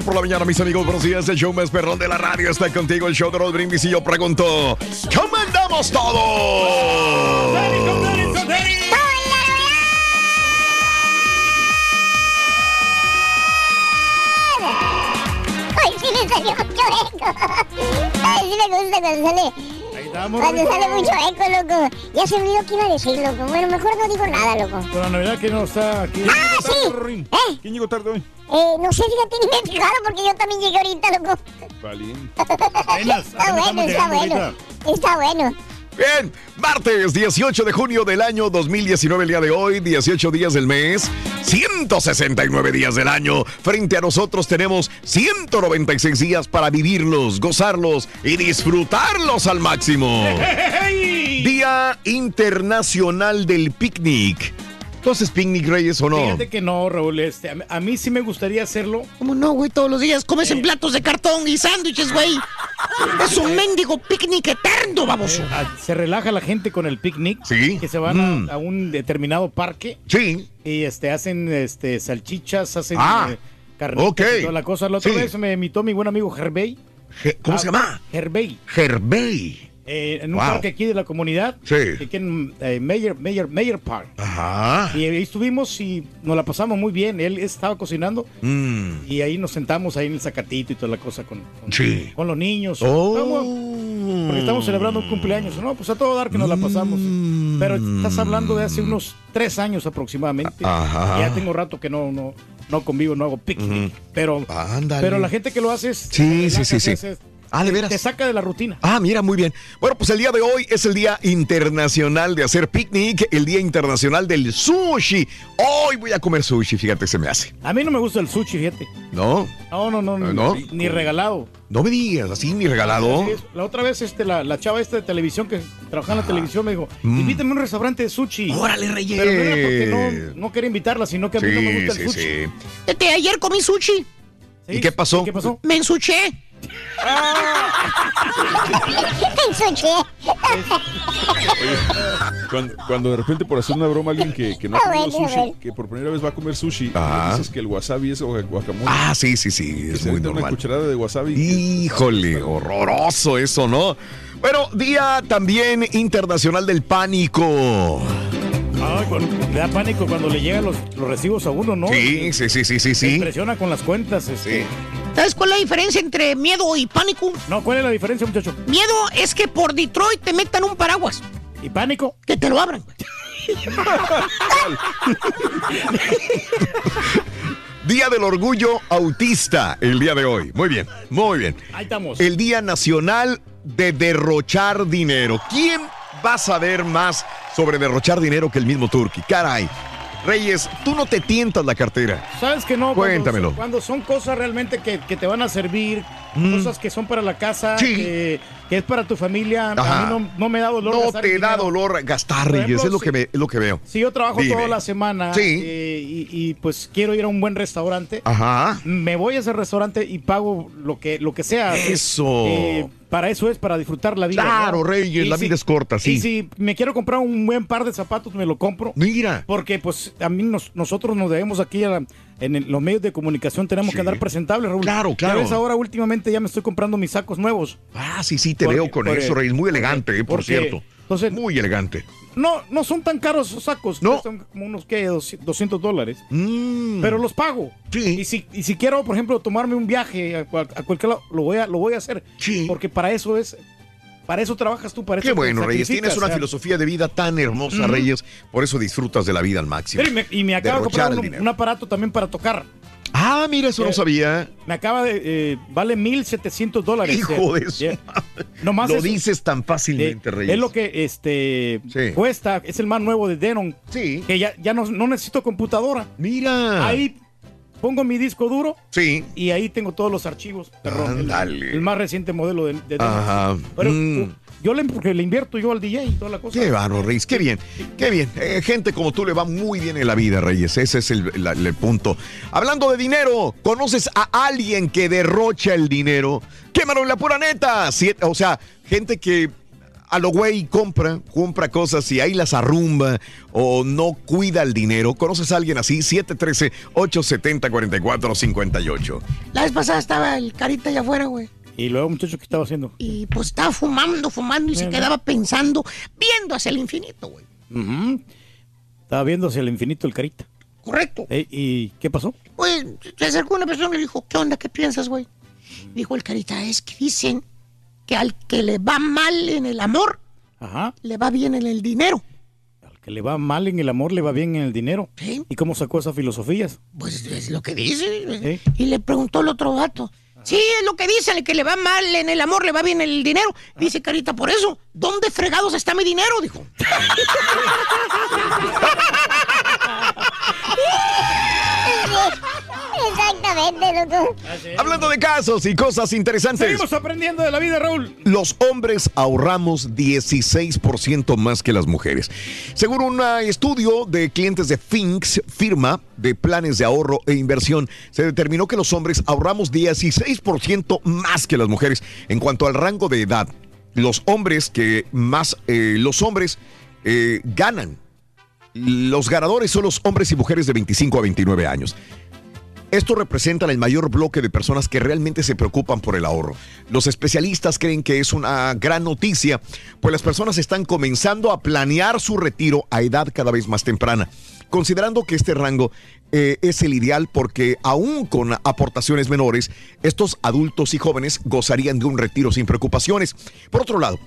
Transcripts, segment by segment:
Por la mañana, mis amigos. Buenos días. El show más perrón de la radio está contigo. El show de Raúl Brindis. Y yo pregunto: ¿Cómo andamos todos? Ay, sí me salió eco. Ay, sí me gusta cuando sale. Cuando sale mucho eco, loco. Ya se olvidó qué iba a decir, loco. Bueno, mejor no digo nada, loco. Con la Navidad que no está aquí. ¡Ah, sí! ¿Eh? ¿Quién llegó tarde hoy? Eh, no sé, fíjate, ni me he fijado porque yo también llegué ahorita, loco. Valiente. Está bueno, está bueno. Está bueno. Bien, martes 18 de junio del año 2019, el día de hoy, 18 días del mes, 169 días del año. Frente a nosotros tenemos 196 días para vivirlos, gozarlos y disfrutarlos al máximo. Día Internacional del Picnic. ¿Tú haces picnic, Reyes, o no? Fíjate que no, Raúl. Este, a, mí- a mí sí me gustaría hacerlo. ¿Cómo no, güey? Todos los días comes en platos de cartón y sándwiches, güey. Es un mendigo picnic eterno, baboso. Ah, Se relaja la gente con el picnic. Sí. Que se van a- Mm. a, un determinado parque. Sí. Y este, hacen este, salchichas, hacen Ah, eh, carnitas y toda la cosa. La otra Sí. vez me invitó mi buen amigo Herbey. Je- ¿Cómo Ah, se llama? Herbey. Herbey. Eh, en un Wow. parque aquí de la comunidad. Sí. Aquí en eh, Mayor, Mayor, Mayor Park. Ajá. Y ahí estuvimos y nos la pasamos muy bien. Él estaba cocinando Mm. y ahí nos sentamos ahí en el zacatito y toda la cosa con, con, Sí. con los niños. Oh. Porque estamos celebrando un cumpleaños. No, pues a todo dar que nos la pasamos. Mm. Pero estás hablando de hace unos tres años aproximadamente. Ajá. Ya tengo rato que no, no, no convivo, no hago picnic. Pero, pero la gente que lo hace es. Sí, sí, sí, sí. es- Ah, de te- veras. Te saca de la rutina. Ah, mira, muy bien. Bueno, pues el día de hoy es el Día Internacional de hacer picnic, el Día Internacional del Sushi. Hoy voy a comer sushi, fíjate, se me hace. A mí no me gusta el sushi, fíjate. ¿No? No, no, no, no, ¿No? ni regalado. No me digas, así ni regalado. La otra vez este, la, la chava esta de televisión que trabaja en la televisión me dijo, Mm. invítame a un restaurante de sushi. Órale, Reyes. Pero no era porque no, no quería invitarla, sino que a mí no me gusta el sí, sushi. sí. Fíjate, ayer comí sushi. ¿Y qué pasó? ¿Qué pasó? Me ensuché. Cuando, cuando de repente por hacer una broma alguien que, que no ha comido sushi, que por primera vez va a comer sushi, dices que el wasabi es gua- guacamole. Ah, sí, sí, sí, es muy una normal. cucharada de wasabi. Híjole, horroroso eso, ¿no? Bueno, Día también Internacional del Pánico. Ay, cuando- le da pánico cuando le llegan los, los recibos a uno, ¿no? Sí, sí, sí, sí, sí, Se sí. impresiona con las cuentas. Este. ¿Sabes cuál es la diferencia entre miedo y pánico? No, ¿cuál es la diferencia, muchacho? Miedo es que por Detroit te metan un paraguas. ¿Y pánico? Que te lo abran. Día del Orgullo Autista, el día de hoy. Muy bien, muy bien. Ahí estamos. El Día Nacional de derrochar dinero. ¿Quién va a saber más sobre derrochar dinero que el mismo Turki? Caray. Reyes, tú no te tientas la cartera. ¿Sabes que no? Cuando- Cuéntamelo. Cuando, son cosas realmente que, que te van a servir, Mm. cosas que son para la casa, Sí. que, que es para tu familia, Ajá. a mí no, no me da dolor. No gastar te da dinero. dolor gastar, Por Reyes, ejemplo, es lo, si- que me- es lo que veo. Si yo trabajo Dime. toda la semana Sí. eh, y, y, pues quiero ir a un buen restaurante, Ajá. me voy a ese restaurante y pago lo que, lo que sea. Eso. Eh, para eso es, para disfrutar la vida. Claro, ¿no? Reyes, Y la vida es corta, sí. Y si me quiero comprar un buen par de zapatos, me lo compro. Mira. Porque pues a mí nos- nosotros nos debemos aquí a la- en el- los medios de comunicación, tenemos que andar presentables, Raúl. Claro, claro. Ya ves, ahora últimamente ya me estoy comprando mis sacos nuevos. Ah, sí, sí, te Porque- veo con porque- eso, Reyes. Muy elegante, eh, por cierto. Entonces, Muy elegante. No, no son tan caros esos sacos. No. Son como unos, ¿qué? 200 dólares. Mm. Pero los pago. Y si, y si quiero, por ejemplo, tomarme un viaje a, cual- a cualquier lado, lo voy a, lo voy a hacer. Porque para eso es, para eso trabajas tú, para eso Qué bueno, Reyes. Tienes una o sea. filosofía de vida tan hermosa. Reyes. Por eso disfrutas de la vida al máximo. Y me, y me acaba de comprar un aparato también para tocar. Ah, mira, eso no sabía. Me acaba de. eh, vale 1,700 dólares. Hijo de. Nomás Lo eso. dices tan fácilmente, Eh, Reyes. Es lo que este cuesta, es el más nuevo de Denon. Sí. Que ya, ya no, no necesito computadora. Mira. Ahí pongo mi disco duro. Sí. Y ahí tengo todos los archivos. El- Ándale. El, más reciente modelo de, de Denon. Ajá. Pero Mm. Yo le, porque le invierto yo al DJ y toda la cosa. Qué bárbaro, Reyes. Qué bien. Qué bien. Eh, gente como tú le va muy bien en la vida, Reyes. Ese es el, la- el punto. Hablando de dinero, ¿conoces a alguien que derrocha el dinero? Quémalo en la pura neta. Siete- o sea, gente que a lo güey compra, compra cosas y ahí las arrumba o no cuida el dinero. ¿Conoces a alguien así? 713-870-4458. La vez pasada estaba el carita allá afuera, güey. Y luego, muchacho, ¿qué estaba haciendo? Y pues estaba fumando, fumando y se quedaba pensando, viendo hacia el infinito, güey. Estaba viendo hacia el infinito el carita. Correcto. Eh, ¿Y qué pasó? Pues se acercó una persona y le dijo, ¿qué onda? ¿Qué piensas, güey? Dijo el carita, es que dicen que al que le va mal en el amor, Ajá. le va bien en el dinero. Que le va mal en el amor, le va bien en el dinero. ¿Y cómo sacó esas filosofías? Pues es lo que dice. Y le preguntó el otro vato. Sí, es lo que dicen, el que le va mal en el amor, le va bien en el dinero. Dice Carita, por eso, ¿dónde fregados está mi dinero? Dijo. Exactamente, loco. Hablando de casos y cosas interesantes. Seguimos aprendiendo de la vida, Raúl. Los hombres ahorramos 16% más que las mujeres. Según un estudio de clientes de Finks, firma de planes de ahorro e inversión, se determinó que los hombres ahorramos 16% más que las mujeres en cuanto al rango de edad. Los hombres que más, eh, los hombres eh, ganan. Los ganadores son los hombres y mujeres de 25 a 29 años. Esto representa el mayor bloque de personas que realmente se preocupan por el ahorro. Los especialistas creen que es una gran noticia, pues las personas están comenzando a planear su retiro a edad cada vez más temprana, considerando que este rango eh, es el ideal porque aún con aportaciones menores, estos adultos y jóvenes gozarían de un retiro sin preocupaciones. Por otro lado,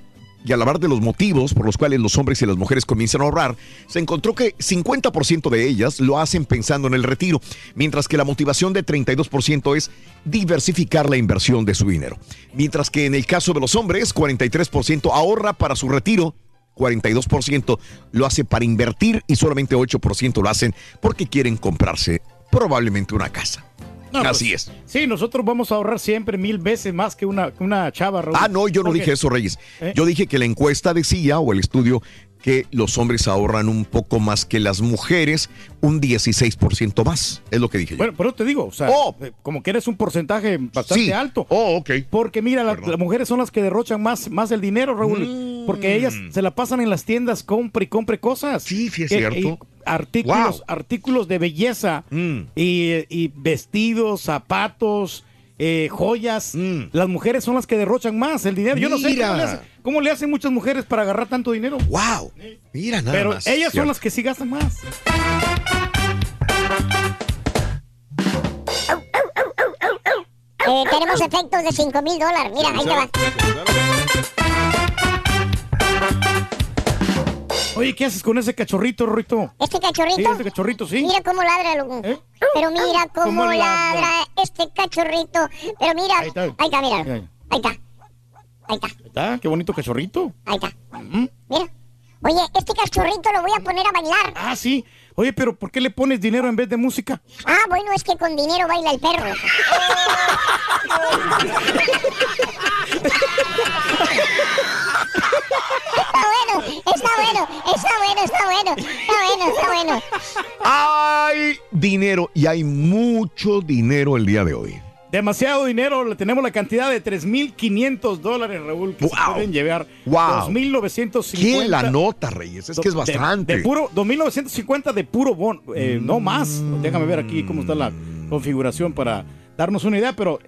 y al hablar de los motivos por los cuales los hombres y las mujeres comienzan a ahorrar, se encontró que 50% de ellas lo hacen pensando en el retiro, mientras que la motivación de 32% es diversificar la inversión de su dinero. Mientras que en el caso de los hombres, 43% ahorra para su retiro, 42% lo hace para invertir y solamente 8% lo hacen porque quieren comprarse probablemente una casa. No, pues, Así es. Sí, nosotros vamos a ahorrar siempre mil veces más que una, una chava, Raúl. Ah, no, yo no dije eso, Reyes. ¿Eh? Yo dije que la encuesta decía, o el estudio, que los hombres ahorran un poco más que las mujeres, un 16% más. Es lo que dije yo. Bueno, pero te digo, o sea, eh, como que eres un porcentaje bastante Oh. Sí. alto. Oh, ok. Porque mira, la- las mujeres son las que derrochan más, más el dinero, Raúl. Mm. Porque ellas se la pasan en las tiendas, compre y compre cosas. Sí, sí es Eh, cierto. artículos, Wow. artículos de belleza Mm. y, y vestidos, zapatos, eh, joyas. Mm. Las mujeres son las que derrochan más el dinero. Yo no sé Mira. Cómo le, hacen, muchas mujeres para agarrar tanto dinero. ¡Wow! Mira nada Pero más. ellas son las que sí gastan más. Eh, tenemos efectos de 5 mil dólares. Mira, ahí te va. Oye, ¿qué haces con ese cachorrito, Rito? Este cachorrito. Sí, este cachorrito, sí. Mira cómo ladra, loco. ¿Eh? Pero mira cómo, ¿Cómo ladra? ladra? este cachorrito. Pero mira, Ahí está. ahí está, mira. Ahí está. Ahí está. Está, qué bonito cachorrito. Ahí está. Mira. Oye, este cachorrito lo voy a poner a bailar. Ah, sí. Oye, pero ¿por qué le pones dinero en vez de música? Ah, bueno, es que con dinero baila el perro. está bueno, está bueno, está bueno, está bueno, está bueno, está bueno. Hay dinero y hay mucho dinero el día de hoy. Demasiado dinero, le tenemos la cantidad de 3.500 dólares, Raúl, que se Wow. pueden llevar. Wow. 2.950. ¿Quién la nota, Reyes? Es que es de- bastante. De, puro, 2.950 de puro bon, eh, no más. Déjame ver aquí cómo está la configuración para darnos una idea, pero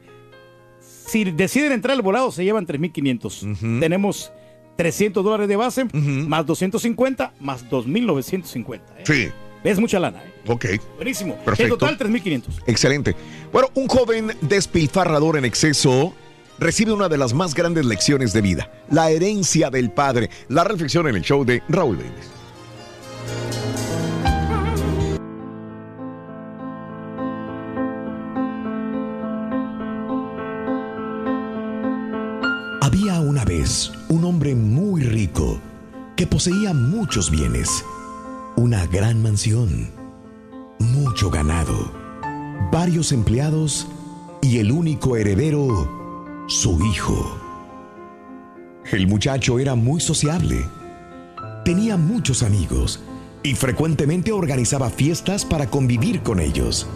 si deciden entrar al volado se llevan 3.500. Tenemos 300 dólares de base, más 250, más 2.950. ¿eh? Sí. Es mucha lana. ¿eh? Ok. Buenísimo. Perfecto. En total, 3.500. Excelente. Bueno, un joven despilfarrador en exceso recibe una de las más grandes lecciones de vida, la herencia del padre. La reflexión en el show de Raúl Brindis. Había una vez un hombre muy rico que poseía muchos bienes, una gran mansión, mucho ganado, varios empleados y el único heredero, su hijo. El muchacho era muy sociable, tenía muchos amigos y frecuentemente organizaba fiestas para convivir con ellos.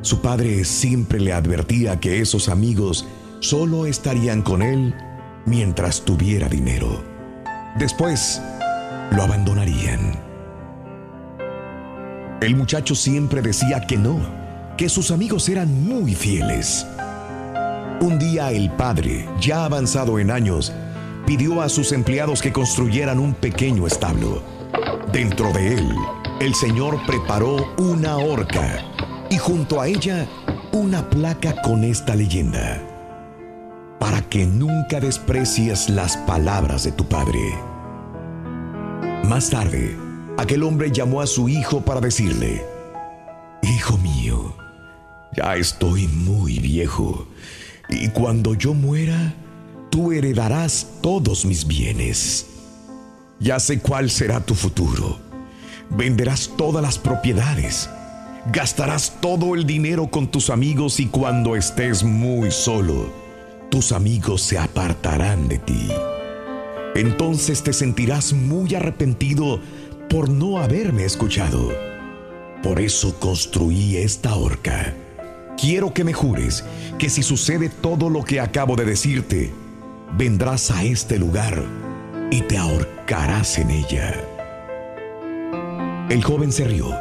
Su padre siempre le advertía que esos amigos solo estarían con él mientras tuviera dinero. Después lo abandonarían. El muchacho siempre decía que no, que sus amigos eran muy fieles. Un día el padre, ya avanzado en años, pidió a sus empleados que construyeran un pequeño establo. Dentro de él, el señor preparó una horca y junto a ella una placa con esta leyenda. Para que nunca desprecies las palabras de tu padre. Más tarde, aquel hombre llamó a su hijo para decirle, Hijo mío, ya estoy muy viejo y cuando yo muera, tú heredarás todos mis bienes. Ya sé cuál será tu futuro. Venderás todas las propiedades. Gastarás todo el dinero con tus amigos y cuando estés muy solo, tus amigos se apartarán de ti. Entonces te sentirás muy arrepentido por no haberme escuchado. Por eso construí esta horca. Quiero que me jures que si sucede todo lo que acabo de decirte, vendrás a este lugar y te ahorcarás en ella. El joven se rió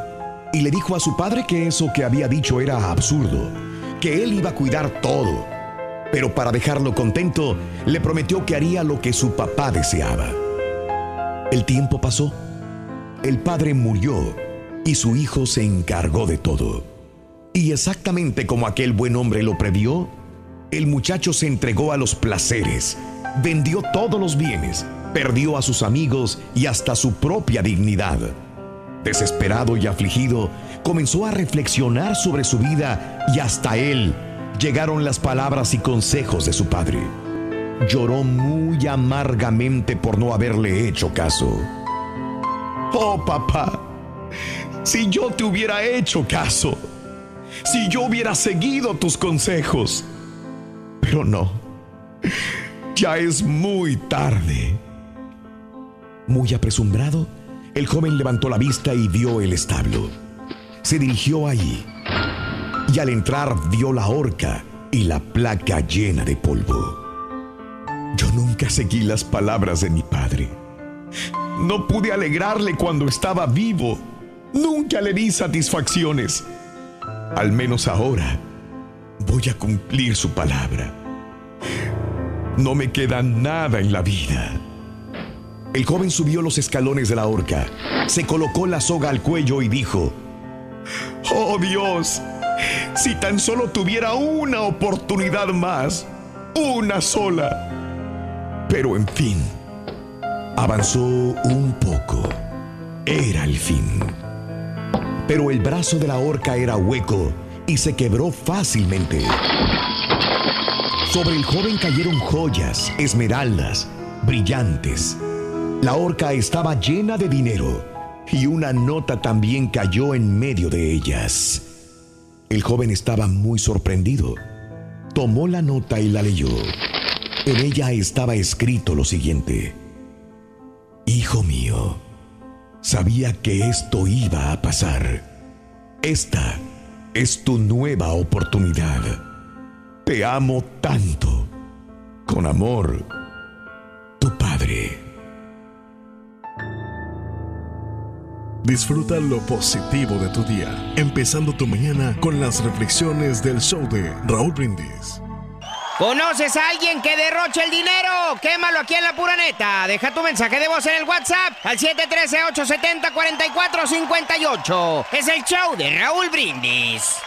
y le dijo a su padre que eso que había dicho era absurdo, que él iba a cuidar todo, pero para dejarlo contento, le prometió que haría lo que su papá deseaba. El tiempo pasó, el padre murió y su hijo se encargó de todo. Y exactamente como aquel buen hombre lo previó, el muchacho se entregó a los placeres, vendió todos los bienes, perdió a sus amigos y hasta su propia dignidad. Desesperado y afligido, comenzó a reflexionar sobre su vida y hasta él llegaron las palabras y consejos de su padre. Lloró muy amargamente por no haberle hecho caso. Oh, papá, si yo te hubiera hecho caso, si yo hubiera seguido tus consejos, pero no, ya es muy tarde. Muy apresurado, el joven levantó la vista y vio el establo. Se dirigió allí y al entrar vio la horca y la placa llena de polvo. Yo nunca seguí las palabras de mi padre. No pude alegrarle cuando estaba vivo. Nunca le di satisfacciones. Al menos ahora voy a cumplir su palabra. No me queda nada en la vida. El joven subió los escalones de la horca, se colocó la soga al cuello y dijo, Oh Dios, si tan solo tuviera una oportunidad más, una sola. Pero en fin, avanzó un poco. Era el fin. Pero el brazo de la horca era hueco y se quebró fácilmente. Sobre el joven cayeron joyas, esmeraldas, brillantes. La horca estaba llena de dinero y una nota también cayó en medio de ellas. El joven estaba muy sorprendido. Tomó la nota y la leyó. En ella estaba escrito lo siguiente. Hijo mío, sabía que esto iba a pasar. Esta es tu nueva oportunidad. Te amo tanto. Con amor, tu padre. Disfruta lo positivo de tu día, empezando tu mañana con las reflexiones del show de Raúl Brindis. ¿Conoces a alguien que derroche el dinero? Quémalo aquí en la pura neta. Deja tu mensaje de voz en el WhatsApp al 713-870-4458. Es el show de Raúl Brindis.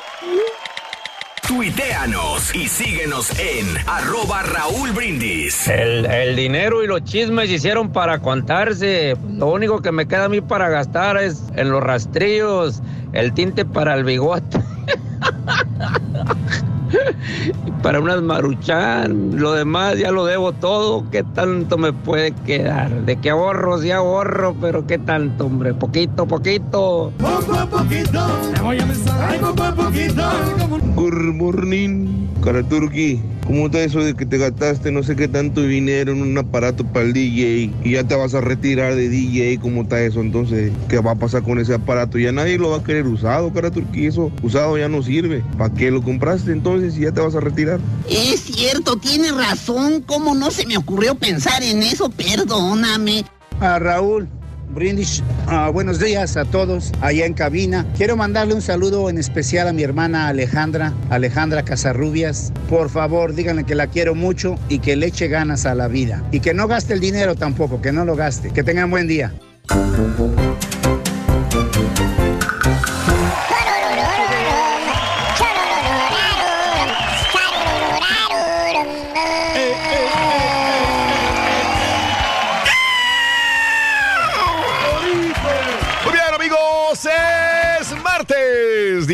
Tuiteanos y síguenos en arroba Raúl Brindis. El, el dinero y los chismes hicieron para contarse. Lo único que me queda a mí para gastar es en los rastrillos, el tinte para el bigote. Para unas maruchan, lo demás ya lo debo todo. ¿Qué tanto me puede quedar? De que ahorro, sí ahorro, pero ¿qué tanto, hombre? Poquito, poquito. Poco a poquito, te voy a besar. Poco a poquito. Good morning, Karaturki. ¿Cómo está eso de que te gastaste no sé qué tanto dinero en un aparato para el DJ y ya te vas a retirar de DJ? ¿Cómo está eso? Entonces, ¿qué va a pasar con ese aparato? Ya nadie lo va a querer usado, Karaturki. Eso usado ya no sirve. ¿Para qué lo compraste entonces si ya te vas a retirar? Es cierto, tiene razón. ¿Cómo no se me ocurrió pensar en eso? Perdóname. A Raúl, Brindis, ah, buenos días a todos allá en cabina. Quiero mandarle un saludo en especial a mi hermana Alejandra, Alejandra Casarrubias. Por favor, díganle que la quiero mucho y que le eche ganas a la vida. Y que no gaste el dinero tampoco, que no lo gaste. Que tengan buen día.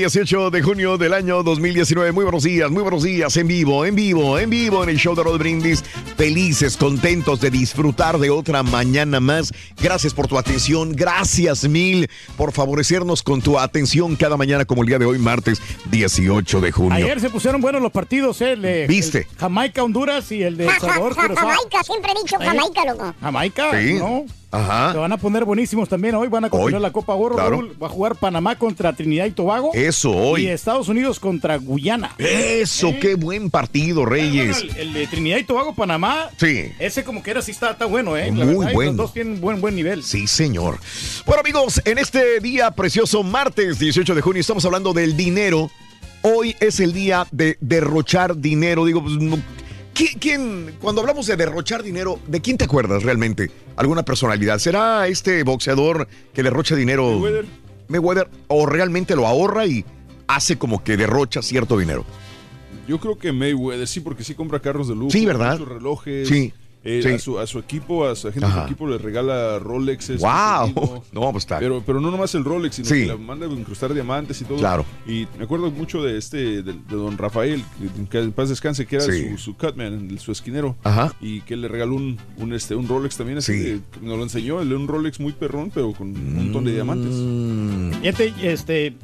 18 de junio del año 2019. Muy buenos días, muy buenos días, en vivo, en vivo, en vivo en el show de Rod Brindis. Felices, contentos de disfrutar de otra mañana más. Gracias por tu atención, gracias mil por favorecernos con tu atención cada mañana como el día de hoy, martes 18 de junio. Ayer se pusieron buenos los partidos, ¿eh? El de- ¿Viste? el Jamaica, Honduras y el de El Salvador, Curazao. Jamaica, siempre he dicho Jamaica, loco. Jamaica, Sí. ¿no? Ajá. Se van a poner buenísimos también hoy. Van a continuar Hoy, la Copa Oro. claro. Raúl. Va a jugar Panamá contra Trinidad y Tobago. Eso, hoy. Y Estados Unidos contra Guyana. Eso, qué buen partido, Reyes. El, el de Trinidad y Tobago, Panamá. Sí. Ese como que era, sí está, está bueno, ¿eh? Muy La verdad, bueno. Los dos tienen buen, buen nivel. Sí, señor. Bueno, amigos, en este día precioso, martes 18 de junio, estamos hablando del dinero. Hoy es el día de derrochar dinero. Digo, pues, no- ¿quién, quién- cuando hablamos de derrochar dinero, ¿de quién te acuerdas realmente? ¿Alguna personalidad? ¿Será este boxeador que derrocha dinero? Mayweather. Mayweather, o realmente lo ahorra y hace como que derrocha cierto dinero. Yo creo que Mayweather, sí, porque sí compra carros de lujo. Sí, ¿verdad? muchos relojes. Sí, Eh, sí. A, su, a su equipo, a su gente de su Ajá. equipo le regala Rolexes. ¡Wow! No, pues está. Pero, pero no nomás el Rolex, sino Sí. que le manda a incrustar diamantes y todo. Claro. Y me acuerdo mucho de este, de, de don Rafael, que, en paz descanse, que era Sí. su, su cutman, su esquinero. Ajá. Y que le regaló un, un, este, un Rolex también. Así Sí. que nos lo enseñó, el- un Rolex muy perrón, pero con un montón de diamantes. Mm. Fíjate, este,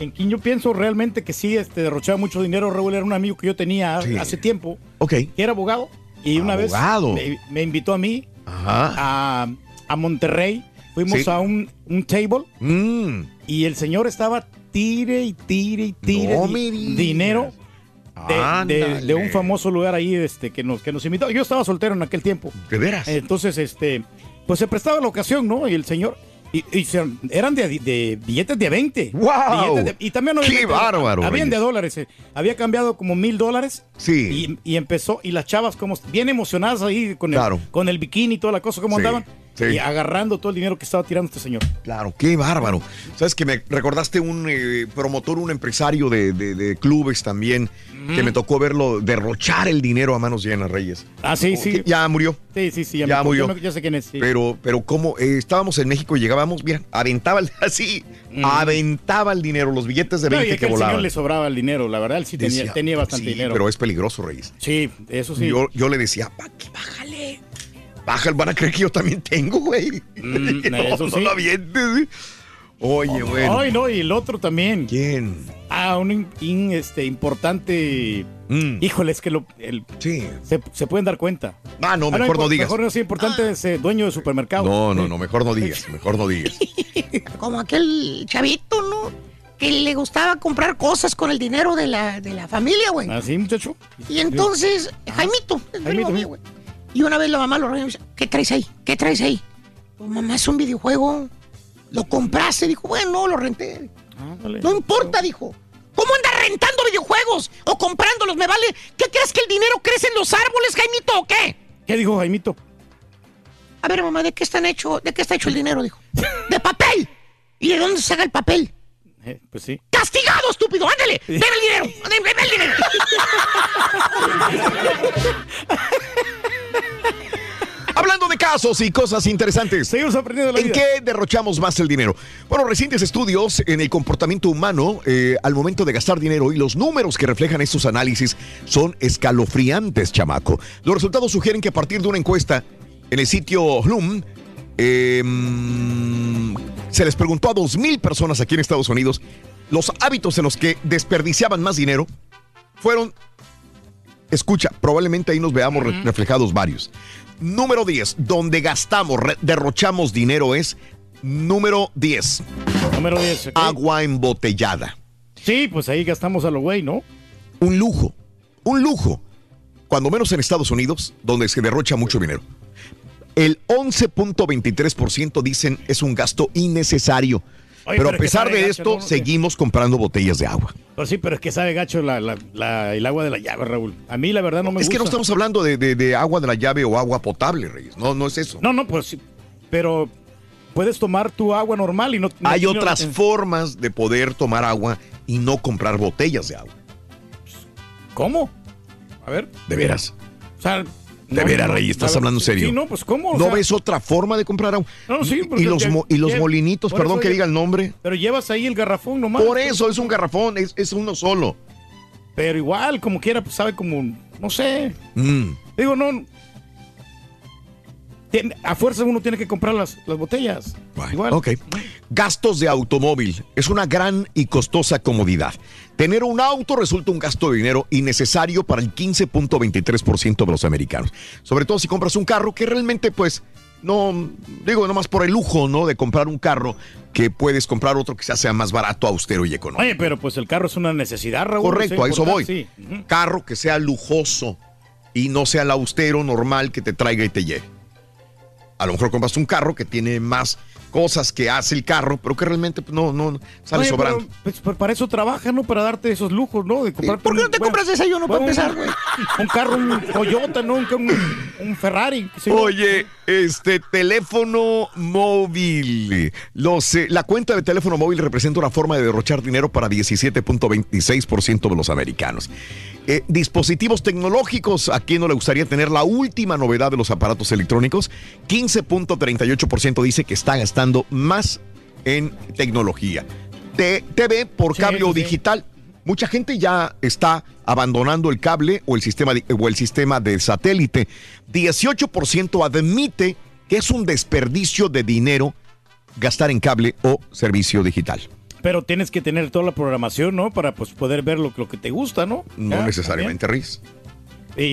en quien yo pienso realmente que sí este, derrochaba mucho dinero, Raúl, era un amigo que yo tenía Sí. hace tiempo, Ok. que era abogado, y una Abogado. vez me, me invitó a mí a, a Monterrey, fuimos Sí. a un, un table, Mm. y el señor estaba tire y tire y tire No di- dinero de, de- Ándale. de un famoso lugar ahí este, que, nos, que nos invitó. Yo estaba soltero en aquel tiempo. ¿De veras? Entonces, este, pues se prestaba la ocasión, ¿no? Y el señor. Y, y se- eran de, de billetes de 20. ¡Guau! Billetes de- y también ¡Qué obviamente, bárbaro, Habían de dólares. eh. Había cambiado como mil dólares. Sí. Y, y empezó, y las chavas como bien emocionadas ahí con el, Claro. con el bikini y toda la cosa, como Sí, andaban. y agarrando todo el dinero que estaba tirando este señor. Claro, qué bárbaro. Sabes que me recordaste un eh, promotor, un empresario de, de- de clubes también, que me tocó verlo derrochar el dinero a manos llenas, Reyes. Ah, sí, Oh, sí. Ya murió. Sí, sí, sí. Ya, me acuerdo, murió. yo Ya sé quién es. sí. Pero, pero como estábamos en México y llegábamos, mira, aventaba el- así, aventaba el dinero, los billetes de Mm. No, 20 y es que que al señor volaban. le sobraba el dinero, la verdad, él sí tenía, Decía, tenía bastante sí, dinero. Pero es peligroso, Reyes. Sí, eso sí. Yo, yo le decía, "Pa, que bájale. Bájale, van a creer que yo también tengo, güey. Mm, no, eso no sí. lo avientes. Oye, bueno. Ay, no, y el otro también. ¿Quién? Ah, un in- in- este, importante. Híjole, es que lo, el- sí. se, se pueden dar cuenta. Ah, no, mejor no impor- digas. Mejor no es importante ese dueño de supermercado. No, no, no, mejor no digas, mejor no digas. Como aquel chavito, ¿no? Que le gustaba comprar cosas con el dinero de la, de la familia, güey. ¿Así, muchacho? Y entonces, Jaimito, el primo mío, güey. Y una vez la mamá lo reunió y dice, ¿qué traes ahí? ¿Qué traes ahí? Pues mamá, es un videojuego. ¿Lo compraste? Dijo, bueno, no, lo renté. No importa, dijo. ¿Cómo andas rentando videojuegos? ¿O comprándolos? ¿Me vale? ¿Qué crees que el dinero crece en los árboles, Jaimito, o qué? ¿Qué dijo Jaimito? A ver, mamá, ¿de qué están hecho? ¿De qué está hecho el dinero? Dijo. ¡De papel! ¿Y de dónde se saca el papel? Eh, pues sí. ¡Castigado, estúpido! ¡Ándale! ¡Deme el dinero! ¡Deme, deme el dinero! Hablando de casos y cosas interesantes. Seguimos aprendiendo la ¿En vida. qué derrochamos más el dinero? Bueno, recientes estudios en el comportamiento humano eh, al momento de gastar dinero y los números que reflejan estos análisis son escalofriantes, chamaco. Los resultados sugieren que a partir de una encuesta en el sitio Hlum, eh, mm, se les preguntó a 2.000 personas aquí en Estados Unidos los hábitos en los que desperdiciaban más dinero fueron Escucha, probablemente ahí nos veamos re- reflejados varios. Número 10, donde gastamos, derrochamos dinero es número 10. Número 10. Agua embotellada. Sí, pues ahí gastamos a lo güey, ¿no? Un lujo, un lujo. Cuando menos en Estados Unidos, donde se derrocha mucho dinero. El 11.23% dicen es un gasto innecesario. Oye, pero a pero es pesar de gacho, esto, ¿no? seguimos comprando botellas de agua. Pues sí, pero es que sabe gacho la- la- la- el agua de la llave, Raúl. A mí la verdad no me Es gusta. que no estamos hablando de, de- de agua de la llave o agua potable, Reyes. No, no es eso. No, no, pues sí. Pero puedes tomar tu agua normal y no... no- Hay otras formas de poder tomar agua y no comprar botellas de agua. ¿Cómo? A ver. De veras. O sea... De no, veras, Rey, estás ver, hablando serio. Sí, no, pues ¿cómo? ¿No sea, ves otra forma de comprar agua? No, sí, Y- los, ya- mo- y los ya- molinitos, perdón que ya- diga el nombre. Pero llevas ahí el garrafón nomás. Por eso es un garrafón, es, es uno solo. Pero igual, como quiera, pues sabe como... No sé. Mm. Digo, no... A fuerza uno tiene que comprar las, las botellas. Igual. Ok. Gastos de automóvil. Es una gran y costosa comodidad. Tener un auto resulta un gasto de dinero innecesario para el 15.23% de los americanos. Sobre todo si compras un carro que realmente, pues, no, digo, nomás por el lujo, ¿no? De comprar un carro que puedes comprar otro que sea más barato, austero y económico. Oye, pero pues el carro es una necesidad, Raúl. Correcto, a eso voy. Sí. Carro que sea lujoso y no sea el austero normal que te traiga y te lleve. A lo mejor compras un carro que tiene más cosas que hace el carro, pero que realmente pues, no, no sale Oye, sobrando. pero, pues, pues, para eso trabaja, ¿no? Para darte esos lujos, ¿no? De ¿Por qué no te compras desayuno para empezar, güey? Un carro, un Toyota, ¿no? Un, Ferrari. Oye, este teléfono móvil. Los, eh, la cuenta de teléfono móvil representa una forma de derrochar dinero para 17.26% de los americanos. Eh, dispositivos tecnológicos, ¿a quién no le gustaría tener la última novedad de los aparatos electrónicos? 15.38% dice que está gastando más en tecnología. T- TV por Sí, cable o sí, digital. Mucha gente ya está abandonando el cable o el sistema de, o el sistema de satélite. 18% admite que es un desperdicio de dinero gastar en cable o servicio digital. Pero tienes que tener toda la programación, ¿no? Para pues poder ver lo, lo que te gusta, ¿no? No necesariamente, Riz.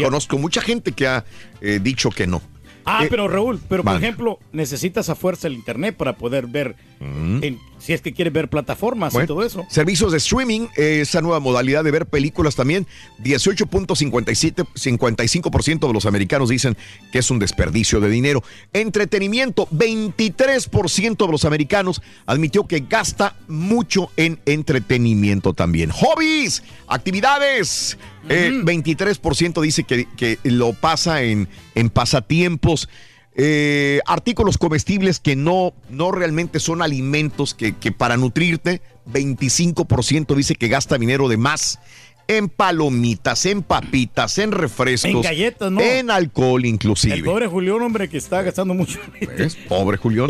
Conozco mucha gente que ha eh, dicho que no. Ah, Eh, pero Raúl, pero por ejemplo, necesitas a fuerza el internet para poder ver, Mm. en- si es que quieres ver plataformas y todo eso. Servicios de streaming, eh, esa nueva modalidad de ver películas también. 18.55% de los americanos dicen que es un desperdicio de dinero. Entretenimiento, 23% de los americanos admitió que gasta mucho en entretenimiento también. Hobbies, actividades. eh, 23% dice que, que lo pasa en, en pasatiempos. Eh, artículos comestibles que no, no realmente son alimentos que, que para nutrirte, 25% dice que gasta dinero de más en palomitas, en papitas, en refrescos, En galletas, ¿no? en alcohol inclusive. El pobre Julián, hombre, que está gastando mucho. ¿Ves? Pobre Julián.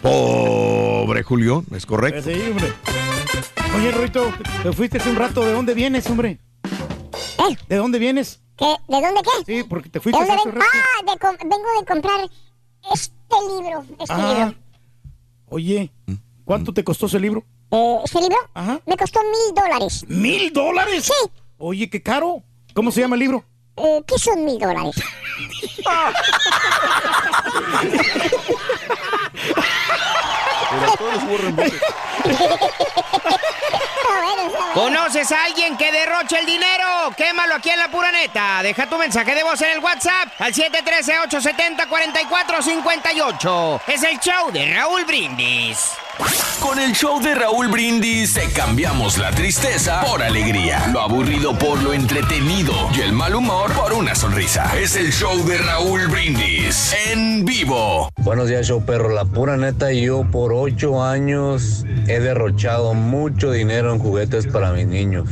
Pobre Julián, es correcto. Sí, hombre. Oye, Ruito, te fuiste hace un rato. ¿De dónde vienes, hombre? ¿De dónde vienes? ¿Qué? ¿De dónde qué? Sí, porque te ¿De fuiste dónde rato. Ah, de com- vengo de comprar este libro. Este Ah, libro. oye, ¿cuánto te costó ese libro? Eh, ¿Este libro? Me costó mil dólares. ¿Mil dólares? Sí. Oye, qué caro. ¿Cómo se llama el libro? Eh, ¿Qué son mil dólares? ¿Conoces a alguien que derroche el dinero? Quémalo aquí en la pura neta. Deja tu mensaje de voz en el WhatsApp al 713-870-4458. Es el show de Raúl Brindis. Con el show de Raúl Brindis te cambiamos la tristeza por alegría, lo aburrido por lo entretenido y el mal humor por una sonrisa. Es el show de Raúl Brindis en vivo. Buenos días, show perro. La pura neta, yo por ocho años he derrochado mucho dinero en juguetes para mis niños.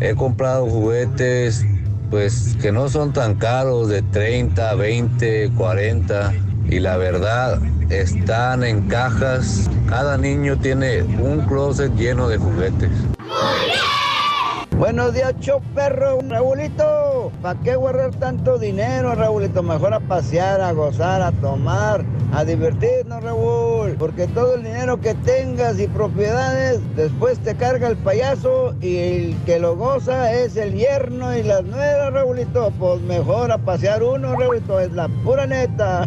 He comprado juguetes, pues, que no son tan caros, de 30, 20, 40. Y la verdad, están en cajas. Cada niño tiene un closet lleno de juguetes. Buenos días, show perro. Raulito, ¿para qué guardar tanto dinero, Raulito? Mejor a pasear, a gozar, a tomar, a divertirnos, Raúl. Porque todo el dinero que tengas y propiedades, después te carga el payaso y el que lo goza es el yerno y las nueras, Raulito. Pues mejor a pasear uno, Raulito. Es la pura neta.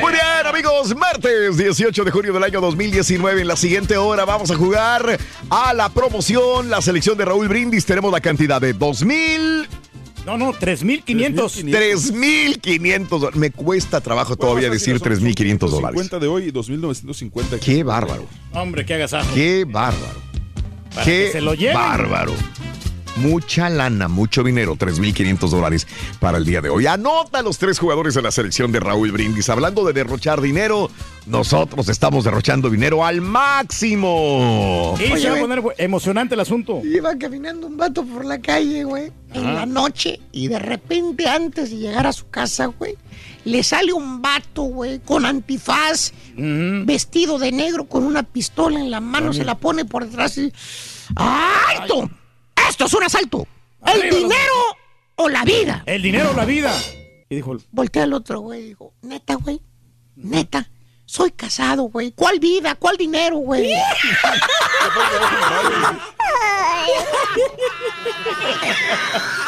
Muy bien, amigos, martes 18 de junio del año 2019. En la siguiente hora vamos a jugar a la promoción, la selección de Raúl Brindis. Tenemos la cantidad de 2000. No, no, 3,500. 3.500. Me cuesta trabajo todavía decir 3.500 dólares. 50 de hoy y 2.950. Qué bárbaro. Hombre, qué agasajo. Qué bárbaro. Para Qué que se lo lleven. bárbaro. Mucha lana, mucho dinero, 3.500 dólares para el día de hoy. Anota a los tres jugadores de la selección de Raúl Brindis. Hablando de derrochar dinero, nosotros estamos derrochando dinero al máximo. Y se va a poner emocionante el asunto. Iba caminando un vato por la calle, güey, en la noche, y de repente, antes de llegar a su casa, güey, le sale un vato, güey, con antifaz, vestido de negro, con una pistola en la mano, se la pone por detrás y. ¡Alto! ¡Esto es un asalto! ¿El los- dinero o la vida? El dinero o la vida. Y dijo, Voltea al otro, güey, y dijo, neta, güey, neta, soy casado, güey. ¿Cuál vida? ¿Cuál dinero, güey?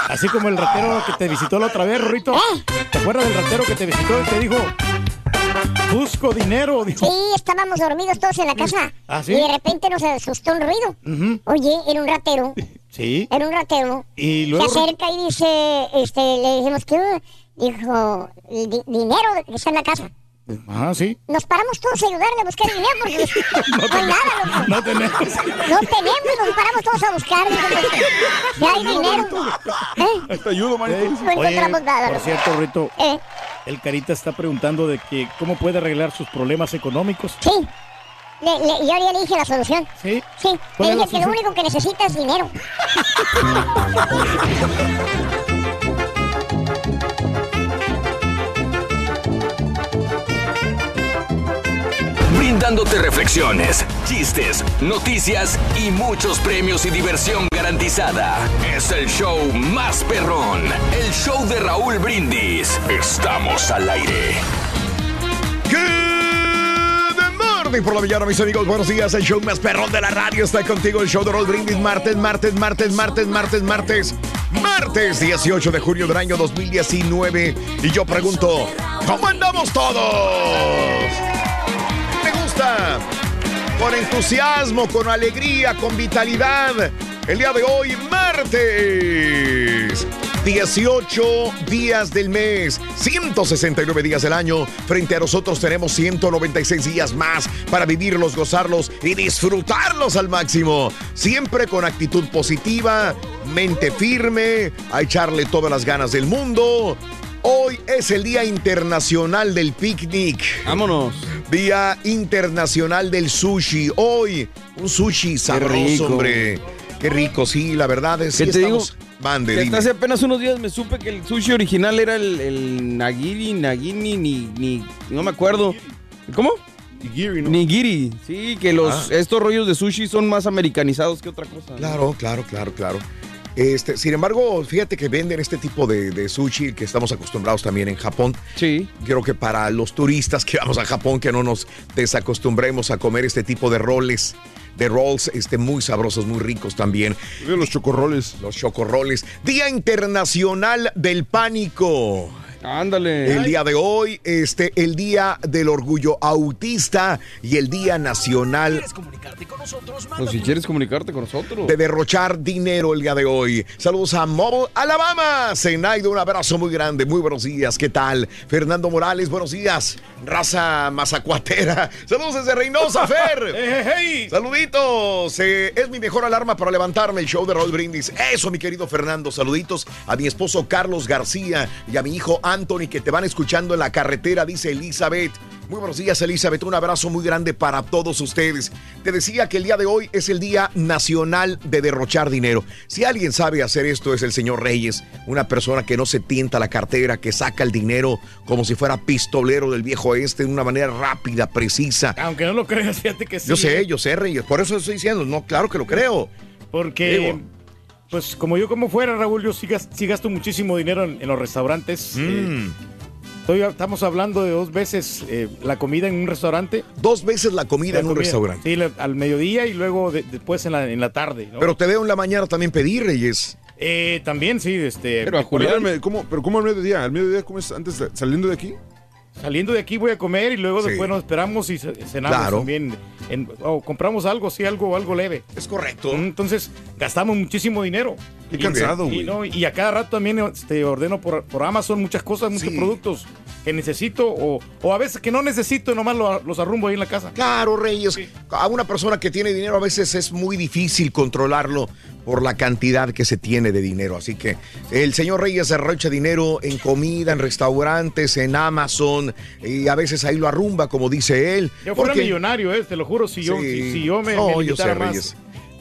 así como el ratero que te visitó la otra vez, Rorrito. ¿Te acuerdas del ratero que te visitó y te dijo, busco dinero? Dijo, Sí, estábamos dormidos todos en la casa. ¿Ah, sí? Y de repente nos asustó un ruido. Oye, era un ratero. sí. Era un ratero. Y luego... Se acerca y dice, este, le dijimos que dijo, "El di- dinero que está en la casa. Ah, sí. Nos paramos todos a ayudarle a buscar dinero porque no, hay nada, loco. No tenemos. No tenemos, nos paramos todos a buscar. Si hay dinero. ¿Eh? Te ayudo, manito. No encontramos nada. por cierto, Rito, Eh, el Carita está preguntando de que cómo puede arreglar sus problemas económicos. sí. Le, le- yo ya le dije la solución. ¿Sí? Sí. ¿Cuál Le dije que lo único que necesita es dinero. Brindándote reflexiones, chistes, noticias y muchos premios y diversión garantizada. Es el show más perrón, el show de Raúl Brindis. Estamos al aire. Good morning por la mañana, mis amigos. Buenos días. El show más perrón de la radio está contigo. El show de Roll Brindis. Martes, martes, martes, martes, martes, martes. Martes 18 de junio del año 2019. Y yo pregunto, ¿cómo andamos todos? ¿Me gusta? Con entusiasmo, con alegría, con vitalidad. El día de hoy, martes. 18 días del mes, 169 días del año. Frente a nosotros tenemos 196 días más para vivirlos, gozarlos y disfrutarlos al máximo. Siempre con actitud positiva, mente firme, a echarle todas las ganas del mundo. Hoy es el Día Internacional del Picnic. Vámonos. Día Internacional del Sushi. Hoy, un sushi sabroso, rico. hombre. Qué rico, sí, la verdad es ¿Qué que te digo? Mande, Que dime. hasta hace apenas unos días me supe que el sushi original era el, el nagiri, nagini, ni, ni, no me acuerdo. ¿Cómo? Nigiri, ¿no? Nigiri, sí, que los, Ah. estos rollos de sushi son más americanizados que otra cosa. ¿no? Claro, claro, claro, claro. Este, sin embargo, fíjate que venden este tipo de, de sushi que estamos acostumbrados también en Japón. Sí. Creo que para los turistas que vamos a Japón, que no nos desacostumbremos a comer este tipo de roles, de rolls, este, muy sabrosos, muy ricos también. Los chocorroles. Los chocorroles. Día Internacional del Pánico. Ándale. El día de hoy, este, el día del orgullo autista y el día nacional Pues si quieres comunicarte con nosotros. de derrochar dinero el día de hoy. Saludos a Mobile, Alabama. Zenaido, un abrazo muy grande. Muy buenos días. ¿Qué tal? Fernando Morales, buenos días. Raza Mazacuatera. Saludos desde Reynosa, Fer. Saluditos. Eh, es mi mejor alarma para levantarme el show de Raúl Brindis. Eso, mi querido Fernando. Saluditos a mi esposo Carlos García y a mi hijo Anthony que te van escuchando en la carretera, dice Elizabeth. Muy buenos días, Elizabeth. Un abrazo muy grande para todos ustedes. Te decía que el día de hoy es el Día Nacional de Derrochar Dinero. Si alguien sabe hacer esto es el señor Reyes, una persona que no se tienta la cartera, que saca el dinero como si fuera pistolero del viejo este de una manera rápida, precisa. Aunque no lo creas, fíjate que sí. Yo sé, ¿eh? yo sé, Reyes. Por eso estoy diciendo, no, claro que lo creo. Porque, Digo. Pues como yo como fuera, Raúl, yo sí, gas- sí gasto muchísimo dinero en, en los restaurantes. Mm. Eh, estoy- estamos hablando de dos veces eh, la comida en un restaurante. Dos veces la comida en un restaurante. Sí, la- al mediodía y luego de- después en la, en la tarde. ¿no? Pero te veo en la mañana también pedir, Reyes. Eh, también, sí, este. Pero a Julián, Julián, ¿cómo, pero ¿cómo al mediodía? ¿Al mediodía comes antes de- saliendo de aquí? Saliendo de aquí voy a comer y luego Sí. después nos esperamos y ce- cenamos Claro. también. En- o compramos algo, sí, algo, algo leve. Es correcto. Entonces gastamos muchísimo dinero. Qué Y- cansado, y, no, y a cada rato también este, ordeno por, por Amazon muchas cosas, muchos Sí. productos que necesito o, o a veces que no necesito y nomás lo- los arrumbo ahí en la casa. Claro, Reyes. A una persona que tiene dinero a veces es muy difícil controlarlo por la cantidad que se tiene de dinero. Así que el señor Reyes derrocha dinero en comida, en restaurantes, en Amazon y a veces ahí lo arrumba, como dice él. Yo fuera Porque- millonario, eh, te lo juro, si yo, Sí. si, si yo me, No, me yo sé, más. Reyes.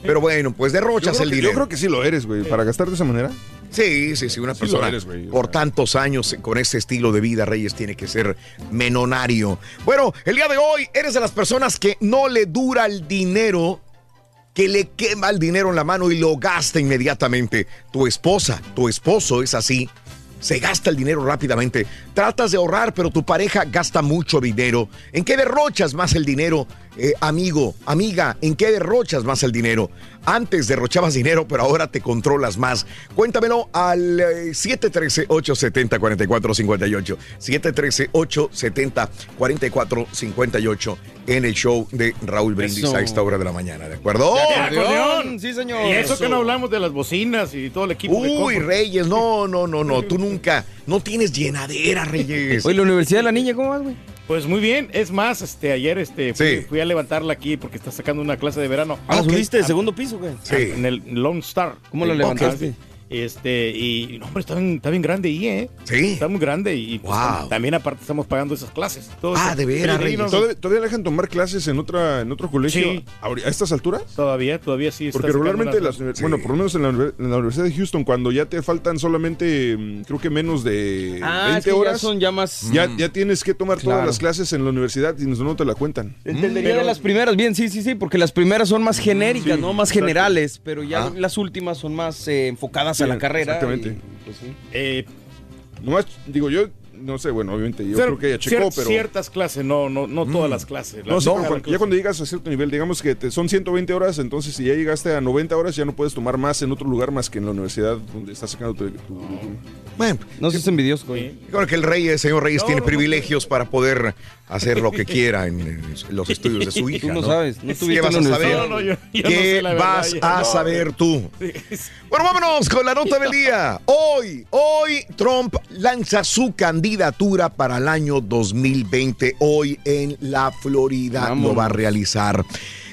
Pero bueno, pues derrochas el que, dinero. yo creo que sí lo eres, güey. Para gastar de esa manera. Sí, sí, sí, una Sí persona eres, güey. por tantos años con este estilo de vida, Reyes, tiene que ser menonario. Bueno, el día de hoy eres de las personas que no le dura el dinero, que le quema el dinero en la mano y lo gasta inmediatamente. Tu esposa, tu esposo es así. Se gasta el dinero rápidamente. Tratas de ahorrar, pero tu pareja gasta mucho dinero. ¿En qué derrochas más el dinero, eh, amigo, amiga? ¿En qué derrochas más el dinero? Antes derrochabas dinero, pero ahora te controlas más. Cuéntamelo al eh, 713-870-4458. 713-870-4458 en el show de Raúl Brindis Eso. a esta hora de la mañana. ¿De acuerdo? Acordeón. Sí, señor. Y eso, que no hablamos de las bocinas y todo el equipo. de Uy. Reyes, no, no, no, no. Tú nunca, no tienes llenadera, Reyes. Oye, la Universidad de la Niña, ¿cómo vas, güey? Pues muy bien, es más, este ayer este fui, Sí. fui a levantarla aquí porque está sacando una clase de verano. Ah, ¿la ok. subiste de segundo piso, güey? Sí. En el Lone Star. ¿Cómo la Sí, levantaste? ok. Este, y no, hombre, está bien, está bien grande ahí, ¿eh? Sí. Está muy grande y pues, Wow. también aparte estamos pagando esas clases. Todo Ah, eso. de veras, ¿Todavía, todavía dejan tomar clases en otra en otro colegio Sí. a estas alturas? Todavía, todavía sí. Porque regularmente, las, Sí. bueno, por lo menos en la, en la Universidad de Houston, cuando ya te faltan solamente, mm, creo que menos de Ah, 20 horas, Mm. ya, más... ya, tienes que tomar todas las clases en la universidad y no te la cuentan. Entendería de las primeras, bien, sí, sí, sí, porque las primeras son más genéricas, Sí, ¿no? Más exacto. generales, pero ya Ah. las últimas son más eh, enfocadas a Sí, la carrera. exactamente. y, pues, sí. Eh, Nomás, digo, yo no sé, bueno, obviamente yo Cier- creo que ya checó, cier- pero... Ciertas clases, no, no, no todas las clases. No, Las- sí, pero las cuando- ya cuando llegas a cierto nivel, digamos que te- son 120 horas, entonces si ya llegaste a 90 horas ya no puedes tomar más en otro lugar más que en la universidad donde estás sacando tu... tu- Bueno, no seas envidioso, güey. Creo que el rey, el señor Reyes, No, tiene no, no. privilegios para poder hacer lo que quiera en, en los estudios de su hija. Tú no sabes, no ¿Qué vas a saber? No, no, yo- yo no ¿Qué sé verdad, vas a no. saber tú? Bueno, vámonos con la nota del día. Hoy, hoy Trump lanza su candidatura para el año 2020. Hoy en la Florida lo va a realizar.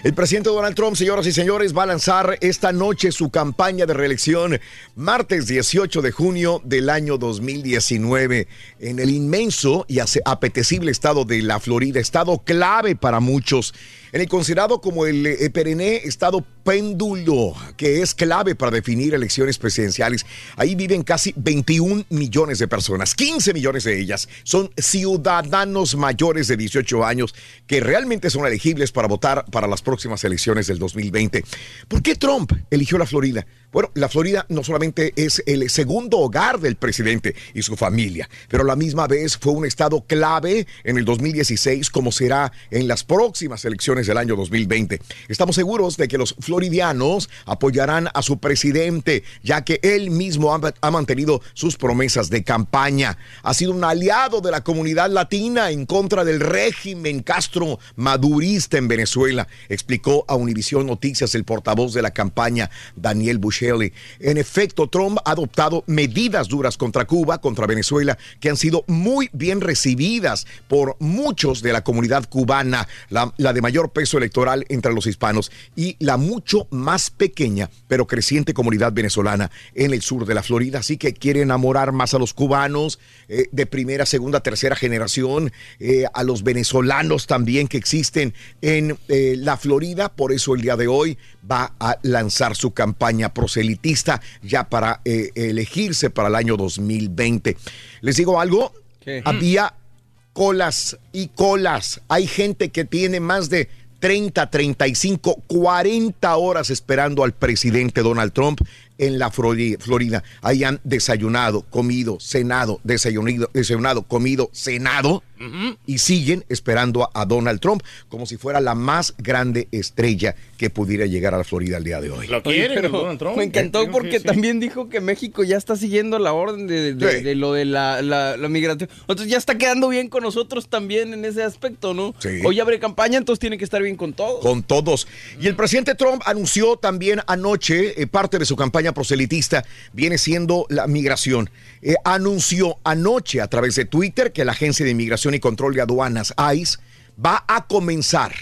El presidente Donald Trump, señoras y señores, va a lanzar esta noche su campaña de reelección martes 18 de junio del año 2019 en el inmenso y apetecible estado de la Florida, estado clave para muchos, en el considerado como el eh, perenne estado péndulo, que es clave para definir elecciones presidenciales. Ahí viven casi 21 millones de personas, 15 millones de ellas son ciudadanos mayores de 18 años que realmente son elegibles para votar para las próximas elecciones del 2020. ¿Por qué Trump eligió la Florida? Bueno, la Florida no solamente es el segundo hogar del presidente y su familia, pero a la misma vez fue un estado clave en el 2016 como será en las próximas elecciones del año 2020. Estamos seguros de que los floridianos apoyarán a su presidente, ya que él mismo ha, ha mantenido sus promesas de campaña. Ha sido un aliado de la comunidad latina en contra del régimen Castro madurista en Venezuela, explicó a Univisión Noticias el portavoz de la campaña, Daniel Buscelli. En efecto, Trump ha adoptado medidas duras contra Cuba, contra Venezuela, que han sido muy bien recibidas por muchos de la comunidad cubana, la, de mayor peso electoral entre los hispanos y la mucho más pequeña pero creciente comunidad venezolana en el sur de la Florida. Así que quiere enamorar más a los cubanos eh, de primera, segunda, tercera generación, eh, a los venezolanos también que existen en eh, la Florida. Por eso el día de hoy va a lanzar su campaña proselitista ya para eh, elegirse para el año 2020. Les digo algo, había colas y colas. Hay gente que tiene más de 30, 35, 40 horas esperando al presidente Donald Trump en la Flori- Florida. Ahí han desayunado, comido, cenado, desayunado, desayunado comido, cenado y siguen esperando a, a Donald Trump como si fuera la más grande estrella que pudiera llegar a la Florida el día de hoy. Lo Oye, quieren, pero Donald Trump. Me encantó porque sí. también dijo que México ya está siguiendo la orden de, de- Sí. de lo de la, la- la migración. Entonces ya está quedando bien con nosotros también en ese aspecto, ¿no? Sí. Hoy abre campaña, entonces tiene que estar bien con todos. Con todos. Y el presidente Trump anunció también anoche, eh, parte de su campaña proselitista viene siendo la migración. Eh, anunció anoche a través de Twitter que la Agencia de Inmigración y Control de Aduanas, ICE, va a comenzar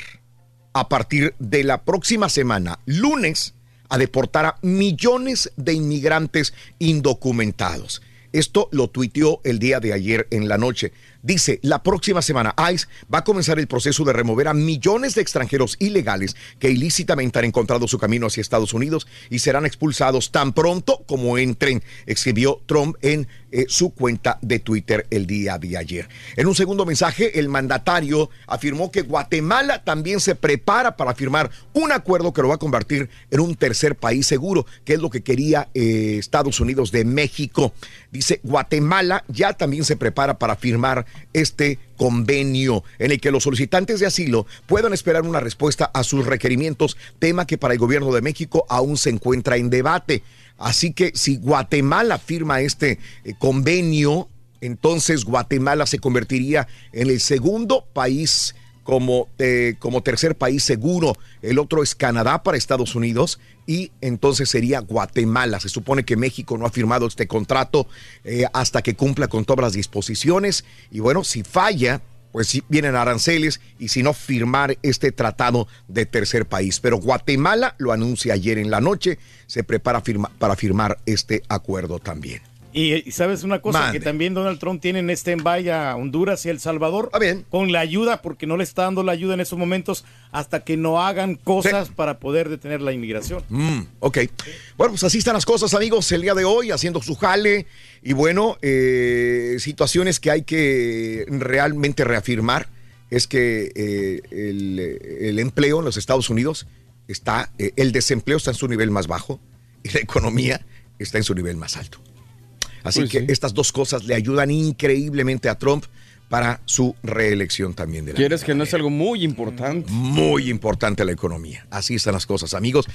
a partir de la próxima semana, lunes, a deportar a millones de inmigrantes indocumentados. Esto lo tuiteó el día de ayer en la noche. Dice, la próxima semana ICE va a comenzar el proceso de remover a millones de extranjeros ilegales que ilícitamente han encontrado su camino hacia Estados Unidos y serán expulsados tan pronto como entren, escribió Trump en eh, su cuenta de Twitter el día de ayer. En un segundo mensaje, el mandatario afirmó que Guatemala también se prepara para firmar un acuerdo que lo va a convertir en un tercer país seguro, que es lo que quería eh, Estados Unidos de México. Dice, Guatemala ya también se prepara para firmar este convenio en el que los solicitantes de asilo puedan esperar una respuesta a sus requerimientos, tema que para el gobierno de México aún se encuentra en debate. Así que si Guatemala firma este eh, convenio, entonces Guatemala se convertiría en el segundo país como, eh, como tercer país seguro. El otro es Canadá para Estados Unidos y entonces sería Guatemala. Se supone que México no ha firmado este contrato eh, hasta que cumpla con todas las disposiciones. Y bueno, si falla, pues vienen aranceles y si no firmar este tratado de tercer país. Pero Guatemala lo anuncia ayer en la noche, se prepara firma- para firmar este acuerdo también. Y, y sabes una cosa, Mande. que también Donald Trump tiene en este en a Honduras y El Salvador con la ayuda, porque no le está dando la ayuda en esos momentos hasta que no hagan cosas para poder detener la inmigración. Mm, ok. Bueno, pues así están las cosas, amigos, el día de hoy, haciendo su jale. Y bueno, eh, situaciones que hay que realmente reafirmar es que eh, el, el empleo en los Estados Unidos está, eh, el desempleo está en su nivel más bajo y la economía está en su nivel más alto. Así Pues que sí. estas dos cosas le ayudan increíblemente a Trump para su reelección también de la Quieres que no es algo muy importante. muy importante la economía. Así están las cosas, amigos.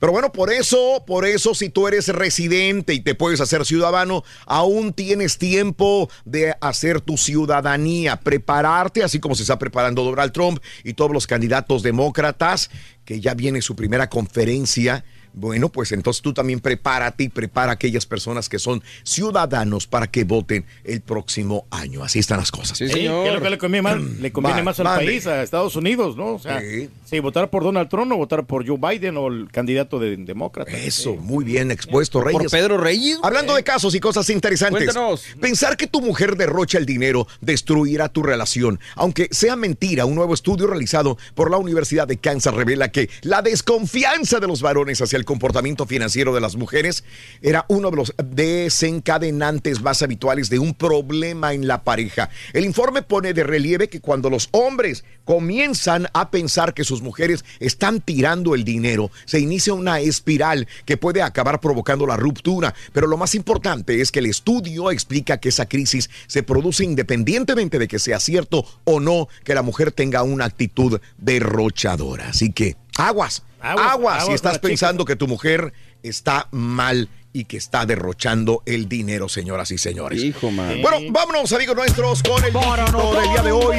Pero bueno, por eso, por eso, si tú eres residente y te puedes hacer ciudadano, aún tienes tiempo de hacer tu ciudadanía, prepararte, así como se está preparando Donald Trump y todos los candidatos demócratas, que ya viene su primera conferencia. Bueno, pues entonces tú también prepárate y prepara a aquellas personas que son ciudadanos para que voten el próximo año. Así están las cosas. Sí, ¿qué es lo que le conviene más, le conviene Va- más al país, a Estados Unidos, ¿no? O sea, Sí. sí. votar por Donald Trump o votar por Joe Biden o el candidato de demócrata. Eso, muy bien expuesto, Reyes. Por Pedro Reyes. Hablando de casos y cosas interesantes. Cuéntanos. Pensar que tu mujer derrocha el dinero destruirá tu relación. Aunque sea mentira, un nuevo estudio realizado por la Universidad de Kansas revela que la desconfianza de los varones hacia el comportamiento financiero de las mujeres era uno de los desencadenantes más habituales de un problema en la pareja. El informe pone de relieve que cuando los hombres comienzan a pensar que sus mujeres están tirando el dinero, se inicia una espiral que puede acabar provocando la ruptura. Pero lo más importante es que el estudio explica que esa crisis se produce independientemente de que sea cierto o no que la mujer tenga una actitud derrochadora. Así que aguas, aguas, Aguas, si estás pensando que tu mujer está mal y que está derrochando el dinero, señoras y señores. Hijo, man. Bueno, vámonos, amigos nuestros, con el dígito del día de hoy.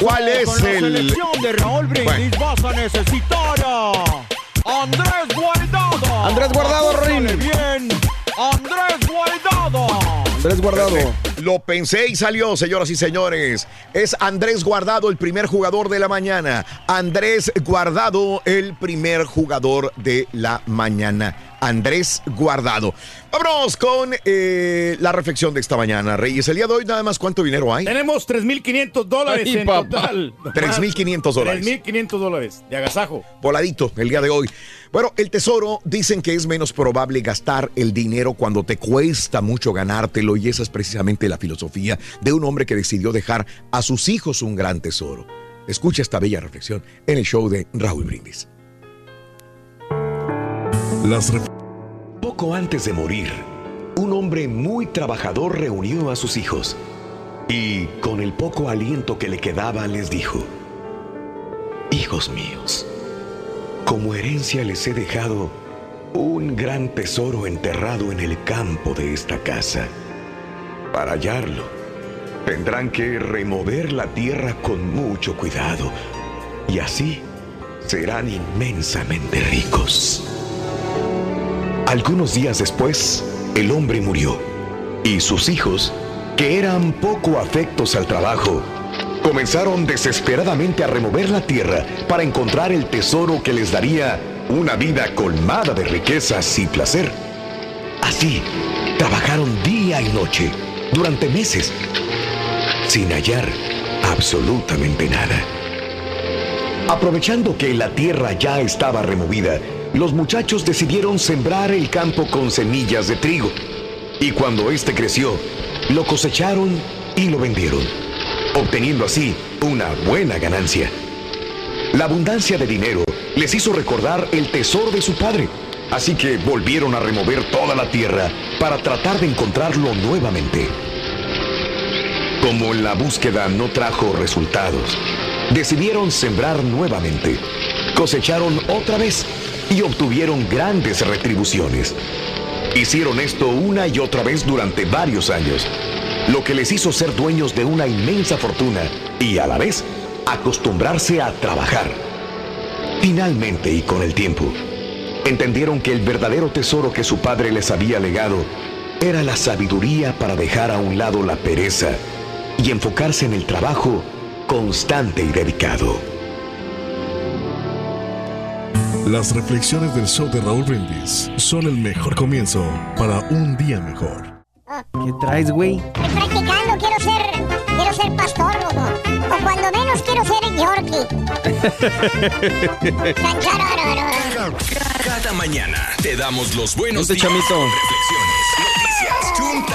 ¿Cuál es Con la el...? selección de Raúl Brindis Bueno. vas a necesitar a Andrés Guardado. Andrés Guardado, Rin. bien. Andrés Guardado. Andrés Guardado. Lo pensé y salió, señoras y señores. Es Andrés Guardado el primer jugador de la mañana. Andrés Guardado el primer jugador de la mañana. Andrés Guardado. Vámonos con eh, la reflexión de esta mañana, Reyes. El día de hoy nada más cuánto dinero hay. Tenemos 3.500 dólares Ay, en papá. total. 3.500 dólares. 3.500 dólares de agasajo. voladito el día de hoy. Bueno, el tesoro dicen que es menos probable gastar el dinero cuando te cuesta mucho ganártelo y esa es precisamente la filosofía de un hombre que decidió dejar a sus hijos un gran tesoro. Escucha esta bella reflexión en el show de Raúl Brindis. Poco antes de morir, un hombre muy trabajador reunió a sus hijos y, con el poco aliento que le quedaba, les dijo, Hijos míos, como herencia les he dejado un gran tesoro enterrado en el campo de esta casa. Para hallarlo, tendrán que remover la tierra con mucho cuidado y así serán inmensamente ricos. Algunos días después, el hombre murió y sus hijos, que eran poco afectos al trabajo, comenzaron desesperadamente a remover la tierra para encontrar el tesoro que les daría una vida colmada de riquezas y placer. Así, trabajaron día y noche durante meses, sin hallar absolutamente nada. Aprovechando que la tierra ya estaba removida, los muchachos decidieron sembrar el campo con semillas de trigo. Y cuando éste creció, lo cosecharon y lo vendieron, obteniendo así una buena ganancia. La abundancia de dinero les hizo recordar el tesoro de su padre, así que volvieron a remover toda la tierra para tratar de encontrarlo nuevamente. Como la búsqueda no trajo resultados, decidieron sembrar nuevamente. Cosecharon otra vez y obtuvieron grandes retribuciones. Hicieron esto una y otra vez durante varios años, lo que les hizo ser dueños de una inmensa fortuna y a la vez acostumbrarse a trabajar. Finalmente y con el tiempo, entendieron que el verdadero tesoro que su padre les había legado era la sabiduría para dejar a un lado la pereza y enfocarse en el trabajo constante y dedicado. Las reflexiones del show de Raúl Brindis son el mejor comienzo para un día mejor. ¿Qué traes, güey? Estoy practicando, quiero ser, quiero ser pastor, loco. O cuando menos quiero ser Yorkie. Chan, chararara. Cada mañana te damos los buenos Vente, días, chamito. reflexiones,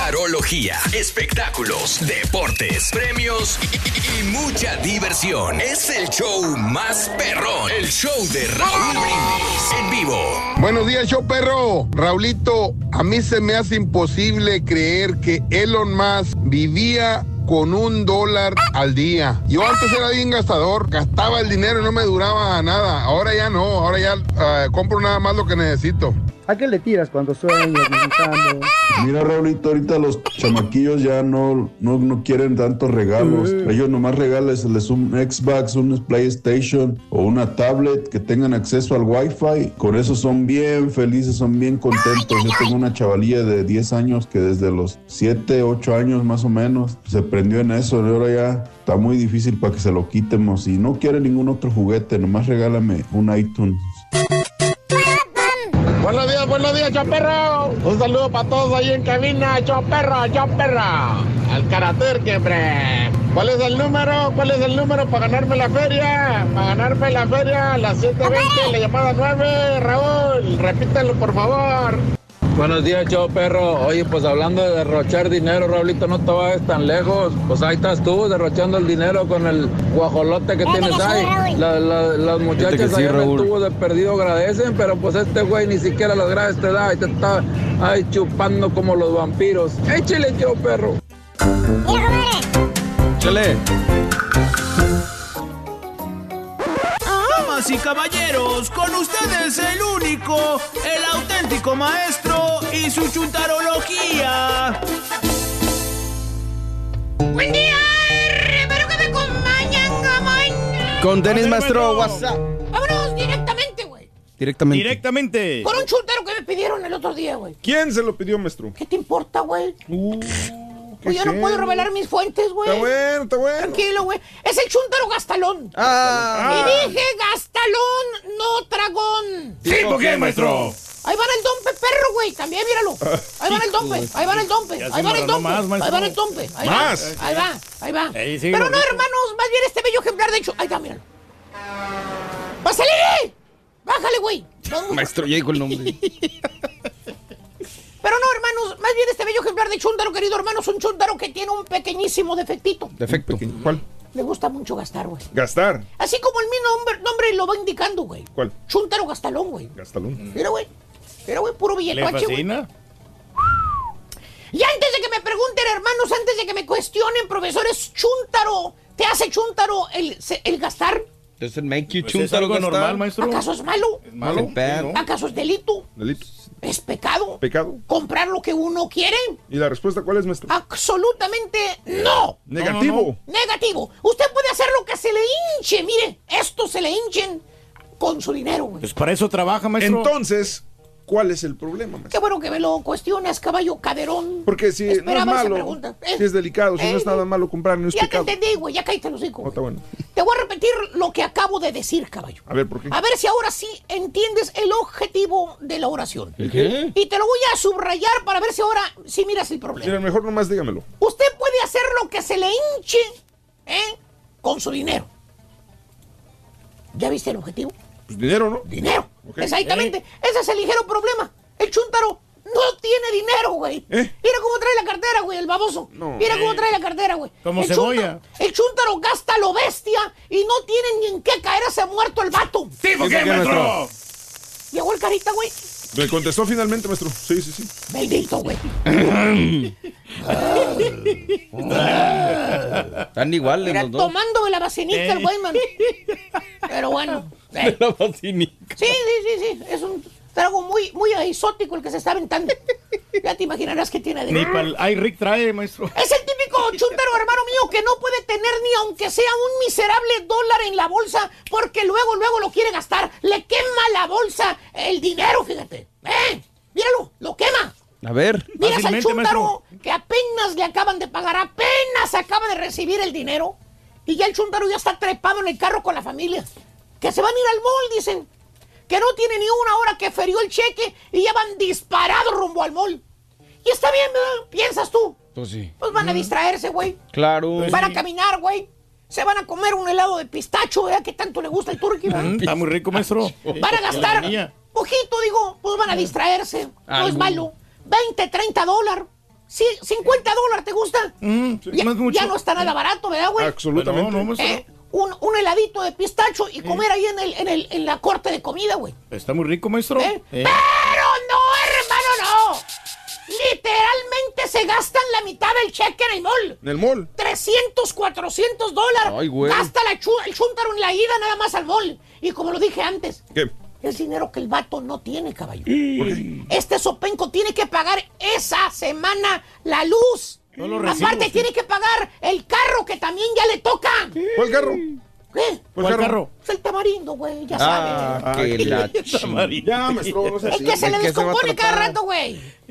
Juntarología, espectáculos, deportes, premios y, y mucha diversión. Es el show más perrón, el show de Raúl Brindis en vivo. Buenos días, show perro. Raulito, a mí se me hace imposible creer que Elon Musk vivía con un dólar al día. Yo antes era bien gastador, gastaba el dinero y no me duraba nada. Ahora ya no, ahora ya ah, compro nada más lo que necesito. ¿A qué le tiras cuando sueñas meditando? Mira, Raulito, ahorita los chamaquillos ya no, no, no quieren tantos regalos. Ellos nomás regales un Xbox, un PlayStation o una tablet que tengan acceso al Wi-Fi. Con eso son bien felices, son bien contentos. Yo tengo una chavalilla de 10 años que desde los 7, 8 años más o menos se prendió en eso. Ahora ya está muy difícil para que se lo quitemos. Y no quiere ningún otro juguete, nomás regálame un iTunes. Buenos días, buenos días, Choperro. Un saludo para todos ahí en cabina, Choperro, Choperro. Al carácter hombre. ¿Cuál es el número? ¿Cuál es el número para ganarme la feria? Para ganarme la feria, la 720, la llamada 9, Raúl. Repítelo, por favor. Buenos días, chavo perro. Oye, pues hablando de derrochar dinero, Raulito, no te vayas tan lejos. Pues ahí estás tú, derrochando el dinero con el guajolote que tienes ahí. La- la- las muchachas que sí, allá en el Raúl. tubo de perdido agradecen, pero pues este güey ni siquiera las gracias te da y te está ahí chupando como los vampiros. Échale, chavo perro. Chale. Damas y caballeros, con ustedes el único, el auténtico maestro y su chuntarología. Buen día, espero que me acompañan. Con tenis, maestro, WhatsApp. Vámonos directamente, güey. Directamente. Directamente. Con un chultero que me pidieron el otro día, güey. ¿Quién se lo pidió, maestro? ¿Qué te importa, güey? ¿qué Oye, yo no puedo revelar mis fuentes, güey. Está bueno, está bueno. Tranquilo, güey. Es el chuntaro gastalón. Ah. Y dije gastalón, no tragón. ¿Sí, por qué, maestro? Ahí van el dompe perro, güey. También míralo. Ahí van el dompe. Ahí van el dompe. Ahí van el dompe. Ahí van el dompe. Ahí Más. va. Ahí va. Ahí va. Ahí sigue, Pero no, hermanos. Más bien este bello ejemplar, de hecho. Ahí está, míralo. ¡Pásale! Bájale, güey. Maestro, ya dijo el nombre. Pero no, hermanos, más bien este bello ejemplar de chúntaro, querido hermano, es un chúntaro que tiene un pequeñísimo defectito. Defecto. ¿Cuál? Le gusta mucho gastar, güey. Gastar. Así como el mismo nombre, nombre lo va indicando, güey. ¿Cuál? Chúntaro gastalón, güey. Gastalón. Mira, güey. Mira, güey, puro ¿Le billetoche, güey. fascina? Y antes de que me pregunten, hermanos, antes de que me cuestionen, profesores, chúntaro, ¿te hace chúntaro el, se- el gastar? Does it make you Pues es chuntaro algo gastar? normal, maestro. ¿Acaso es malo? ¿Es malo? ¿Acaso es delito? Delito. ¿Es pecado? Pecado. ¿Comprar lo que uno quiere? ¿Y la respuesta cuál es, maestro? Absolutamente no. Negativo. Negativo. Usted puede hacer lo que se le hinche. Mire, esto se le hinchen con su dinero, güey. Pues para eso trabaja, maestro. Entonces, ¿cuál es el problema, maestro? Qué bueno que me lo cuestionas, caballo caderón. Porque si no es malo. Eh, si es delicado, si no eh, es nada malo comprar, no es Ya te pecado. entendí, güey. Ya cállate los hocico. No, está bueno. Te voy a repetir lo que acabo de decir, caballo. A ver, ¿por qué? A ver si ahora sí entiendes el objetivo de la oración. ¿El qué? Y te lo voy a subrayar para ver si ahora sí miras el problema. Mira, mejor nomás dígamelo. Usted puede hacer lo que se le hinche, ¿eh? Con su dinero. ¿Ya viste el objetivo? Pues dinero, ¿no? Dinero. Exactamente. Ese es el ligero problema. El chúntaro no tiene dinero, güey. Mira cómo trae la cartera, güey, el baboso. No. Mira cómo trae la cartera, güey. Como El cebolla. chúntaro- el chúntaro gasta lo bestia y no tiene ni en qué caerse muerto el vato. Sí, ¿por qué, maestro? Llegó el carita, güey. Me contestó finalmente, maestro. Sí, sí, sí. Bendito, güey. Están iguales Era los dos. tomándome la vacinica el güey, man. Pero bueno. La vacinica. Sí, sí, sí, sí. Es un trago muy, muy exótico el que se está aventando. Ya te imaginarás que tiene de Ni pa'l ay, Rick trae, maestro. Es el típico chúntaro, hermano mío, que no puede tener ni aunque sea un miserable dólar en la bolsa porque luego, luego lo quiere gastar. Le quema la bolsa el dinero, fíjate. ¡Eh! Míralo, lo quema. A ver. Miras al chúntaro que apenas le acaban de pagar, apenas acaba de recibir el dinero y ya el chúntaro ya está trepado en el carro con la familia. Que se van a ir al mall, dicen. Que no tiene ni una hora que ferió el cheque y ya van disparados rumbo al mall. Y está bien, ¿verdad? Piensas tú. Pues sí. Pues van a distraerse, güey. Claro. Pues Van a caminar, güey. Se van a comer un helado de pistacho, ¿verdad? Que tanto le gusta el turqui, ¿verdad? Está muy rico, maestro. Van a gastar poquito, digo, pues van a distraerse. No es malo. 20, 30 dólares. Sí, 50 dólares, ¿te gusta? Mm, sí, ya, no es mucho. ya no está nada barato, ¿verdad, güey? Absolutamente. No, no, maestro. Eh, un, un heladito de pistacho y comer ahí en, el, en, el, en la corte de comida, güey. Está muy rico, maestro. ¿Eh? Pero no, hermano, no. Literalmente se gastan la mitad del cheque en el mall. En el mall. 300, 400 dólares. Ay, güey. Gasta la chu- el chúntaro en la ida nada más al mall. Y como lo dije antes, ¿Qué? es dinero que el vato no tiene, caballo. Este sopenco tiene que pagar esa semana la luz. No lo Aparte recibos, sí. tiene que pagar el carro que también ya le toca. ¿Cuál carro? ¿Qué? ¿Cuál carro? Es el tamarindo, güey, ya Ah, sabes. que la Ya, maestro, no sé Es que se le ¿De qué se descompone cada rato, güey.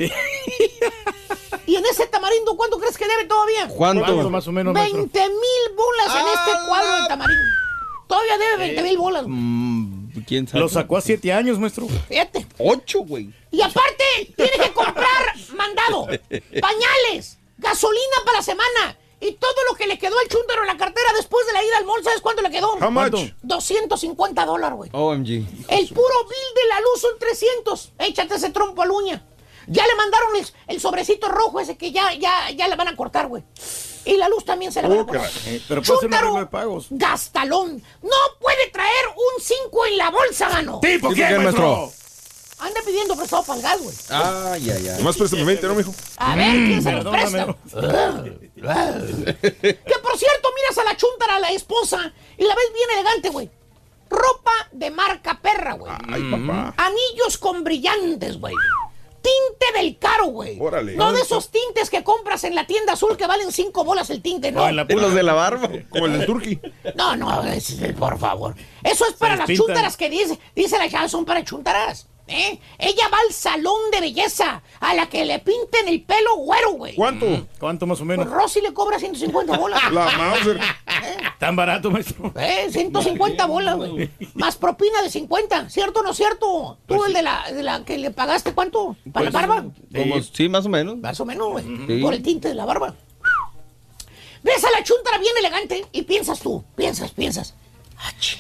y en ese tamarindo, ¿cuánto crees que debe todavía? ¿Cuánto ¿Cuánto? más o menos, maestro? 20 mil bolas en este cuadro de tamarindo. Todavía debe 20 mil bolas. güey. Mm, ¿Quién sabe? Lo sacó a siete años, maestro. Fíjate. Ocho, güey. Y aparte, tiene que comprar mandado, pañales, gasolina para la semana y todo lo que le quedó al chúntaro en la cartera después de la ida al mall. ¿Sabes cuánto le quedó? How much? ¿Cuánto? 250 dólares, güey. OMG. El puro bill de la luz son 300. Échate ese trompo a la uña. Ya le mandaron el, el sobrecito rojo ese que ya, ya, ya le van a cortar, güey. Y la luz también se la van a cortar. Eh, pero arreglo de pagos. gastalón. No puede traer un 5 en la bolsa, mano. ¿Tipo ¿Tipo qué, qué, maestro? Anda pidiendo prestado para el gas, güey. Ay, ay, ay. Nomás préstame 20, ¿no, mijo? A ver, ¿quién se los Perdóname. presta? que por cierto, miras a la chuntara, a la esposa, y la ves bien elegante, güey. Ropa de marca perra, güey. Ay, papá. Anillos con brillantes, güey. Tinte del caro, güey. Órale. No de esos tintes que compras en la tienda azul que valen cinco bolas el tinte, no. En la ¿Y los de la barba? Como el del Turqui. No, no, es- por favor. Eso es para las chúntaras que dice, dice la chava, son para chúntaras. ¿Eh? Ella va al salón de belleza a la que le pinten el pelo güero, güey. ¿Cuánto? ¿Cuánto más o Pues menos? Rosy le cobra 150 bolas. La Mauser. Tan barato, maestro. Eh, 150 bolas, güey. Más propina de 50. ¿Cierto o no cierto? Tú, el de la, de la que le pagaste, ¿cuánto? ¿Para Pues, la barba? Como, sí, más o menos. Más o menos, güey. Sí. Por el tinte de la barba. Ves a la chuntara bien elegante y piensas tú, piensas, piensas. "Ach,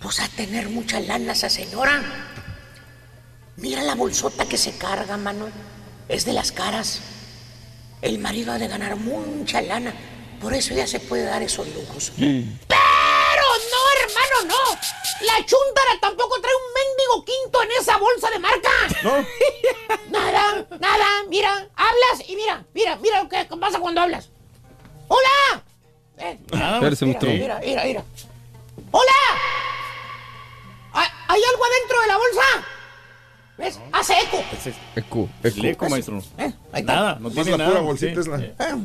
Pues a tener mucha lana esa señora. Mira la bolsota que se carga, mano. Es de las caras. El marido ha de ganar mucha lana. Por eso ya se puede dar esos lujos. Pero no, hermano, no. La chuntara tampoco trae un mendigo quinto en esa bolsa de marca. ¿No? Nada, nada, mira, hablas y mira, mira, mira lo que pasa cuando hablas. ¡Hola! Eh, mira, mira, mira, mira. ¡Hola! ¿Hay, hay algo adentro de la bolsa? ¿Ves? Hace eco. Eco, El eco. eco, maestro. Eh, ahí está. Nada, no tiene la nada. pura bolsita sí. es la... Eh,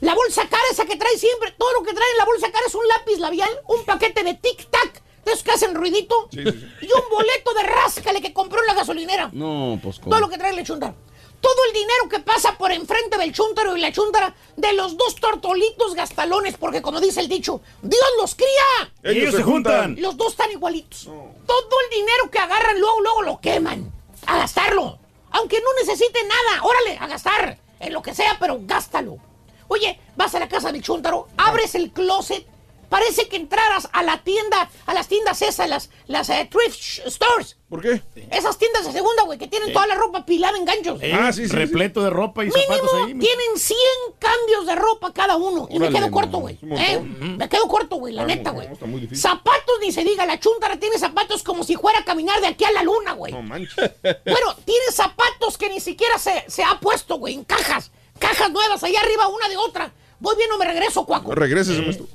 La bolsa cara esa que trae siempre, todo lo que trae en la bolsa cara es un lápiz labial, un paquete de tic-tac, de esos que hacen ruidito, Sí, sí, sí. y un boleto de ráscale que compró en la gasolinera. No, pues Todo lo ¿cómo? que trae el chuntaro. Todo el dinero que pasa por enfrente del chuntaro y la chuntara de los dos tortolitos gastalones, porque como dice el dicho, Dios los cría. Ellos se juntan. Los dos están igualitos. Todo el dinero que agarran luego, luego lo queman. A gastarlo. Aunque no necesite nada. Órale, a gastar. En lo que sea, pero gástalo. Oye, vas a la casa del chuntaro, abres el closet. Parece que entraras a la tienda, a las tiendas esas, las, las eh, thrift stores. ¿Por qué? Esas tiendas de segunda, güey, que tienen toda la ropa pilada en ganchos. Eh, Ah, sí, sí, repleto de ropa y zapatos Mínimo ahí. tienen 100 cambios de ropa cada uno. Y me Órale, quedo no, corto, güey. es un montón. ¿Eh? Me quedo corto, güey, la Ah, neta, no, güey. no, está muy difícil. Zapatos ni se diga, la chuntara tiene zapatos como si fuera a caminar de aquí a la luna, güey. No manches. Bueno, tiene zapatos que ni siquiera se, se ha puesto, güey, en cajas. Cajas nuevas, allá arriba, una de otra. Voy bien o me regreso, cuaco. Regreses, maestro.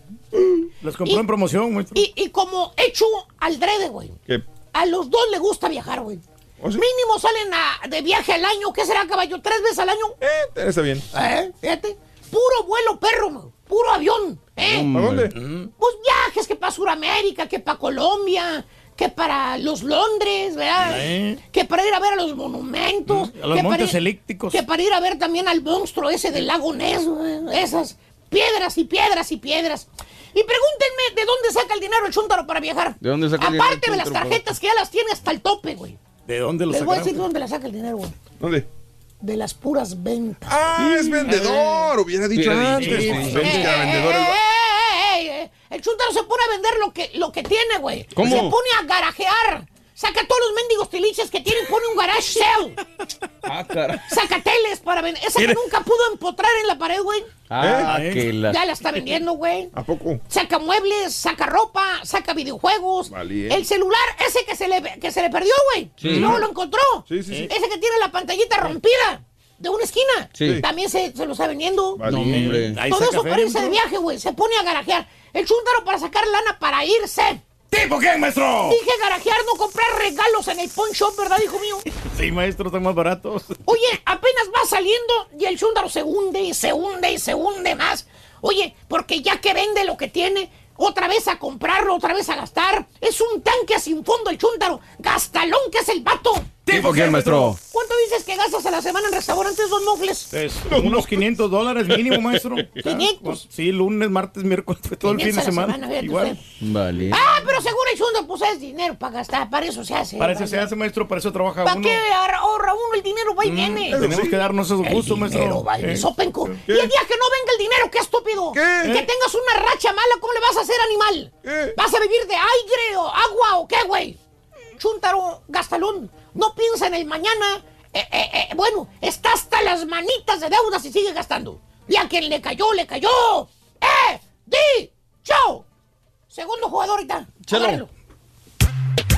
Los compró Y- en promoción, maestro. Y, y como hecho al drede, güey. ¿Qué? A los dos le gusta viajar, güey. ¿Oh? Mínimo salen a- de viaje al año. ¿Qué será, caballo? ¿Tres veces al año? Eh, está bien. ¿Eh? Fíjate. Puro vuelo perro, puro avión. ¿eh? ¿A dónde? Pues viajes que para Sudamérica, que para Colombia, que para los Londres, ¿verdad? Eh. Que para ir a ver a los monumentos. A los que para montes ir- elípticos. Que para ir a ver también al monstruo ese del lago Ness, güey. Esas piedras y piedras y piedras. Y pregúntenme de dónde saca el dinero el chúntaro para viajar. ¿De dónde saca el dinero Aparte de las tarjetas que ya las tiene hasta el tope, güey. ¿De dónde lo Les voy a decir de dónde la saca el dinero, güey. ¿Dónde? De las puras ventas. Ah, es vendedor. Hubiera dicho Hubiera antes. dicho, pues, sí. era vendedor. el- Eh, eh, eh, eh, El chúntaro se pone a vender lo que, lo que tiene, güey. ¿Cómo? Se pone a garajear. Saca todos los mendigos tiliches que tiene y pone un garage sale. Ah, caray. Saca teles para vender. Esa que nunca pudo empotrar en la pared, güey. Ah, ¿Eh? que la... Ya la está vendiendo, güey. ¿A poco? Saca muebles, saca ropa, saca videojuegos. Valiente. El celular ese que se le, que se le perdió, güey. Sí. Y luego lo encontró. Sí, sí, sí. Ese que tiene la pantallita rompida de una esquina. Sí. También se, se lo está vendiendo. Valiente. No, hombre. Todo eso para irse de viaje, güey. Se pone a garajear. El chúntaro para sacar lana para irse. ¿Tipo qué, maestro? Dije garajear, no comprar regalos en el pawn shop, ¿verdad, hijo mío? Sí, maestro, están más baratos. Oye, apenas va saliendo y el chúndaro se hunde y se hunde y se hunde más. Oye, porque ya que vende lo que tiene, otra vez a comprarlo, otra vez a gastar. Es un tanque sin fondo el chúndaro. Gastalón que es el vato. ¿Tipo qué, maestro? ¿Cuánto dices que gastas a la semana en restaurantes, don Mofles? Es unos 500 dólares mínimo, maestro. 500. Sí, lunes, martes, miércoles, todo el fin 500 de semana. semana, Igual. Vale. Ah, pero seguro el chúndaro pues es dinero para gastar. Para eso se hace. Para eso se hace, maestro, para eso trabaja ¿Para uno. qué ahorra uno el dinero? Va y viene. Tenemos que darnos esos gustos, maestro. va y viene. Eh. Sopenco. Y el día que no venga el dinero, qué estúpido. ¿Qué? Que tengas una racha mala, ¿cómo le vas a hacer, animal? ¿Qué? ¿Vas a vivir de aire o agua o qué, güey? Chúntaro, gastalón, no piensa en el mañana. Eh, eh, eh, bueno, está hasta las manitas de deudas y sigue gastando. Y a quien le cayó, le cayó. ¡Eh! ¡Di! ¡Chao! Segundo jugador ahorita. Chelo.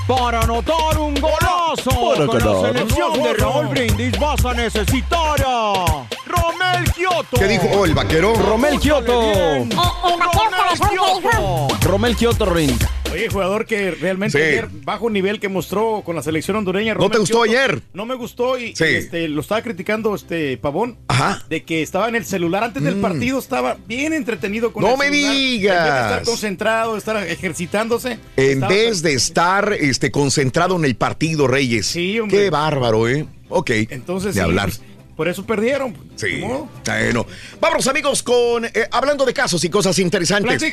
Para anotar un golazo Para con ganar. la selección de Raúl Brindis vas a necesitar a Romel Kioto. ¿Qué dijo oh, el vaquero? Romel Kioto. Eh. Romel Kioto, Rin. Oye, jugador que realmente Sí. ayer bajo nivel que mostró con la selección hondureña. ¿No Romel te gustó Kioto, ayer? No me gustó y, Sí. este, lo estaba criticando este Pavón. Ajá. De que estaba en el celular antes del partido, estaba bien entretenido con Mm. No el me celular. digas. En vez de estar concentrado, estar ejercitándose. En vez de estar este, concentrado en el partido, Reyes. Sí, hombre. Qué bárbaro, ¿eh? Ok. Entonces, de sí, hablar. pues, por eso perdieron. Sí. Bueno, vamos amigos con eh, hablando de casos y cosas interesantes.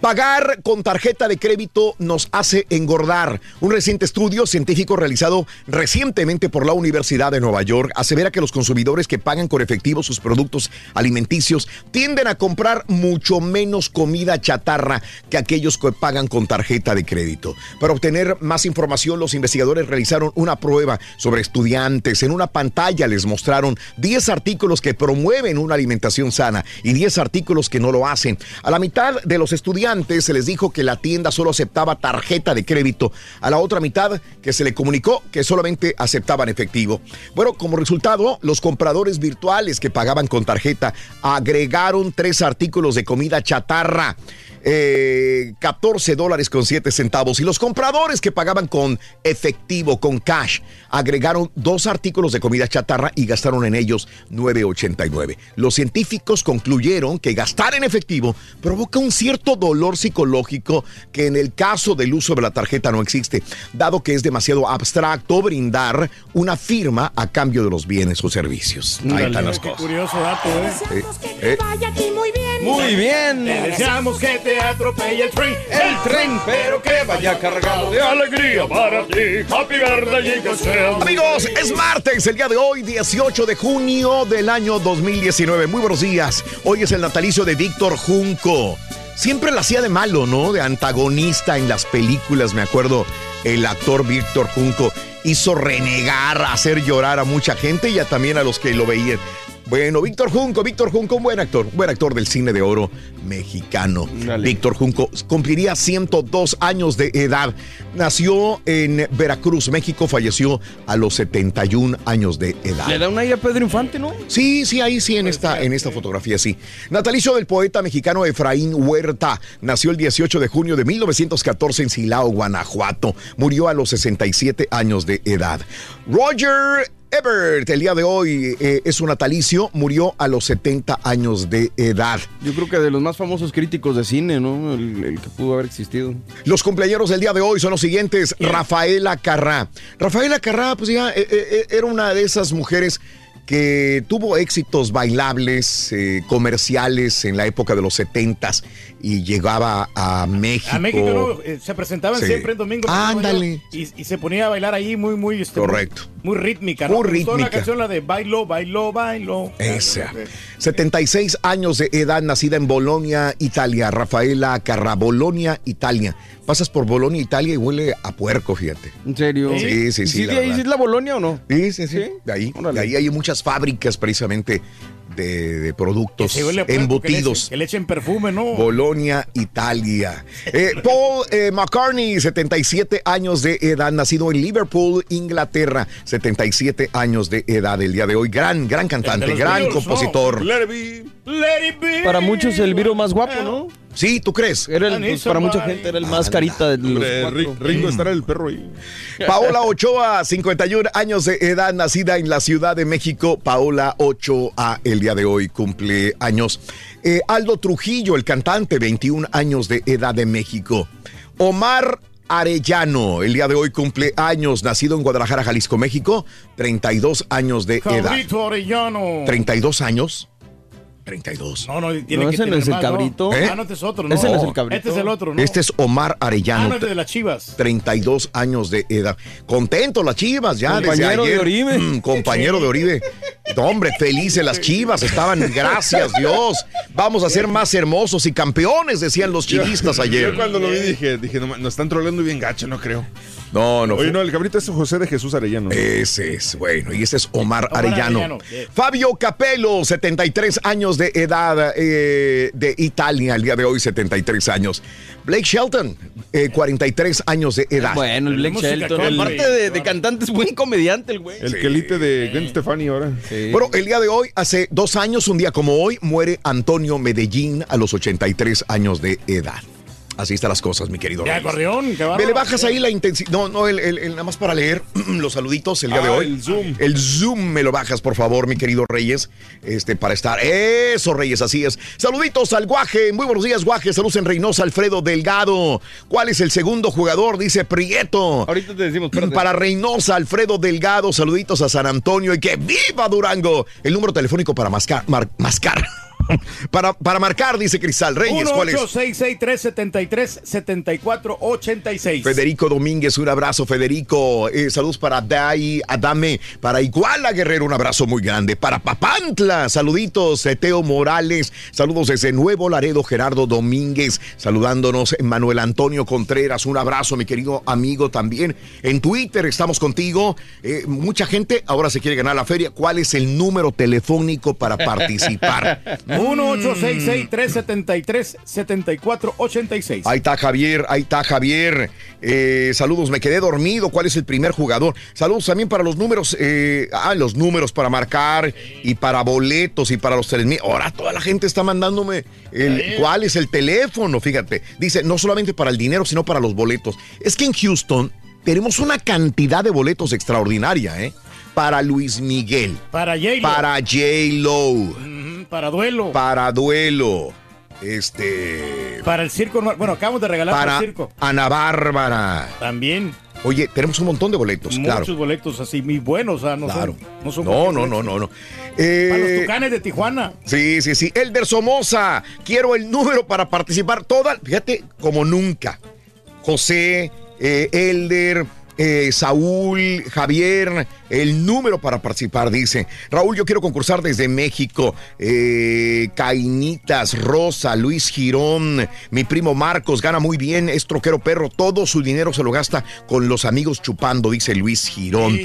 Pagar con tarjeta de crédito nos hace engordar. Un reciente estudio científico realizado recientemente por la Universidad de Nueva York asevera que los consumidores que pagan con efectivo sus productos alimenticios tienden a comprar mucho menos comida chatarra que aquellos que pagan con tarjeta de crédito. Para obtener más información, los investigadores realizaron una prueba sobre estudiantes. En una pantalla les mostraron 10 artículos que promueven una alimentación sana y 10 artículos que no lo hacen. A la mitad de los estudiantes se les dijo que la tienda solo aceptaba tarjeta de crédito. A la otra mitad que se le comunicó que solamente aceptaban efectivo. Bueno, como resultado, los compradores virtuales que pagaban con tarjeta agregaron tres artículos de comida chatarra. eh, 14 dólares con 7 centavos y los compradores que pagaban con efectivo, con cash, agregaron dos artículos de comida chatarra y gastaron en ellos 9.89. Los científicos concluyeron que gastar en efectivo provoca un cierto dolor psicológico que en el caso del uso de la tarjeta no existe, dado que es demasiado abstracto brindar una firma a cambio de los bienes o servicios. Ahí están las Qué cosas. curioso dato, ¿eh? Eh, eh, muy bien. Muy bien. Te deseamos que te atropelle el tren. El tren, pero que vaya cargado de alegría para ti. Happy birthday, que sea. Amigos, es martes, el día de hoy, 18 de junio del año 2019. Muy buenos días. Hoy es el natalicio de Víctor Junco. Siempre la hacía de malo, ¿no? De antagonista en las películas, me acuerdo. El actor Víctor Junco hizo renegar, hacer llorar a mucha gente y a también a los que lo veían. Bueno, Víctor Junco, Víctor Junco, un buen actor, un buen actor del cine de oro mexicano. Víctor Junco cumpliría 102 años de edad. Nació en Veracruz, México, falleció a los 71 años de edad. Le da una idea a Pedro Infante, ¿no? Sí, sí, ahí sí, en esta, en esta fotografía, sí. Natalicio del poeta mexicano Efraín Huerta. Nació el 18 de junio de 1914 en Silao, Guanajuato. Murió a los 67 años de edad. Roger Ebert, el día de hoy eh, es un natalicio, murió a los 70 años de edad. Yo creo que de los más famosos críticos de cine, ¿no? El, el que pudo haber existido. Los cumpleaños del día de hoy son los siguientes. Rafaela Carrá. Rafaela Carrá, pues ya eh, eh, era una de esas mujeres que tuvo éxitos bailables, eh, comerciales en la época de los 70 y llegaba a México. A México ¿no? Eh, se presentaban Sí. siempre en domingo. Ándale. Y, y se ponía a bailar ahí muy, muy. este, Correcto. Muy, muy rítmica, ¿no? Muy rítmica. la canción, la de Bailo, Bailo, Bailo. Esa. 76 años de edad, nacida en Bolonia, Italia. Rafaela Carrá, Bolonia, Italia. Pasas por Bolonia, Italia y huele a puerco, fíjate. ¿En serio? Sí, sí, ¿Y sí. ¿Sí, la de ahí verdad. es la Bolonia o no? Sí, sí, sí. De ahí, de ahí hay muchas fábricas precisamente de, de productos puerco, embutidos. Que le, echen, que le echen perfume, ¿no? Bolonia, Italia. Eh, Paul eh, McCartney, 77 años de edad, nacido en Liverpool, Inglaterra. 77 años de edad el día de hoy. Gran, gran cantante, gran Beatles, ¿no? compositor. Let it be. Let it be. Para muchos el Viro más guapo, ¿no? Sí, ¿tú crees? Era el- pues, para mucha gente era el más carita de los Hombre, cuatro. Ri- Ringo estará el perro ahí. Paola Ochoa, 51 años de edad, nacida en la Ciudad de México. Paola Ochoa, el día de hoy cumple años. Eh, Aldo Trujillo, el cantante, 21 años de edad de México. Omar Arellano, el día de hoy cumple años, nacido en Guadalajara, Jalisco, México. 32 años de edad. Arellano. 32 años. 32. No, no, tiene No, que ese no tener es el más, ¿no? cabrito. ¿Eh? Ah, no, este es otro, ¿no? Ese no es el cabrito. Este es el otro, ¿no? Este es Omar Ah, Arellano. no, es de las chivas. 32 años de edad. Contento las chivas ya Compañero desde de ayer. Oribe. Mm, compañero de Oribe. No, hombre, felices las chivas estaban, gracias Dios. Vamos a ser más hermosos y campeones, decían los chivistas Yo ayer. cuando lo vi dije, dije, no, nos están trolando bien gacho, no creo. No, no. Oye, no, el cabrito es José de Jesús Arellano. Ese es, bueno, y ese es Omar, Omar Arellano. Fabio Capello, 73 años de edad, eh, de Italia, el día de hoy, 73 años. Blake Shelton, eh, 43 años de edad. Bueno, el Blake Shelton. Aparte de, de cantante, es buen comediante el güey. El quelite de Gwen Stefani ahora. Bueno, el día de hoy, hace dos años, un día como hoy, muere Antonio Medellín a los 83 años de edad. Así están las cosas, mi querido. De Reyes. acordeón, qué Me le bajas ahí la intensidad. No, no, el, el- el- nada más para leer los saluditos el día de Ah, hoy. el Zoom. El Zoom me lo bajas, por favor, mi querido Reyes. Este, para estar. Eso, Reyes, así es. Saluditos al Guaje. Muy buenos días, Guaje. Saludos en Reynosa, Alfredo Delgado. ¿Cuál es el segundo jugador? Dice Prieto. Ahorita te decimos, espérate. Para Reynosa, Alfredo Delgado. Saluditos a San Antonio y que viva Durango. El número telefónico para mascar. mar- mascar. para, para marcar, dice Cristal Reyes. ¿Cuál es? 1-866-373-7486. Federico Domínguez, un abrazo, Federico. Eh, saludos para Dai, Adame, para Iguala Guerrero, un abrazo muy grande. Para Papantla, saluditos, eh, Teo Morales. Saludos desde Nuevo Laredo, Gerardo Domínguez. Saludándonos, Manuel Antonio Contreras. Un abrazo, mi querido amigo también. En Twitter estamos contigo. Eh, mucha gente ahora se quiere ganar la feria. ¿Cuál es el número telefónico para participar? 1-866-373-7486. Ahí está Javier, ahí está Javier. Eh, saludos, me quedé dormido. ¿Cuál es el primer jugador? Saludos también para los números. eh, ah, los números para marcar y para boletos y para los 3000. Ahora toda la gente está mandándome el, cuál es el teléfono. Fíjate, dice no solamente para el dinero, sino para los boletos. Es que en Houston tenemos una cantidad de boletos extraordinaria, ¿eh? Para Luis Miguel, Para J-Lo. para J-Lo, para duelo. para Duelo, este. para el circo. no- Bueno, acabamos de regalar para, para el circo. Ana Bárbara. También. Oye, tenemos un montón de boletos, Muchos claro. boletos así muy buenos. O sea, no Claro. son. No, son No, no, no, no, no. Para los Eh, tucanes de Tijuana. sí, sí, sí. Elder Somoza, quiero el número para participar. Toda, fíjate, como nunca. José, eh, Elder, eh, Saúl, Javier, el número para participar, dice. Raúl, yo quiero concursar desde México. Eh, Cainitas, Rosa, Luis Girón, mi primo Marcos, gana muy bien, es troquero perro, todo su dinero se lo gasta con los amigos chupando, dice Luis Girón.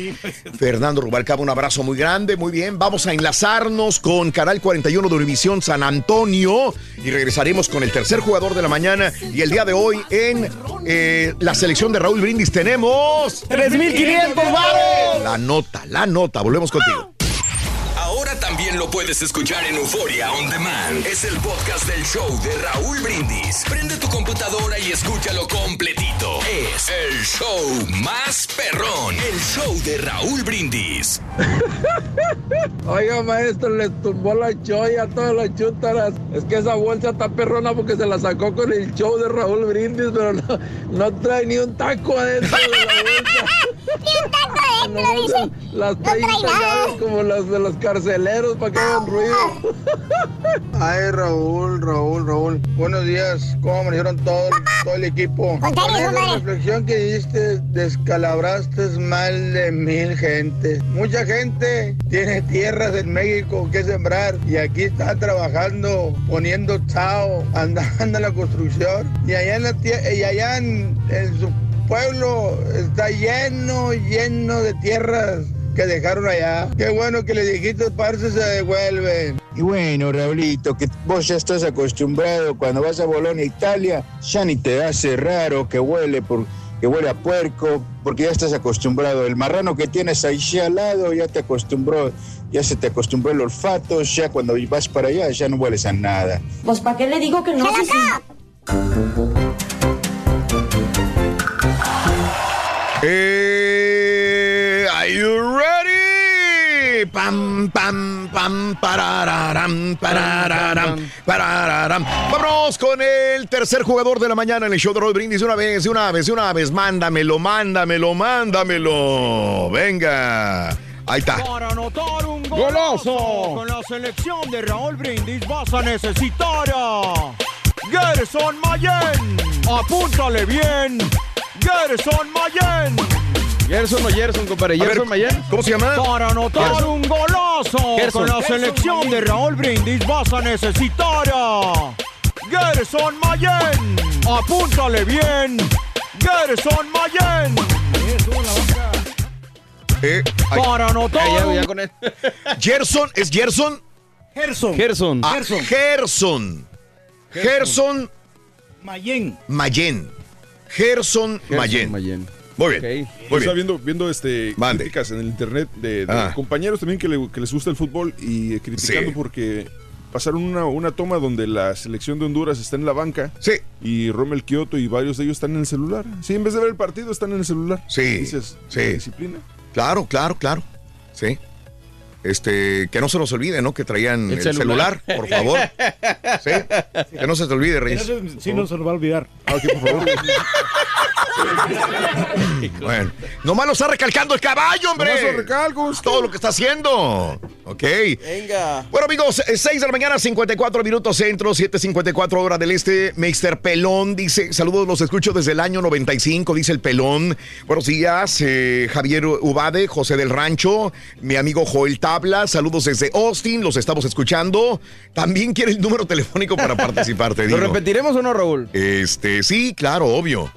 Fernando Rubalcaba, un abrazo muy grande, muy bien. Vamos a enlazarnos con Canal 41 de Univisión San Antonio y regresaremos con el tercer jugador de la mañana. Y el día de hoy en eh, la selección de Raúl Brindis tenemos 3,500 varos. La nota, la nota. Volvemos contigo. Ahora también lo puedes escuchar en Euforia On Demand. Es el podcast del show de Raúl Brindis. Prende tu computadora y escúchalo completito. Es el show más perrón. El show de Raúl Brindis. Oiga, maestro, les tumbó la choya a todas las chútaras. Es que esa bolsa está perrona porque se la sacó con el show de Raúl Brindis, pero no, no trae ni un taco adentro de la bolsa. adentro, dice. Las No trae 30 nada. llaves como las de los carceleros para que hagan ruido. Ay, Raúl, Raúl, Raúl. Buenos días. ¿Cómo amanecieron todo, todo el equipo? Con compadre. reflexión que diste, descalabraste mal de mil gente. Mucha gente tiene tierras en México que sembrar y aquí está trabajando, poniendo chao, andando en la construcción. Y allá en, la y allá en, en su pueblo está lleno, lleno de tierras que dejaron allá. Qué bueno que le dijiste, parce, se devuelven. Y bueno, Raulito, que vos ya estás acostumbrado cuando vas a Bolonia, Italia, ya ni te hace raro que huele por que huele a puerco, porque ya estás acostumbrado. El marrano que tienes ahí al lado ya te acostumbró, ya se te acostumbró el olfato, ya cuando vas para allá ya no hueles a nada. Pues ¿para qué le digo que no? Eh, are you ready? Pam, pam, pam, parararam, parararam, parararam. Vámonos con el tercer jugador de la mañana en el show de Roll Brindis. Una vez, de una vez, de una vez. Mándamelo, mándamelo, mándamelo. Venga. Ahí está. Para anotar un golazo con la selección de Raúl Brindis vas a necesitar a Gerson Mayen. Apúntale bien. Gerson Mayen. Gerson o Gerson, compadre. Gerson Mayen. ¿Cómo se llama? Para anotar Gerson. un golazo Gerson. con la Gerson selección Mayen. de Raúl Brindis vas a necesitar a Gerson Mayen. Apúntale bien. Gerson Mayen. Eh. Para anotar Ya, ya, un ya con él. Gerson, ¿es Gerson? Gerson. Gerson. Ah, Gerson. Gerson Mayen. Mayen. Gerson Mayen. Mayen. Muy bien. Muy bien. viendo, viendo este, críticas en el internet de, de Ah. compañeros también que, le- que les gusta el fútbol y eh, criticando Sí. porque pasaron una, una toma donde la selección de Honduras está en la banca Sí. y Rommel Kioto y varios de ellos están en el celular. Sí, en vez de ver el partido están en el celular. Sí, Dices, sí. ¿la disciplina? Claro, claro, claro. Sí. Este, que no se nos olvide, ¿no? Que traían el, El celular. celular. por favor. Sí. Que no se te olvide, Reyes. Sí no se lo va a olvidar. Ah, ok, por favor. Bueno, nomás lo está recalcando el caballo, hombre. Nomás lo recalco, Todo lo que está haciendo. Ok. Venga. Bueno, amigos, 6 de la mañana, 54 minutos centro, 7.54 hora del este. Mr. Pelón dice: Saludos, los escucho desde el año 95, dice el Pelón. Buenos días, eh, Javier Ubade, José del Rancho, mi amigo Joel Tabla. Saludos desde Austin, los estamos escuchando. También quiere el número telefónico para participar, te ¿Lo digo. repetiremos o no, Raúl? Este, sí, claro, obvio.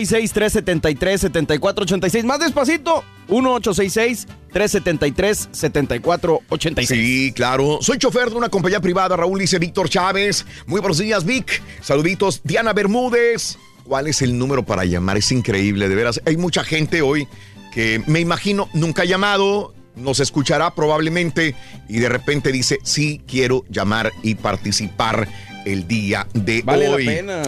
1-866-373-7486. Más despacito. 1-866-373-7486. Sí, claro. Soy chofer de una compañía privada, Raúl dice Víctor Chávez. Muy buenos días, Vic. Saluditos, Diana Bermúdez. ¿Cuál es el número para llamar? Es increíble, de veras. Hay mucha gente hoy que me imagino nunca ha llamado, nos escuchará probablemente y de repente dice, sí, quiero llamar y participar el día de Vale hoy. la pena.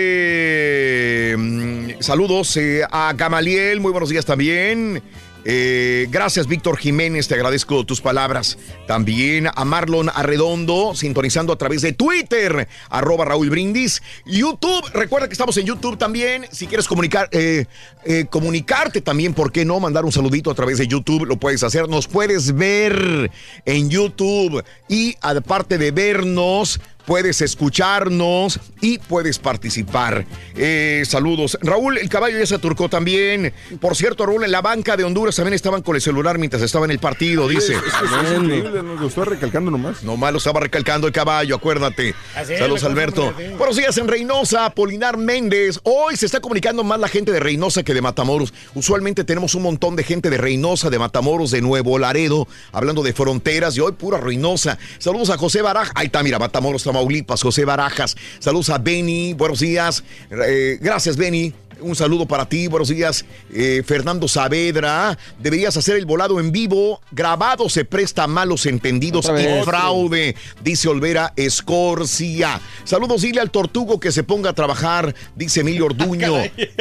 Eh, mm, saludos eh, a Gamaliel, muy buenos días también. Eh, gracias, Víctor Jiménez, te agradezco tus palabras. También a Marlon Arredondo, sintonizando a través de Twitter, arroba Raúl Brindis. YouTube, recuerda que estamos en YouTube también. Si quieres comunicar, eh, eh, comunicarte también, ¿por qué no? Mandar un saludito a través de YouTube, lo puedes hacer. Nos puedes ver en YouTube. Y aparte de vernos, puedes escucharnos y puedes participar. Eh, saludos. Raúl, el caballo ya se turcó también. Por cierto, Raúl, en la banca de Honduras también estaban con el celular mientras estaba en el partido, dice. Es, es que eso es increíble, nos lo estoy recalcando nomás. Nomás lo estaba recalcando el caballo, acuérdate. Así Saludos, Alberto. Buenos días en Reynosa, Polinar Méndez. Hoy se está comunicando más la gente de Reynosa que de Matamoros. Usualmente tenemos un montón de gente de Reynosa, de Matamoros, de Nuevo Laredo, hablando de fronteras y hoy pura Reynosa. Saludos a José Barajas. Ahí está, mira, Matamoros, Tamaulipas, José Barajas. Saludos a Benny, buenos días. Eh, gracias, Benny. Un saludo para ti, buenos días. Eh, Fernando Saavedra, deberías hacer el volado en vivo. Grabado se presta a malos entendidos y fraude, dice Olvera Escorcia. Saludos, dile al tortugo que se ponga a trabajar, dice Emilio Orduño.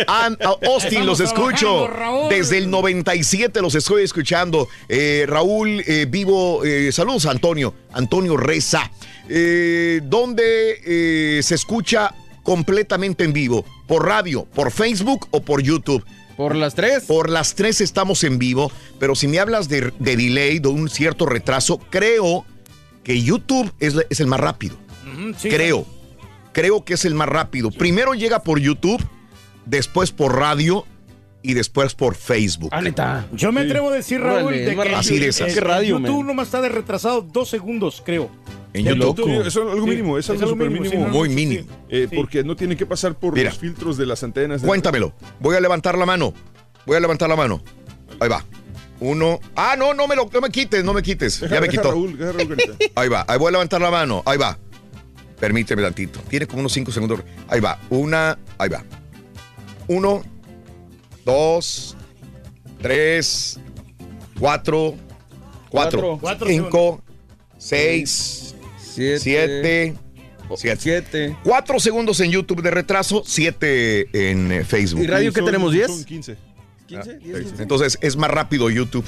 An- a Austin, los escucho. Desde el 97 los estoy escuchando. Eh, Raúl, vivo. saludos, Antonio. Antonio Reza. Eh, donde eh, se escucha completamente en vivo, por radio, por Facebook o por YouTube. ¿Por las tres? Por las tres estamos en vivo, pero si me hablas de, de delay, de un cierto retraso, creo que YouTube es, es el más rápido. sí. creo. Creo que es el más rápido. Primero llega por YouTube, después por radio y después por Facebook. Ah, neta. Yo me atrevo a decir, Raúl, de que. Así de esas. el- ¿Qué radio, YouTube man? nomás está de retrasado dos segundos, creo. Es algo mínimo, es algo súper mínimo. Muy mínimo. sí. Eh, Sí. Porque no tiene que pasar por Mira. los filtros de las antenas. de- Cuéntamelo. Voy a levantar la mano. Voy a levantar la mano. Ahí va. Uno. Ah, no, no me lo no me quites, no me quites. Deja- ya me deja quitó. Raúl, deja Raúl. Ahí va. Ahí voy a levantar la mano. Ahí va. Permíteme tantito. Tiene como unos cinco segundos. Ahí va. Una. Ahí va. Uno. Dos. Tres. Cuatro. Cuatro. Cuatro. cinco. Seis. Siete. Siete. Siete. Siete. Cuatro segundos en YouTube de retraso. Siete en eh, Facebook. ¿Y radio qué tenemos? ¿Diez? Son 15. ¿15? Entonces es más rápido YouTube.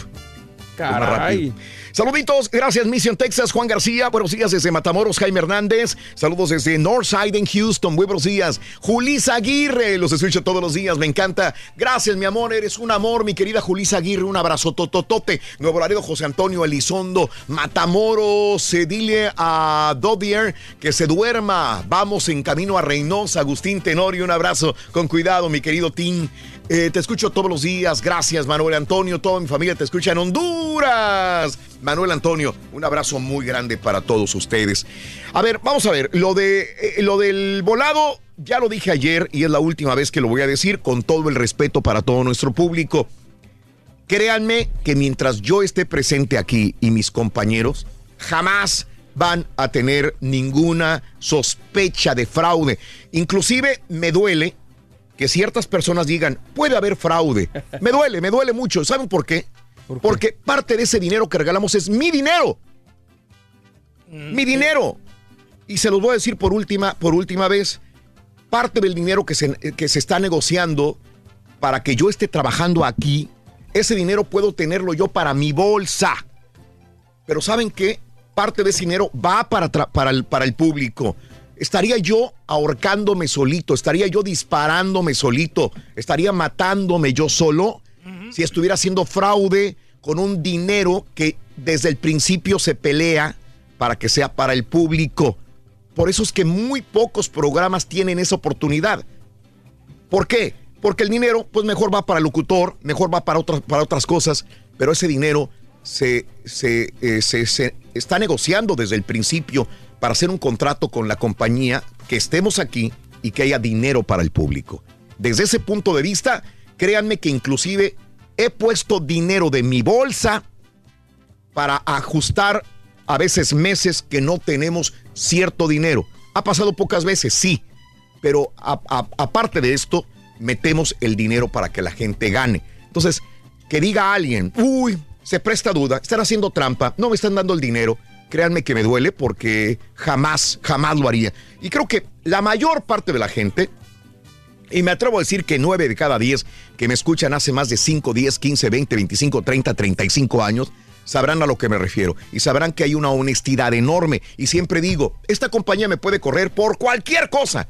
Caray. Saluditos, gracias Mission Texas, Juan García, buenos días desde Matamoros, Jaime Hernández, saludos desde Northside en Houston, muy buenos días. Julisa Aguirre, los escucho todos los días, me encanta. Gracias mi amor, eres un amor, mi querida Julisa Aguirre, un abrazo tototote. Nuevo Laredo, José Antonio Elizondo, Matamoros, eh, dile a Dodier que se duerma. Vamos en camino a Reynosa, Agustín Tenorio, un abrazo, con cuidado mi querido Tim. Eh, te escucho todos los días. Gracias, Manuel Antonio. Toda mi familia te escucha en Honduras. Manuel Antonio, un abrazo muy grande para todos ustedes. A ver, vamos a ver. Lo, de, eh, lo del volado, ya lo dije ayer y es la última vez que lo voy a decir con todo el respeto para todo nuestro público. Créanme que mientras yo esté presente aquí y mis compañeros, jamás van a tener ninguna sospecha de fraude. Inclusive me duele que ciertas personas digan, puede haber fraude. Me duele, me duele mucho. ¿Saben por qué? Porque parte de ese dinero que regalamos es mi dinero. Mi dinero. Y se los voy a decir por última, por última vez. Parte del dinero que se, que se está negociando para que yo esté trabajando aquí, ese dinero puedo tenerlo yo para mi bolsa. Pero ¿saben qué? Parte de ese dinero va para, para, el, para el público. Estaría yo ahorcándome solito, estaría yo disparándome solito, estaría matándome yo solo si estuviera haciendo fraude con un dinero que desde el principio se pelea para que sea para el público. Por eso es que muy pocos programas tienen esa oportunidad. ¿Por qué? Porque el dinero, pues mejor va para el locutor, mejor va para otras, para otras cosas, pero ese dinero se, se, eh, se- se está negociando desde el principio para hacer un contrato con la compañía, que estemos aquí y que haya dinero para el público. Desde ese punto de vista, créanme que inclusive he puesto dinero de mi bolsa para ajustar a veces meses que no tenemos cierto dinero. Ha pasado pocas veces, sí, pero aparte de esto, metemos el dinero para que la gente gane. Entonces, que diga alguien, uy, se presta duda, están haciendo trampa, no me están dando el dinero, créanme que me duele porque jamás, jamás lo haría. Y creo que la mayor parte de la gente, y me atrevo a decir que 9 de cada 10 que me escuchan hace más de 5, 10, 15, 20, 25, 30, 35 años, sabrán a lo que me refiero y sabrán que hay una honestidad enorme. Y siempre digo, esta compañía me puede correr por cualquier cosa,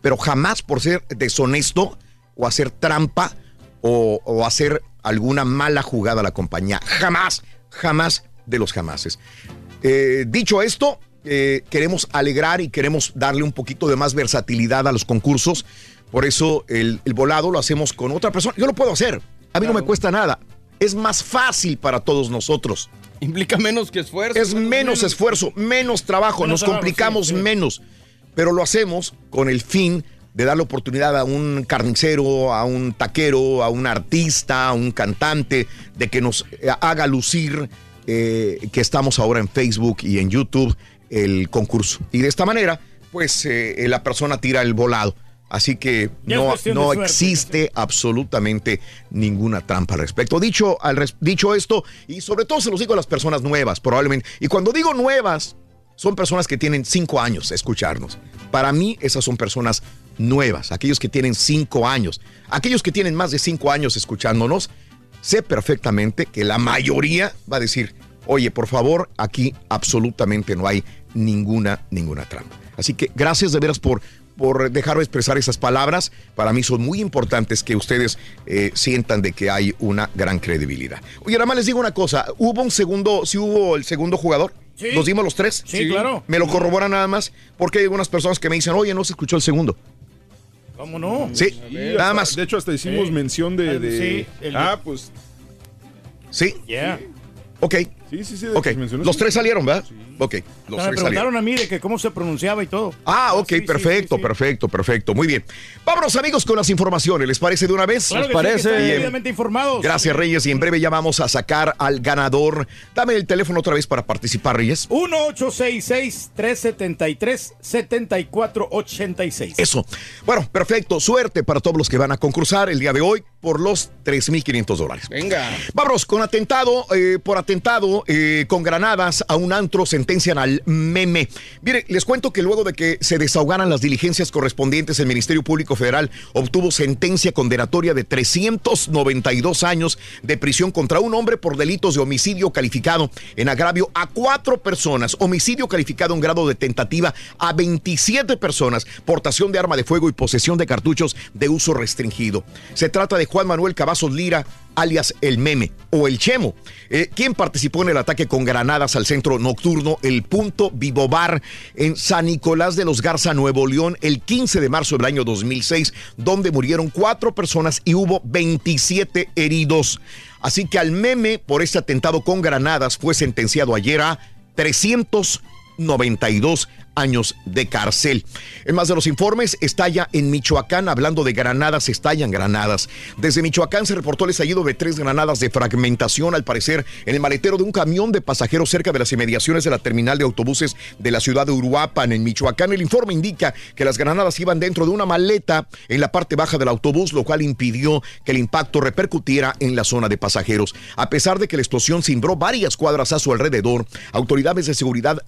pero jamás por ser deshonesto o hacer trampa o, o hacer alguna mala jugada a la compañía. Jamás, jamás de los jamases. Eh, dicho esto, eh, queremos alegrar y queremos darle un poquito de más versatilidad a los concursos. Por eso el, el volado lo hacemos con otra persona. Yo lo puedo hacer. A mí no me cuesta nada. Es más fácil para todos nosotros. Implica menos que esfuerzo. Es menos esfuerzo, menos trabajo, Menos nos trabajo, complicamos sí, sí. menos. Pero lo hacemos con el fin de darle oportunidad a un carnicero, a un taquero, a un artista, a un cantante, de que nos eh, haga lucir eh, que estamos ahora en Facebook y en YouTube el concurso. Y de esta manera, pues eh, la persona tira el volado. Así que no, no existe absolutamente ninguna trampa al respecto. Dicho, al res- dicho esto, y sobre todo se los digo a las personas nuevas, probablemente. Y cuando digo nuevas, son personas que tienen cinco años escucharnos. Para mí, esas son personas nuevas, aquellos que tienen cinco años. Aquellos que tienen más de cinco años escuchándonos, sé perfectamente que la mayoría va a decir, oye, por favor, aquí absolutamente no hay ninguna, ninguna trampa. Así que gracias de veras por por dejarme expresar esas palabras. Para mí son muy importantes que ustedes eh, sientan de que hay una gran credibilidad. Oye, nada más les digo una cosa. ¿Hubo un segundo, si hubo el segundo jugador? Sí. ¿Los dimos los tres? Sí, claro. Me lo corroboran nada más porque hay algunas personas que me dicen, oye, no se escuchó el segundo. ¿Cómo no? Sí, nada más. De hecho, hasta hicimos Sí. mención de. Ah, de- sí, el ah, pues. Sí. Yeah. Ok. Sí, sí, sí. de Ok. Los tres salieron, ¿verdad? Ok. Los me tres preguntaron salieron. a mí de que cómo se pronunciaba y todo. Ah, ok, sí, sí, perfecto, sí, sí. perfecto, perfecto. Muy bien. Vámonos, amigos, con las informaciones. ¿Les parece de una vez? Claro ¿Les que sí, que parece? están Bien. debidamente informados. Gracias, Reyes. Y en breve ya vamos a sacar al ganador. Dame el teléfono otra vez para participar, Reyes. 1-866-373-7486. Eso. Bueno, perfecto. Suerte para todos los que van a concursar el día de hoy por los 3.500 dólares. Venga. Vámonos con atentado, eh, por atentado eh, con granadas a un antro sentencian al meme. Mire, les cuento que luego de que se desahogaran las diligencias correspondientes, el Ministerio Público Federal obtuvo sentencia condenatoria de 392 años de prisión contra un hombre por delitos de homicidio calificado en agravio a cuatro personas, homicidio calificado en grado de tentativa a 27 personas, portación de arma de fuego y posesión de cartuchos de uso restringido. Se trata de Juan Manuel Cavazos Lira, alias El Meme o El Chemo, eh, quien participó en el ataque con granadas al centro nocturno El Punto Vivo Bar en San Nicolás de los Garza, Nuevo León, el 15 de marzo del año 2006, donde murieron cuatro personas y hubo 27 heridos. Así que al Meme por este atentado con granadas fue sentenciado ayer a 392 años de cárcel. En más de los informes, estalla en Michoacán, hablando de granadas, estallan granadas. Desde Michoacán se reportó el estallido de tres granadas de fragmentación, al parecer, en el maletero de un camión de pasajeros cerca de las inmediaciones de la terminal de autobuses de la ciudad de Uruapan, en Michoacán. El informe indica que las granadas iban dentro de una maleta en la parte baja del autobús, lo cual impidió que el impacto repercutiera en la zona de pasajeros. A pesar de que la explosión cimbró varias cuadras a su alrededor, autoridades de seguridad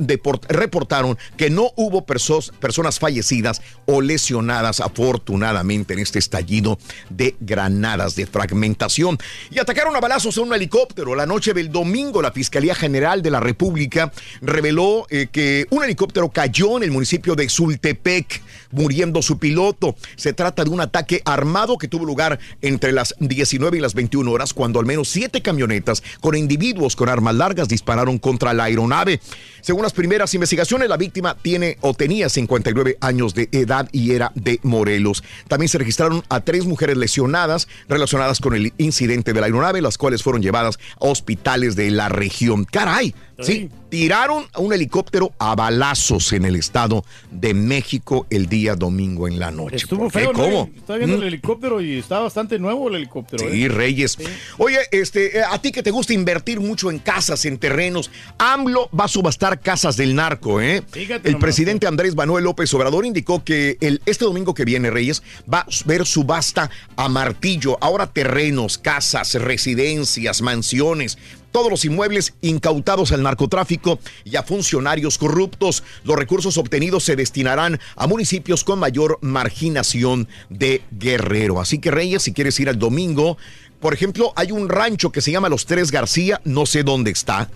reportaron que no hubo persos- personas fallecidas o lesionadas afortunadamente en este estallido de granadas de fragmentación. Y atacaron a balazos a un helicóptero. La noche del domingo, la Fiscalía General de la República reveló eh, que un helicóptero cayó en el municipio de Sultepec, muriendo su piloto. Se trata de un ataque armado que tuvo lugar entre las 19 y las 21 horas, cuando al menos siete camionetas con individuos con armas largas dispararon contra la aeronave. Según las primeras investigaciones, la víctima tiene o tenía 59 años de edad y era de Morelos. También se registraron a tres mujeres lesionadas relacionadas con el incidente de la aeronave, las cuales fueron llevadas a hospitales de la región. ¡Caray! Sí, tiraron a un helicóptero a balazos en el estado de México el día domingo en la noche. Estuvo feo, ¿no? ¿Cómo? Estaba viendo ¿Mm? el helicóptero y está bastante nuevo el helicóptero. Sí, ¿eh? Reyes. Oye, este, eh, a ti que te gusta invertir mucho en casas, en terrenos, AMLO va a subastar casas del narco, ¿eh? Fíjate el nomás. presidente Andrés Manuel López Obrador indicó que el, este domingo que viene, Reyes, va a ver subasta a martillo. Ahora terrenos, casas, residencias, mansiones. Todos los inmuebles incautados al narcotráfico y a funcionarios corruptos. Los recursos obtenidos se destinarán a municipios con mayor marginación de Guerrero. Así que Reyes, si quieres ir al domingo, por ejemplo, hay un rancho que se llama Los Tres García, no sé dónde está,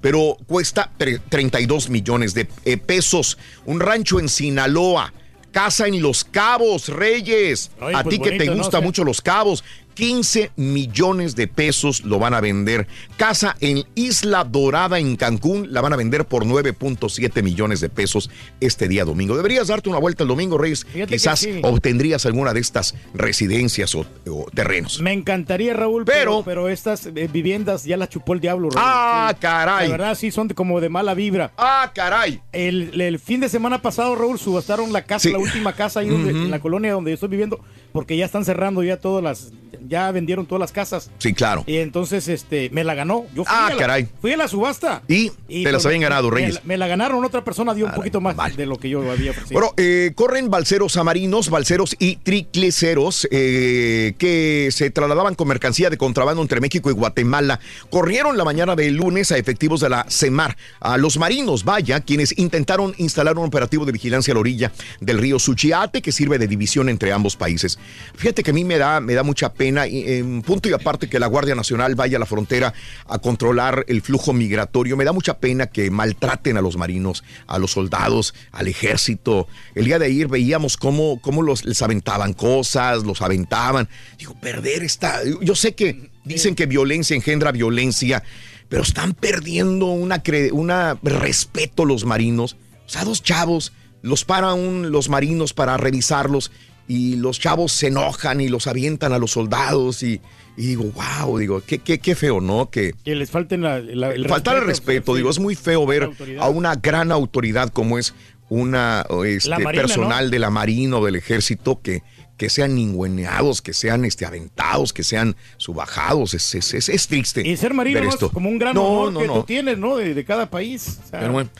pero cuesta tre- 32 millones de eh, pesos. Un rancho en Sinaloa. Casa en Los Cabos, Reyes. Ay, a pues ti que te gusta mucho Los Cabos. 15 millones de pesos lo van a vender. Casa en Isla Dorada en Cancún la van a vender por 9.7 millones de pesos este día domingo. Deberías darte una vuelta el domingo, Reyes. Fíjate Quizás sí. obtendrías alguna de estas residencias o, o terrenos. Me encantaría, Raúl, pero, pero, estas eh, viviendas ya las chupó el diablo, Raúl. Ah, Sí. caray. La verdad, sí, son como de mala vibra. Ah, caray. El, el fin de semana pasado, Raúl, subastaron la casa, Sí. la última casa ahí donde- Ujú. en la colonia donde yo estoy viviendo, porque ya están cerrando ya todas las, ya vendieron todas las casas. Sí, claro. Y entonces, este, me la ganó. Yo fui Ah, a la, caray. Fui a la subasta. Y, te las pues, habían ganado, Reyes. Me, me la ganaron, otra persona dio un poquito más de lo que yo había ofrecido. Bueno, eh, corren balseros amarinos, balseros y tricleceros eh, que se trasladaban con mercancía de contrabando entre México y Guatemala. Corrieron la mañana del lunes a efectivos de la CEMAR, a los marinos, vaya, quienes intentaron instalar un operativo de vigilancia a la orilla del río Suchiate que sirve de división entre ambos países. Fíjate que a mí me da, me da mucha pena pena, en punto y aparte que la Guardia Nacional vaya a la frontera a controlar el flujo migratorio. Me da mucha pena que maltraten a los marinos, a los soldados, al ejército. El día de ayer veíamos cómo, cómo los, les aventaban cosas, los aventaban. Digo, perder esta. Yo sé que dicen que violencia engendra violencia, pero están perdiendo una, una respeto los marinos. O sea, dos chavos los paran los marinos para revisarlos y los chavos se enojan y los avientan a los soldados y, digo, wow, digo, qué, qué, qué feo, ¿no? Que, que les falten el faltar el respeto, digo, es muy feo ver a una gran autoridad como es una este, personal de la Marina o del Ejército que, que sean ningüeneados, que sean este, aventados, que sean subajados. Es, es, es, triste. Y ser marino es como un gran honor que tú tienes, ¿no? De, cada país.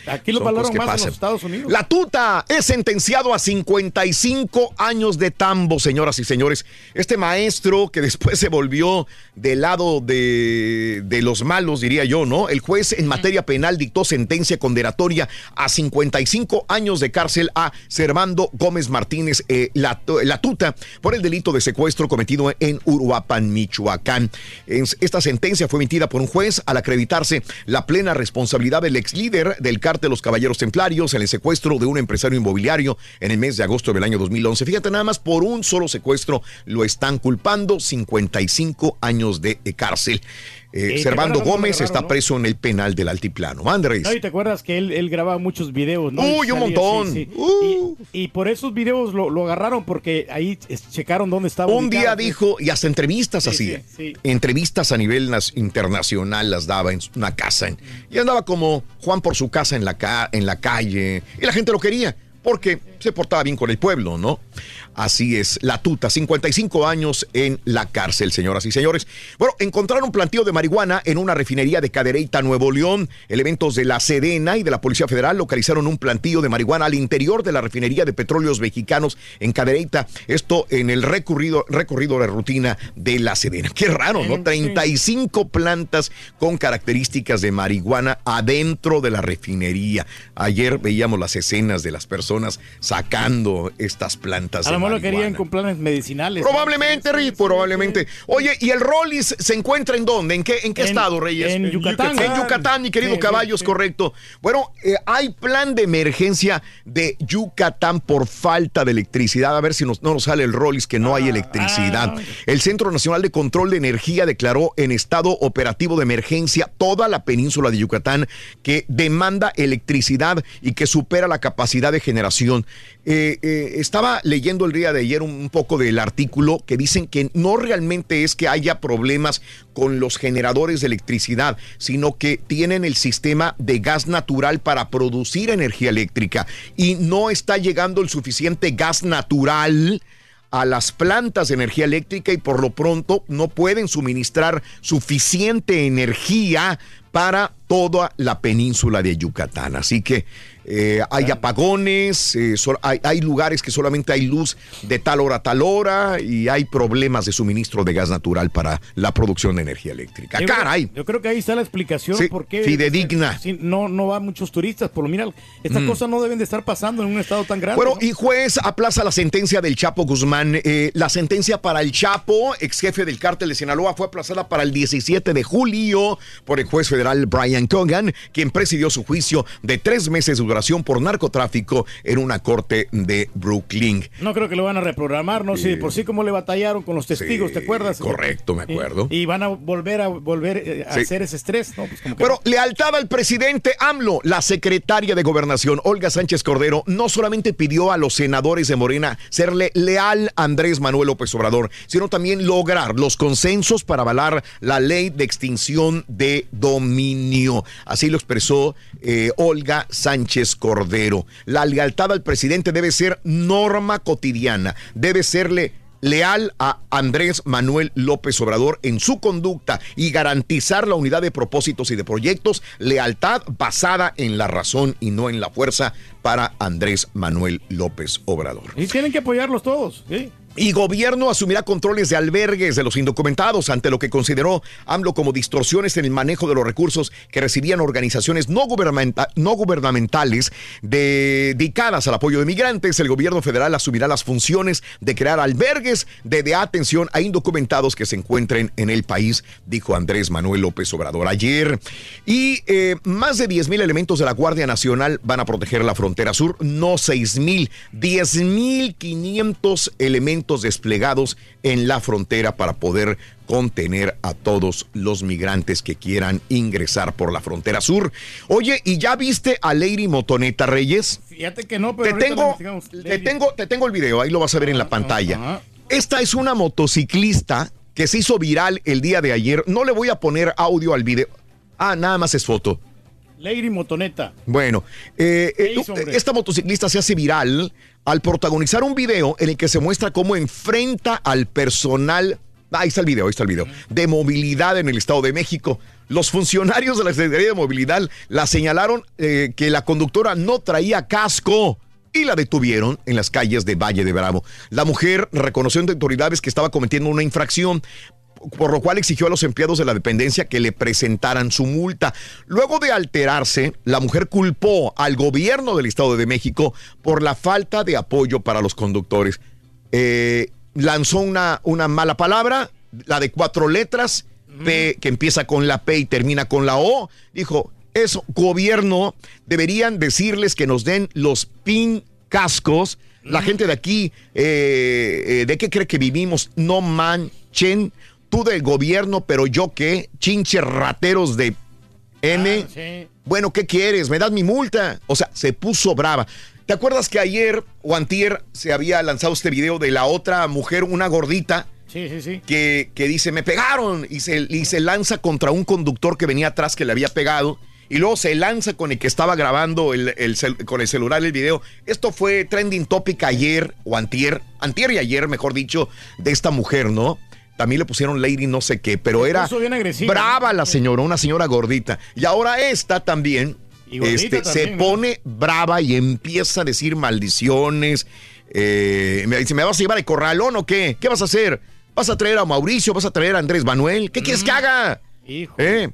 aquí lo valoran más en los Estados Unidos. La tuta es sentenciado a 55 años de tambo, señoras y señores. Este maestro que después se volvió del lado de, de los malos, diría yo, ¿no? El juez en materia penal dictó sentencia condenatoria a 55 años de cárcel a Servando Gómez Martínez, eh, la, la tuta por el delito de secuestro cometido en Uruapan, Michoacán. Esta sentencia fue emitida por un juez al acreditarse la plena responsabilidad del ex líder del cártel Los Caballeros Templarios en el secuestro de un empresario inmobiliario en el mes de agosto del año 2011. Fíjate, nada más por un solo secuestro lo están culpando 55 años de cárcel. Eh, Servando Gómez está preso en el penal del Altiplano. Andrés. ¿te acuerdas que él, grababa muchos videos? ¿no? Uy, un montón. Uh. Y, por esos videos lo, agarraron porque ahí checaron dónde estaba. Un día dijo, y hasta entrevistas así, entrevistas a nivel internacional las daba en una casa. y andaba como Juan por su casa en la, en la calle. Y la gente lo quería porque se portaba bien con el pueblo, ¿no? Así es, la tuta, 55 años en la cárcel, señoras y señores. Bueno, encontraron un plantío de marihuana en una refinería de Cadereyta, Nuevo León. Elementos de la Sedena y de la Policía Federal localizaron un plantío de marihuana al interior de la refinería de petróleos mexicanos en Cadereyta. Esto en el recorrido, recorrido de rutina de la Sedena. Qué raro, ¿no? 35 plantas con características de marihuana adentro de la refinería. Ayer veíamos las escenas de las personas sacando estas plantas lo querían con planes medicinales. Probablemente, Reyes, probablemente. Oye, ¿y el Rollis se encuentra en dónde? ¿En qué, en qué estado, Reyes? En Yucatán. En Yucatán, mi querido Caballos, correcto. Bueno, eh, hay plan de emergencia de Yucatán por falta de electricidad. A ver si no nos sale el Rollis que no hay ah, electricidad. Ah. El Centro Nacional de Control de Energía declaró en estado operativo de emergencia toda la península de Yucatán que demanda electricidad y que supera la capacidad de generación. Eh, eh, estaba leyendo el día de ayer un, poco del artículo que dicen que no realmente es que haya problemas con los generadores de electricidad, sino que tienen el sistema de gas natural para producir energía eléctrica y no está llegando el suficiente gas natural a las plantas de energía eléctrica y por lo pronto no pueden suministrar suficiente energía para toda la península de Yucatán. Así que eh, hay apagones, eh, hay, lugares que solamente hay luz de tal hora a tal hora y hay problemas de suministro de gas natural para la producción de energía eléctrica. Yo ¡Caray! Creo, yo creo que ahí está la explicación por qué. Fidedigna. no, no va muchos turistas. Por lo mira, estas mm. cosas no deben de estar pasando en un estado tan grande. Bueno, y juez aplaza la sentencia del Chapo Guzmán. Eh, la sentencia para el Chapo, ex jefe del cártel de Sinaloa, fue aplazada para el 17 de julio por el juez federal Brian Cogan, quien presidió su juicio de tres meses de por narcotráfico en una corte de Brooklyn. No creo que lo van a reprogramar, no sé, por sí como le batallaron con los testigos, ¿te acuerdas? Correcto, me acuerdo. Y, van a volver a volver eh, a hacer ese estrés, ¿no? Pues Pero lealtad al presidente AMLO, la secretaria de Gobernación, Olga Sánchez Cordero, no solamente pidió a los senadores de Morena serle leal a Andrés Manuel López Obrador, sino también lograr los consensos para avalar la ley de extinción de dominio. Así lo expresó eh, Olga Sánchez Cordero. La lealtad al presidente debe ser norma cotidiana, debe serle leal a Andrés Manuel López Obrador en su conducta y garantizar la unidad de propósitos y de proyectos, lealtad basada en la razón y no en la fuerza para Andrés Manuel López Obrador. Y tienen que apoyarlos todos, ¿sí? Y gobierno asumirá controles de albergues de los indocumentados ante lo que consideró AMLO como distorsiones en el manejo de los recursos que recibían organizaciones no, gubernamenta- no gubernamentales dedicadas al apoyo de migrantes. El gobierno federal asumirá las funciones de crear albergues de, de atención a indocumentados que se encuentren en el país, dijo Andrés Manuel López Obrador ayer. Y eh, más de 10 mil elementos de la Guardia Nacional van a proteger la frontera sur, no 6 mil, 10 mil 500 elementos desplegados en la frontera para poder contener a todos los migrantes que quieran ingresar por la frontera sur. Oye, ¿y ya viste a Lady Motoneta Reyes? Fíjate que no, pero Te tengo, te tengo, te tengo el video, ahí lo vas a ver en la pantalla. Esta es una motociclista que se hizo viral el día de ayer. No le voy a poner audio al video. Ah, nada más es foto. Lady Motoneta. Bueno, eh, eh, hizo, esta motociclista se hace viral al protagonizar un video en el que se muestra cómo enfrenta al personal. Ah, Ahí está el video, ahí está el video. De movilidad en el Estado de México. Los funcionarios de la Secretaría de Movilidad la señalaron eh, que la conductora no traía casco y la detuvieron en las calles de Valle de Bravo. La mujer reconoció ante autoridades que estaba cometiendo una infracción, por lo cual exigió a los empleados de la dependencia que le presentaran su multa. Luego de alterarse, la mujer culpó al gobierno del Estado de México por la falta de apoyo para los conductores. Eh, lanzó una, una mala palabra, la de cuatro letras, P, que empieza con la P y termina con la O. Dijo, eso, gobierno, deberían decirles que nos den los pin cascos. La gente de aquí, eh, eh, ¿de qué cree que vivimos? No manchen. Tú del gobierno, pero yo qué? Chinche rateros de M. Bueno, ¿qué quieres? ¿Me das mi multa? O sea, se puso brava. ¿Te acuerdas que ayer o antier se había lanzado este video de la otra mujer, una gordita? Sí, sí, sí. Que, que dice, me pegaron y se, y se lanza contra un conductor que venía atrás que le había pegado y luego se lanza con el que estaba grabando el, el cel- con el celular el video. Esto fue trending topic ayer o antier, antier y ayer, mejor dicho, de esta mujer, ¿no? También le pusieron lady no sé qué, pero era puso brava la señora, una señora gordita. Y ahora esta también, este, se pone brava y empieza a decir maldiciones. Eh, me dice, ¿me vas a llevar al corralón o qué? ¿Qué vas a hacer? ¿Vas a traer a Mauricio? ¿Vas a traer a Andrés Manuel? ¿Qué quieres que haga? Hijo. Eh,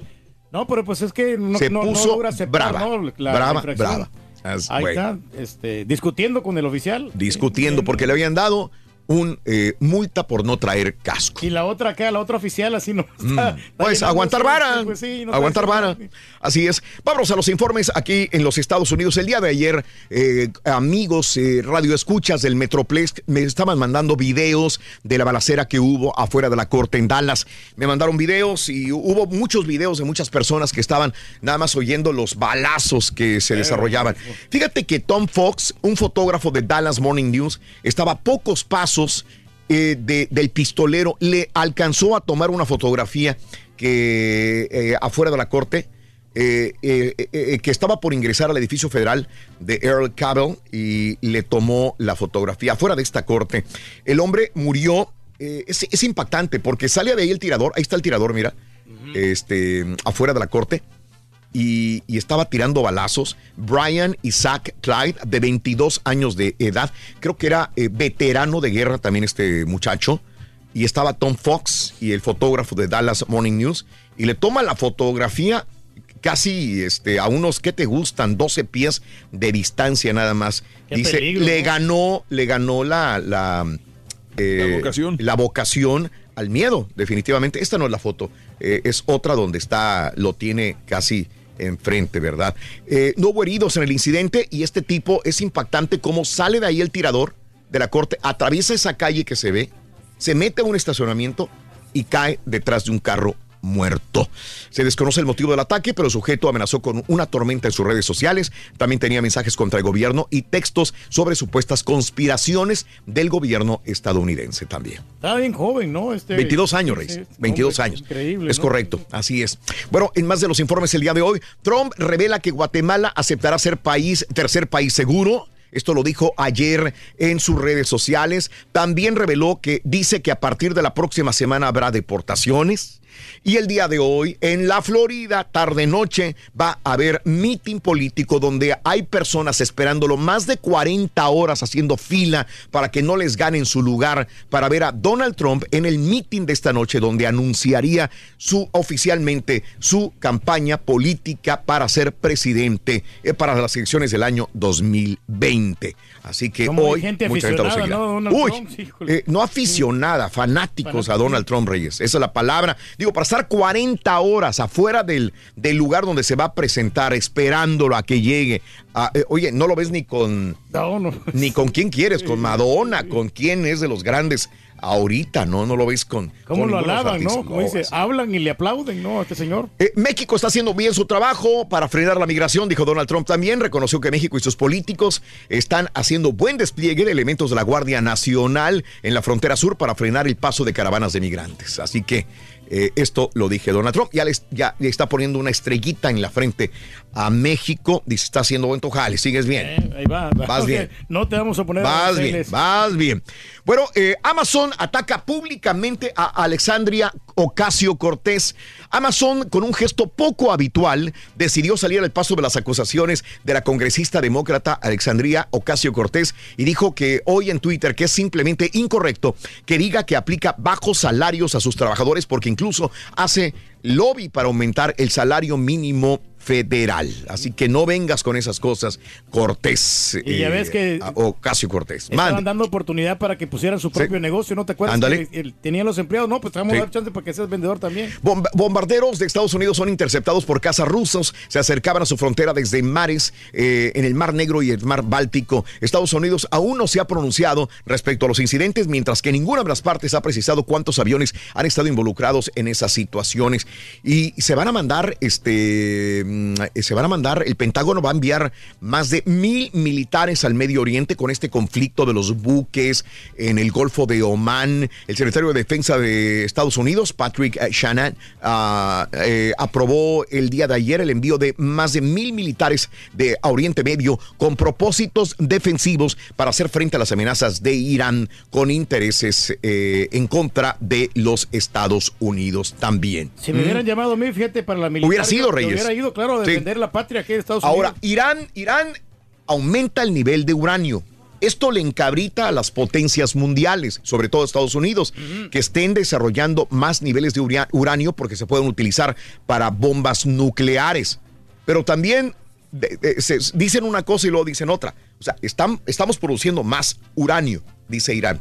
No, pero pues es que no, Se no, no puso logra aceptar, brava, la brava, infracción. brava. As- Ahí bueno. está, este, discutiendo con el oficial. discutiendo porque le habían dado un eh, multa por no traer casco. Y la otra acá, la otra oficial, así no. Mm, está- Pues aguantar vara. pues sí, no aguantar vara. Así es. Vámonos a los informes aquí en los Estados Unidos. El día de ayer, eh, amigos eh, radioescuchas del Metroplex me estaban mandando videos de la balacera que hubo afuera de la corte en Dallas. Me mandaron videos y hubo muchos videos de muchas personas que estaban nada más oyendo los balazos que se desarrollaban. Fíjate que Tom Fox, un fotógrafo de Dallas Morning News, estaba a pocos pasos eh, de- del pistolero le alcanzó a tomar una fotografía que eh, afuera de la corte eh, que estaba por ingresar al edificio federal de Earl Cabell y le tomó la fotografía afuera de esta corte. El hombre murió. es, es impactante porque sale de ahí el tirador. Ahí está el tirador, mira. Este, afuera de la corte y, y estaba tirando balazos. Brian Isaac Clyde, de 22 años de edad, creo que era eh, veterano de guerra también este muchacho. Y estaba Tom Fox y el fotógrafo de Dallas Morning News. Y le toma la fotografía casi este, a unos que te gustan, 12 pies de distancia nada más. Qué Dice, peligro, le ¿no? ganó, le ganó la, la, eh, La vocación. la vocación al miedo, definitivamente. Esta no es la foto, eh, es otra donde está, lo tiene casi enfrente, ¿verdad? Eh, no hubo heridos en el incidente y este tipo es impactante cómo sale de ahí el tirador de la corte, atraviesa esa calle que se ve, se mete a un estacionamiento y cae detrás de un carro muerto. Se desconoce el motivo del ataque, pero el sujeto amenazó con una tormenta en sus redes sociales. También tenía mensajes contra el gobierno y textos sobre supuestas conspiraciones del gobierno estadounidense también. Estaba bien joven, ¿no? Este, 22 años, Reyes. sí, 22 hombre, años. Increíble. Es ¿no? correcto, así es. Bueno, en más de los informes el día de hoy, Trump revela que Guatemala aceptará ser país, tercer país seguro. Esto lo dijo ayer en sus redes sociales. También reveló que dice que a partir de la próxima semana habrá deportaciones. Y el día de hoy, en la Florida, tarde-noche, va a haber meeting político donde hay personas esperándolo más de 40 horas haciendo fila para que no les ganen su lugar para ver a Donald Trump en el meeting de esta noche donde anunciaría su oficialmente su campaña política para ser presidente eh, para las elecciones del año 2020. Así que Como hoy gente mucha gente lo seguirá. ¿no? Uy, Trump, eh, no aficionada, fanáticos a Donald Trump Reyes. Esa es la palabra. Digo, para estar 40 horas afuera del, del lugar donde se va a presentar, esperándolo a que llegue. Ah, eh, oye, no lo ves ni con. Ni con quién quieres, con Madonna, con quién es de los grandes ahorita, ¿no? No lo ves con. ¿Cómo con lo alaban, no? Como dice, hablan y le aplauden, ¿no? A este señor. eh, México está haciendo bien su trabajo para frenar la migración, dijo Donald Trump también. Reconoció que México y sus políticos están haciendo buen despliegue de elementos de la Guardia Nacional en la frontera sur para frenar el paso de caravanas de migrantes. Así que eh, esto lo dije Donald Trump. Ya ya le está poniendo una estrellita en la frente a México. Dice, está haciendo buen tojale, sigues bien. Eh, ahí va. va. Vas bien. No te vamos a poner Vas bien, vas bien. Bueno, eh, Amazon ataca públicamente a Alexandria Ocasio Cortés. Amazon, con un gesto poco habitual, decidió salir al paso de las acusaciones de la congresista demócrata Alexandria Ocasio Cortés y dijo que hoy en Twitter que es simplemente incorrecto que diga que aplica bajos salarios a sus trabajadores porque incluso hace lobby para aumentar el salario mínimo federal. Así que no vengas con esas cosas, Cortés. Y ya ves que- a- Ocasio Cortés. Estaban Mande. dando oportunidad para que pusieran su propio negocio, ¿no te acuerdas? Ándale. Tenían los empleados, no, pues te vamos Sí. a dar chance para que seas vendedor también. Bomba- Bombarderos de Estados Unidos son interceptados por cazas rusos. Se acercaban a su frontera desde mares eh, en el Mar Negro y el Mar Báltico. Estados Unidos aún no se ha pronunciado respecto a los incidentes, mientras que ninguna de las partes ha precisado cuántos aviones han estado involucrados en esas situaciones. Y se van a mandar, este, eh, se van a mandar, el Pentágono va a enviar más de mil militares al Medio Oriente con este conflicto de los buques en el Golfo de Omán. El secretario de Defensa de Estados Unidos, Patrick Shanahan, ah, eh, aprobó el día de ayer el envío de más de mil militares de a Oriente Medio con propósitos defensivos para hacer frente a las amenazas de Irán con intereses eh, en contra de los Estados Unidos también. Si me Mm. hubieran llamado a mí, fíjate, para la militar. Hubiera sido, Reyes. Hubiera ido, claro, Sí. defender la patria aquí de Estados Ahora, Unidos. Irán, Irán aumenta el nivel de uranio. Esto le encabrita a las potencias mundiales, sobre todo Estados Unidos, que estén desarrollando más niveles de uranio porque se pueden utilizar para bombas nucleares. Pero también de- de- se- dicen una cosa y luego dicen otra. O sea, están- estamos produciendo más uranio, dice Irán.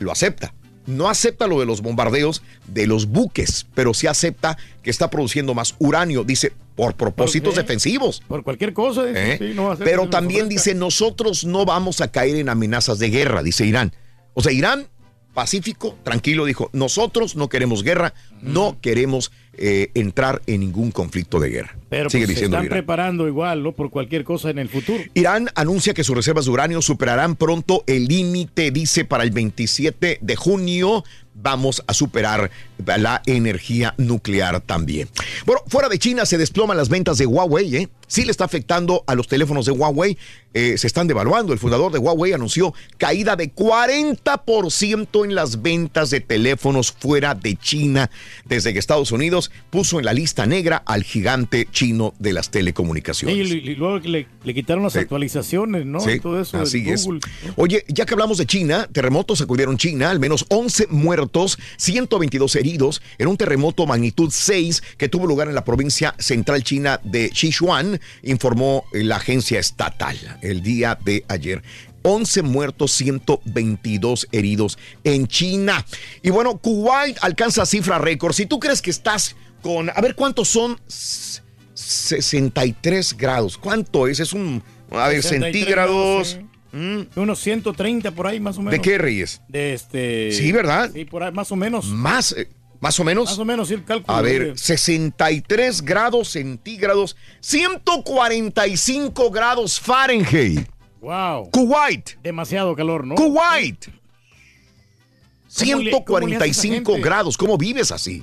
Lo acepta. No acepta lo de los bombardeos de los buques, pero sí acepta que está produciendo más uranio, dice, por propósitos defensivos. Por cualquier cosa. dice, ¿Eh? sí, no va a ser Pero también dice, nosotros no vamos a caer en amenazas de guerra, dice Irán. O sea, Irán, pacífico, tranquilo, dijo, nosotros no queremos guerra, no queremos eh, entrar en ningún conflicto de guerra. Pero Sigue pues, se diciendo están Irán. preparando igual, ¿no? Por cualquier cosa en el futuro. Irán anuncia que sus reservas de uranio superarán pronto el límite, dice, para el 27 de junio. Vamos a superar la energía nuclear también. Bueno, fuera de China se desploman las ventas de Huawei, ¿eh? Sí le está afectando a los teléfonos de Huawei. eh, se están devaluando. El fundador de Huawei anunció caída de 40% en las ventas de teléfonos fuera de China desde que Estados Unidos puso en la lista negra al gigante chino de las telecomunicaciones. Sí, y, y luego le, le quitaron las actualizaciones, ¿no? Sí, Y todo eso de así es. Google. Oye, ya que hablamos de China, terremotos sacudieron China, al menos 11 muertos, 122 heridos en un terremoto magnitud 6 que tuvo lugar en la provincia central china de Sichuan, informó la agencia estatal el día de ayer. 11 muertos, 122 heridos en China. Y bueno, Kuwait alcanza cifra récord. Si tú crees que estás con, a ver cuántos son, S- 63 grados. ¿Cuánto es? Es un, a ver, 63 centígrados. grados, sí. Unos 130 por ahí, más o menos. ¿De qué, Reyes? De este. Sí, ¿verdad? Sí, por ahí, más o menos. Más, eh, más o menos. Más o menos, sí, el cálculo. A ver, de- 63 grados centígrados, 145 grados Fahrenheit. Wow. Kuwait. Demasiado calor, ¿no? Kuwait. ¿Cómo le- cómo le hace esa 145 gente? grados. ¿Cómo vives así?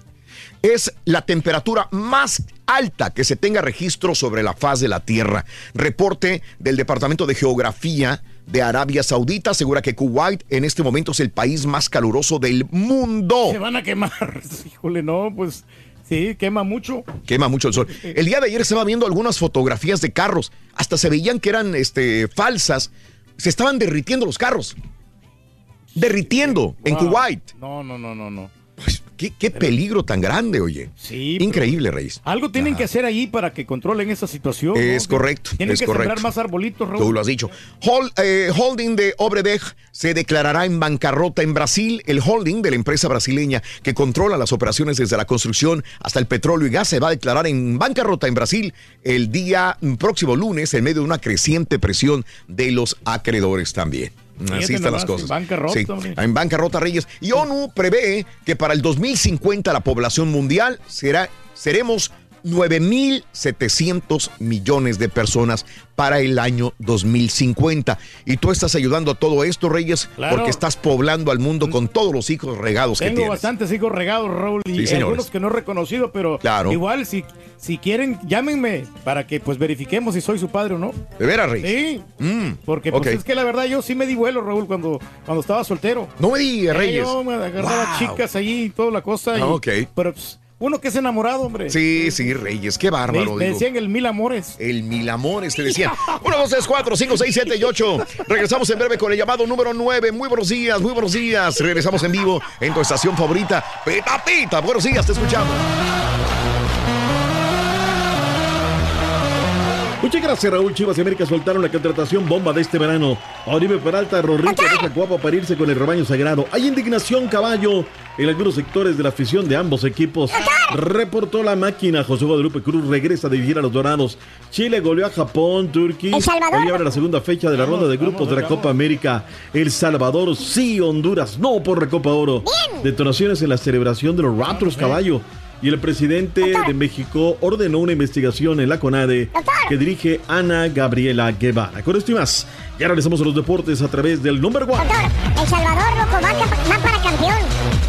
Es la temperatura más alta que se tenga registro sobre la faz de la Tierra. Reporte del Departamento de Geografía de Arabia Saudita asegura que Kuwait en este momento es el país más caluroso del mundo. Se van a quemar. Híjole, no, pues Sí, quema mucho. Quema mucho el sol. El día de ayer estaba viendo algunas fotografías de carros. Hasta se veían que eran este, falsas. Se estaban derritiendo los carros. Derritiendo en. Kuwait. No, no, no, no, no. ¿Qué, qué peligro tan grande, oye. Sí. Increíble, Reyes. Algo tienen que hacer ahí para que controlen esa situación. ¿no? Es correcto, Tienen es que correcto. sembrar más arbolitos, Raúl. Tú lo has dicho. Hol- eh, holding de Obredech se declarará en bancarrota en Brasil. El holding de la empresa brasileña que controla las operaciones desde la construcción hasta el petróleo y gas se va a declarar en bancarrota en Brasil el día próximo lunes en medio de una creciente presión de los acreedores también. Así están las cosas. en bancarrota, Sí, en bancarrota, Reyes. Y ONU prevé que para el 2050 la población mundial será, seremos 9.700 millones de personas para el año 2050. Y tú estás ayudando a todo esto, Reyes, Claro. porque estás poblando al mundo con todos los hijos regados que Tengo tienes. bastantes hijos regados, Raúl, y Sí, algunos que no he reconocido, pero Claro. igual si, si quieren, llámenme para que pues verifiquemos si soy su padre o no. ¿De veras, Reyes? Sí. Mm, Porque pues, es que la verdad yo sí me di vuelo, Raúl, cuando, cuando estaba soltero. No me digas, Eh, Reyes. Yo me agarraba Wow. chicas allí y toda la cosa. y- Ah, ok. Pero pues, uno que es enamorado, hombre. Sí, sí, Reyes, qué bárbaro. me decían el mil amores. El mil amores, te decía. 1, 2, 3, 4, 5, 6, 7 y 8. Regresamos en breve con el llamado número 9. Muy buenos días, muy buenos días. Regresamos en vivo en tu estación favorita. Pita Pita, buenos días, te escuchamos. Muchas gracias, Raúl Chivas y América soltaron la contratación bomba de este verano. Oribe Peralta, Rorrito deja guapo para irse con el rebaño sagrado. Hay indignación, caballo, en algunos sectores de la afición de ambos equipos. Reportó la máquina. José Guadalupe Cruz regresa a dirigir a los Dorados. Chile goleó a Japón, Turquía. El Salvador. Hoy abre la segunda fecha de la ronda de grupos de la Copa América. El Salvador sí, Honduras no por la Copa Oro. Detonaciones en la celebración de los Raptors, caballo. Y el presidente de México ordenó una investigación en la CONADE que dirige Ana Gabriela Guevara. Con esto y más, ya regresamos a los deportes a través del number one. El Salvador, loco, va, para campeón.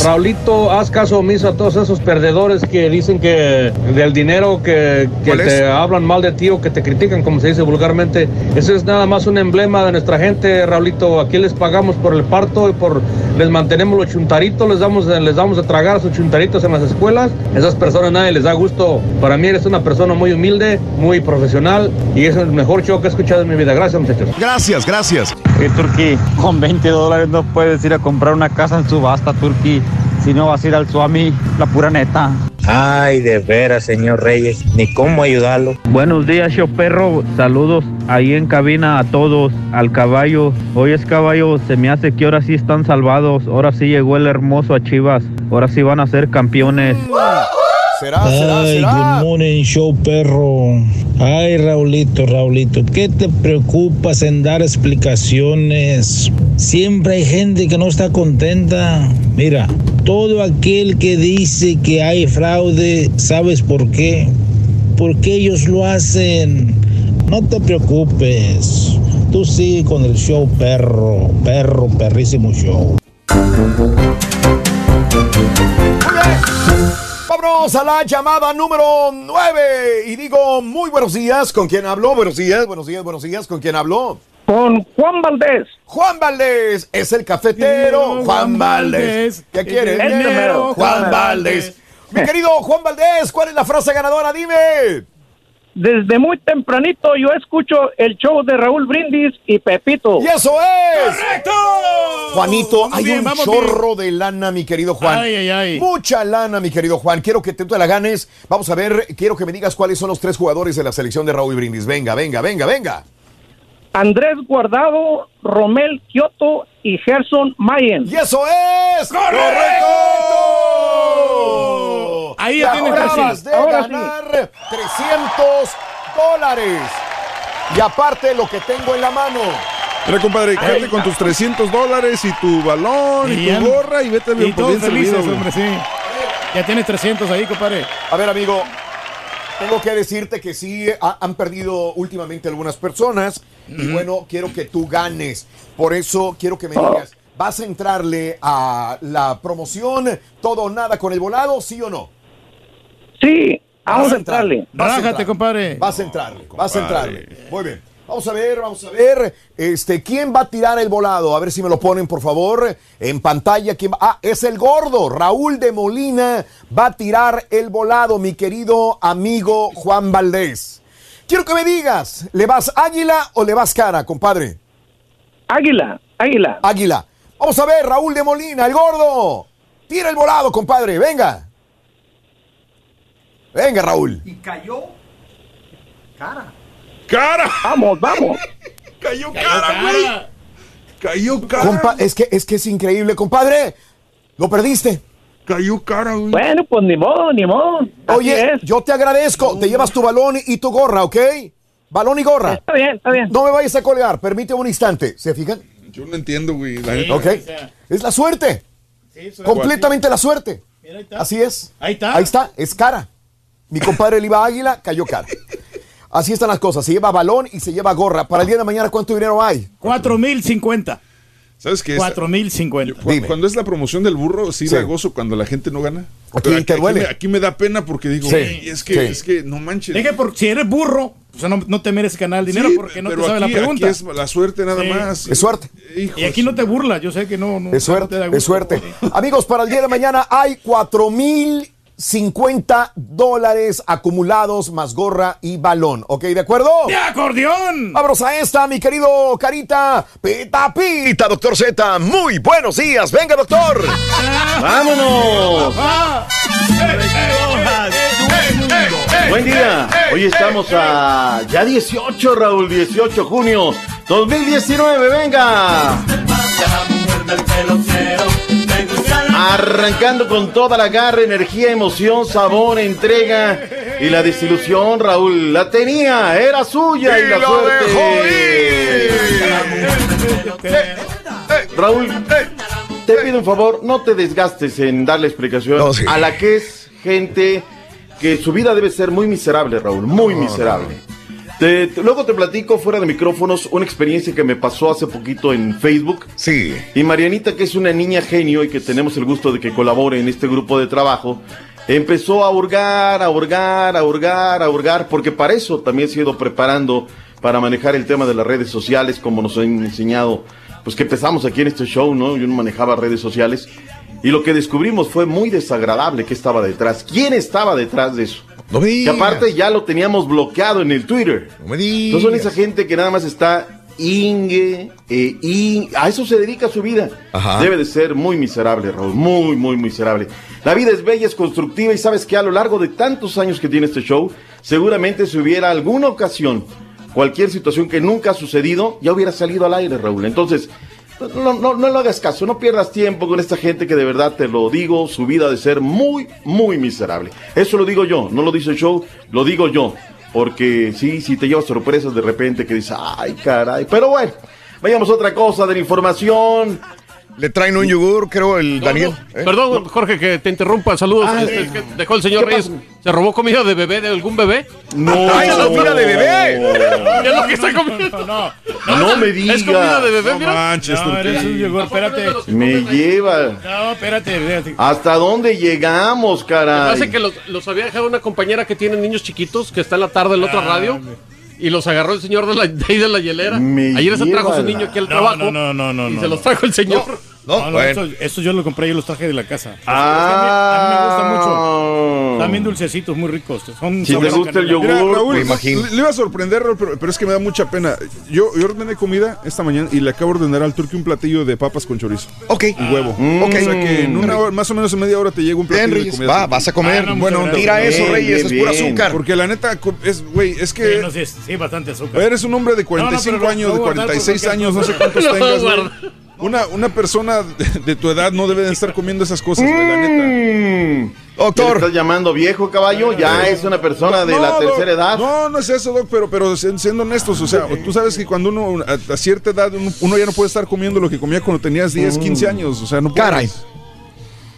Raulito, haz caso omiso a todos esos perdedores que dicen que del dinero que, que te hablan mal de ti o que te critican, como se dice vulgarmente. Eso es nada más un emblema de nuestra gente, Raulito. Aquí les pagamos por el parto y por les mantenemos los chuntaritos, les damos, les damos a tragar a sus chuntaritos en las escuelas. Esas personas nadie les da gusto. Para mí eres una persona muy humilde, muy profesional y es el mejor show que he escuchado en mi vida. Gracias, muchachos. Gracias, gracias. Que Turquí, con 20 dólares no puedes ir a comprar una casa en subasta, Turquí. Si no vas a ir al Suami, la pura neta. Ay, de veras, señor Reyes, ni cómo ayudarlo. Buenos días, show perro. Saludos ahí en cabina a todos. Al caballo. Hoy es caballo. Se me hace que ahora sí están salvados. Ahora sí llegó el hermoso a Chivas. Ahora sí van a ser campeones. Será, Ay, good morning, show perro. Ay, Raulito, Raulito, ¿qué te preocupas en dar explicaciones? Siempre hay gente que no está contenta. Mira, todo aquel que dice que hay fraude, ¿sabes por qué? Porque ellos lo hacen. No te preocupes. Tú sigue con el show perro, perro, perrísimo show. Vámonos a la llamada número 9. Y digo, muy buenos días. ¿Con quién hablo? Buenos días, buenos días, buenos días. ¿Con quién hablo? Con Juan Valdés. Juan Valdés es el cafetero. Juan Valdés. ¿Qué quiere? El Juan Valdés. Mi querido Juan Valdés, ¿cuál es la frase ganadora? Dime. Desde muy tempranito yo escucho el show de Raúl Brindis y Pepito. ¡Y eso es! Juanito, Vamos hay bien, un vamos chorro de lana, mi querido Juan. Ay, ay, ay. Mucha lana, mi querido Juan. Quiero que te, te la ganes. Vamos a ver, quiero que me digas cuáles son los tres jugadores de la selección de Raúl Brindis. Venga, venga, venga, venga. Andrés Guardado, Romel Kioto y Gerson Mayen. ¡Y eso es! ¡Correcto! Ahí ya tienes acabas de Ahora sí. ganar 300 dólares. Y aparte lo que tengo en la mano. Mira, compadre, quédate con tus 300 dólares y tu balón y, Y tu gorra y vete Y bien, por todos bien felices, hombre, sí. Ya tienes 300 ahí, compadre. A ver, amigo. tengo que decirte que sí ha- han perdido últimamente algunas personas y bueno, quiero que tú ganes. Por eso quiero que me digas, ¿vas a entrarle a la promoción todo o nada con el volado, sí o no? Sí, vamos a entrarle. Rájate, compadre. Vas a entrarle, vas a entrarle. Muy bien. Vamos a ver, vamos a ver. Este, ¿quién va a tirar el volado? A ver si me lo ponen, por favor, en pantalla. ¿Quién va? Ah, es el gordo. Raúl de Molina va a tirar el volado, mi querido amigo Juan Valdés. Quiero que me digas, ¿le vas águila o le vas cara, compadre? Águila, águila. Águila. Vamos a ver, Raúl de Molina, el gordo. Tira el volado, compadre. Venga. Venga, Raúl. Y cayó cara. ¡Cara! Vamos, vamos. Cayó cara, güey. Cayó cara. Compa, es que, es que es increíble, compadre. Lo perdiste. Cayó cara, güey. Bueno, pues ni modo, ni modo. Oye, yo te agradezco. Te llevas tu balón y tu gorra, ¿ok? Balón y gorra. Está bien, está bien. No me vayas a colgar. Permíteme un instante. ¿Se fijan? Yo no entiendo, güey. la neta. Ok. Es la suerte. Completamente la suerte. Así es. Ahí está. Ahí está. Es cara. Mi compadre le iba a águila, cayó cara. Así están las cosas. Se lleva balón y se lleva gorra. Para el día de mañana, ¿cuánto dinero hay? 4050. ¿Sabes qué? 4050. Cu- Cuando es la promoción del burro, sí, Sí. la gozo cuando la gente no gana. Aquí Pero te duele. me, aquí me da pena porque digo, Sí, "Güey, es que, sí. es que no manches. Es que por, si eres burro, o sea, no, no te mereces ganar el dinero Sí, porque no te sabe la aquí- pregunta. aquí es la suerte nada Sí. más. Es suerte. Hijo Y aquí no te burlas, yo sé que no. no Es no te suerte, da gusto. es suerte. Amigos, para el día de mañana hay 4,050 dólares acumulados más gorra y balón. ¿Ok? ¿De acuerdo? ¡De acordeón! Vámonos a esta, mi querido Carita. Pita, pita, doctor Z. Muy buenos días. Venga, doctor. ¡Vámonos! Ah. Buen día. Hoy estamos a ya 18, Raúl, 18 junio 2019. Venga. Arrancando con toda la garra, energía, emoción, sabor, entrega y la desilusión, Raúl. La tenía, era suya y, Y la lo suerte. Raúl, te pido un favor, no te desgastes en darle explicación No, sí. a la que es gente que su vida debe ser muy miserable, Raúl, muy miserable. Te- te- luego te platico fuera de micrófonos una experiencia que me pasó hace poquito en Facebook. Sí. Y Marianita, que es una niña genio y que tenemos el gusto de que colabore en este grupo de trabajo, empezó a hurgar, a hurgar, a hurgar, a hurgar, porque para eso también se ha ido preparando para manejar el tema de las redes sociales, como nos han enseñado, pues que empezamos aquí en este show, ¿no? Yo no manejaba redes sociales. Y lo que descubrimos fue muy desagradable que estaba detrás. ¿Quién estaba detrás de eso? No me Que digas. aparte ya lo teníamos bloqueado en el Twitter. No me digas. No son esa gente que nada más está ingue, eh, in- a eso se dedica su vida. Ajá. Debe de ser muy miserable, Raúl, muy, muy miserable. La vida es bella, es constructiva y sabes que a lo largo de tantos años que tiene este show, seguramente si hubiera alguna ocasión, cualquier situación que nunca ha sucedido, ya hubiera salido al aire, Raúl. Entonces, no, no, no le hagas caso, no pierdas tiempo con esta gente que de verdad te lo digo, su vida de ser muy, muy miserable. Eso lo digo yo, no lo dice el show, lo digo yo. Porque sí, sí te llevas sorpresas de repente que dices, ay, caray. Pero bueno, vayamos a otra cosa de la información. Le traen un yogur, creo, el Daniel. ¿eh? Perdón, Jorge, que te interrumpa. Saludos. Ah, Este, es que dejó el señor ¿qué Reyes. ¿Se robó comida de bebé de algún bebé? No. ¡Ay, comida de bebé! ¿Qué es lo que está comiendo? No, No me digas. ¿Es comida de bebé, No mira? manches, no, eres un yogur, espérate. Me lleva. No, espérate, espérate. ¿Hasta dónde llegamos, caray? Hace que los, los había dejado una compañera que tiene niños chiquitos que está en la tarde en la otra Ah, radio. Y los agarró el señor de, la, de ahí de la hielera. Me Ayer se trajo a su niño aquí al No, trabajo. no, no, no, no, Y no, se no. los trajo el señor. No, No, no, bueno. estos, estos yo los compré, yo los traje de la casa. Ah. a, mí, a mí me gusta mucho. También dulcecitos, muy ricos. Son Si te gusta el yogur, Mira, Raúl, me imagino. le, le iba a sorprender, Raúl, pero, pero es que me da mucha pena. Yo, yo ordené comida esta mañana y le acabo de ordenar al turque un platillo de papas con chorizo Ok. y huevo. Mm. O sea que en una hora, más o menos en media hora te llega un Bien, platillo de comida. Va, vas a comer. Ah, no, onda. Tira eso, Bien, Reyes, bien, es pura azúcar. Porque la neta, es, güey, es Sí, que no, sí, sí, bastante azúcar. eres un hombre de No, 45 no, pero años, lo de voy a guardar 46 por años, no sé cuántos Lo tengas. Una, una persona de, de tu edad no debe de estar comiendo esas cosas, güey, la neta. Mm. ¿Ya le Doctor. estás llamando viejo caballo? ¿Ya es una persona de la No, tercera Doc, edad? No, no es eso, Doc, pero, pero si- siendo honestos, o sea, tú sabes que cuando uno, a, a cierta edad, uno, uno ya no puede estar comiendo lo que comía cuando tenías 10, 15 años, o sea, no puedes. Caray.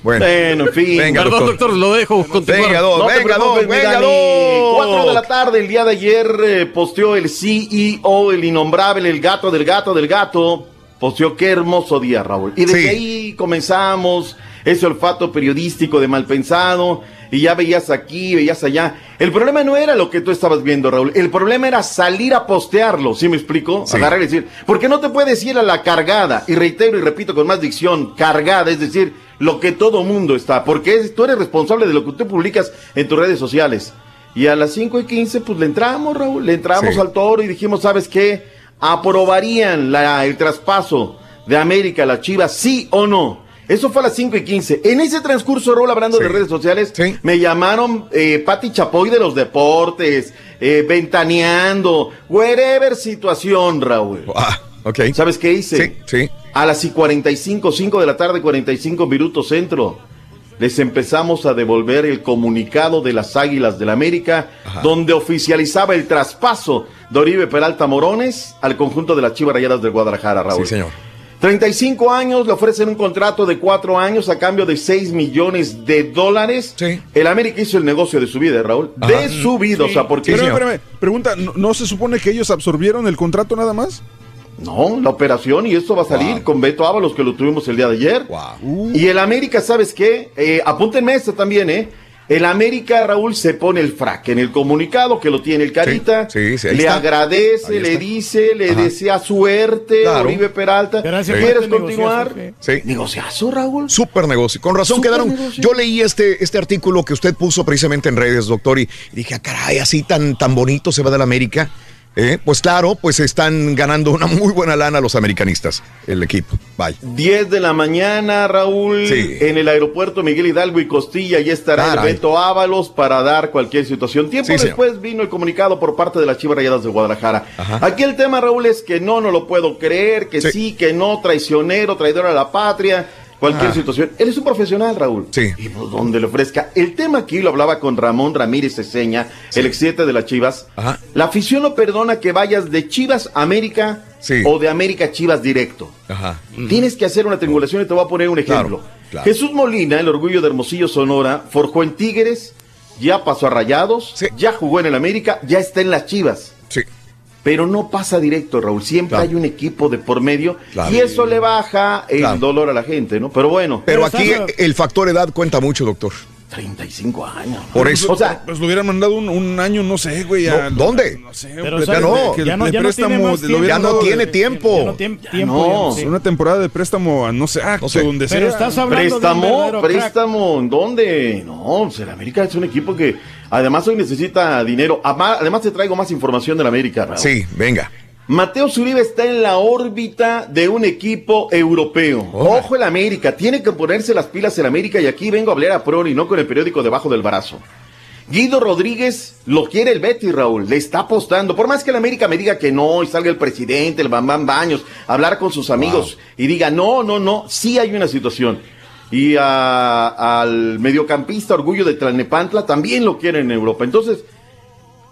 Bueno, en fin. Venga, Perdón, doctor, lo dejo continuar. Venga, dos, No venga, mi venga, dos. Cuatro de la tarde, el día de ayer, eh, posteó el CEO, el innombrable, el gato del gato del gato. Posteó qué hermoso día, Raúl. Y desde Sí. ahí comenzamos ese olfato periodístico de mal pensado. Y ya veías aquí, veías allá. El problema no era lo que tú estabas viendo, Raúl. El problema era salir a postearlo. ¿Sí me explico? Sí. Agarrar y decir, porque no te puedes ir a la cargada. Y reitero y repito con más dicción, cargada, es decir, lo que todo mundo está. Porque es- tú eres responsable de lo que tú publicas en tus redes sociales. Y a las 5 y 15, pues le entramos, Raúl, le entramos Sí. al toro y dijimos, ¿sabes qué? ¿Aprobarían la, el traspaso de América a la Chivas, sí o no? Eso fue a las 5 y 15. En ese transcurso, Raúl, hablando de redes sociales, me llamaron eh, Pati Chapoy de los deportes, eh, ventaneando, wherever situación, Raúl. Ah, ok. ¿Sabes qué hice? Sí, sí. A las y 45, 5 de la tarde, 45 minutos centro, les empezamos a devolver el comunicado de las Águilas del América, donde oficializaba el traspaso de Oribe Peralta Morones al conjunto de las Chivas Rayadas del Guadalajara, Raúl. Sí, señor. 35 años, le ofrecen un contrato de 4 años a cambio de 6 millones de dólares. El América hizo el negocio de su vida, Raúl. De su vida, o sea, porque... Espérame, espérame. Pregunta, ¿no, no se supone que ellos absorbieron el contrato nada más? No, la operación y esto va a salir con Beto Ábalos que lo tuvimos el día de ayer. Y el América, ¿sabes qué? Eh, apúntenme esto también, ¿eh? El América, Raúl, se pone el frac en el comunicado que lo tiene el Carita. Sí, sí, ahí le está. agradece, le dice, le Ajá. desea suerte, Claro. Oribe Peralta. Gracias, ¿Quieres continuar? Sí. Negociazo, Raúl. Súper negocio. Con razón quedaron. negocio. Yo leí este, este artículo que usted puso precisamente en redes, doctor, y, dije, ah, caray, así tan, tan bonito se va de la América. Eh, Pues claro, pues están ganando una muy buena lana los americanistas, el equipo. Bye. 10 de la mañana, Raúl, Sí. en el aeropuerto Miguel Hidalgo y Costilla, ya estará Caray. el Beto Ábalos para dar cualquier situación. Tiempo Sí, señor. después vino el comunicado por parte de las Chivas Rayadas de Guadalajara. Aquí el tema, Raúl, es que no, no lo puedo creer, que sí, que no, traicionero, traidor a la patria, cualquier Ah. situación. Él es un profesional, Raúl. Sí. Y pues donde le ofrezca. El tema aquí lo hablaba con Ramón Ramírez Ceseña, el ex siete de las Chivas. La afición no perdona que vayas de Chivas a América o de América a Chivas directo. Ajá. Tienes que hacer una triangulación y te voy a poner un ejemplo. claro. Jesús Molina, el orgullo de Hermosillo, Sonora, forjó en Tigres, ya pasó a Rayados, ya jugó en el América, ya está en las Chivas. Sí. Pero no pasa directo, Raúl. Siempre hay un equipo de por medio Claro. y eso le baja el Claro. dolor a la gente, ¿no? Pero bueno. Pero aquí el factor edad cuenta mucho, doctor. 35 años. Por eso. O sea, pues lo hubieran mandado un, un año, no sé, güey. a- No, ¿dónde? No sé, Pero un ya no, préstamo, ya el- no- de ya no préstamo, tiene más tiempo. Ya no tiene de- tiempo. ya no tiene Ya tiempo, no, ya, sí. una temporada de préstamo a no sé, ah, sé. donde Pero sea. estás hablando préstamo, préstamo, ¿en dónde? No, pues el América es un equipo que además hoy necesita dinero. Además te traigo más información del América, Raúl. Sí, venga. Mateo Zuribe está en la órbita de un equipo europeo. Ojo el América, tiene que ponerse las pilas el América y aquí vengo a hablar a Prori, no con el periódico debajo del brazo. Guido Rodríguez lo quiere el Betty, Raúl, le está apostando. Por más que el América me diga que no y salga el presidente, el Bambam Baños, a hablar con sus amigos y diga no, no, no, sí hay una situación. Y a- al mediocampista Orgullo de Tlalnepantla también lo quieren en Europa. Entonces,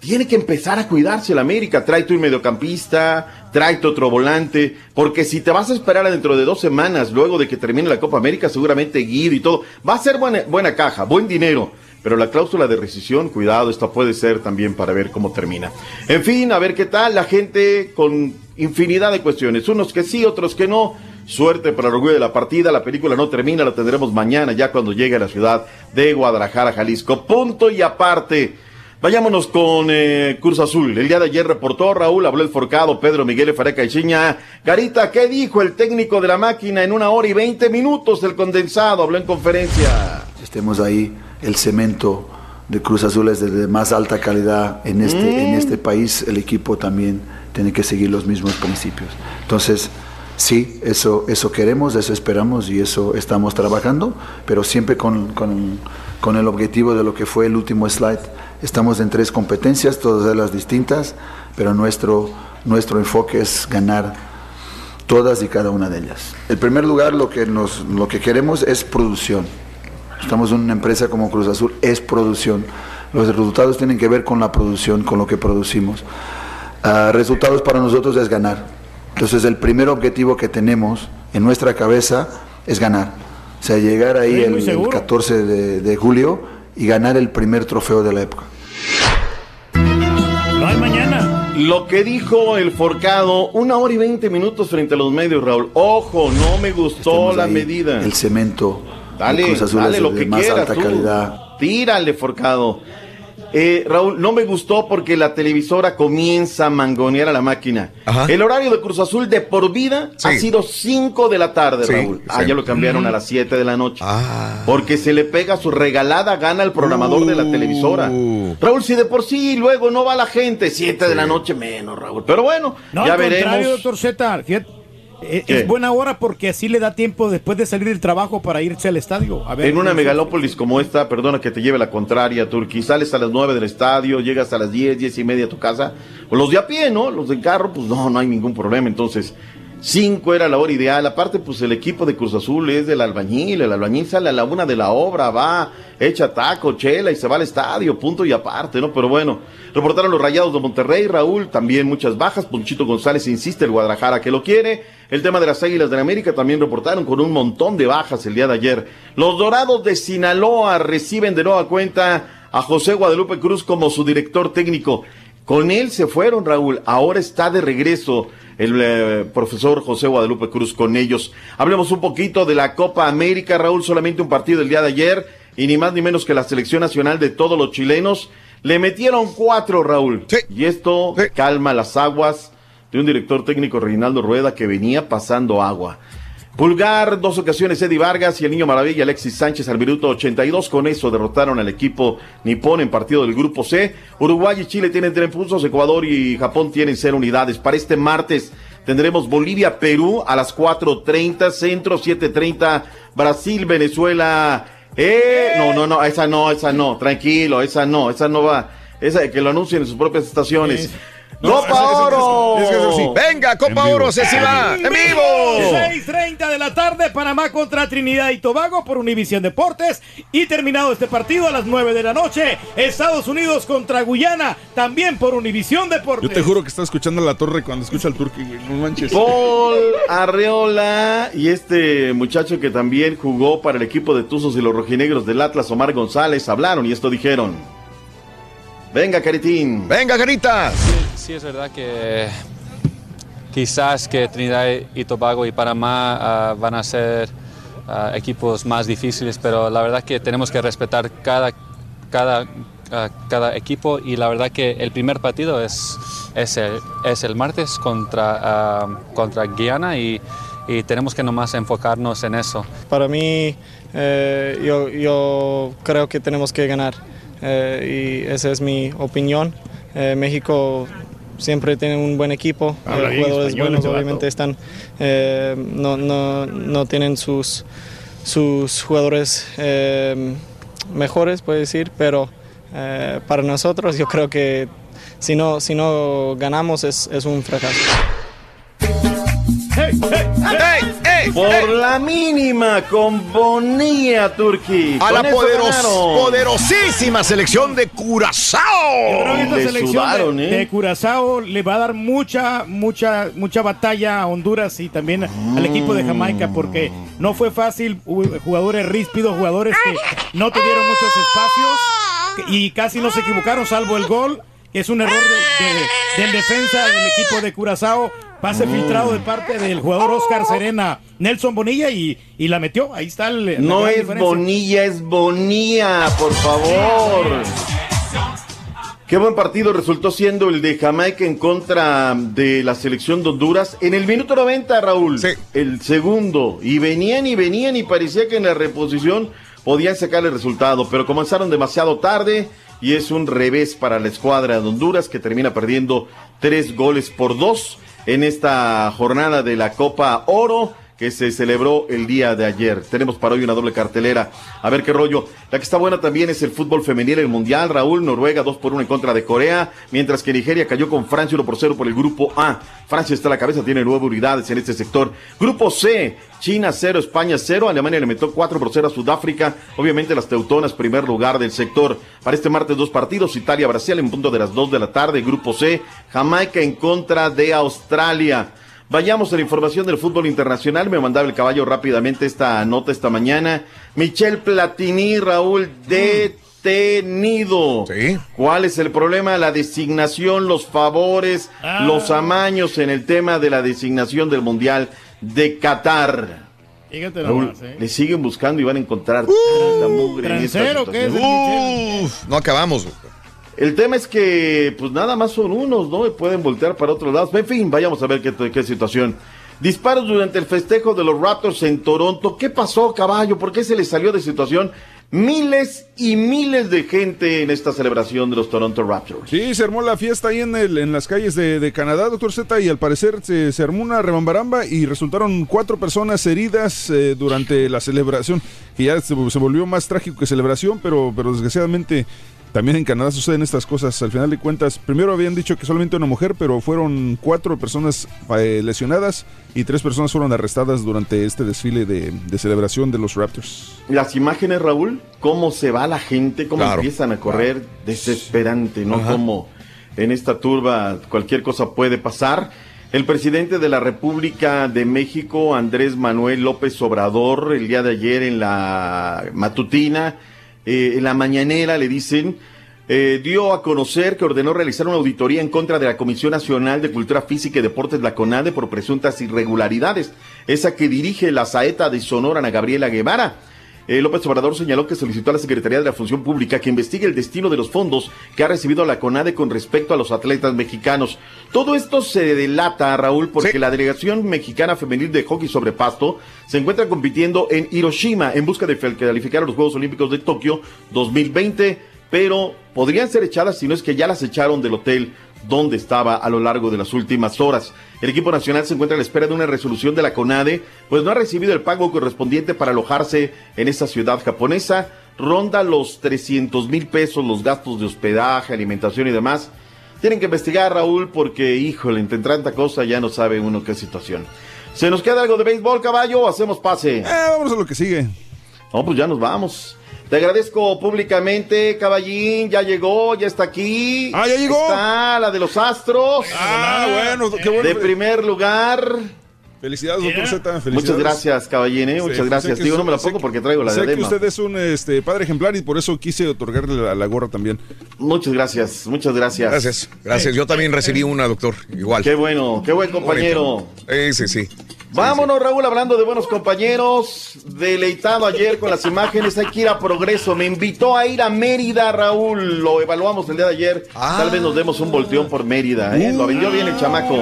tiene que empezar a cuidarse el América. Tráete un mediocampista, tráete otro volante, porque si te vas a esperar dentro de dos semanas, luego de que termine la Copa América, seguramente Guido y todo, va a ser buena, buena caja, buen dinero. Pero la cláusula de rescisión, cuidado, esto puede ser también para ver cómo termina. En fin, a ver qué tal, la gente con infinidad de cuestiones, unos que sí, otros que no. Suerte para el orgullo de la partida, la película no termina, la tendremos mañana ya cuando llegue a la ciudad de Guadalajara, Jalisco. Punto y aparte. Vayámonos con eh, Cruz Azul. El día de ayer reportó Raúl, habló el forcado Pedro Miguel Fareca y Chiña. Carita, ¿qué dijo el técnico de la máquina en una hora y veinte minutos? El condensado habló en conferencia. estemos ahí. El cemento de Cruz Azul es de más alta calidad en este, Mm. en este país. El equipo también tiene que seguir los mismos principios. Entonces, sí, eso, eso queremos, eso esperamos y eso estamos trabajando, pero siempre con, con- con el objetivo de lo que fue el último slide. Estamos en tres competencias, todas ellas distintas, pero nuestro, nuestro enfoque es ganar todas y cada una de ellas. En primer lugar, lo que, nos, lo que queremos es producción. Estamos en una empresa como Cruz Azul, es producción. Los resultados tienen que ver con la producción, con lo que producimos. Ah, resultados para nosotros es ganar. Entonces el primer objetivo que tenemos en nuestra cabeza es ganar. O sea, llegar ahí Sí, el, el seguro. 14 de, de julio y ganar el primer trofeo de la época. No hay mañana. Lo que dijo el Forcado, una hora y veinte minutos frente a los medios, Raúl. Ojo, no me gustó la ahí medida. El cemento. Dale, dale lo de que más quieras alta tú. calidad. Tírale, Forcado. Eh, Raúl, no me gustó porque la televisora comienza a mangonear a la máquina. El horario de Cruz Azul de por vida ha sido 5 de la tarde, Sí, Raúl. Ah, sí. ya lo cambiaron Mm. a las 7 de la noche. Porque se le pega su regalada gana al programador de la televisora. Raúl, si de por sí luego no va la gente, 7 de la noche menos, Raúl. Pero bueno, No, ya al contrario, veremos. doctor Z. fíjate, eh, es buena hora porque así le da tiempo después de salir del trabajo para irse al estadio. A ver, En una megalópolis como esta, perdona que te lleve la contraria, Turquí, sales a las 9 del estadio, llegas a las 10, 10 y media a tu casa, o los de a pie, ¿no? Los de carro, pues no, no hay ningún problema. Entonces, 5 era la hora ideal. Aparte, pues el equipo de Cruz Azul es del albañil, el albañil sale a la una de la obra, va, echa taco, chela y se va al estadio, punto y aparte, ¿no? Pero bueno, reportaron los rayados de Monterrey, Raúl, también muchas bajas, Ponchito González insiste, el Guadalajara que lo quiere. El tema de las Águilas de la América también reportaron con un montón de bajas el día de ayer. Los Dorados de Sinaloa reciben de nueva cuenta a José Guadalupe Cruz como su director técnico. Con él se fueron, Raúl. Ahora está de regreso el eh, profesor José Guadalupe Cruz con ellos. Hablemos un poquito de la Copa América, Raúl. Solamente un partido el día de ayer y ni más ni menos que la selección nacional de todos los chilenos. Le metieron cuatro, Raúl. Y esto calma las aguas de un director técnico, Reinaldo Rueda, que venía pasando agua. Pulgar, dos ocasiones Eddie Vargas y el Niño Maravilla Alexis Sánchez al minuto 82. Con eso derrotaron al equipo nipón en partido del grupo C. Uruguay y Chile tienen tres puntos, Ecuador y Japón tienen cero unidades. Para este martes tendremos Bolivia-Perú a las 4.30, Centro 7.30, Brasil-Venezuela. Eh, no, no, no, esa no, esa no, tranquilo, esa no, esa no va. Esa que lo anuncien en sus propias estaciones. ¡Copa Oro! Venga, Copa Oro, se va. ¡En vivo! 6.30 de la tarde, Panamá contra Trinidad y Tobago por Univisión Deportes. Y terminado este partido a las 9 de la noche, Estados Unidos contra Guyana, también por Univisión Deportes. Yo te juro que está escuchando la torre cuando escucha al turqui, güey. No manches. Paul Arreola y este muchacho que también jugó para el equipo de Tuzos y los rojinegros del Atlas, Omar González, hablaron y esto dijeron. Venga, Caritín. Venga, Caritas. Sí, es verdad que quizás que Trinidad y Tobago y Panamá ah, van a ser ah, equipos más difíciles, pero la verdad que tenemos que respetar cada, cada, ah, cada equipo y la verdad que el primer partido es, es, el, es el martes contra, contra Guyana y, y tenemos que nomás enfocarnos en eso. Para mí, eh, yo, yo creo que tenemos que ganar eh, y esa es mi opinión. Eh, México siempre tiene un buen equipo, Habla bien jugadores español buenos, obviamente están, eh, no, no, no tienen sus, sus jugadores eh, mejores, puede decir, pero eh, para nosotros yo creo que si no, si no ganamos es, es un fracaso. Por la mínima, con Bonilla, Turquí. A Con la poderos- poderosísima selección de Curazao. Yo creo que esta Le selección sudaron, de, ¿eh? de Curazao le va a dar mucha, mucha, mucha batalla a Honduras y también al equipo de Jamaica porque no fue fácil. Jugadores ríspidos, jugadores que no tuvieron muchos espacios y casi no se equivocaron, salvo el gol, es un error de- de- del defensa del equipo de Curazao. Pase filtrado de parte del jugador Oscar Serena, Nelson Bonilla y, y la metió. Ahí está el. No es diferencia. Bonilla, es Bonilla, por favor. Qué buen partido resultó siendo el de Jamaica en contra de la selección de Honduras. En el minuto 90, Raúl, el segundo. Y venían y venían y parecía que en la reposición podían sacar el resultado, pero comenzaron demasiado tarde y es un revés para la escuadra de Honduras que termina perdiendo tres goles por dos en esta jornada de la Copa Oro que se celebró el día de ayer. Tenemos para hoy una doble cartelera. A ver qué rollo. La que está buena también es el fútbol femenil, el mundial. Raúl, Noruega 2 por 1 en contra de Corea, mientras que Nigeria cayó con Francia 1 por 0 por el grupo A. Francia está a la cabeza, tiene nueve unidades en este sector. Grupo C, China 0, España 0, Alemania le metió 4 por 0 a Sudáfrica. Obviamente las teutonas, primer lugar del sector. Para este martes dos partidos, Italia-Brasil en punto de las 2 de la tarde. Grupo C, Jamaica en contra de Australia. Vayamos a la información del fútbol internacional. Me mandaba el caballo rápidamente esta nota esta mañana. Michel Platini, Raúl, detenido. Sí. ¿Cuál es el problema? La designación, los favores, Ah. los amaños en el tema de la designación del Mundial de Qatar. Fíjate Raúl, nomás, ¿eh? le siguen buscando y van a encontrar tanta mugre en esta transero, ¿qué es situación. Uf, no acabamos. El tema es que, pues nada más son unos, ¿no? Y pueden voltear para otros lados. En fin, vayamos a ver qué, situación. Disparos durante el festejo de los Raptors en Toronto. ¿Qué pasó, caballo? ¿Por qué se les salió de situación? Miles y miles de gente en esta celebración de los Toronto Raptors. Sí, se armó la fiesta ahí en, el, en las calles de, Canadá, doctor Z, y al parecer se, se armó una rebambaramba y resultaron cuatro personas heridas eh, durante la celebración, que ya se, se volvió más trágico que celebración, pero, pero desgraciadamente también en Canadá suceden estas cosas. Al final de cuentas, primero habían dicho que solamente una mujer, pero fueron cuatro personas eh, lesionadas y tres personas fueron arrestadas durante este desfile de, de celebración de los Raptors. Las imágenes, Raúl, cómo se va la gente, cómo Claro. empiezan a correr, desesperante, ¿no? Ajá. Como en esta turba cualquier cosa puede pasar. El presidente de la República de México, Andrés Manuel López Obrador, el día de ayer en la matutina, eh, en la mañanera le dicen, eh, dio a conocer que ordenó realizar una auditoría en contra de la Comisión Nacional de Cultura Física y Deportes, la CONADE, por presuntas irregularidades, esa que dirige la saeta de Sonora, Ana Gabriela Guevara. Eh, López Obrador señaló que solicitó a la Secretaría de la Función Pública que investigue el destino de los fondos que ha recibido la CONADE con respecto a los atletas mexicanos. Todo esto se delata, Raúl, porque la delegación mexicana femenil de hockey sobre pasto se encuentra compitiendo en Hiroshima en busca de calificar a los Juegos Olímpicos de Tokio 2020, pero podrían ser echadas si no es que ya las echaron del hotel donde estaba a lo largo de las últimas horas. El equipo nacional se encuentra a la espera de una resolución de la CONADE, pues no ha recibido el pago correspondiente para alojarse en esa ciudad japonesa. Ronda los 300 mil pesos los gastos de hospedaje, alimentación y demás. Tienen que investigar, Raúl, porque, híjole, entre tanta cosa ya no sabe uno qué situación. ¿Se nos queda algo de béisbol, caballo, o hacemos pase? Eh, vamos a lo que sigue. No, pues ya nos vamos. Te agradezco públicamente, caballín, ya llegó, ya está aquí. Ah, ya llegó. Está la de los Astros. Ah, bueno, qué bueno. De primer lugar. Felicidades, doctor Z. Felicidades. Muchas gracias, caballín, ¿eh? Sí, muchas sé gracias. que Digo, no me la sé pongo que- porque traigo la Sé que diadema. usted es un este, padre ejemplar y por eso quise otorgarle la, la gorra también. Muchas gracias, muchas gracias. Gracias, gracias. Yo también recibí una, doctor. Igual. Qué bueno, qué buen compañero. Eh, sí, sí. Vámonos, Raúl, hablando de buenos compañeros. Deleitado ayer con las imágenes, hay que ir a progreso. Me invitó a ir a Mérida, Raúl. Lo evaluamos el día de ayer. Tal vez nos demos un volteón por Mérida. ¿eh? Lo vendió bien el chamaco.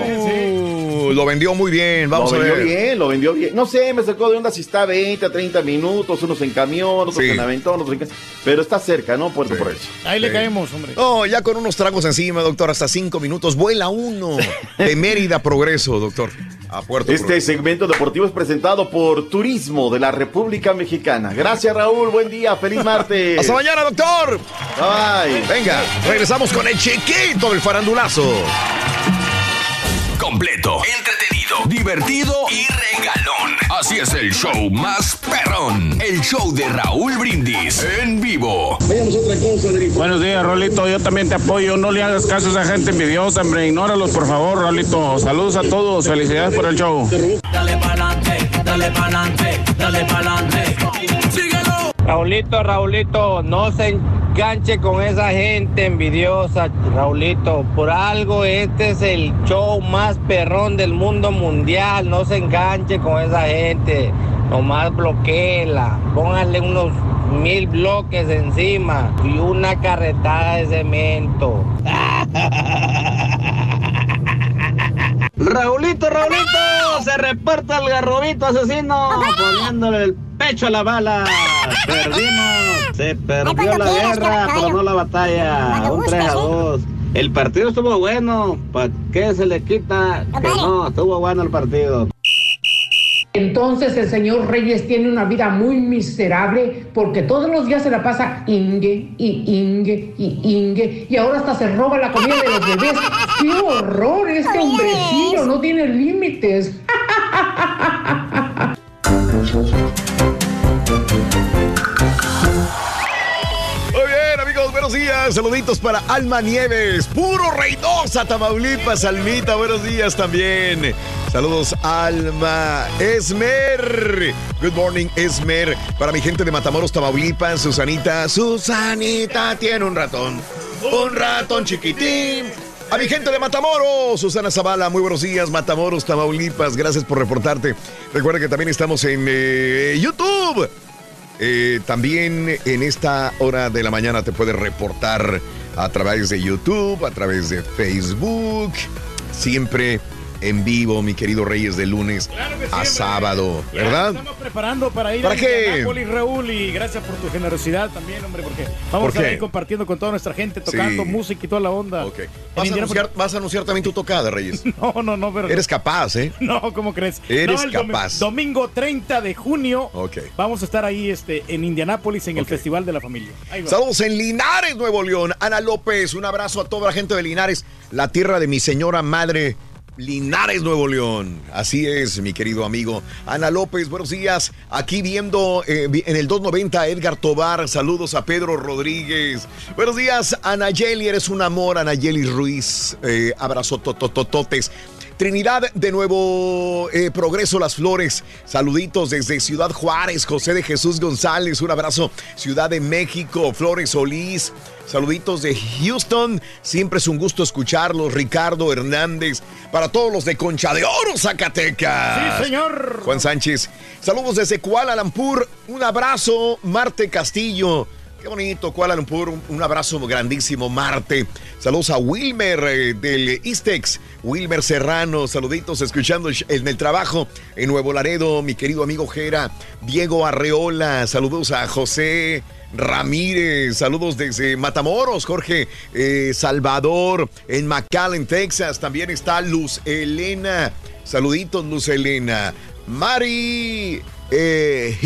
Lo vendió muy bien. Vamos lo a vendió ver. bien, lo vendió bien. No sé, me sacó de onda si está 20 a 30 minutos, unos en camión, otros Sí. en aventón, otros en... Pero está cerca, ¿no? Puerto por eso. Ahí le Sí. caemos, hombre. No, ya con unos tragos encima, doctor, hasta cinco minutos. Vuela uno de Mérida a Progreso, doctor. A Puerto Este Progreso. segmento deportivo es presentado por Turismo de la República Mexicana. Gracias, Raúl. Buen día. Feliz martes. Hasta mañana, doctor. Bye. Venga, regresamos con el chiquito del farandulazo. Completo, entretenido, divertido y regalón. Así es el show más perrón. El show de Raúl Brindis en vivo. Buenos días, Rolito. Yo también te apoyo. No le hagas caso a esa gente envidiosa, hombre. Ignóralos, por favor, Rolito. Saludos a todos. Felicidades por el show. Dale pa'lante, dale pa'lante, dale pa'lante. Raulito, Raulito, no se enganche con esa gente envidiosa, Raulito. Por algo este es el show más perrón del mundo mundial. No se enganche con esa gente. Nomás bloqueela. Póngale unos mil bloques encima y una carretada de cemento. Raulito, Raulito, se reporta el garrobito asesino poniéndole el pecho a la bala. Perdimos, se perdió la guerra, pero no la batalla. Un 3 a 2. El partido estuvo bueno, ¿para qué se le quita? Que no, estuvo bueno el partido. Entonces el señor Reyes tiene una vida muy miserable porque todos los días se la pasa ingue y ingue y ingue y ahora hasta se roba la comida de los bebés. ¡Qué horror! Este hombrecillo no tiene límites. buenos días. Saluditos para Alma Nieves. Puro Reynosa, Tamaulipas. Almita, buenos días también. Saludos, Alma. Esmer. Good morning, Esmer. Para mi gente de Matamoros, Tamaulipas. Susanita. Susanita tiene un ratón. Un ratón chiquitín. A mi gente de Matamoros, Susana Zavala, muy buenos días, Matamoros, Tamaulipas, gracias por reportarte. Recuerda que también estamos en eh, YouTube. Eh, también en esta hora de la mañana te puedes reportar a través de YouTube, a través de Facebook, siempre en vivo, mi querido Reyes, de lunes a sábado, Ya ¿verdad? Estamos preparando para ir ¿Para a qué? Indianápolis, Raúl, y gracias por tu generosidad también, hombre, porque vamos ¿Por a ahí compartiendo con toda nuestra gente, tocando Sí. música y toda la onda. Ok. En ¿Vas a, anunciar, vas a anunciar también tu tocada, Reyes. No, no, no, pero. Eres capaz, ¿eh? No, ¿cómo crees? Eres No, capaz. Domingo 30 de junio. Ok. Vamos a estar ahí este, en Indianápolis en el Festival de la Familia. Saludos en Linares, Nuevo León. Ana López, un abrazo a toda la gente de Linares, la tierra de mi señora madre. Linares, Nuevo León. Así es, mi querido amigo. Ana López, buenos días. Aquí viendo eh, en el 290 Edgar Tobar. Saludos a Pedro Rodríguez. Buenos días, Anayeli. Eres un amor, Anayeli Ruiz. Eh, abrazo tototototes. Trinidad de Nuevo eh, Progreso Las Flores. Saluditos desde Ciudad Juárez, José de Jesús González. Un abrazo. Ciudad de México, Flores Solís. Saluditos de Houston. Siempre es un gusto escucharlos. Ricardo Hernández. Para todos los de Concha de Oro, Zacatecas. Sí, señor. Juan Sánchez. Saludos desde Kuala Lumpur. Un abrazo, Marte Castillo. Qué bonito, Kuala Lumpur. Un, abrazo grandísimo, Marte. Saludos a Wilmer eh, del Istex. Wilmer Serrano. Saluditos escuchando en el trabajo en Nuevo Laredo. Mi querido amigo Jera. Diego Arreola. Saludos a José. Ramírez, saludos desde Matamoros, Jorge eh, Salvador, en McAllen, Texas. También está Luz Elena. Saluditos, Luz Elena. Mari eh.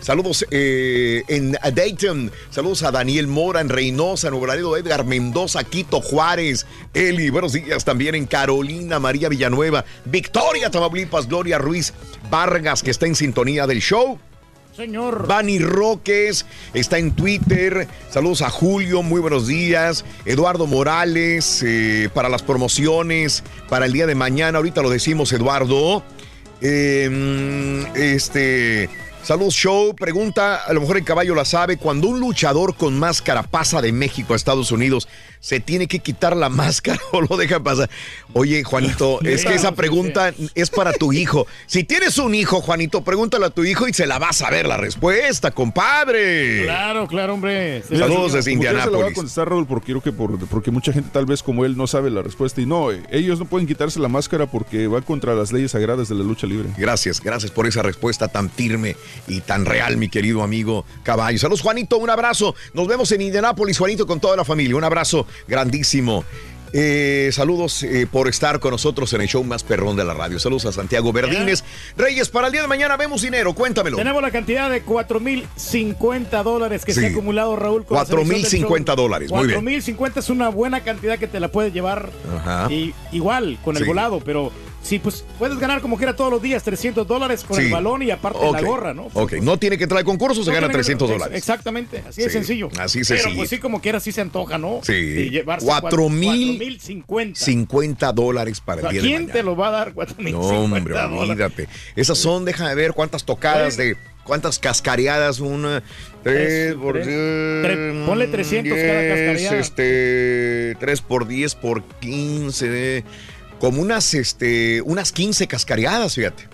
Saludos eh, en Dayton. Saludos a Daniel Mora en Reynosa, Nuevo Laredo, Edgar Mendoza, Quito Juárez. Eli, buenos días también en Carolina, María Villanueva, Victoria, Tamaulipas, Gloria Ruiz Vargas, que está en sintonía del show. Señor. Bani Roques está en Twitter. Saludos a Julio, muy buenos días. Eduardo Morales, eh, para las promociones, para el día de mañana. Ahorita lo decimos, Eduardo. Eh, este. Saludos Show, pregunta, a lo mejor el caballo la sabe, cuando un luchador con máscara pasa de México a Estados Unidos, ¿se tiene que quitar la máscara o lo deja pasar? Oye, Juanito, es que esa pregunta es para tu hijo. Si tienes un hijo, Juanito, pregúntale a tu hijo y se la va a saber la respuesta, compadre. Claro, claro, hombre. Saludos desde quiera Se lo voy a Indianápolis. contestar, Raúl, porque creo que por- porque mucha gente tal vez como él no sabe la respuesta. Y no, eh, ellos no pueden quitarse la máscara porque va contra las leyes sagradas de la lucha libre. Gracias, gracias por esa respuesta tan firme y tan real, mi querido amigo Caballo. Saludos, Juanito, un abrazo. Nos vemos en Indianápolis, Juanito, con toda la familia. Un abrazo grandísimo. Eh, saludos eh, por estar con nosotros en el show más perrón de la radio. Saludos a Santiago Verdines. Reyes, para el día de mañana vemos dinero, cuéntamelo. Tenemos la cantidad de 4.050 dólares que Sí. se ha acumulado, Raúl. con la selección del 4,050 show. dólares, muy bien. 4.050 es una buena cantidad que te la puedes llevar Ajá. y, igual con el Sí. volado, pero sí, pues puedes ganar como quiera todos los días 300 dólares con Sí. el balón y aparte Ok. la gorra, ¿no? Ok, no tiene que entrar al concurso, se No gana tiene que- 300 ex- dólares. Exactamente, así de Sí, sencillo. así Pero sencillo. pues sí, como quiera, sí se antoja, ¿no? Sí. De llevarse Cuatro mil 4.050. 50 dólares para O sea, el día de ¿Quién mañana. te lo va a dar 4.050 No, hombre, olvídate. Esas son, déjame ver cuántas tocadas de. ¿Cuántas cascareadas? Una. Tres por tres. diez, ponle 300 cada diez, cascareada. Este. 3 por 10 por 15. Como unas, este. Unas 15 cascareadas, fíjate.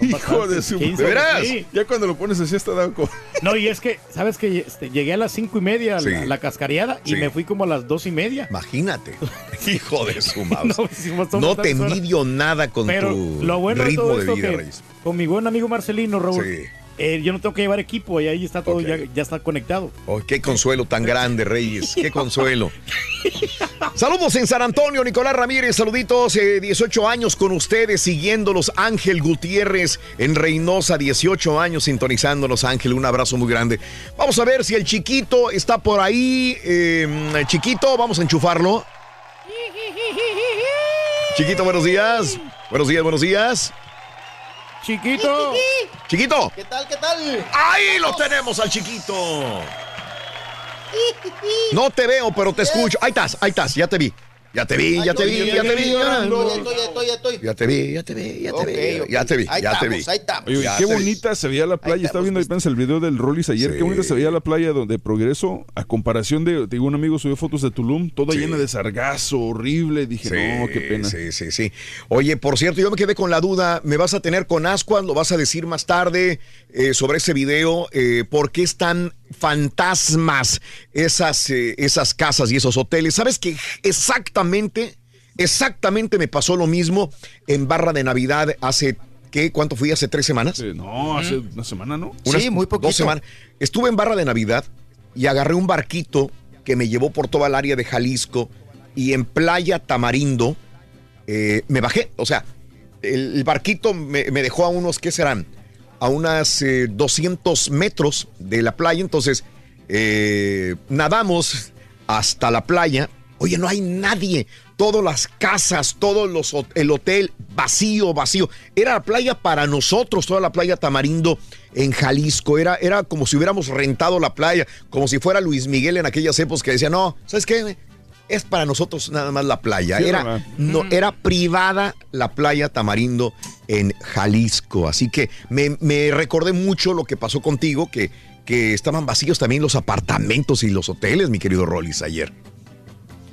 Hijo de su... 15, ¿De veras? sí. Ya cuando lo pones así está como... No, y es que, ¿sabes que este, Llegué a las cinco y media la, la cascareada y Sí. me fui como a las dos y media. Imagínate. Hijo de su. No, hicimos No, te envidio nada con Pero tu lo bueno de ritmo de esto vida, que con mi buen amigo Marcelino, Raúl, Sí. Eh, yo no tengo que llevar equipo y ahí está todo, ya, ya está conectado. Oh, qué consuelo tan grande, Reyes. Qué consuelo. Saludos en San Antonio, Nicolás Ramírez. Saluditos, eh, 18 años con ustedes, siguiéndolos. Ángel Gutiérrez en Reynosa, 18 años sintonizándonos. Ángel, un abrazo muy grande. Vamos a ver si el chiquito está por ahí. Eh, chiquito, vamos a enchufarlo. Chiquito, buenos días. Buenos días, buenos días. Chiquito. Chiquito. ¿Qué tal, qué tal? Ahí lo tenemos al chiquito. No te veo, pero te escucho. Ahí estás, ahí estás, ya te vi. Ya te vi, ya te vi, ya te vi. Ya te vi, ya te vi, ya te vi. Ya te vi, Ahí ya te vi. estamos, ahí estamos. Oye, qué bonita se veía la playa. Estaba viendo ahí apenas el video del Rollis ayer. Qué bonita se veía la playa donde Progreso, a comparación de, digo, un amigo subió fotos de Tulum, toda llena de sargazo, horrible. Dije, no, qué pena. Sí, sí, sí. Oye, por cierto, yo me quedé con la duda. ¿Me vas a tener con ascuas? ¿Lo vas a decir más tarde eh, sobre ese video? Eh, ¿Por qué están fantasmas esas, eh, esas casas y esos hoteles? ¿Sabes que exactamente, exactamente me pasó lo mismo en Barra de Navidad hace, ¿qué? ¿Cuánto fui? ¿Hace tres semanas? No, hace una semana, ¿no? Unas Dos semanas. Estuve en Barra de Navidad y agarré un barquito que me llevó por toda el área de Jalisco y en Playa Tamarindo eh, me bajé. O sea, el, el barquito me, me dejó a unos, ¿qué serán? A unas eh, 200 metros de la playa. Entonces, eh, nadamos hasta la playa. Oye, no hay nadie. Todas las casas, todos los el hotel vacío, vacío. Era la playa para nosotros, toda la playa Tamarindo en Jalisco. Era, era como si hubiéramos rentado la playa, como si fuera Luis Miguel en aquellas épocas que decía, no, ¿sabes qué? Es para nosotros nada más la playa. Sí, Era, no, era privada la playa Tamarindo en Jalisco. Así que me, me recordé mucho lo que pasó contigo, que, que estaban vacíos también los apartamentos y los hoteles, mi querido Rollis, ayer.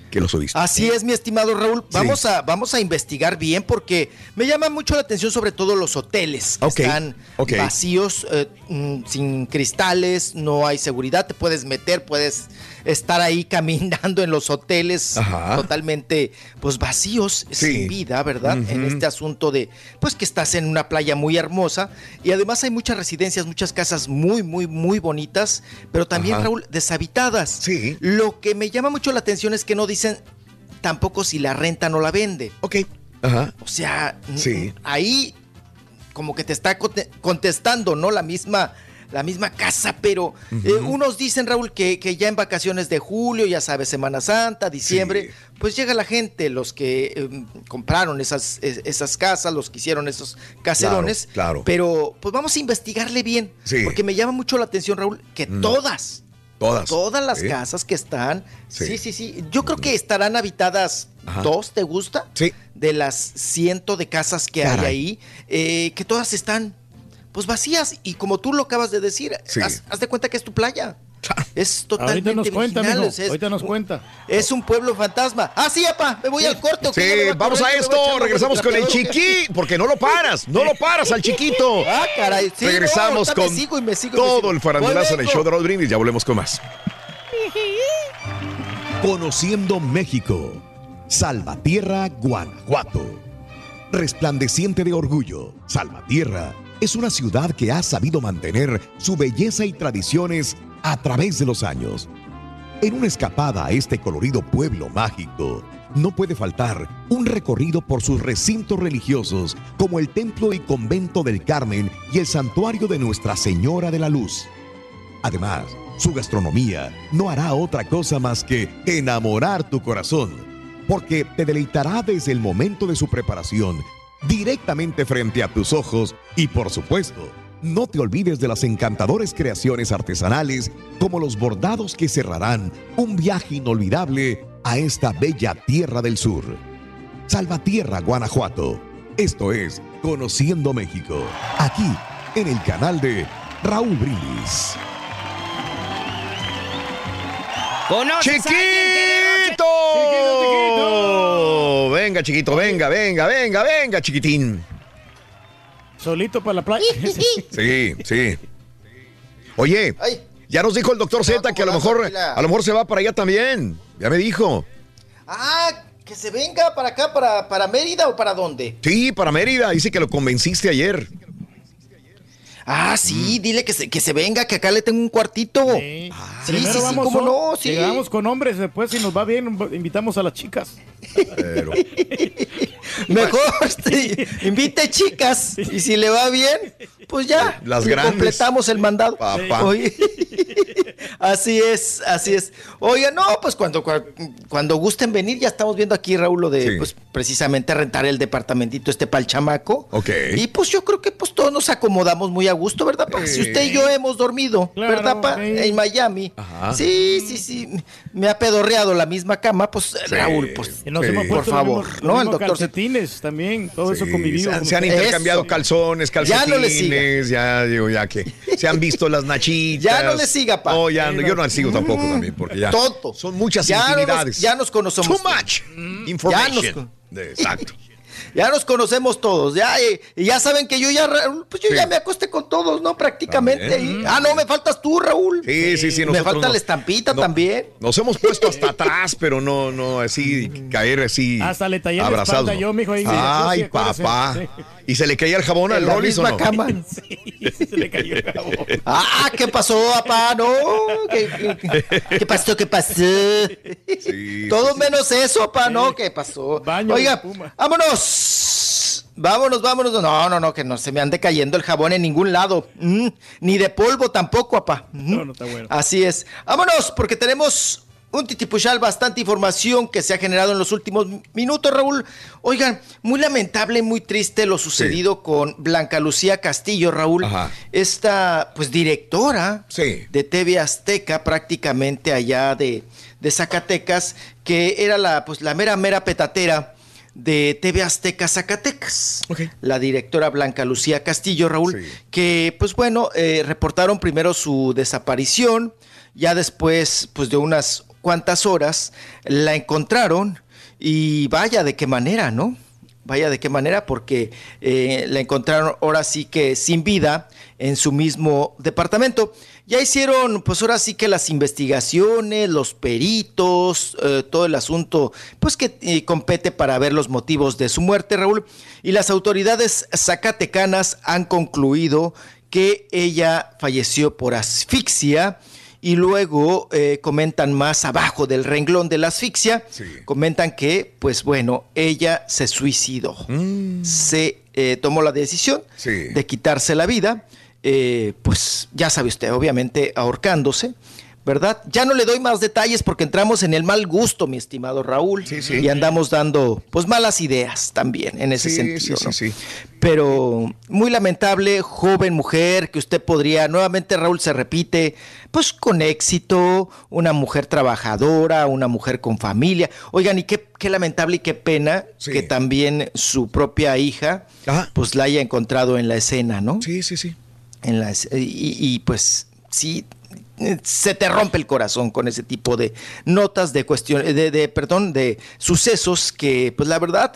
Que los subiste. Así es, mi estimado Raúl. Vamos, a, vamos a investigar bien porque me llama mucho la atención sobre todo los hoteles que están vacíos, eh, mm, sin cristales, no hay seguridad, te puedes meter, puedes estar ahí caminando en los hoteles Ajá. totalmente pues vacíos, Sí. sin vida, ¿verdad? En este asunto de pues que estás en una playa muy hermosa y además hay muchas residencias, muchas casas muy, muy, muy bonitas, pero también, Ajá. Raúl, deshabitadas. Sí. Lo que me llama mucho la atención es que no dicen tampoco si la renta no la vende. Ok. Ajá. O sea, Sí. ahí como que te está conte- contestando, ¿no? La misma, la misma casa, pero eh, unos dicen, Raúl, que, que ya en vacaciones de julio, ya sabes, Semana Santa, diciembre, pues llega la gente, los que eh, compraron esas, es- esas casas, los que hicieron esos caserones. claro. Pero pues vamos a investigarle bien, Sí. porque me llama mucho la atención, Raúl, que todas, Todas. todas las Sí. casas que están, Sí. sí, sí, sí, yo creo que estarán habitadas Ajá. dos, ¿te gusta? Sí. De las ciento de casas que Caray. hay ahí, eh, que todas están pues vacías y como tú lo acabas de decir, Sí. haz, haz de cuenta que es tu playa. Es totalmente Ahorita nos cuenta, virginal, mijo, es- es ahorita nos cuenta. Es un pueblo fantasma. Ah, sí, apa, me voy al corte. ¿o qué? Sí, a vamos correr, a esto. Regresamos con el chiqui, porque no lo paras, no lo paras al chiquito. Ah, caray. Sí, no, Regresamos me con sigo y me sigo me todo sigo. el farandulazo en el show de Raúl Brindis. Ya volvemos con más. Conociendo México. Salvatierra, Guanajuato. Resplandeciente de orgullo, Salvatierra es una ciudad que ha sabido mantener su belleza y tradiciones a través de los años. En una escapada a este colorido pueblo mágico, no puede faltar un recorrido por sus recintos religiosos como el Templo y Convento del Carmen y el Santuario de Nuestra Señora de la Luz. Además, su gastronomía no hará otra cosa más que enamorar tu corazón, porque te deleitará desde el momento de su preparación, directamente frente a tus ojos y por supuesto, no te olvides de las encantadoras creaciones artesanales como los bordados que cerrarán un viaje inolvidable a esta bella tierra del sur. Salvatierra, Guanajuato. Esto es Conociendo México, aquí en el canal de Raúl Brindis. ¡Chiquito! Venga, chiquito, venga, venga, venga, venga, chiquitín. Solito para la playa. Sí, sí. Oye, ya nos dijo el doctor Z que a lo mejor, a lo mejor se va para allá también. Ya me dijo. Ah, que se venga para acá, para, para Mérida o para dónde. Sí, para Mérida. Dice que lo convenciste ayer. Ah, sí, dile que se, que se venga, que acá le tengo un cuartito. Sí, sí, Primero sí, vamos cómo no, sí. Llegamos con hombres, después si nos va bien, invitamos a las chicas. Pero... Mejor invite chicas y si le va bien, pues ya. Las grandes. Completamos el mandado. Papá. Oye, así es, así es. Oiga, no, pues cuando, cua- cuando gusten venir, ya estamos viendo aquí, Raúl, lo de Sí. pues precisamente rentar el departamentito este para el chamaco. Ok. Y pues yo creo que pues todos nos acomodamos muy a gusto, ¿verdad, pa? Si usted y yo hemos dormido, Claro, ¿verdad, pa? En Miami. Ajá. Sí, sí, sí. Me ha pedorreado la misma cama, pues, Raúl, pues, nos hemos por favor, ¿no? El doctor se- calcetines también, todo eso Sí, convivido. se se han intercambiado Eso. calzones, Ya no calcetines, le siga. ya digo, ya que se han visto las nachitas. Ya no le siga, pa. No, ya, no, yo no le sigo tampoco también, porque ya Tonto. son muchas Ya nos- ya nos conocemos. Too much information. Ya nos- Exacto. Ya nos conocemos todos, ya, eh, y ya saben que yo ya, pues yo Sí. ya me acosté con todos, ¿no? Prácticamente. Y- ah, no, me faltas tú, Raúl. Sí, sí, sí. Me falta no- la estampita no- también. Nos hemos puesto hasta atrás, pero no, no así, caer así. Hasta le tallé la abrazados. espalda no. yo, mijo, ahí. Ay, papá. ¿Y se le caía el jabón al En la Rollis o no? cama. Sí, se le cayó el jabón. Ah, ¿qué pasó, papá? No, ¿qué, qué- qué pasó? ¿Qué pasó? Sí, Todo sí, menos eso, papá, ¿no? ¿Qué pasó? Baño Oiga, vámonos. Vámonos, vámonos. No, no, no, que no se me ande cayendo el jabón en ningún lado. Mm, ni de polvo tampoco, papá. Mm. No, no está bueno. Así es. Vámonos, porque tenemos un titipuchal, bastante información que se ha generado en los últimos minutos, Raúl. Oigan, muy lamentable, muy triste lo sucedido con Blanca Lucía Castillo, Raúl. Ajá. Esta, pues, directora Sí. de TV Azteca, prácticamente allá de, de Zacatecas, que era la, pues, la mera, mera petatera de TV Azteca Zacatecas. Ok. La directora Blanca Lucía Castillo, Raúl, Sí. que pues bueno, eh, reportaron primero su desaparición, ya después pues de unas cuantas horas la encontraron y vaya de qué manera, ¿no? Vaya de qué manera, porque eh, la encontraron ahora sí que sin vida en su mismo departamento. Ya hicieron, pues ahora sí que las investigaciones, los peritos, eh, todo el asunto, pues que eh, compete para ver los motivos de su muerte, Raúl. Y las autoridades zacatecanas han concluido que ella falleció por asfixia y luego eh, comentan más abajo del renglón de la asfixia, Sí. comentan que, pues bueno, ella se suicidó, se eh, tomó la decisión Sí. de quitarse la vida, eh, pues ya sabe usted, obviamente ahorcándose. ¿Verdad? Ya no le doy más detalles porque entramos en el mal gusto, mi estimado Raúl. Sí, sí. Y andamos dando, pues, malas ideas también en ese Sí, sentido. sí, ¿no? sí, sí. Pero muy lamentable, joven mujer, que usted podría, nuevamente Raúl se repite, pues con éxito, una mujer trabajadora, una mujer con familia. Oigan, y qué, qué lamentable y qué pena que también su propia hija, Ajá. pues la haya encontrado en la escena, ¿no? Sí, sí, sí. En la, es- y, y, pues sí, eh, se te rompe el corazón con ese tipo de notas de cuestión, de, de, perdón, de sucesos que, pues la verdad,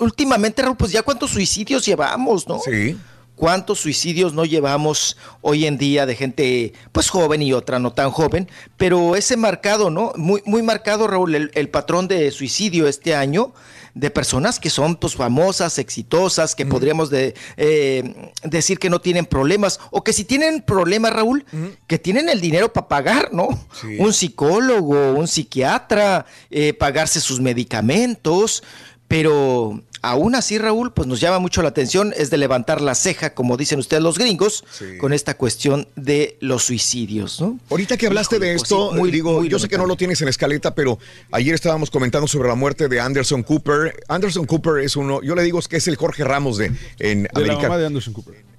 últimamente, Raúl, pues ya cuántos suicidios llevamos, ¿no? Sí. ¿Cuántos suicidios no llevamos hoy en día de gente pues joven y otra no tan joven? Pero ese marcado, ¿no? Muy, muy marcado, Raúl, el, el patrón de suicidio este año de personas que son pues famosas, exitosas, que podríamos de, eh, decir que no tienen problemas o que si tienen problemas, Raúl, que tienen el dinero para pagar, ¿no? Sí. Un psicólogo, un psiquiatra, eh, pagarse sus medicamentos, pero aún así, Raúl, pues nos llama mucho la atención, es de levantar la ceja, como dicen ustedes los gringos, Sí. con esta cuestión de los suicidios, ¿no? Ahorita que hablaste Híjole, de pues esto, sí, muy- digo, muy yo sé que no lo tienes en escaleta, pero ayer estábamos comentando sobre la muerte de Anderson Cooper. Anderson Cooper es uno, yo le digo que es el Jorge Ramos de en De la mamá de Anderson Cooper.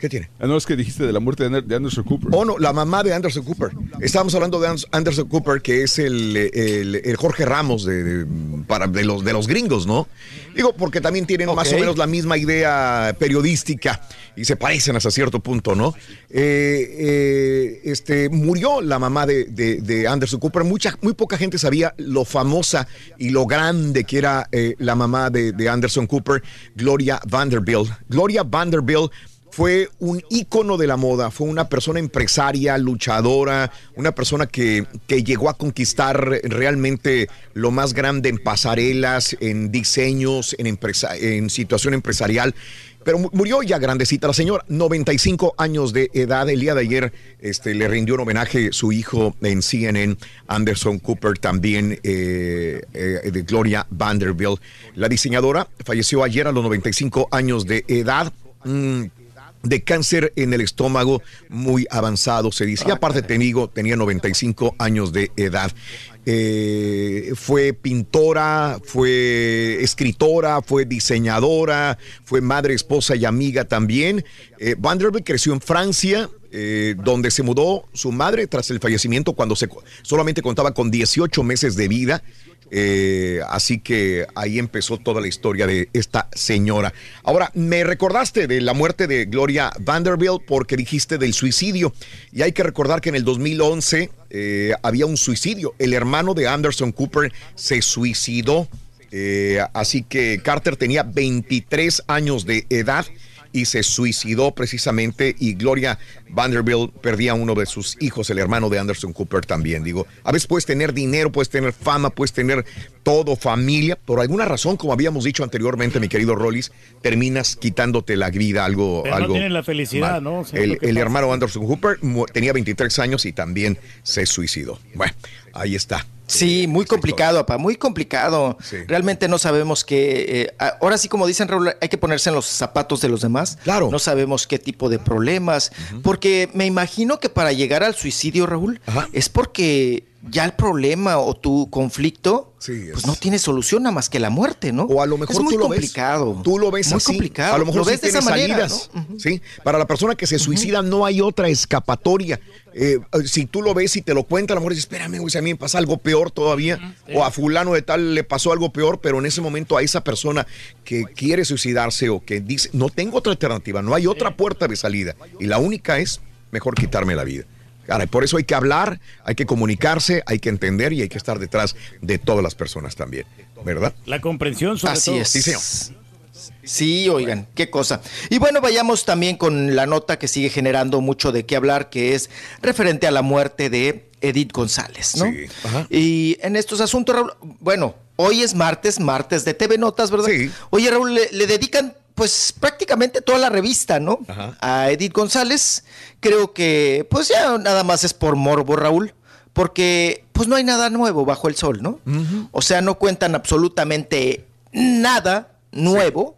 ¿Qué tiene? Ah, no, es que dijiste de la muerte de Ander- de Anderson Cooper. Oh, no, la mamá de Anderson Cooper. Estábamos hablando de Anderson Cooper, que es el, el- el Jorge Ramos de, de- para, de, los, de los gringos, ¿no? Digo, porque también tienen más o menos la misma idea periodística y se parecen hasta cierto punto, ¿no? Eh, eh, este, murió la mamá de, de- de Anderson Cooper. Mucha, muy poca gente sabía lo famosa y lo grande que era eh, la mamá de, de Anderson Cooper, Gloria Vanderbilt. Gloria Vanderbilt fue un ícono de la moda, fue una persona empresaria, luchadora, una persona que, que llegó a conquistar realmente lo más grande en pasarelas, en diseños, en, empresa, en situación empresarial. Pero mu- murió ya grandecita la señora, 95 años de edad. El día de ayer este, le rindió un homenaje su hijo en CNN, Anderson Cooper, también eh, eh, de Gloria Vanderbilt. La diseñadora falleció ayer a los 95 años de edad. Mm, de cáncer en el estómago muy avanzado, se dice. Y aparte, te digo, tenía 95 años de edad. Eh, fue pintora, fue escritora, fue diseñadora, fue madre, esposa y amiga también. Eh, Vanderbilt creció en Francia, eh, donde se mudó su madre tras el fallecimiento cuando se, solamente contaba con 18 meses de vida. Eh, así que ahí empezó toda la historia de esta señora. Ahora, me recordaste de la muerte de Gloria Vanderbilt porque dijiste del suicidio. Y hay que recordar que en el 2011 eh, había un suicidio. El hermano de Anderson Cooper se suicidó. Eh, así que Carter tenía 23 años de edad y se suicidó precisamente y Gloria Vanderbilt perdía a uno de sus hijos, el hermano de Anderson Cooper también. Digo, a veces puedes tener dinero, puedes tener fama, puedes tener todo, familia, por alguna razón, como habíamos dicho anteriormente, mi querido Rollis, terminas quitándote la vida, algo... Pero algo no tienen la felicidad, mal. ¿no? El el hermano Anderson Cooper tenía 23 años y también se suicidó. Bueno, ahí está. Sí, muy complicado, papá, muy complicado. Realmente no sabemos qué. eh, ahora sí, como dicen Raúl, hay que ponerse en los zapatos de los demás. Claro. No sabemos qué tipo de problemas. Porque me imagino que para llegar al suicidio, Raúl, es porque ya el problema o tu conflicto, pues no tiene solución nada más que la muerte, ¿no? O a lo mejor es muy tú lo ves, complicado. Tú lo ves muy así. complicado. A lo mejor lo sí ves de esa tiene manera, salidas. ¿no? ¿sí? Para la persona que se suicida no hay otra escapatoria. Eh, si tú lo ves y te lo cuenta, a lo mejor dices, espérame, güey, si a mí me pasa algo peor todavía. O a fulano de tal le pasó algo peor, pero en ese momento a esa persona que quiere suicidarse o que dice, no tengo otra alternativa, no hay otra puerta de salida. Y la única es, mejor quitarme la vida. Caray, por eso hay que hablar, hay que comunicarse, hay que entender y hay que estar detrás de todas las personas también, ¿verdad? La comprensión sobre Así todo. es. Sí, señor. Sí, oigan, qué cosa. Y bueno, vayamos también con la nota que sigue generando mucho de qué hablar, que es referente a la muerte de Edith González, ¿no? Sí, ajá. Y en estos asuntos, Raúl, bueno, hoy es martes, martes de TV Notas, ¿verdad? Sí. Oye, Raúl, le, le dedican pues prácticamente toda la revista, ¿no? A Edith González. Creo que pues ya nada más es por morbo, Raúl. Porque pues no hay nada nuevo bajo el sol, ¿no? O sea, no cuentan absolutamente nada nuevo.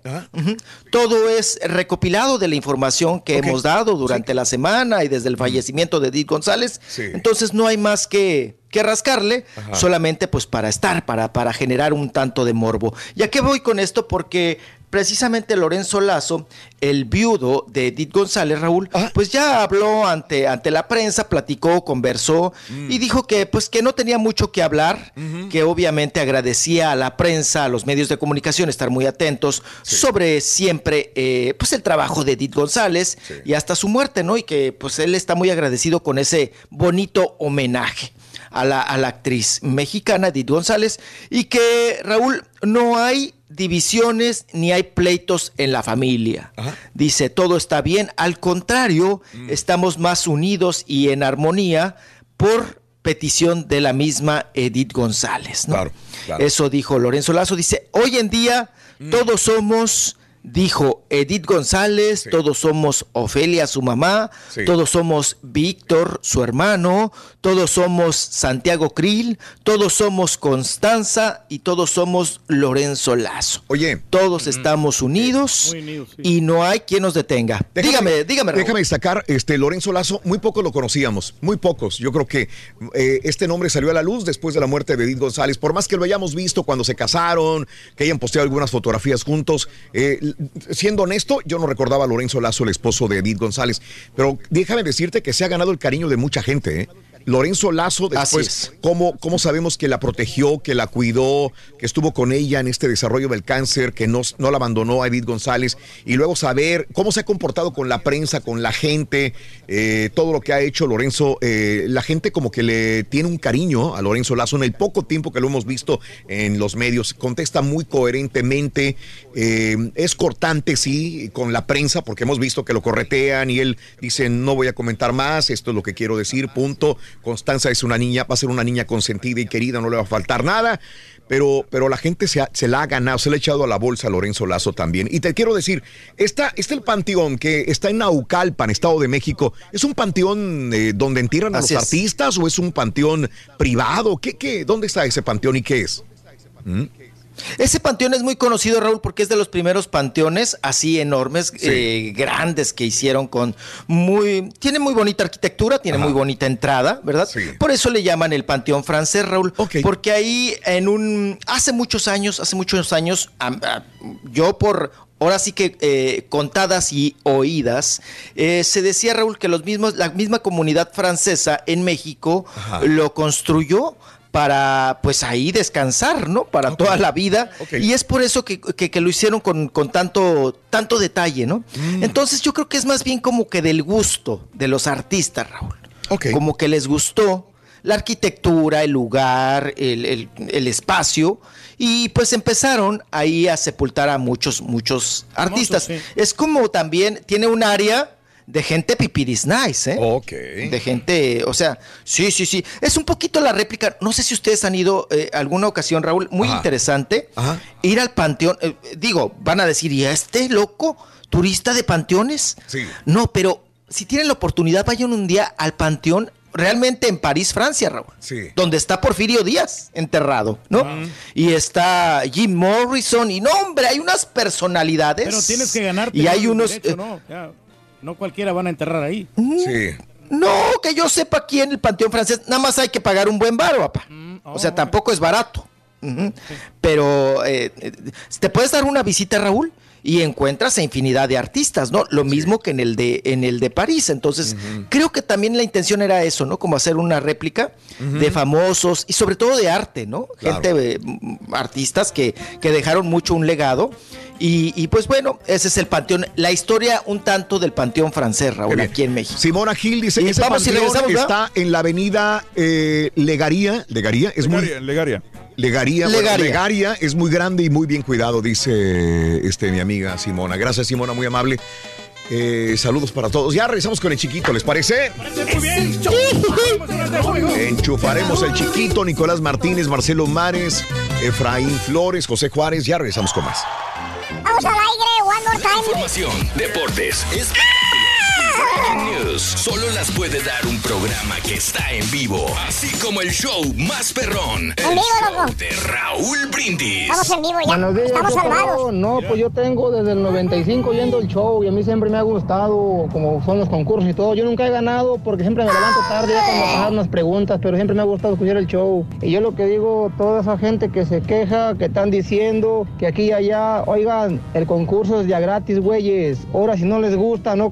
Todo es recopilado de la información que hemos dado durante la semana y desde el fallecimiento de Edith González. Entonces no hay más que, que rascarle, Ajá. solamente pues para estar, para, para generar un tanto de morbo. ¿Y a qué voy con esto? Porque precisamente Lorenzo Lazo, el viudo de Edith González, Raúl, pues ya habló ante, ante la prensa, platicó, conversó y dijo que pues que no tenía mucho que hablar, que obviamente agradecía a la prensa, a los medios de comunicación estar muy atentos sobre siempre eh, pues el trabajo de Edith González y hasta su muerte, ¿no? Y que pues él está muy agradecido con ese bonito homenaje a la, a la actriz mexicana Edith González y que Raúl no hay divisiones ni hay pleitos en la familia. Dice, todo está bien, al contrario, estamos más unidos y en armonía por petición de la misma Edith González. ¿no? claro. Eso dijo Lorenzo Lazo. Dice, hoy en día todos somos, dijo Edith González, todos somos Ofelia, su mamá, Sí. todos somos Víctor, su hermano, todos somos Santiago Krill, todos somos Constanza y todos somos Lorenzo Lazo. Oye. Todos estamos unidos y no hay quien nos detenga. dígame, dígame, Raúl. Déjame destacar, este Lorenzo Lazo, muy pocos lo conocíamos, muy pocos. Yo creo que eh, este nombre salió a la luz después de la muerte de Edith González. Por más que lo hayamos visto cuando se casaron, que hayan posteado algunas fotografías juntos, eh, siendo honesto, yo no recordaba a Lorenzo Lazo, el esposo de Edith González. Pero déjame decirte que se ha ganado el cariño de mucha gente, ¿eh? Lorenzo Lazo, después, ¿cómo, ¿cómo sabemos que la protegió, que la cuidó, que estuvo con ella en este desarrollo del cáncer, que no, no la abandonó a Edith González? Y luego saber cómo se ha comportado con la prensa, con la gente, eh, todo lo que ha hecho Lorenzo. eh, la gente como que le tiene un cariño a Lorenzo Lazo en el poco tiempo que lo hemos visto en los medios. Contesta muy coherentemente, eh, es cortante, sí, con la prensa, porque hemos visto que lo corretean y él dice, no voy a comentar más, esto es lo que quiero decir, punto. Constanza es una niña, va a ser una niña consentida y querida, no le va a faltar nada. Pero, pero la gente se, ha- se la ha ganado, se le ha echado a la bolsa a Lorenzo Lazo también. Y te quiero decir, esta, este el panteón que está en Naucalpan, Estado de México, ¿es un panteón eh, donde entierran a Así los es. artistas o es un panteón privado? ¿Qué, qué, ¿Dónde está ese panteón y qué es? ¿Mm? Ese panteón es muy conocido, Raúl, porque es de los primeros panteones así enormes, eh, grandes que hicieron con muy... Tiene muy bonita arquitectura, tiene muy bonita entrada, ¿verdad? Por eso le llaman el Panteón francés, Raúl. Porque ahí en un... Hace muchos años, hace muchos años, ah, yo por... Ahora sí que eh, contadas y oídas, eh, se decía Raúl que los mismos, la misma comunidad francesa en México lo construyó para pues ahí descansar, ¿no? Para toda la vida. Y es por eso que, que- que lo hicieron con, con tanto, tanto detalle, ¿no? Entonces yo creo que es más bien como que del gusto de los artistas, Raúl. Como que les gustó la arquitectura, el lugar, el, el- el espacio. Y pues empezaron ahí a sepultar a muchos, muchos artistas. Es como también, tiene un área de gente pipiris nice, ¿eh? Ok. De gente, o sea, sí, sí, sí. Es un poquito la réplica. No sé si ustedes han ido eh, alguna ocasión, Raúl, muy Ajá. interesante. Ir al panteón. eh, digo, van a decir, ¿y a este loco turista de panteones? Sí. No, pero si tienen la oportunidad, vayan un día al panteón. Realmente en París, Francia, Raúl. Sí. Donde está Porfirio Díaz enterrado, ¿no? Y está Jim Morrison. Y no, hombre, hay unas personalidades. Pero tienes que ganarte Y hay unos. derecho, eh, ¿no? Ya, no cualquiera van a enterrar ahí. Sí. No, que yo sepa aquí en el Panteón Francés, nada más hay que pagar un buen baro, papá. o sea, tampoco es barato. Pero eh, eh, te puedes dar una visita, Raúl, y encuentras a infinidad de artistas, ¿no? Lo mismo que en el de en el de París. Entonces, creo que también la intención era eso, ¿no? Como hacer una réplica de famosos y sobre todo de arte, ¿no? Claro. Gente, eh, artistas que, que dejaron mucho un legado. Y, y, pues bueno, ese es el panteón, la historia un tanto del panteón francés, Raúl, aquí en México. Simona Gil dice Y que ese vamos panteón está en la avenida eh, Legaría. Legaría es Legaria, muy. Legaria. Legaría, bueno, Legaria. Legaria es muy grande y muy bien cuidado, dice este, mi amiga Simona. Gracias, Simona, muy amable. Eh, saludos para todos. Ya regresamos con el chiquito, ¿les parece? Enchufaremos el chiquito, Nicolás Martínez, Marcelo Mares, Efraín Flores, José Juárez. Ya regresamos con más. Vamos al aire, one more time. Información, deportes, y breaking news. Solo las puede dar un programa que está en vivo. Así como el show más perrón. El En vivo, show loco. de Raúl Brindis. Estamos en vivo ya. Buenos días, Estamos ¿qué salvados. No, pues yo tengo desde el 95 yendo el show y a mí siempre me ha gustado como son los concursos y todo. Yo nunca he ganado porque siempre me levanto tarde ya cuando pasan unas preguntas, pero siempre me ha gustado escuchar el show. Y yo lo que digo, toda esa gente que se queja, que están diciendo que aquí y allá, oigan, el concurso es ya gratis, güeyes. Ahora si no les gusta, no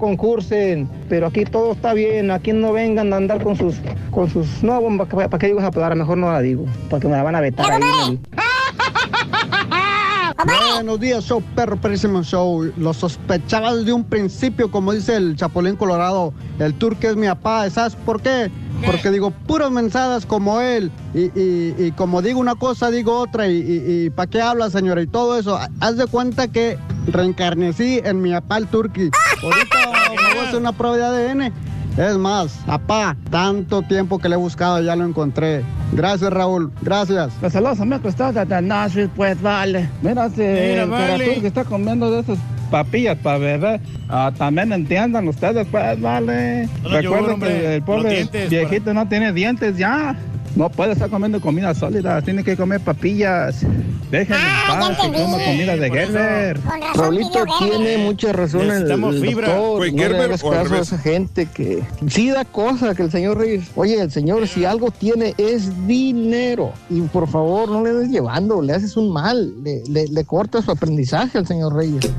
Pero aquí todo está bien, aquí no vengan a andar con sus, con sus, no, ¿para, para qué digo esa palabra? Mejor no la digo, porque me la van a vetar ahí. Buenos días, show perro, perrísimo show. Lo sospechaba desde un principio, como dice el Chapulín Colorado. El turque es mi papá, ¿sabes por qué? Porque digo puras mensadas como él. Y, y- y como digo una cosa, digo otra. ¿Y, y, para qué habla, señora? Y todo eso. Haz de cuenta que reencarnecí en mi papá el turqui. Ahorita a una prueba de ADN. Es más, papá, tanto tiempo que le he buscado, ya lo encontré. Gracias, Raúl. Gracias. Pues saludos, amigo, estás de Nashville, pues vale. Mira, ese Mira, el vale. que está comiendo de esas papillas para beber. Ah, también entiendan ustedes, pues vale. No Recuerden que el Los pobre dientes, viejito no tiene dientes ya. No puede estar comiendo comida sólida, tiene que comer papillas. Déjenme en paz, que coma comida de Gerber. Raulito tiene mucha razón el, Necesitamos el fibra. doctor. ¿Fue no le Gerber hagas caso a esa gente que sí da cosa que el señor Reyes. Oye, el señor si algo tiene es dinero. Y por favor, no le des llevando, le haces un mal. Le, le, le cortas su aprendizaje al señor Reyes.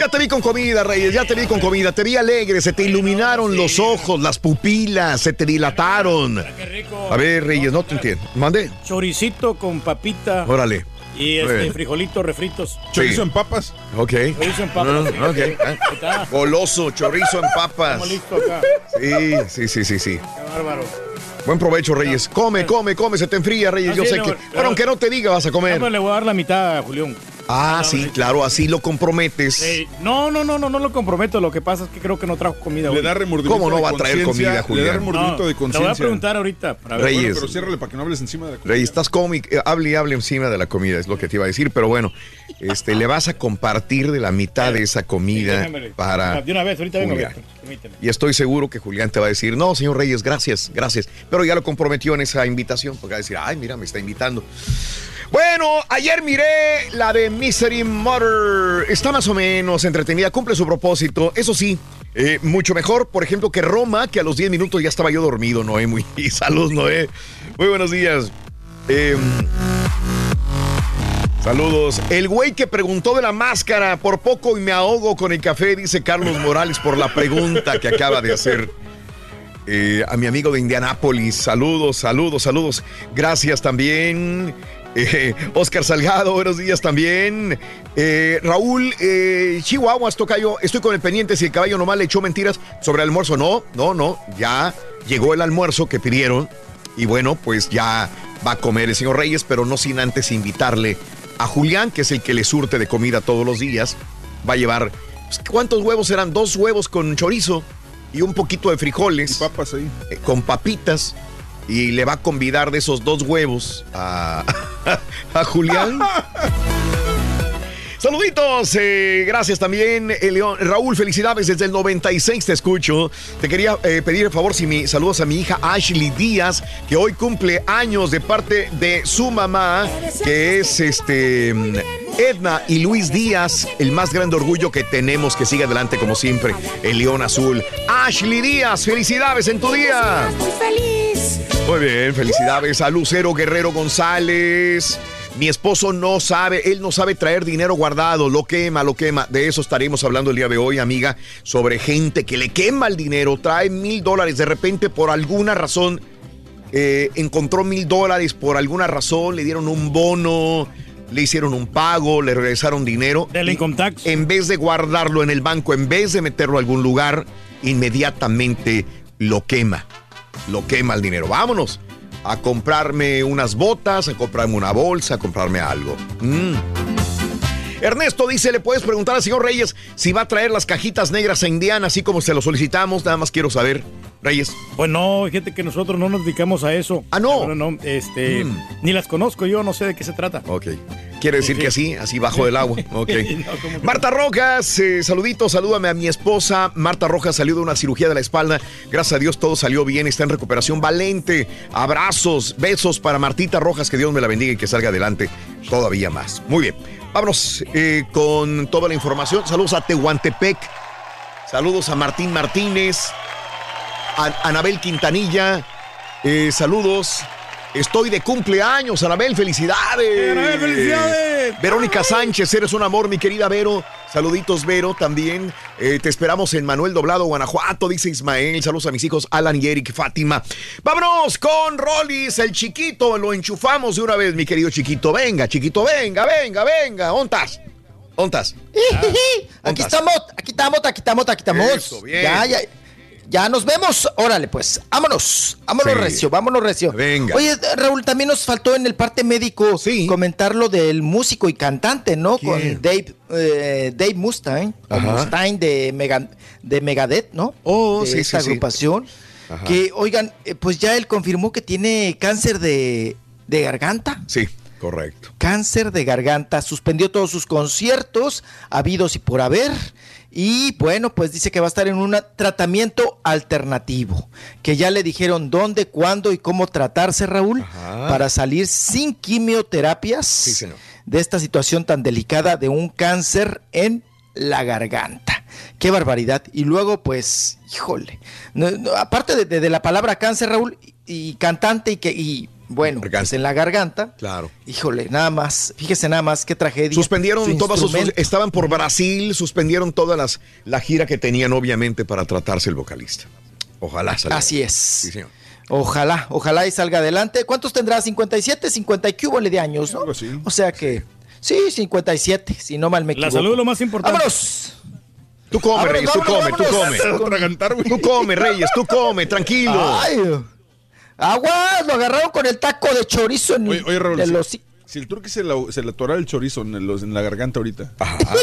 Ya te vi con comida, Reyes, ya te vi con comida. Te vi alegre, se te iluminaron los ojos, las pupilas, se te dilataron. A ver, Reyes, no te entiendo. Mande. Choricito con papita. Órale. Y este, frijolitos refritos. Chorizo en papas. Ok. Chorizo en papas. Ah, ok. está. Goloso, chorizo en papas. Estamos listos acá. Sí, sí, sí, sí, sí. Qué bárbaro. Buen provecho, Reyes. Come, come, come, se te enfría, Reyes. Yo Así sé no, que. pero- aunque no te diga, vas a comer. Le voy a dar la mitad a Julián. Ah, sí, claro, así lo comprometes. Eh, no, no, no, no, no lo comprometo. Lo que pasa es que creo que no trajo comida. Le hoy. da remordimiento ¿Cómo no de va a traer conciencia, comida, Le da Julián? remordimiento No, de Te voy a conciencia. preguntar ahorita. para ver. Reyes. Bueno, pero ciérrale para que no hables encima de la comida. Rey, estás cómic, eh, hable y hable encima de la comida, es lo que te iba a decir, pero bueno, este, le vas a compartir de la mitad de esa comida Déjame- para De una vez, ahorita vengo. Julián. Víctor, permíteme. Y estoy seguro que Julián te va a decir, no, señor Reyes, gracias, gracias. Pero ya lo comprometió en esa invitación, porque va a decir, ay, mira, me está invitando. Bueno, ayer miré la de Misery Mother. Está más o menos entretenida, cumple su propósito. Eso sí, eh, mucho mejor, por ejemplo, que Roma, que a los 10 minutos ya estaba yo dormido, Noé. Muy, salud, Noé. Muy buenos días. Eh, Saludos. El güey que preguntó de la máscara, por poco y me ahogo con el café, dice Carlos Morales por la pregunta que acaba de hacer. Eh, a mi amigo de Indianápolis, saludos, saludos, saludos. Gracias también. Eh, Oscar Salgado, buenos días también. Eh, Raúl, eh, Chihuahuas, Tocayo, estoy con el pendiente si el caballo nomás le echó mentiras sobre el almuerzo. No, no, no, ya llegó el almuerzo que pidieron y bueno, pues ya va a comer el señor Reyes, pero no sin antes invitarle a Julián, que es el que le surte de comida todos los días. Va a llevar, pues, ¿cuántos huevos eran? Dos huevos con chorizo y un poquito de frijoles. Papas ahí. eh, con papitas. Y le va a convidar de esos dos huevos a, a Julián. Saluditos, eh, gracias también, eh, León. Raúl, felicidades desde el 96, te escucho. Te quería eh, pedir el favor si mi saludos a mi hija Ashley Díaz, que hoy cumple años de parte de su mamá, que es este Edna y Luis Díaz, el más grande orgullo que tenemos, que siga adelante como siempre, el León Azul. Ashley Díaz, felicidades en tu día. Muy feliz. Muy bien, felicidades a Lucero Guerrero González. Mi esposo no sabe, él no sabe traer dinero guardado, lo quema, lo quema. De eso estaremos hablando el día de hoy, amiga, sobre gente que le quema el dinero, trae mil dólares, de repente por alguna razón eh, encontró mil dólares, por alguna razón le dieron un bono, le hicieron un pago, le regresaron dinero. Del tax. En vez de guardarlo en el banco, en vez de meterlo a algún lugar, inmediatamente lo quema. Lo quema el dinero. Vámonos a comprarme unas botas, a comprarme una bolsa, a comprarme algo. Mm. Ernesto dice, ¿le puedes preguntar al señor Reyes si va a traer las cajitas negras a Indiana, así como se lo solicitamos? Nada más quiero saber, Reyes. Pues no, fíjate que nosotros no nos dedicamos a eso. Ah, no. No, no, este, Mm. ni las conozco yo, no sé de qué se trata. Ok. Quiere decir que sí. así, así bajo del agua. Ok. No, ¿cómo que Marta Rojas, eh, saludito, salúdame a mi esposa. Marta Rojas salió de una cirugía de la espalda. Gracias a Dios todo salió bien, está en recuperación. Valente, abrazos, besos para Martita Rojas, que Dios me la bendiga y que salga adelante todavía más. Muy bien, vámonos eh, con toda la información. Saludos a Tehuantepec, saludos a Martín Martínez, Anabel Quintanilla, eh, saludos. Estoy de cumpleaños, Anabel, felicidades. Anabel, felicidades. Verónica Sánchez, eres un amor, mi querida Vero. Saluditos, Vero, también. Eh, te esperamos en Manuel Doblado, Guanajuato, dice Ismael. Saludos a mis hijos Alan y Eric Fátima. Vámonos con Rollis, el chiquito. Lo enchufamos de una vez, mi querido chiquito. Venga, chiquito, venga, venga, venga. ¿Ontas? ¿Ontas? Aquí estamos, aquí estamos, aquí estamos, aquí estamos. Eso, bien. Ya, ya. Ya nos vemos. Órale, pues. Vámonos. Vámonos Sí. recio, vámonos recio. Venga. Oye, Raúl, también nos faltó en el parte médico comentar lo del músico y cantante, ¿no? ¿Quién? Con Dave, eh, Dave Mustaine. Mustaine de, Mega- de Megadeth, ¿no? Oh, de sí, esta sí, sí. agrupación. Ajá. Que, oigan, eh, pues ya él confirmó que tiene cáncer de, de garganta Sí, correcto. cáncer de garganta, suspendió todos sus conciertos, habidos y por haber, y bueno, pues dice que va a estar en un tratamiento alternativo, que ya le dijeron dónde, cuándo y cómo tratarse, Raúl, Ajá. para salir sin quimioterapias de esta situación tan delicada de un cáncer en la garganta. Qué barbaridad. Y luego, pues, híjole, no- no, aparte de, de- de la palabra cáncer, Raúl, y, y cantante y que, y bueno, pues en la garganta, Claro. Híjole, nada más, fíjese nada más qué tragedia. Suspendieron Su todas sus. Estaban por Brasil, suspendieron todas las. La gira que tenían, obviamente, para tratarse el vocalista. Ojalá salga. Así es. Sí, señor. Ojalá, ojalá y salga adelante. ¿Cuántos tendrá? 57, 50 y hubo de años, ¿no? O sea que, sí, 57, si no mal me La equivoco. salud es lo más importante. ¡Vámonos! Tú come, Vámonos, Reyes, tú vámonos, come, tú come. vámonos. Tú come, Reyes, tú come, tranquilo. Ay, aguas, lo agarraron con el taco de chorizo en Oye, oye, Raúl, de sí. los- Si el turqui se, la, se le atorara el chorizo en, los- en la garganta ahorita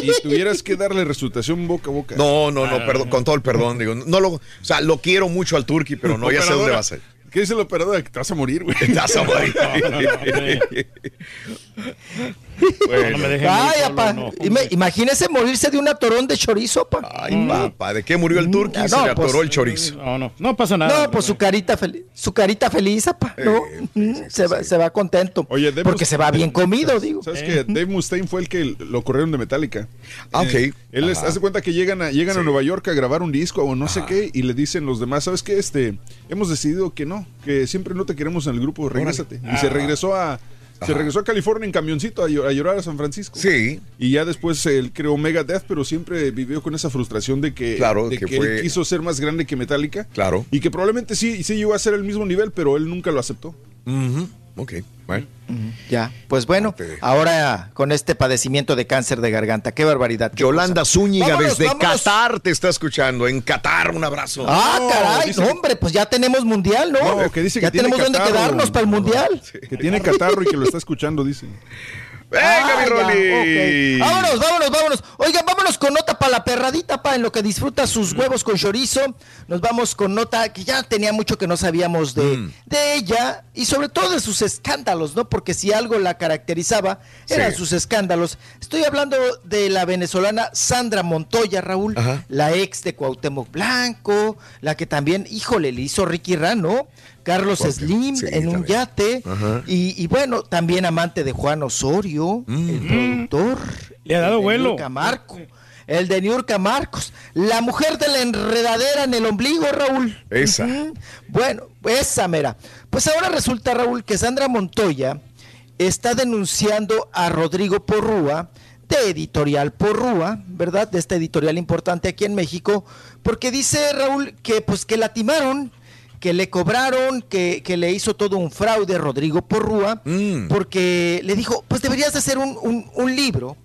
y tuvieras que darle resultación boca a boca. No, no, no, Ah, perdón, con todo el perdón, digo, no lo, o sea, lo quiero mucho al Turqui, pero no, ya sé dónde va a ser. ¿Qué dice la operadora? Que te vas a morir, güey. Te vas a morir. Bueno. Ay, Ima- imagínese morirse de un atorón de chorizo, pa. Ay, papá, ¿de qué murió el Turqui? Ah, se no, le atoró pues, el chorizo. No, no, no pasa nada. No, pues su carita feliz, su carita feliz, apa, ¿no? Mm, se, va, se va contento. Oye, Dave porque Mus- se va bien comido, digo. ¿Sabes que Dave Mustaine fue el que lo corrieron de Metallica? Ah, ok. Eh, él les hace cuenta que llegan a, llegan a. Nueva York a grabar un disco o no sé qué y le dicen los demás, ¿sabes qué? Este, hemos decidido que no, que siempre no te queremos en el grupo, regrésate. Y se Ah. regresó a se regresó a California en camioncito a, llo- a llorar a San Francisco. Sí. Y ya después él creó Megadeth, pero siempre vivió con esa frustración de que, Claro, de que que fue- él quiso ser más grande que Metallica. Claro. Y que probablemente sí, sí llegó a ser el mismo nivel, pero él nunca lo aceptó. Ujú, Ok, bueno. Ya, pues bueno, ahora con este padecimiento de cáncer de garganta, qué barbaridad. qué Yolanda cosa. Zúñiga Vámonos, desde vámonos. Qatar te está escuchando. En Qatar, un abrazo. Ah, No, caray, no, hombre, pues ya tenemos mundial, ¿no? No, que dice ya tiene tenemos dónde catarro. quedarnos para el mundial. Que tiene catarro y que lo está escuchando, dice. Venga, Ah, mi ya, Rolly. Vámonos, vámonos, vámonos. Oigan, vámonos con nota para la perradita, pa, en lo que disfruta sus huevos con chorizo. Nos vamos con nota que ya tenía mucho que no sabíamos de, Mm. de ella y sobre todo de sus escándalos, ¿no? Porque si algo la caracterizaba eran Sí. sus escándalos. Estoy hablando de la venezolana Sandra Montoya, Raúl, Ajá. la ex de Cuauhtémoc Blanco, la que también, híjole, le hizo Ricky Ran, ¿no? Carlos Porque- Slim sí, en un también. yate Ajá. y, y bueno, también amante de Juan Osorio, el productor. Le ha dado vuelo. Marco, el de Niurka Marcos, la mujer de la enredadera en el ombligo, Raúl. Esa. Bueno, esa mera. Pues ahora resulta, Raúl, que Sandra Montoya está denunciando a Rodrigo Porrúa de Editorial Porrúa, ¿verdad? De esta editorial importante aquí en México, porque dice Raúl que pues que la timaron, que le cobraron, que, que le hizo todo un fraude Rodrigo Porrúa, Mm. porque le dijo, pues deberías de hacer un, un- un libro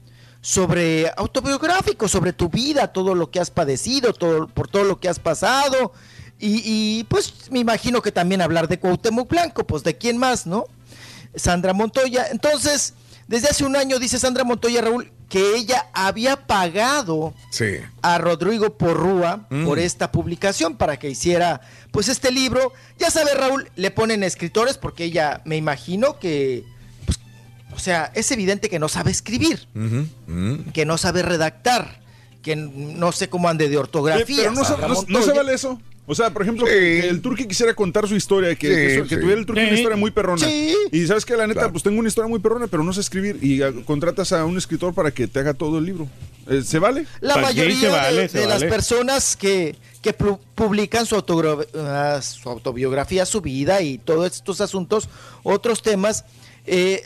sobre autobiográfico, sobre tu vida, todo lo que has padecido, todo, por todo lo que has pasado. Y, y, pues me imagino que también hablar de Cuauhtémoc Blanco, pues de quién más, ¿no? Sandra Montoya. Entonces, desde hace un año dice Sandra Montoya Raúl que ella había pagado Sí. a Rodrigo Porrúa Mm. por esta publicación para que hiciera pues este libro. Ya sabe Raúl, le ponen escritores porque ella me imagino que pues, o sea, es evidente que no sabe escribir, mm. que no sabe redactar, que no sé cómo ande de ortografía. Eh, pero no, no- no se vale eso. O sea, por ejemplo, Sí. que, el Turqui quisiera contar su historia, que, Sí, que su- que sí. tuviera el Turqui una historia muy perrona. Sí. Y sabes que la neta, Claro. pues tengo una historia muy perrona, pero no sé escribir. Y ah, contratas a un escritor para que te haga todo el libro. Eh, ¿Se vale? La Pues mayoría se vale, de, se de las personas que, que pu- publican su, su autobiografía, su vida y todos estos asuntos, otros temas, eh,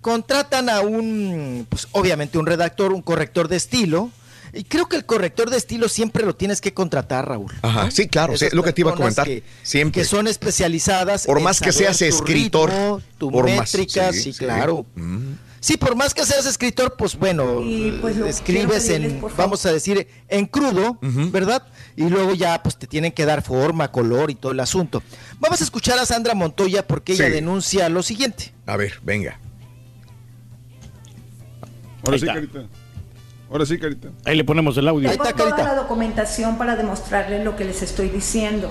contratan a un, pues obviamente un redactor, un corrector de estilo. Y creo que el corrector de estilo siempre lo tienes que contratar, Raúl. Ajá, ¿no? sí, claro, sí, Esas lo que te iba a comentar. Que, Siempre. que son especializadas. Por en más que saber seas tu escritor, ritmo, tu por más- métrica, sí, sí, sí. claro. Mm. Sí, por más que seas escritor, pues bueno, pues, lo que escribes en, vamos a decir, en crudo, ¿verdad? Y luego ya, pues te tienen que dar forma, color y todo el asunto. Vamos a escuchar a Sandra Montoya porque ella denuncia lo siguiente. A ver, venga. Ahora sí. Carita. Ahora sí, Carita. Ahí le ponemos el audio. Ahí Tengo está, toda Carita. la documentación para demostrarles lo que les estoy diciendo.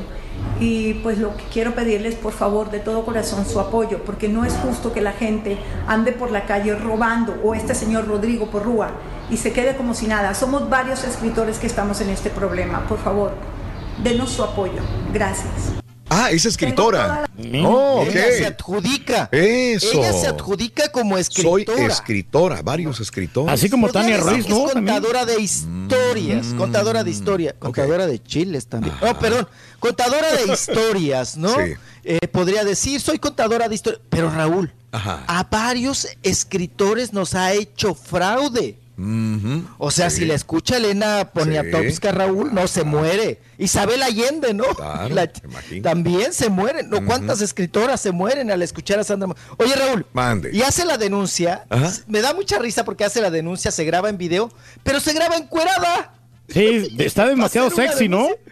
Y pues lo que quiero pedirles, por favor, de todo corazón, su apoyo, porque no es justo que la gente ande por la calle robando, o este señor Rodrigo Porrúa, y se quede como si nada. Somos varios escritores que estamos en este problema. Por favor, denos su apoyo. Gracias. Ah, es escritora. Mm. Oh, ok. Ella se adjudica. Eso. Ella se adjudica como Soy escritora. escritora, varios escritores. Así como Tania Ruiz, es ¿no? También. contadora de historias, Mm. contadora de historia, contadora de chiles también. No, perdón, contadora de historias, ¿no? Sí. Eh, podría decir, soy contadora de historias, pero Raúl, Ajá. a varios escritores nos ha hecho fraude. O sea, sí. si la escucha Elena Poniatowska, Raúl, no se muere. Isabel Allende, ¿no? Claro, La- también se mueren. ¿No? ¿Cuántas escritoras se mueren al escuchar a Sandra? Oye, Raúl, Mande. y hace la denuncia. Ajá. Me da mucha risa porque hace la denuncia, se graba en video, pero se graba encuerada. Sí, está demasiado sexy, ¿no? denuncia.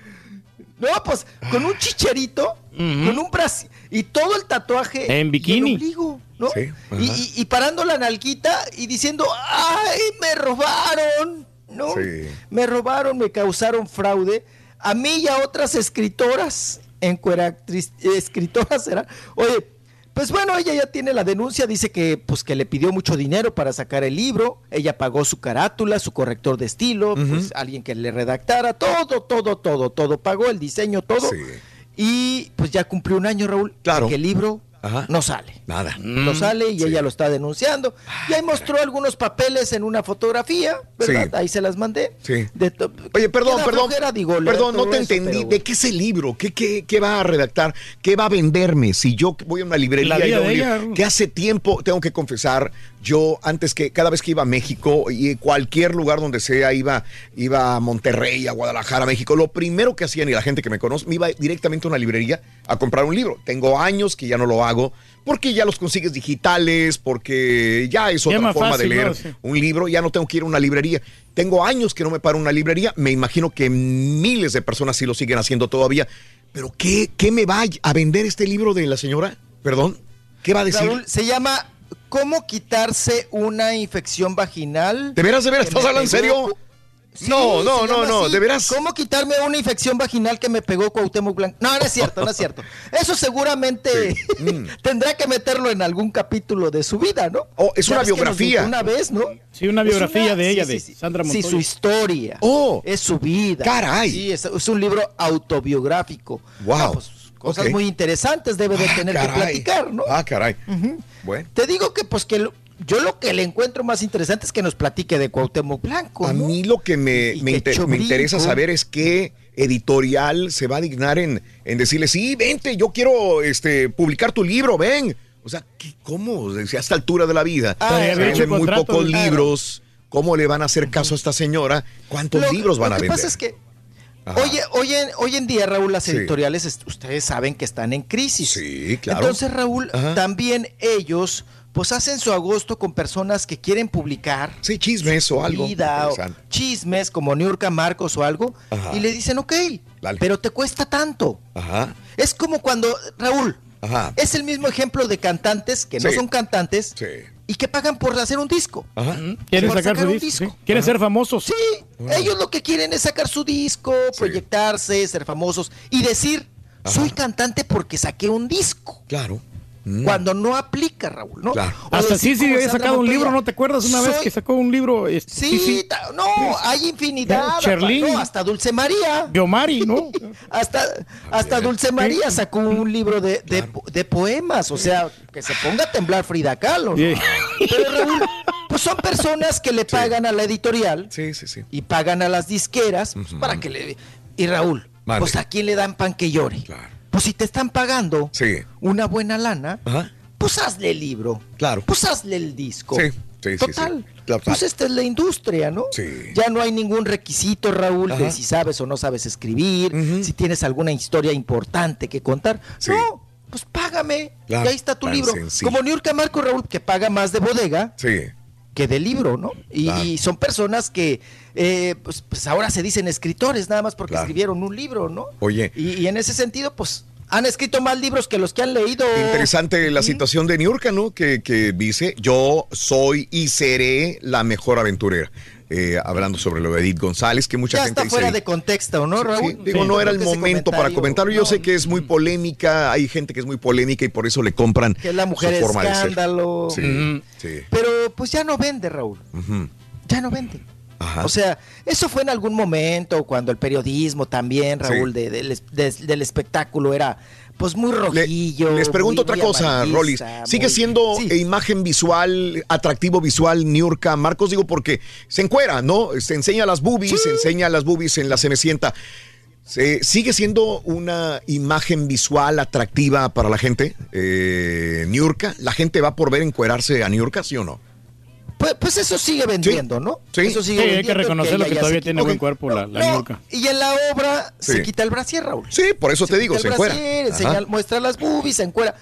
No, pues con un chicherito, con un brazo y todo el tatuaje. En bikini. y el ombligo, ¿no? Sí, y, y- y parando la nalguita y diciendo, ¡ay, me robaron! ¿No? Sí. Me robaron, me causaron fraude. A mí y a otras escritoras, encueractriz- escritoras será. Oye, pues bueno, ella ya tiene la denuncia, dice que pues que le pidió mucho dinero para sacar el libro, ella pagó su carátula, su corrector de estilo, pues alguien que le redactara, todo, todo, todo, todo, pagó el diseño, todo. Y pues ya cumplió un año, Raúl, Claro. que el libro no sale. Nada. No sale y ella lo está denunciando. Y ahí mostró algunos papeles en una fotografía, ¿verdad? Sí. Ahí se las mandé. Sí. De Oye, perdón, perdón. flojera, digo, leer perdón, no te eso, entendí. pero- ¿De qué es el libro? ¿Qué, qué, qué va a redactar? ¿Qué va a venderme? Si yo voy a una librería La y veo un libro- ella. que hace tiempo, tengo que confesar, yo antes que, cada vez que iba a México y cualquier lugar donde sea, iba, iba a Monterrey, a Guadalajara, a México, lo primero que hacían y la gente que me conoce, me iba directamente a una librería a comprar un libro. Tengo años que ya no lo hago porque ya los consigues digitales, porque ya es otra forma fácil, de leer ¿no? Sí. un libro, ya no tengo que ir a una librería. Tengo años que no me paro en una librería, me imagino que miles de personas sí lo siguen haciendo todavía. Pero ¿qué, qué me va a vender este libro de la señora? Perdón, ¿qué va a decir? Raúl, se llama ¿Cómo quitarse una infección vaginal? ¿De veras, de veras? ¿Estás hablando en serio? Sí, no, no, no, no, así. de veras. ¿Cómo quitarme una infección vaginal que me pegó Cuauhtémoc Blanco? No, no es cierto, no es cierto. Eso seguramente Mm. tendrá que meterlo en algún capítulo de su vida, ¿no? Oh, es una biografía. Una vez, ¿no? Sí, una biografía una- de ella, sí, de sí, sí. Sandra Sí, Montoya. su historia. Oh. Es su vida. Caray. Sí, es, es un libro autobiográfico. Wow. No, pues, cosas muy interesantes debe de Ah, tener que platicar, ¿no? Ah, caray. Bueno. Te digo que pues que lo- yo lo que le encuentro más interesante es que nos platique de Cuauhtémoc Blanco. A ¿no? mí lo que me, me que inter- echó me interesa saber es qué editorial se va a dignar en, en decirle, sí, vente, yo quiero este, publicar tu libro, ven. O sea, ¿qué- ¿cómo? Si a esta altura de la vida Ah, venden muy contrato, pocos libros, ¿cómo le van a hacer caso a esta señora? ¿Cuántos Lo- libros van lo a que vender? pasa es que Oye, hoy en, hoy en día, Raúl, las editoriales, ustedes saben que están en crisis. Sí, claro. Entonces, Raúl, Ajá. también ellos, pues hacen su agosto con personas que quieren publicar. Sí, chismes o algo. vida o chismes como Niurka Marcos o algo. Ajá. Y le dicen, ok, Dale. pero te cuesta tanto. Ajá, Es como cuando, Raúl, ajá. es el mismo ejemplo de cantantes que no son cantantes Sí. Y que pagan por hacer un disco. Ajá. Quieren por sacar sacar su un disco. disco. sí. Quieren ser famosos. Sí, ellos lo que quieren es sacar su disco, proyectarse, ser famosos y decir, soy cantante porque saqué un disco. Claro. Mm. Cuando no aplica, Raúl, ¿no? Claro. O Hasta sí, sí, había sacado un libro, ¿no te acuerdas? Una vez que sacó un libro. este, Sí, ta- no, hay infinidad. Cherlín. no, hasta Dulce María. Yomari, ¿no? Hasta, hasta Dulce María sacó un libro de, de, de poemas, o sea, que se ponga a temblar Frida Kahlo. ¿no? Sí. Pero Raúl, pues son personas que le pagan a la editorial Sí, sí, sí. y pagan a las disqueras pues, para que le... Y Raúl, pues a quién le dan pan que llore. Claro. Pues si te están pagando Sí. una buena lana, Ajá. pues hazle el libro. Claro. Pues hazle el disco. Sí, sí, sí, Total. sí. Claro. Pues esta es la industria, ¿no? Sí. Ya no hay ningún requisito, Raúl, de si sabes o no sabes escribir, si tienes alguna historia importante que contar. Sí. No, pues págame. Claro, Y ahí está tu libro. sencillo. Como Niurka Marco, Raúl, que paga más de bodega Sí. que de libro, ¿no? Y, Claro. y son personas que, eh, pues, pues ahora se dicen escritores, nada más porque Claro. escribieron un libro, ¿no? Oye. Y, y en ese sentido, pues, han escrito más libros que los que han leído. Interesante la situación de Niurka, ¿no? Que, que dice, yo soy y seré la mejor aventurera. Eh, hablando sobre lo de Edith González, que mucha Ya gente está dice... fuera de contexto, ¿no, Raúl? sí, digo, Sí. no era el momento para comentarlo. Yo no, sé que es muy polémica, hay gente que es muy polémica y por eso le compran Que es la mujer su forma de ser. escándalo. Sí. Pero pues ya no vende, Raúl. Ya no vende. Ajá. O sea, eso fue en algún momento cuando el periodismo también, Raúl, Sí. de- del espectáculo era pues muy Le- rojillo. les pregunto muy- otra muy cosa, Rolis. ¿Sigue muy- siendo Sí. eh, imagen visual, atractivo visual, Niurka Marcos? Digo, porque se encuera, ¿no? Se enseña las boobies, se enseña las boobies en la Cenecienta. Se- ¿Sigue siendo una imagen visual atractiva para la gente, eh, Niurka? ¿La gente va por ver encuerarse a Niurka, sí o no? Pues, pues eso sigue vendiendo, ¿no? Sí. Eso Sí, sigue hay que vendiendo, reconocerlo que ya todavía se tiene quitó. buen cuerpo la, la No, Niurka. Y en la obra Sí. se quita el brasier, Raúl. Sí, por eso te digo, se encuera. brasier, Ajá. enseña- muestra las boobies, se encuera.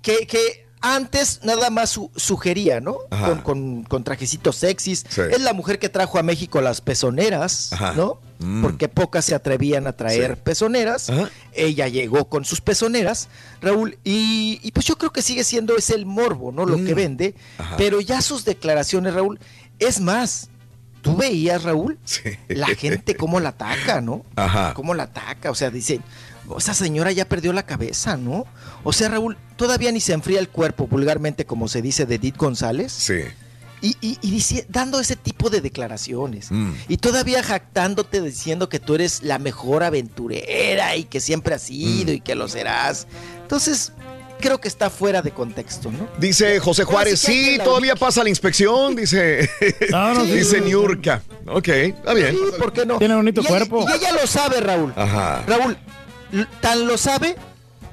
Que, que antes nada más su- sugería, ¿no? Con, con- con trajecitos sexys. Sí. Es la mujer que trajo a México las pezoneras, Ajá. ¿no? Mm. Porque pocas se atrevían a traer Sí. pezoneras. Ella llegó con sus pezoneras, Raúl, y, y pues yo creo que sigue siendo ese el morbo, ¿no? Lo Mm. que vende. Ajá. Pero ya sus declaraciones, Raúl, es más. Tú veías, Raúl, la gente cómo la ataca, ¿no? Ajá. Cómo la ataca, o sea, dice, "Oh, esa señora ya perdió la cabeza, ¿no? O sea, Raúl, todavía ni se enfría el cuerpo, vulgarmente como se dice de Edith González. Sí. Y, y- y dice- dando ese tipo de declaraciones. Mm. Y todavía jactándote diciendo que tú eres la mejor aventurera y que siempre has sido Mm. y que lo serás. Entonces, creo que está fuera de contexto, ¿no? Dice José Juárez, sí todavía pasa la inspección, dice. No, no, sí. dice Niurka. Ok, está bien. Sí, ¿por qué no? Tiene bonito Y ella- cuerpo. y ella lo sabe, Raúl. Ajá. Raúl, tan lo sabe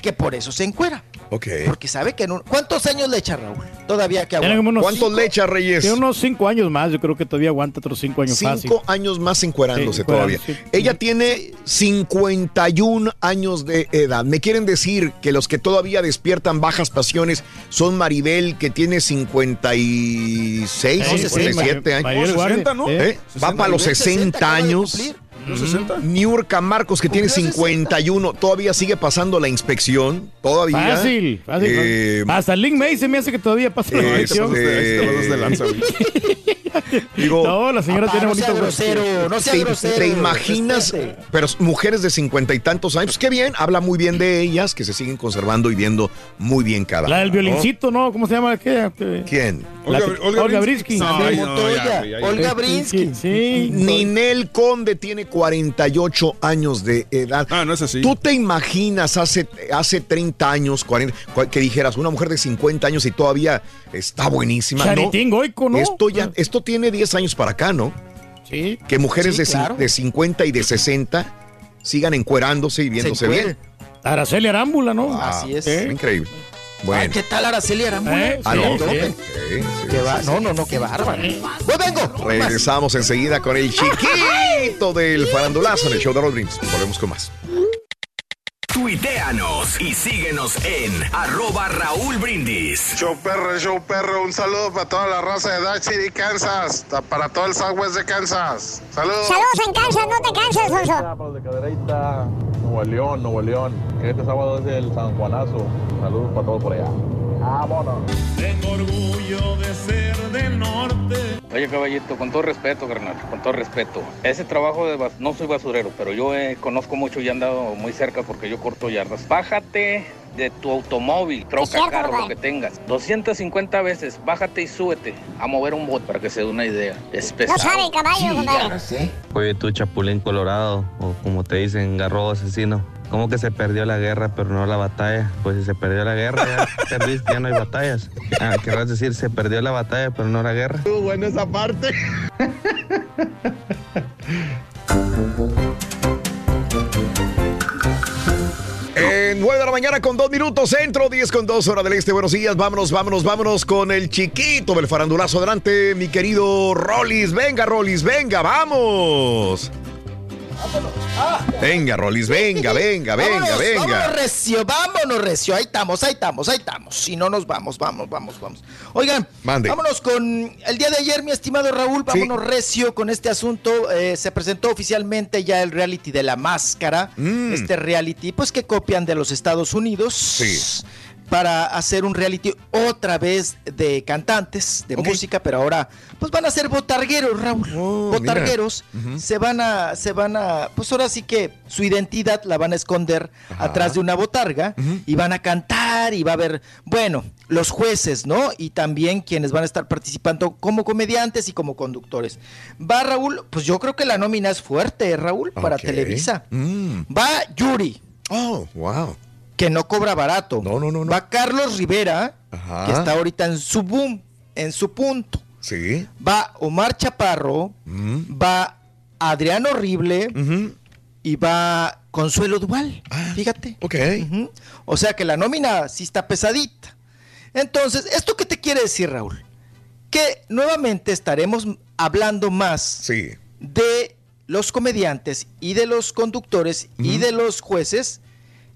que por eso se encuera. Ok. Porque sabe que no. ¿Cuántos años le echa Raúl? Todavía que Tiene aguanta. como unos ¿Cuánto cinco- le echa Reyes? Tiene unos cinco años más. Yo creo que todavía aguanta otros cinco años fácil. Cinco años más encuerándose Sí, todavía. sí. Ella tiene 51 años de edad. Me quieren decir que los que todavía despiertan bajas pasiones son Maribel, que tiene 56, Sí, 57 sí, años. Maribel Guardia. 60, ¿no? ¿Eh? Va para los 60 acaba de años. Cumplir. ¿Los 60? Niurka Marcos, que tiene Cumplió 51, todavía sigue pasando la inspección. Todavía. Fácil, fácil. Eh, Hasta Link May se me hace que todavía pasa la inspección. Ahí te pasas de lanza, güey. digo, No, la señora Papá, tiene no sea bonito grosero, no sea ¿Te, grosero. te imaginas? Pero mujeres de cincuenta y tantos años, pues qué bien, habla muy bien de ellas, que se siguen conservando y viendo muy bien cada La del violincito, ¿no? ¿Cómo se llama? ¿Qué? ¿Quién? Olga, que- Olga Olga Brinsky. Brinsky. No, Sí, ay, Como no, tú, ya, ella, güey, ya, Olga Brinsky. Sí. Ninel Conde tiene 48 años de edad. Ah, no es así. ¿Tú te imaginas hace, hace 30 años, 40, cua- que dijeras una mujer de 50 años y todavía está buenísima? ¿no? Charitín Goico, ¿no? Esto, ya, esto tiene 10 años para acá, ¿no? Sí. Que mujeres Sí, de, claro. de 50 y de 60 sigan encuerándose y viéndose bien. Araceli Arámbula, ¿no? Ah, Así es. Increíble. Ay, Bueno. ¿Qué tal Araceli Arámbula? Eh, sí. sí, sí, Qué sí, No, no, no, qué bárbaro. Pues vengo. Regresamos enseguida con el chiquito del farandulazo en el show de Rodríguez. Volvemos con más. Tuiteanos y síguenos en arroba Raúl Brindis. Show perro, show perro, un saludo para toda la raza de Dodge City, Kansas, para todo el Southwest de Kansas. Saludos. Saludos en Kansas, no te canses, Alfonso. Para los de Cadereyta, Nuevo León, Nuevo León. Este sábado es el San Juanazo. Saludos para todos por allá. Vámonos. Tengo orgullo de ser del norte. Oye, caballito, con todo respeto, carnal, con todo respeto. Ese trabajo de bas- no soy basurero, pero yo eh, conozco mucho y he andado muy cerca porque yo corto yardas. Bájate de tu automóvil, troca, cierto, carro, lo que tengas. 250 veces, bájate y súbete a mover un bot para que se dé una idea. Es No pesado. sabe el caballo, compadre. Oye, tú, Chapulín Colorado, o como te dicen, garro asesino. ¿Cómo que se perdió la guerra, pero no la batalla? Pues si se perdió la guerra, ya perdiste, ya no hay batallas. Ah, querrás decir, se perdió la batalla, pero no la guerra. Bueno, esa parte. En 9 de la mañana con 2 minutos, centro, 10 con 2 hora del este. Buenos días, vámonos, vámonos, vámonos con el chiquito del farandulazo. Adelante, mi querido Rollis. Venga, Rollis, venga, vamos. Venga, Rollis, venga, venga, venga, Vámonos, venga. Vámonos recio, vámonos recio. Ahí estamos, ahí estamos, ahí estamos. Si no nos vamos, vamos, vamos, vamos. Oigan, Mande. vámonos con el día de ayer, mi estimado Raúl. Vámonos recio con este asunto. Eh, se presentó oficialmente ya el reality de la máscara. Mm. Este reality, pues que copian de los Estados Unidos. Sí. Para hacer un reality otra vez de cantantes, de música, pero ahora pues van a ser botargueros, Raúl. Oh, botargueros se van a, se van a, pues ahora sí que su identidad la van a esconder atrás de una botarga y van a cantar y va a haber, bueno, los jueces, ¿no? Y también quienes van a estar participando como comediantes y como conductores. Va Raúl, pues yo creo que la nómina es fuerte, Raúl, para. Televisa. Mm. Va Yuri, Oh, wow. Que no cobra barato. No, no, no, no. Va Carlos Rivera, Ajá. que está ahorita en su boom, en su punto. Sí. Va Omar Chaparro, Mm. va Adrián Horrible y va Consuelo Duval. Ah, Fíjate. Ok. O sea que la nómina sí está pesadita. Entonces, ¿esto qué te quiere decir, Raúl? Que nuevamente estaremos hablando más Sí. de los comediantes y de los conductores y de los jueces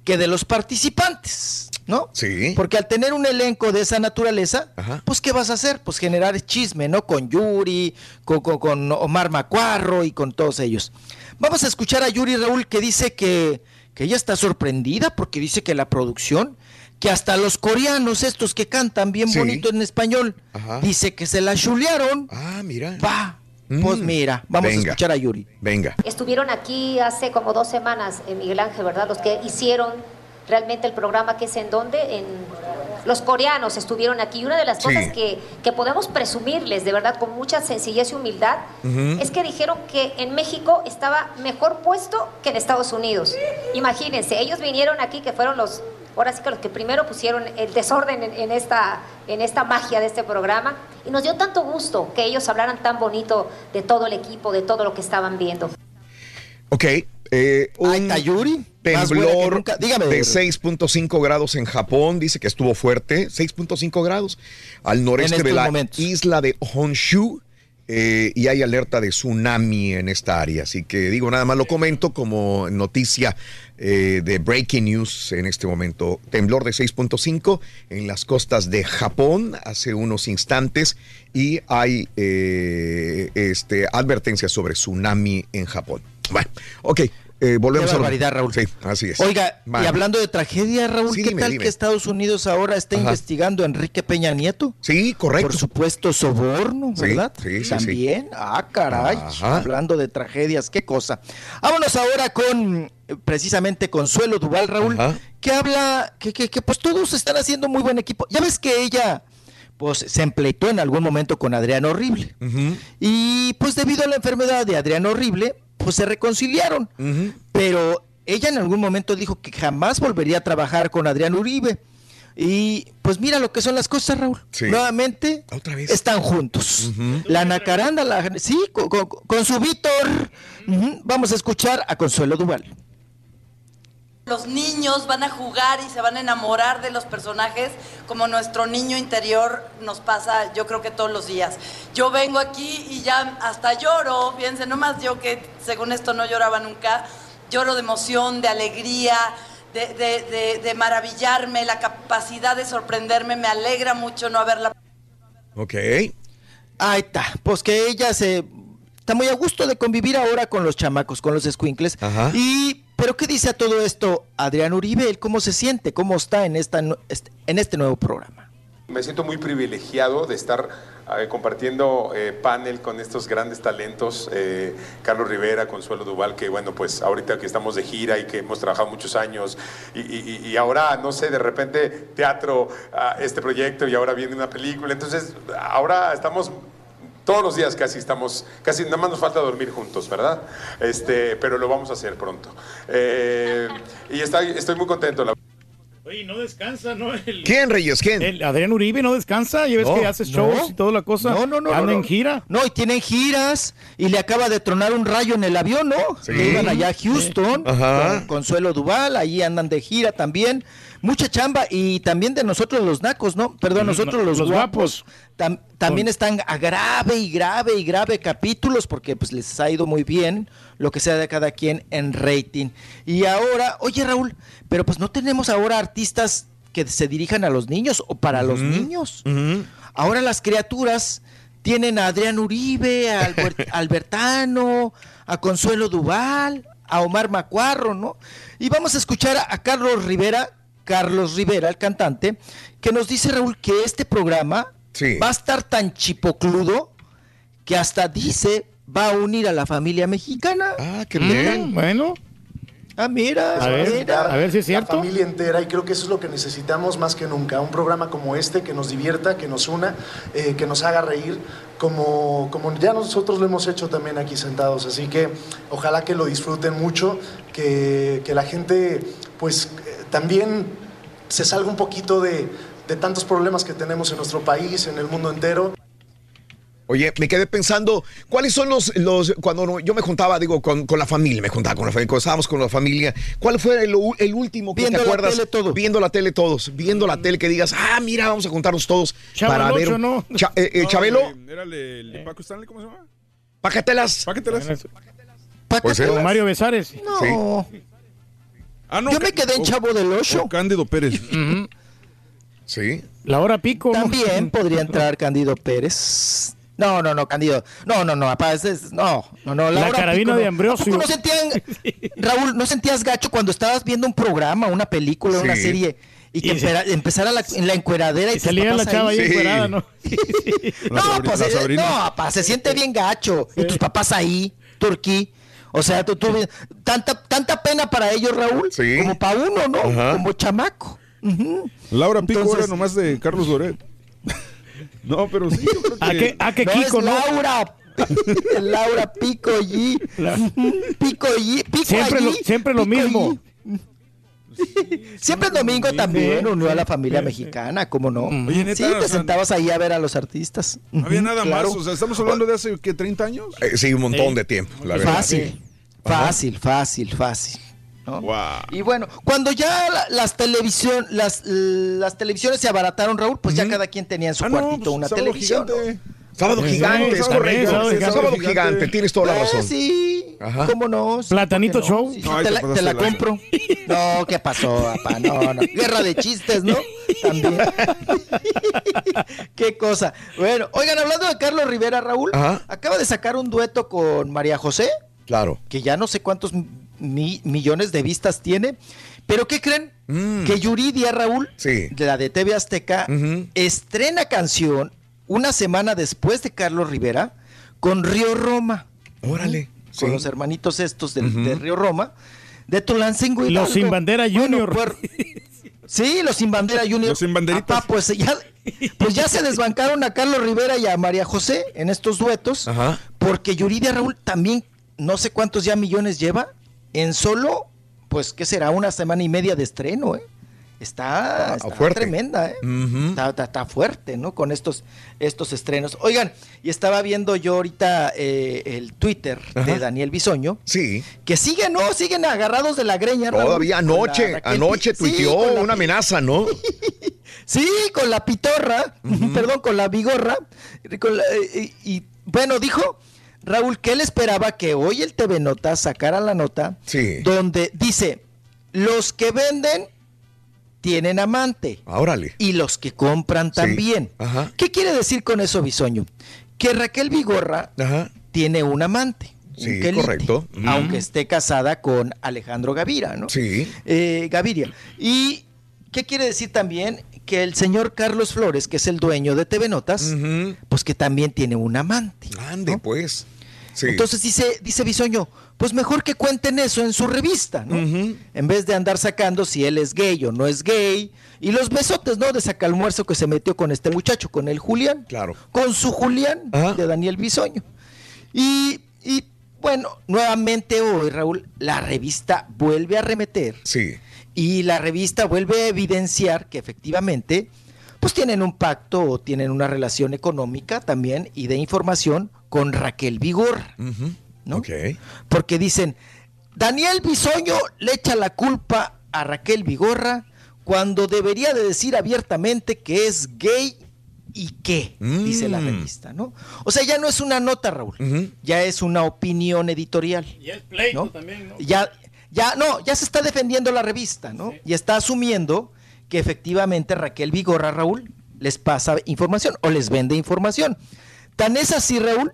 que de los participantes. ¿no? Sí. Porque al tener un elenco de esa naturaleza, pues ¿qué vas a hacer? Pues generar chisme, ¿no? Con Yuri, con, con- con Omar Macuarro y con todos ellos. Vamos a escuchar a Yuri Raúl que dice que, que ella está sorprendida porque dice que la producción, que hasta los coreanos estos que cantan bien Sí. bonito en español, Ajá. dice que se la chulearon. Ah, mira. Va. Pues Mm. mira, vamos Venga. a escuchar a Yuri. Venga. Estuvieron aquí hace como dos semanas, eh, Miguel Ángel, ¿verdad? Los que hicieron realmente el programa que es en donde, en los coreanos estuvieron aquí. Y una de las Sí. cosas que, que podemos presumirles, de verdad, con mucha sencillez y humildad, es que dijeron que en México estaba mejor puesto que en Estados Unidos. Imagínense, ellos vinieron aquí, que fueron los, ahora sí que los que primero pusieron el desorden en, en esta, en esta magia de este programa. Y nos dio tanto gusto que ellos hablaran tan bonito de todo el equipo, de todo lo que estaban viendo. Ok. Eh, un temblor. Dígame. de 6.5 grados en Japón, dice que estuvo fuerte, 6.5 grados al noreste de la momentos. isla de Honshu. Eh, y hay alerta de tsunami en esta área. Así que digo, nada más lo comento como noticia eh, de breaking news en este momento. Temblor de 6.5 en las costas de Japón hace unos instantes y hay eh, este, advertencia sobre tsunami en Japón. Bueno, ok, eh, volvemos Qué a barbaridad, Raúl. Sí, así es. Oiga, y hablando de tragedia, Raúl, Sí, ¿qué dime, tal dime. que Estados Unidos ahora está Ajá. investigando a Enrique Peña Nieto? Sí, correcto. Por supuesto, soborno, ¿verdad? sí, sí, sí. También. Ah, caray. Ajá. Hablando de tragedias, qué cosa. Vámonos ahora con precisamente Consuelo Duval, Raúl, que habla que, que, que, pues todos están haciendo muy buen equipo. Ya ves que ella pues se empleitó en algún momento con Adrián Horrible. Y pues debido a la enfermedad de Adrián Horrible, pues se reconciliaron. Pero ella en algún momento dijo que jamás volvería a trabajar con Adrián Uribe. Y pues mira lo que son las cosas, Raúl. Sí. Nuevamente están juntos. La Nacaranda, la, sí, con, con- con su Víctor. Vamos a escuchar a Consuelo Duval. Los niños van a jugar y se van a enamorar de los personajes como nuestro niño interior nos pasa, yo creo que todos los días. Yo vengo aquí y ya hasta lloro, fíjense, nomás yo que según esto no lloraba nunca, lloro de emoción, de alegría, de, de- de- de maravillarme, la capacidad de sorprenderme, me alegra mucho no haberla Ok. Ahí está. Pues que ella se está muy a gusto de convivir ahora con los chamacos, con los squinkles. Ajá. Y pero qué dice a todo esto Adrián Uribe, ¿Él ¿cómo se siente? ¿Cómo está en esta este- en este nuevo programa? Me siento muy privilegiado de estar eh, compartiendo eh, panel con estos grandes talentos, eh, Carlos Rivera, Consuelo Duval, que bueno, pues ahorita que estamos de gira y que hemos trabajado muchos años y ahora, no sé, de repente teatro, ah, este proyecto y ahora viene una película, entonces ahora estamos... Todos los días casi estamos, casi nada más nos falta dormir juntos, ¿verdad? Este, pero lo vamos a hacer pronto. Eh, y estoy, estoy muy contento. La Oye, no descansa, ¿no? El, ¿Quién, Reyes? ¿Quién? el Adrián Uribe no descansa, ya ves No, que hace shows no. y toda la cosa. No, no, no. Anda no, en gira. No, y tienen giras y le acaba de tronar un rayo en el avión, ¿no? Sí. Que iban allá a Houston Ajá. con Consuelo Duval, ahí andan de gira también. Mucha chamba y también de nosotros los nacos, ¿no? Perdón, nosotros no, los, los guapos. Tam- también están a grave y grave y grave capítulos porque pues les ha ido muy bien lo que sea de cada quien en rating. Y ahora, oye Raúl, pero pues no tenemos ahora artistas que se dirijan a los niños o para los niños. Ahora las criaturas tienen a Adrián Uribe, a Albert- Albertano, a Consuelo Duval, a Omar Macuarro, ¿no? Y vamos a escuchar a Carlos Rivera, Carlos Rivera, el cantante, que nos dice Raúl que este programa va a estar tan chipocludo que hasta dice va a unir a la familia mexicana. Ah, qué bien. Bueno. Ah, mira, A ver, mira. a ver si es cierto. La familia entera y creo que eso es lo que necesitamos más que nunca. Un programa como este que nos divierta, que nos una, eh, que nos haga reír, como, como ya nosotros lo hemos hecho también aquí sentados. Así que ojalá que lo disfruten mucho, que, que la gente pues también se salga un poquito de, de tantos problemas que tenemos en nuestro país, en el mundo entero. Oye, me quedé pensando, ¿cuáles son los, los cuando no- yo me juntaba, digo, con, con la familia, me juntaba con la familia, cuando estábamos con la familia, ¿cuál fue el, el último que Viendo te la acuerdas? tele todos. Viendo la tele todos, viendo la tele que digas, ah, mira, vamos a juntarnos todos para ver. Chabalocho, ¿no? Cha- eh, eh, No, Chabelo, güey, Era el de, el de Paco Stanley, ¿cómo se llama? Pácatelas. Pácatelas. Pues, ¿eh? Mario Besares. No. Yo me quedé en Chavo del Ocho. O Cándido Pérez. Sí. La hora pico. También podría entrar Candido Pérez. No, no, no, Candido. No, no, no, papá, es- no, no, no. La carabina pico, de. Ambrosio. ¿A poco no sentían, Raúl, no sentías gacho cuando estabas viendo un programa, una película, una serie y que Y se- empera- empezara la, en la encueradera y, Y salía la chava ahí ahí? encuerada, ¿no? No, pues, eh, no, papá, se siente bien gacho. Y tus papás ahí, Turquí. O sea, tú, tú- tanta, tanta pena para ellos, Raúl, como para uno, ¿no? Ajá. Como chamaco. Laura Pico Entonces- era nomás de Carlos Loret. no, pero sí, yo creo que... ¿A qué, a qué no, Kiko, es no? Laura. Laura Pico G. Pico G. Pico Siempre allí, lo, siempre lo Pico mismo. Siempre el domingo también Sí. unió a la familia mexicana, ¿cómo no? Oye, neta, sí, o te sea, sentabas ahí a ver a los artistas. No había nada claro. más. O sea, estamos hablando de hace, ¿qué, 30 años? Eh, sí, un montón de tiempo, la verdad. Fácil, fácil, fácil, fácil. ¿no? Wow. Y bueno, cuando ya la- las televisión, las, las televisiones se abarataron, Raúl, pues ya cada quien tenía en su Ah, no, cuartito pues, una sábado televisión. ¿no? gigante. Sábado Sí, gigante, es sábado correcto. gigante, Sábado, gigante. tienes toda la Eh, razón. sí, Ajá. ¿cómo no? Sí, Platanito. Show. Sí, te, te la, te compro. No, ¿qué pasó, papá? No, no. Guerra de chistes, ¿no? También. Qué cosa. Bueno, oigan, hablando de Carlos Rivera, Raúl, Ajá. acaba de sacar un dueto con María José, Claro. que ya no sé cuántos mi- millones de vistas tiene. Pero ¿qué creen? Que Yuridia, Raúl, Sí. de la de TV Azteca, estrena canción una semana después de Carlos Rivera con Río Roma. Órale. Con Sí. los hermanitos estos del, de Río Roma, de Tulancingo y Los sin bandera junior. sí, los sin bandera junior. Los sin banderitas. Apá, pues ya, pues ya se desbancaron a Carlos Rivera y a María José en estos duetos, Ajá. porque Yuridia Raúl también, no sé cuántos ya millones lleva, en solo, pues, ¿qué será? Una semana y media de estreno, ¿eh? Está, Ah, está fuerte. tremenda, ¿eh? Está, está- está fuerte, ¿no? Con estos, estos estrenos. Oigan, y estaba viendo yo ahorita eh, el Twitter de. Daniel Bisoño, Sí. que siguen, ¿no? Siguen agarrados de la greña. Todavía anoche, anoche sí, tuiteó una amenaza, ¿no? Sí, con la pitorra, perdón, con la vigorra. con la- eh, y, y, bueno, dijo Raúl que él esperaba que hoy el TV Nota sacara la nota Sí. donde dice, los que venden tienen amante Órale. y los que compran Sí. también. Ajá. ¿Qué quiere decir con eso, Bisoño? Que Raquel Vigorra Ajá. tiene un amante. Sí, quelite, correcto. Mm. Aunque esté casada con Alejandro Gavira, ¿no? Sí. Eh, Gaviria. ¿Y qué quiere decir también? Que el señor Carlos Flores, que es el dueño de TV Notas, pues que también tiene un amante. Ande, ¿no? pues. Sí. Entonces dice, dice Bisoño, pues mejor que cuenten eso en su revista, ¿no? En vez de andar sacando si él es gay o no es gay. Y los besotes, ¿no? De sacalmuerzo que se metió con este muchacho, con el Julián. Claro. Con su Julián, Ajá. de Daniel Bisoño. Y, y, bueno, nuevamente hoy, Raúl, la revista vuelve a remeter. Sí. Y la revista vuelve a evidenciar que efectivamente, pues tienen un pacto o tienen una relación económica también y de información con Raquel Vigor. ¿no? Porque dicen, Daniel Bisoño le echa la culpa a Raquel Vigorra cuando debería de decir abiertamente que es gay y qué, dice la Mm. revista, ¿no? O sea, ya no es una nota, Raúl, ya es una opinión editorial. Y el pleito ¿no? también, ¿no? Ya, ya, no, ya se está defendiendo la revista, ¿no? Y está asumiendo que efectivamente Raquel Vigorra, Raúl, les pasa información o les vende información. Tan es así, Raúl.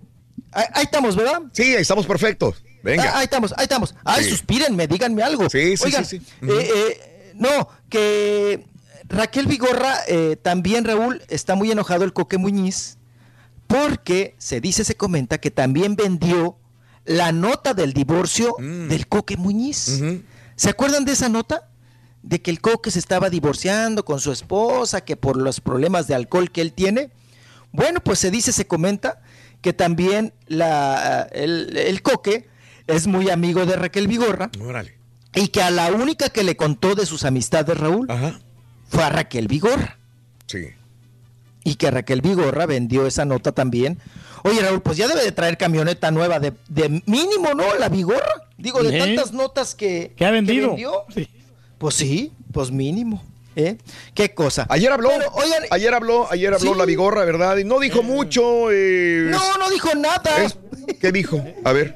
Ahí, ahí estamos, ¿verdad? Sí, ahí estamos perfectos. Venga. Ah, ahí estamos, ahí estamos. Ay, Sí. suspírenme, díganme algo. Sí, sí, Oigan, sí, sí. eh, eh, no, que Raquel Vigorra, eh, también Raúl, está muy enojado el Coque Muñiz, porque se dice, se comenta que también vendió la nota del divorcio Mm. del Coque Muñiz. ¿Se acuerdan de esa nota? De que el Coque se estaba divorciando con su esposa, que por los problemas de alcohol que él tiene. Bueno, pues se dice, se comenta que también la, el, el Coque es muy amigo de Raquel Vigorra Órale. y que a la única que le contó de sus amistades, Raúl, Ajá. fue a Raquel Vigorra. Sí. Y que Raquel Vigorra vendió esa nota también. Oye, Raúl, pues ya debe de traer camioneta nueva de, de mínimo, ¿no? La Vigorra. Digo, de ¿Eh? tantas notas que, ¿Qué ha vendido? vendió. Sí. Pues sí, pues mínimo. ¿eh? ¿Qué cosa? Ayer habló, Bueno, oigan, ayer habló, ayer habló Sí. la vigorra, ¿verdad? Y no dijo mucho. eh, no, no dijo nada. es- ¿Qué dijo? A ver.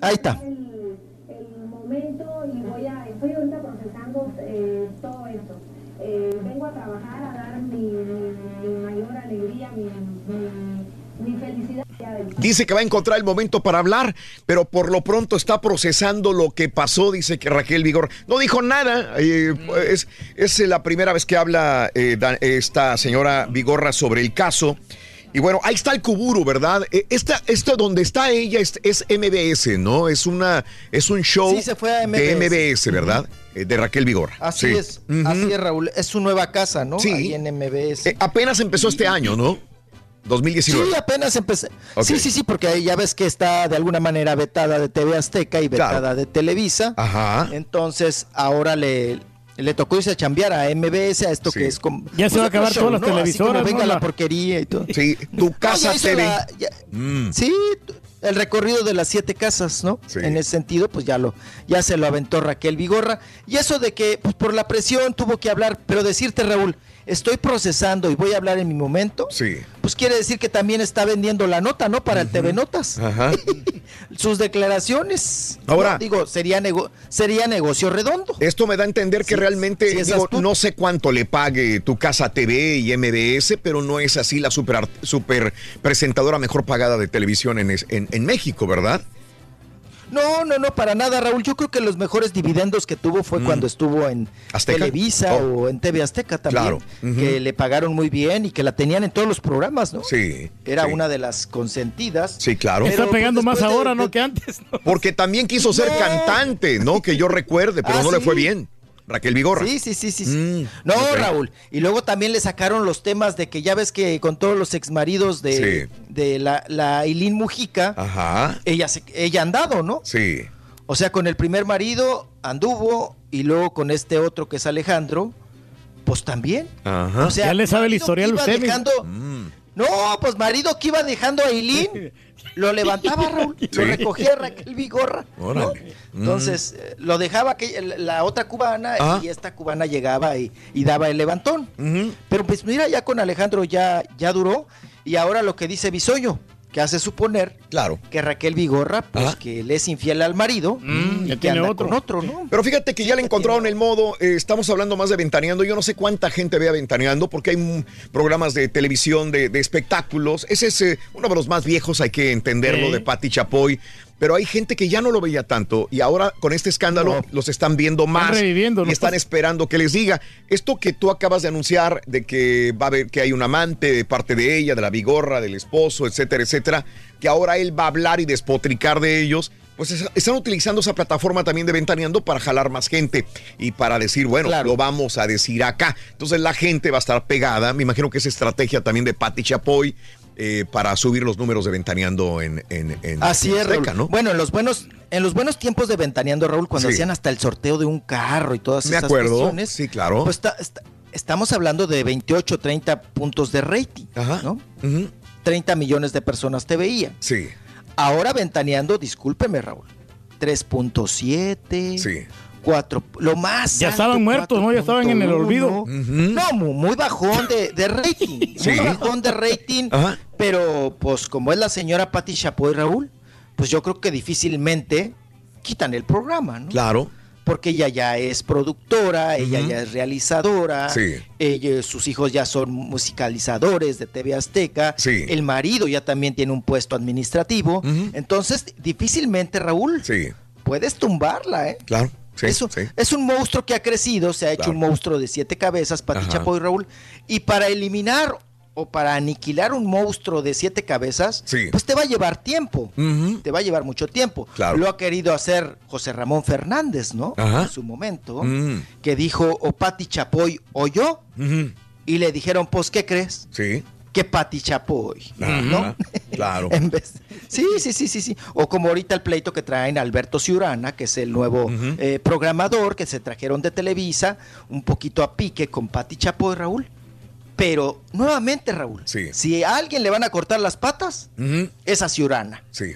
Ahí está. el momento y voy a, estoy ahorita procesando buscando eh, todo esto. Eh, vengo a trabajar, a dar mi, mi- mi mayor alegría, mi, mi-. Dice que va a encontrar el momento para hablar, pero por lo pronto está procesando lo que pasó, dice que Raquel Vigor. No dijo nada, eh, es, es la primera vez que habla eh, esta señora Vigorra sobre el caso. Y bueno, ahí está el Cuburo, ¿verdad? Eh, Esta, esto donde está ella es, es MBS, ¿no? Es una es un show Sí, se fue a de MBS. ¿verdad? Eh, de Raquel Vigorra. Así Sí. es, así es, Raúl. Es su nueva casa, ¿no? Sí. Ahí en MBS. Eh, apenas empezó este año, ¿no? 2019. Sí, apenas empecé. Sí, sí, sí, porque ahí ya ves que está de alguna manera vetada de TV Azteca y vetada Claro. de Televisa. Ajá. Entonces, ahora le, le tocó irse a chambear a MBS, a esto que es como. Ya se va a otro acabar todas las Así como televisoras, venga ¿no? la La- porquería y todo. Sí, tu casa la- ya- Mm. Sí, el recorrido de las siete casas, ¿no? En ese sentido, pues ya lo, ya se lo aventó Raquel Vigorra. Y eso de que, pues por la presión tuvo que hablar, pero decirte, Raúl, estoy procesando y voy a hablar en mi momento, Sí. pues quiere decir que también está vendiendo la nota, ¿no? Para el TV Notas. Ajá. Sus declaraciones. Ahora- ¿no? digo, sería, nego- sería negocio redondo. Esto me da a entender que realmente, sí digo, no sé cuánto le pague tu casa TV y MBS, pero no es así la super, super presentadora mejor pagada de televisión en, en, en México, ¿verdad? No, no, no, para nada, Raúl. Yo creo que los mejores dividendos que tuvo fue Mm. cuando estuvo en ¿Azteca? Televisa Oh. o en TV Azteca también. Claro. Que le pagaron muy bien y que la tenían en todos los programas, ¿no? Sí. Era sí. una de las consentidas. Sí, claro. Está Pero, pegando pues, más de- ahora, ¿no? Que antes. ¿no? Porque también quiso ser cantante, ¿no? Que yo recuerde, pero Ah, no le fue bien. Raquel Vigorra. Sí, sí, sí, sí. sí. Mm, no. Raúl. Y luego también le sacaron los temas de que ya ves que con todos los exmaridos de, de la, la Mujica, Ajá. ella, se, ella ha andado, ¿no? Sí. O sea, con el primer marido anduvo y luego con este otro que es Alejandro, pues también. Ajá. O sea, ya le sabe el historial usted. dejando- Mm. No, pues marido que iba dejando a Aileen, lo levantaba Raúl, lo recogía Raquel Vigorra. ¿no? Órale. Mm. Entonces, eh, lo dejaba que la otra cubana Ah. y esta cubana llegaba y, y daba el levantón. Pero pues mira, ya con Alejandro ya, ya duró. Y ahora lo que dice Bisoño, que hace suponer Claro. que Raquel Vigorra, pues que le es infiel al marido Mm, y que tiene anda otro. con otro, ¿no? Pero fíjate que ya le encontraron el modo, eh, estamos hablando más de Ventaneando, yo no sé cuánta gente vea Ventaneando, porque hay programas de televisión, de, de espectáculos, ese es eh, uno de los más viejos, hay que entenderlo, Sí. de Patti Chapoy, pero hay gente que ya no lo veía tanto y ahora con este escándalo No. los están viendo más reviviendo, y están esperando que les diga. Esto que tú acabas de anunciar de que va a haber que hay un amante de parte de ella, de la vigorra, del esposo, etcétera, etcétera, que ahora él va a hablar y despotricar de ellos. Pues es- están utilizando esa plataforma también de Ventaneando para jalar más gente y para decir, bueno, Claro. lo vamos a decir acá. Entonces la gente va a estar pegada. Me imagino que es estrategia también de Patti Chapoy eh, para subir los números de Ventaneando en, en, en Así es. Azteca, ¿no? Bueno, en los buenos, en los buenos tiempos de Ventaneando, Raúl, cuando Sí. hacían hasta el sorteo de un carro y todas Me esas acuerdo. cuestiones, Sí, claro. pues está- está- estamos hablando de 28, 30 puntos de rating, Ajá. ¿no? Ujú. 30 millones de personas te veían. Sí, Ahora Ventaneando, discúlpeme, Raúl, 3.7, sí. 4, lo más Ya alto, estaban muertos, ¿no? Ya estaban en el 4.1. olvido. Ujú. No, mu- muy, bajón de, de rating. Sí. Muy bajón de rating. Ajá. Pero, pues, como es la señora Patti Chapoy, Raúl, pues yo creo que difícilmente quitan el programa, ¿no? Claro. Porque ella ya es productora, ella ya es realizadora, Sí. ella- sus hijos ya son musicalizadores de TV Azteca, Sí. el marido ya también tiene un puesto administrativo. Entonces, difícilmente, Raúl, Sí, puedes tumbarla, ¿eh? claro. Sí, Eso, sí. Es un monstruo que ha crecido, se ha hecho Claro. un monstruo de siete cabezas, Pati. Chapoy Raúl. Y para eliminar o para aniquilar un monstruo de siete cabezas, Sí. pues te va a llevar tiempo. Te va a llevar mucho tiempo. Claro. Lo ha querido hacer José Ramón Fernández, ¿no? Ajá. En su momento, Mm. que dijo o Pati Chapoy o yo, y le dijeron, pues, ¿qué crees? Sí. Que Pati Chapoy, Ajá. ¿no? Claro. En vez- sí, sí, sí, sí, sí. O como ahorita el pleito que traen Alberto Ciurana, que es el nuevo eh, programador que se trajeron de Televisa, un poquito a pique con Pati Chapoy, Raúl. Pero nuevamente, Raúl, Sí. si a alguien le van a cortar las patas, es a Ciurana. Sí.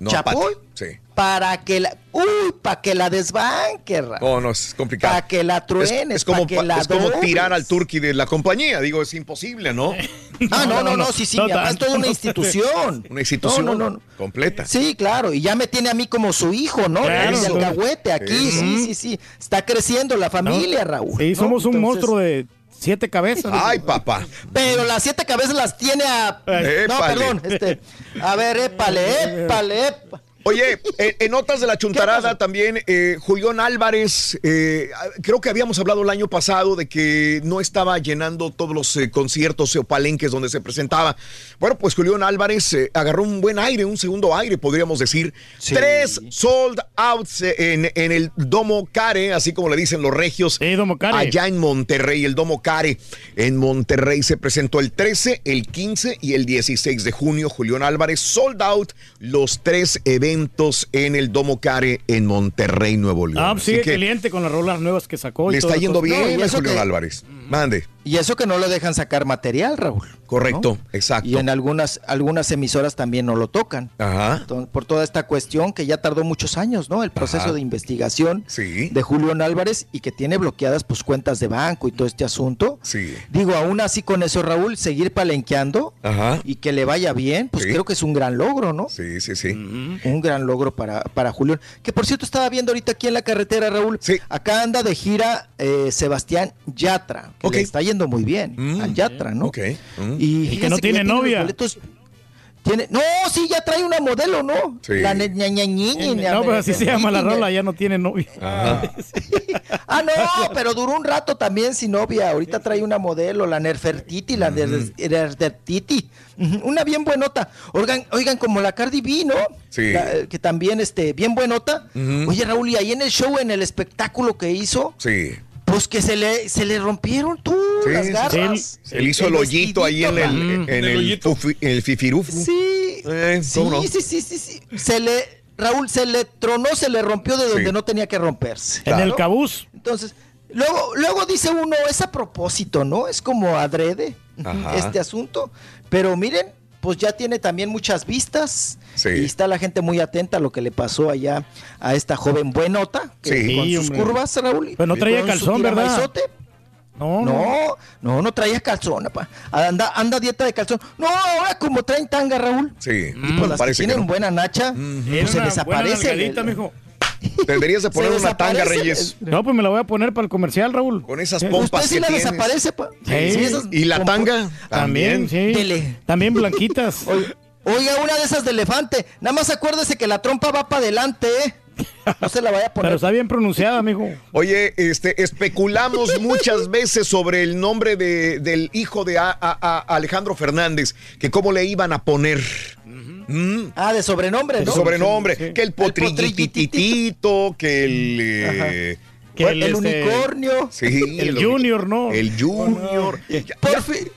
No, Chapoy. Sí. Para que la, uy, para que la desbanque, Raúl. No, no, es complicado. Para que la truenes, es, es como, pa' que la es como tirar al turqui de la compañía. Digo, es imposible, ¿no? Ah, no, no, no, sí, sí, mi papá es toda una institución. Una institución No, no, no. completa. Sí, claro, y ya me tiene a mí como su hijo, ¿no? Claro, Es el alcahuete aquí, Sí. sí, sí, sí. Está creciendo la familia, Raúl. Sí, ¿no? somos un Entonces- monstruo de siete cabezas. Ay, papá. Pero las siete cabezas las tiene a. No, perdón. Este, a ver, épale, épale, épale. Oye, en, en notas de la chuntarada también, eh, Julián Álvarez, eh, creo que habíamos hablado el año pasado de que no estaba llenando todos los eh, conciertos o palenques donde se presentaba. Bueno, pues Julián Álvarez eh, agarró un buen aire, un segundo aire, podríamos decir. Tres sold outs en, en el Domo Care, así como le dicen los regios. Allá en Monterrey, el Domo Care. En Monterrey se presentó el 13, el 15 y el 16 de junio. Julián Álvarez sold out los tres eventos en el Domo Care en Monterrey, Nuevo León. Ah, sigue que caliente con las rolas nuevas que sacó. y le está yendo bien No, y a eso Julián que- Álvarez. Mande. Y eso que no le dejan sacar material, Raúl. Correcto, exacto. Y en algunas, algunas emisoras también no lo tocan. Ajá. Entonces, por toda esta cuestión que ya tardó muchos años, ¿no? El proceso Ajá. de investigación Sí. de Julián Álvarez y que tiene bloqueadas pues cuentas de banco y todo este asunto. Sí. Digo, aún así con eso, Raúl, seguir palenqueando Ajá. y que le vaya bien, pues Sí. creo que es un gran logro, ¿no? Sí, sí, sí. Un gran logro para, para Julián. Que por cierto estaba viendo ahorita aquí en la carretera, Raúl. Acá anda de gira eh, Sebastián Yatra, que le está yendo muy bien al Yatra, ¿no? Ok. Mm. Y, Y que no tiene novia. tiene, no, sí, ya trae una modelo, ¿no? Sí. La ne- ña- ña- ñi- ñi- ña- No, pues así se llama la rola, ya no tiene novia. Ah, no, pero duró un rato también sin novia. Ahorita trae una modelo, la Nerfertiti, la Ner- Nerfertiti. Una bien buenota. Oigan, oigan, como la Cardi B, ¿no? Sí. La, que también, este, bien buenota. Oye, Raúl, y ahí en el show, en el espectáculo que hizo, Sí. Pues que se le, se le rompieron tú Sí, las garras. Él hizo el hoyito ahí en el, en el, en el fifirufu. Sí, Eh, sí, sí, sí, sí, sí. Se le, Raúl, se le tronó, se le rompió de donde Sí. no tenía que romperse. En el cabús. Entonces, luego, luego dice uno, es a propósito, ¿no? Es como adrede Ajá. este asunto. Pero miren, pues ya tiene también muchas vistas. Sí. Y está la gente muy atenta a lo que le pasó allá a esta joven buenota. Que Sí. con sus hombre. curvas, Raúl. Pero no traía calzón, ¿verdad? No, no. No, no, no traía calzón, apa. Anda, anda dieta de calzón. No, ahora como traen tanga, Raúl. Sí. Y pues las que tienen no. buena nacha, Era pues se desaparece. Tendrías de poner una tanga, Reyes. No, pues me la voy a poner para el comercial, Raúl. Con esas Sí. pompas Usted sí que la tienes. desaparece, pa. Sí. esas ¿Y la tanga? También, sí. Dele. También blanquitas. Oiga, una de esas de elefante. Nada más acuérdese que la trompa va para adelante, ¿eh? No se la vaya a poner. Pero está bien pronunciada, mijo. Oye, este, especulamos muchas veces sobre el nombre de- del hijo de a- a- a Alejandro Fernández, que cómo le iban a poner. Mm, Ah, de sobrenombre, ¿no? sobrenombre, Sí. que el potrillititito, que el... eh, Que el, el, este, unicornio. sí, El Junior, ¿no? El Junior.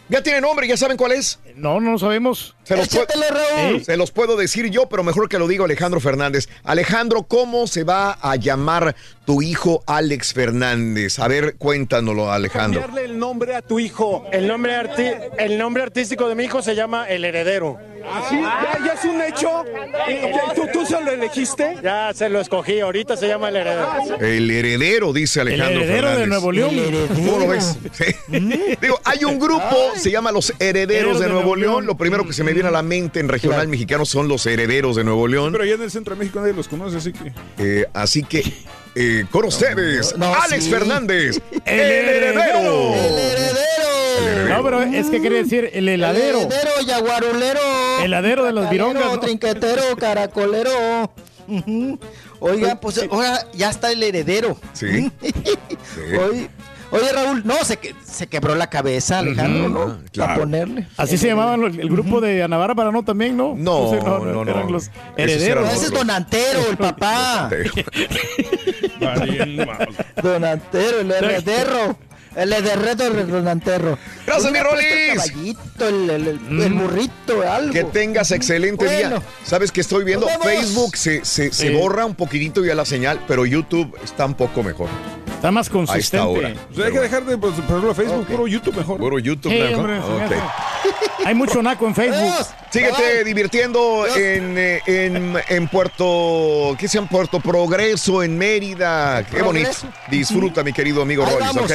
Ya tiene nombre, ya saben cuál es. No, no lo sabemos. Se los, puedo, Échatelo, Raúl. Sí. se los puedo decir yo, pero mejor que lo diga Alejandro Fernández. Alejandro, ¿cómo se va a llamar tu hijo Alex Fernández? A ver, cuéntanoslo, Alejandro. Cambiarle el nombre a tu hijo. El nombre, arti- el nombre artístico de mi hijo se llama El Heredero. ¿Sí? ¿Ya, ya es un hecho? ¿Y- ¿Tú, ¿Tú se lo elegiste? Ya se lo escogí, ahorita se llama El Heredero. El heredero, dice Alejandro El heredero de Fernández. Nuevo León. ¿Cómo lo ves? Sí. Digo, hay un grupo, se llama Los Herederos de Nuevo León. Lo primero que se me viene a la mente en regional Claro. mexicano son los Herederos de Nuevo León. Pero allá en el centro de México nadie los conoce, así que. Eh, así que, eh, con ustedes, no, Alex sí. Fernández, el, El heredero. El heredero. No, pero es que quiere decir el heladero. El heredero, yaguarulero. Heladero de Chacalero, virongas, ¿no? Trinquetero, caracolero. Ujú. Oigan, pues ahora ya está el heredero. Sí. Oye, oye, Raúl, no, se, que- se quebró la cabeza, Alejandro, ¿no? Ah, claro. A ponerle. Así se llamaban el grupo de Ana Bárbara, ¿no? También, ¿no? No, sé, no, no. Eran los herederos. Ese es. Donantero, el papá. Donantero, el heredero. El heredero del Donantero. Gracias, mi Rolis. El caballito, el, el, el- el burrito, algo. Que tengas excelente día. Sabes que estoy viendo. Facebook, se, se, borra un poquitito ya la señal, pero YouTube está un poco mejor. Está más A esta hora. consistente. O sea, hay que dejar de pues, ponerlo a Facebook, Ok. puro YouTube mejor. Puro YouTube mejor. hombre. Hay mucho naco en Facebook. Síguete divirtiendo en, eh, en, en Puerto, ¿qué sea? En Puerto Progreso, en Mérida. Qué bonito. Disfruta, mi querido amigo Rollis. ¿ok?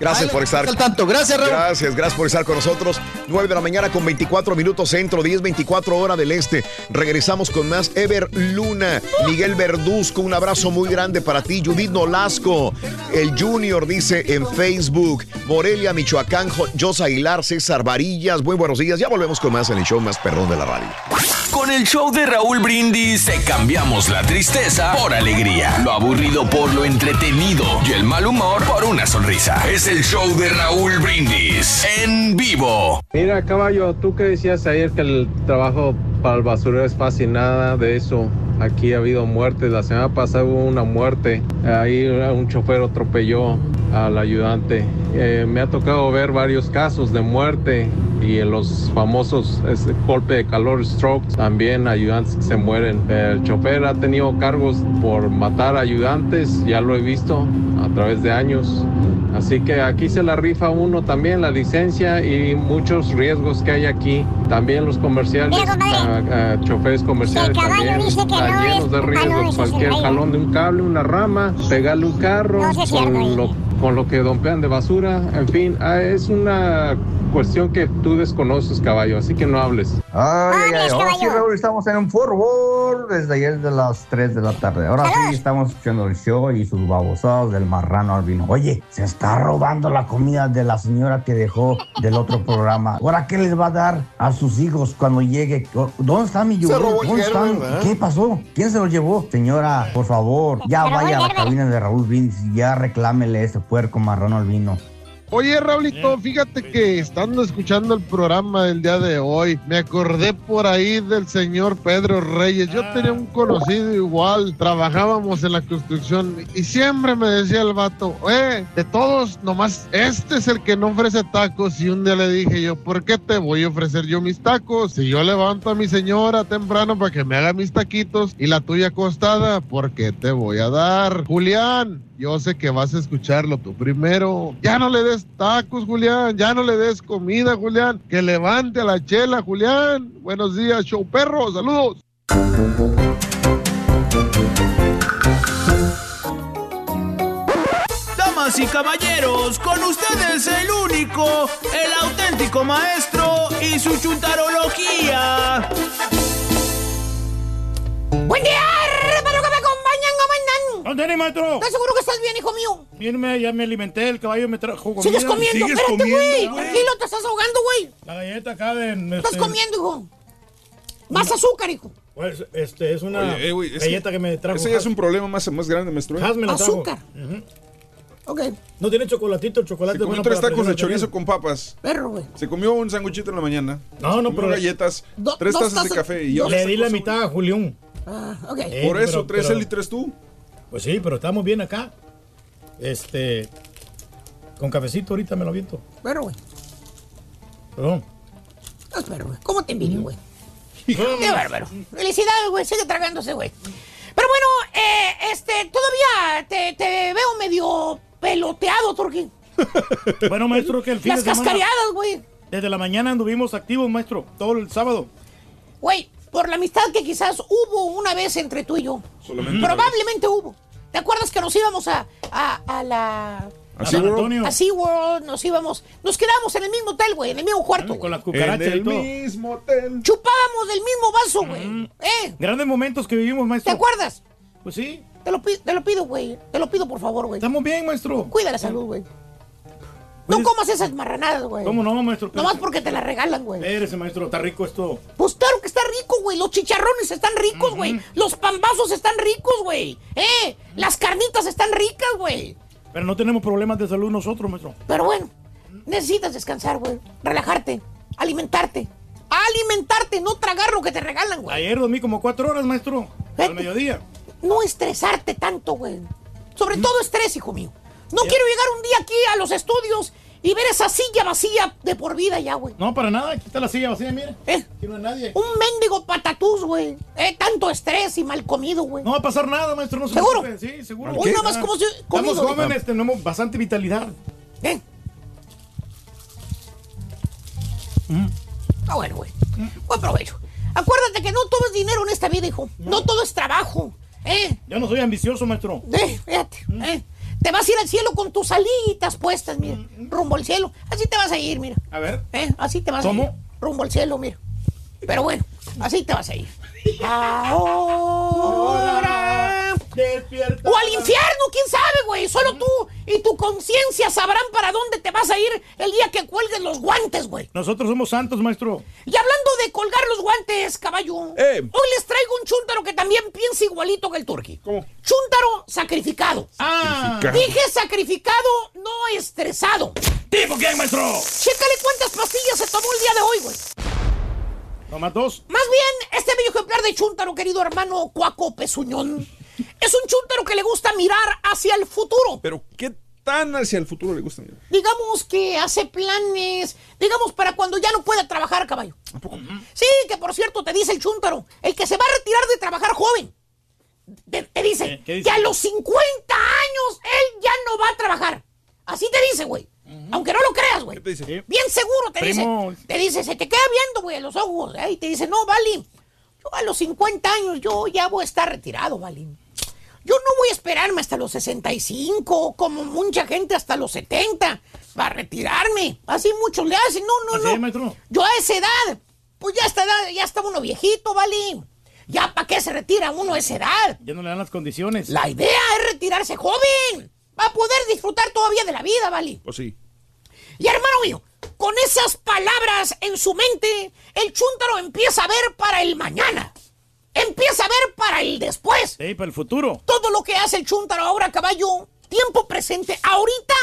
Gracias por estar. al tanto. Gracias, Raúl. Gracias, gracias por estar con nosotros. 9 de la mañana con 24 minutos centro, 10, 24 hora del este. Regresamos con más. Ever Luna, Miguel Verduzco, un abrazo muy grande para ti. Judith Nolasco, el Junior dice en Facebook. Morelia, Michoacán, Jo- Jos Aguilar, César Varillas. Muy buenos días. Ya volvemos con más en el show más perdón de la radio. Con el show de Raúl Brindis te cambiamos la tristeza por alegría, lo aburrido por lo entretenido y el mal humor por una sonrisa. Es el show de Raúl Brindis en vivo. Mira, caballo, tú que decías ayer que el trabajo para el basurero es fácil, nada de eso. Aquí ha habido muertes. La semana pasada hubo una muerte. Ahí un chofer atropelló al ayudante. Eh, me ha tocado ver varios casos de muerte y en los famosos ese golpe de calor, strokes, también ayudantes que se mueren. El chofer ha tenido cargos por matar ayudantes, ya lo he visto a través de años. Así que aquí se la rifa uno también, la licencia y muchos riesgos que hay aquí. También los comerciales, ah, ah, choferes comerciales el caballo también dice que están no llenos es- de ah, no, riesgos. sí, Cualquier jalón de un cable, una rama, pegarle un carro No, cierto, con ahí. lo, con lo que dompean de basura. En fin, ah, es una cuestión que tú desconoces, caballo, así que no hables. Ah, Ay, ay, ay. Ahora sí, Raúl, estamos en un fútbol desde ayer de las 3 de la tarde. Ahora sí estamos escuchando el show y sus babosadas del marrano albino. Oye, se está robando la comida de la señora que dejó del otro programa. ¿Ahora qué les va a dar a sus hijos cuando llegue? ¿Dónde está mi yogur? ¿Dónde Gerber, están? ¿verdad? ¿Qué pasó? ¿Quién se lo llevó? Señora, por favor, ya vaya a la cabina de Raúl Brindis y ya reclámele ese puerco marrano albino. Oye, Raulito, fíjate que estando escuchando el programa del día de hoy, me acordé por ahí del señor Pedro Reyes. Yo tenía un conocido igual, trabajábamos en la construcción y siempre me decía el vato, eh, de todos, nomás este es el que no ofrece tacos. Y un día le dije yo, ¿por qué te voy a ofrecer yo mis tacos? Si yo levanto a mi señora temprano para que me haga mis taquitos y la tuya acostada, ¿por qué te voy a dar? Julián, yo sé que vas a escucharlo tú primero. Ya no le des tacos, Julián. Ya no le des comida, Julián. Que levante a la chela, Julián. Buenos días, show perro. Saludos. Damas y caballeros, con ustedes el único, el auténtico maestro y su chuntarología. Buen día, ¿Dónde eres, maestro? ¿Estás seguro que estás bien, hijo mío? Mírame, ya me alimenté, el caballo me trajo comida. ¿Sigues comiendo? Espérate, güey. güey. Tranquilo, te estás ahogando, güey. La galleta acá de... Estás este, comiendo, hijo. Más azúcar, hijo. Pues, este, es una Oye, eh, ese- galleta que me trajo. Ese ya es un problema más, más grande, maestro. ¿eh? Azúcar. Ujú. Ok. No tiene chocolatito, el chocolate Se comió bueno tres tacos de chorizo con papas. Perro, güey. Se comió un sanguchito en la mañana. No, no, pero- galletas, Do- tres tazas de café y ahora Le di la mitad a Julián. Ah, ok. Eh, Por eso, pero- tres pero- él y tres tú. Pues sí, pero estamos bien acá. Este. Con cafecito ahorita me lo aviento. Perro, güey. Perdón. Estás perro, güey. ¿Cómo te envidio, güey? Qué bárbaro. Felicidades, güey. Sigue tragándose, güey. Pero bueno, eh, este, todavía te, te veo medio peloteado, Turquín. Bueno, maestro, que el fin Las de semana. cascareadas, güey. Desde la mañana anduvimos activos, maestro. Todo el sábado. Güey, por la amistad que quizás hubo una vez entre tú y yo. Solamente Probablemente hubo. ¿Te acuerdas que nos íbamos a, a, a la... ¿A SeaWorld? Antonio. A SeaWorld, nos íbamos... Nos quedamos en el mismo hotel, güey, en el mismo cuarto. Con las En cucarachas y el todo. mismo hotel. Chupábamos del mismo vaso, güey. ¿Eh? Grandes momentos que vivimos, ¿Te maestro. acuerdas? Pues sí. Te lo, te lo pido, güey. Te lo pido, por favor, güey. Estamos bien, maestro. Cuida la salud, güey. No comas esas marranadas, güey. ¿Cómo no, maestro? Nomás porque te las regalan, güey. Espérese, maestro. Está rico esto. Pues claro que está rico, güey. Los chicharrones están ricos, güey. Los pambazos están ricos, güey. ¿Eh? Las carnitas están ricas, güey. Pero no tenemos problemas de salud nosotros, maestro. Pero bueno, necesitas descansar, güey. Relajarte. Alimentarte. Alimentarte, no tragar lo que te regalan, güey. Ayer dormí como cuatro horas, maestro. Al mediodía. No estresarte tanto, güey. Sobre todo estrés, hijo mío. No quiero llegar un día aquí a los estudios y ver esa silla vacía de por vida ya, güey. No, para nada. Aquí está la silla vacía, mire. ¿Eh? Aquí no hay nadie. Un mendigo patatús, güey. Eh, tanto estrés y mal comido, güey. No va a pasar nada, maestro. No se ¿Seguro? preocupe. Sí, seguro. Hoy nada más como si comido. Estamos jóvenes, tenemos bastante vitalidad. ¿Eh? Ah, bueno, güey. Buen provecho. Acuérdate que no todo es dinero en esta vida, hijo. No, todo es trabajo. ¿Eh? Yo no soy ambicioso, maestro. Eh, fíjate. ¿eh? Te vas a ir al cielo con tus alitas puestas, mira. Rumbo al cielo. Así te vas a ir, mira. A ver. ¿Eh? Así te vas ¿Cómo? a ir. Rumbo al cielo, mira. Pero bueno, así te vas a ir. Ahora. Despierta. O al infierno, quién sabe, güey. Solo tú y tu conciencia sabrán para dónde te vas a ir el día que cuelgues los guantes, güey. Nosotros somos santos, maestro. Y hablando de colgar los guantes, caballo, Eh. hoy les traigo un chúntaro que también piensa igualito que el turqui. ¿Cómo? Chúntaro sacrificado. Ah. Dije sacrificado, no estresado. ¿Tipo quién, maestro? Chécale cuántas pastillas se tomó el día de hoy, güey. Toma dos. Más bien, este bello ejemplar de chúntaro, querido hermano Cuaco Pezuñón, es un chúntaro que le gusta mirar hacia el futuro. Pero, ¿qué tan hacia el futuro le gusta? Mira? Digamos que hace planes, digamos para cuando ya no pueda trabajar, caballo. Sí, que por cierto te dice el chúntaro, el que se va a retirar de trabajar joven. Te, te dice, ¿Qué dice? que a los 50 años él ya no va a trabajar. Así te dice, güey. Aunque no lo creas, güey. ¿Qué te dice? Bien seguro te Primo. dice. Te dice, se te queda viendo, güey, a los ojos. ¿eh? Y te dice, no, Vali, yo a los 50 años yo ya voy a estar retirado, Vali. Yo no voy a esperarme hasta los 65, como mucha gente hasta los 70, para retirarme. Así muchos le hacen. No, no, Así no. maestro. Yo a esa edad, pues ya está, ya está uno viejito, ¿vale? Ya para qué se retira uno a esa edad. Ya no le dan las condiciones. La idea es retirarse joven. Va a poder disfrutar todavía de la vida, ¿vale? Pues sí. Y hermano mío, con esas palabras en su mente, el chúntaro empieza a ver para el mañana. Empieza a ver para el después. Sí, para el futuro. Todo lo que hace el chúntaro ahora, caballo, tiempo presente, ahorita,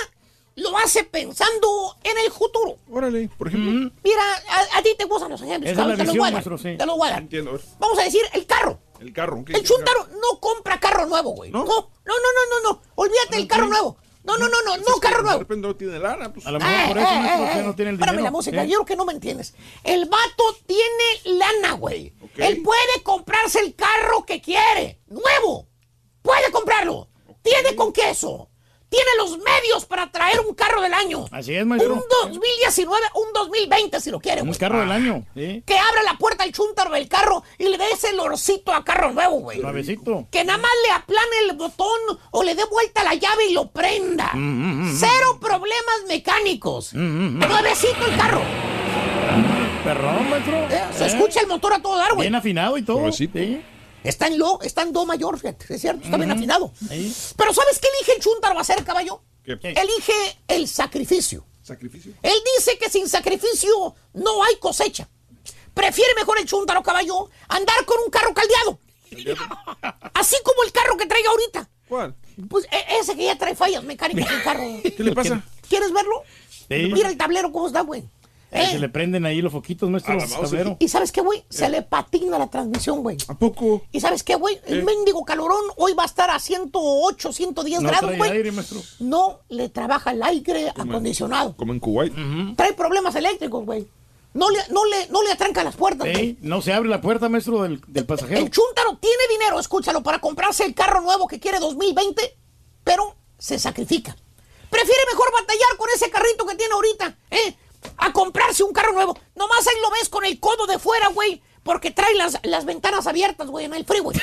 lo hace pensando en el futuro. Órale, por ejemplo. Mira, a, a ti te gustan los ejemplos. Esa es la te los visión, voy a dar, maestro, sí. Te los voy a dar. Entiendo. Vamos a decir el carro. El carro. ¿qué El dice chúntaro no compra carro nuevo, güey. ¿No? No, no, no, no, no, no. Olvídate del carro nuevo. No, no, no, no, no carro De nuevo. repente no tiene lana, pues. A lo mejor por eso, Eh, eh, eh, no tiene el dinero. la música, ¿eh? yo creo que no me entiendes. El vato tiene lana, güey. Él puede comprarse el carro que quiere, nuevo. Puede comprarlo. Tiene con queso. Tiene los medios para traer un carro del año. Así es, maestro. Un 2019, un 2020 si lo quiere, Un carro del año. Sí. Que abra la puerta al chúntaro del carro y le dé ese olorcito a carro nuevo, güey. Suavecito. Que nada más le aplane el botón o le dé vuelta la llave y lo prenda. Mm, Cero problemas mecánicos. Nuevecito el carro. Perrón, maestro. Eh, Se Eh, escucha el motor a todo dar, güey. Bien afinado y todo. Suavecito. Sí. Está en lo, está en do mayor, fíjate, es cierto, está bien afinado. Sí. Pero ¿sabes qué elige el chúntaro a hacer, caballo? ¿Qué? Elige el sacrificio. Sacrificio. Él dice que sin sacrificio no hay cosecha. Prefiere mejor el chúntaro caballo andar con un carro caldeado. Así como el carro que traiga ahorita. ¿Cuál? Pues e- ese que ya trae fallas mecánicas el carro. ¿Qué le pasa? ¿Quieres verlo? Sí. Mira el tablero cómo está, güey. Eh, Eh, Se le prenden ahí los foquitos, tablero. Y sabes qué, güey? Se le patina la transmisión, güey. ¿A poco? ¿Y sabes qué, güey? El ¿Eh? mendigo calorón hoy va a estar a 108, 110 No grados, güey. aire, maestro. No le trabaja el aire acondicionado. Como en Kuwait. Trae problemas eléctricos, güey. No le, no, le, no le atranca las puertas, güey. Sí, no se abre la puerta, maestro, del, del pasajero. El chúntaro tiene dinero, escúchalo, para comprarse el carro nuevo que quiere 2020, pero se sacrifica. Prefiere mejor batallar con ese carrito que tiene ahorita, ¿eh? A comprarse un carro nuevo. Nomás ahí lo ves con el codo de fuera, güey, porque trae las, las ventanas abiertas, güey, en el freeway.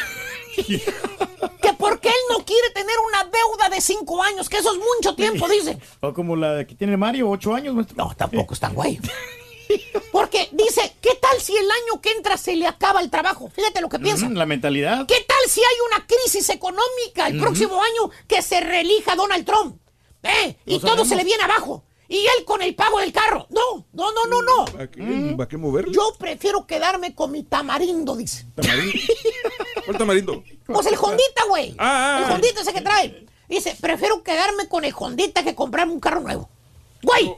que porque él no quiere tener una deuda de cinco años, que eso es mucho tiempo, dice. O como la que tiene Mario, ocho años, maestro. No, tampoco es tan güey. Porque dice, ¿qué tal si el año que entra se le acaba el trabajo? Fíjate lo que piensa. Mm, la mentalidad. ¿Qué tal si hay una crisis económica el próximo año que se reelija Donald Trump? ¿Eh? Y No todo sabemos. se le viene abajo. Y él con el pago del carro. No, no, no, no, no. ¿A qué, ¿a qué moverlo? Yo prefiero quedarme con mi tamarindo, dice. Tamarindo. ¿Cuál tamarindo? Pues el Hondita, güey. Ah, ah, el ah. Hondita ese que trae. Dice, prefiero quedarme con el Hondita que comprarme un carro nuevo. Güey,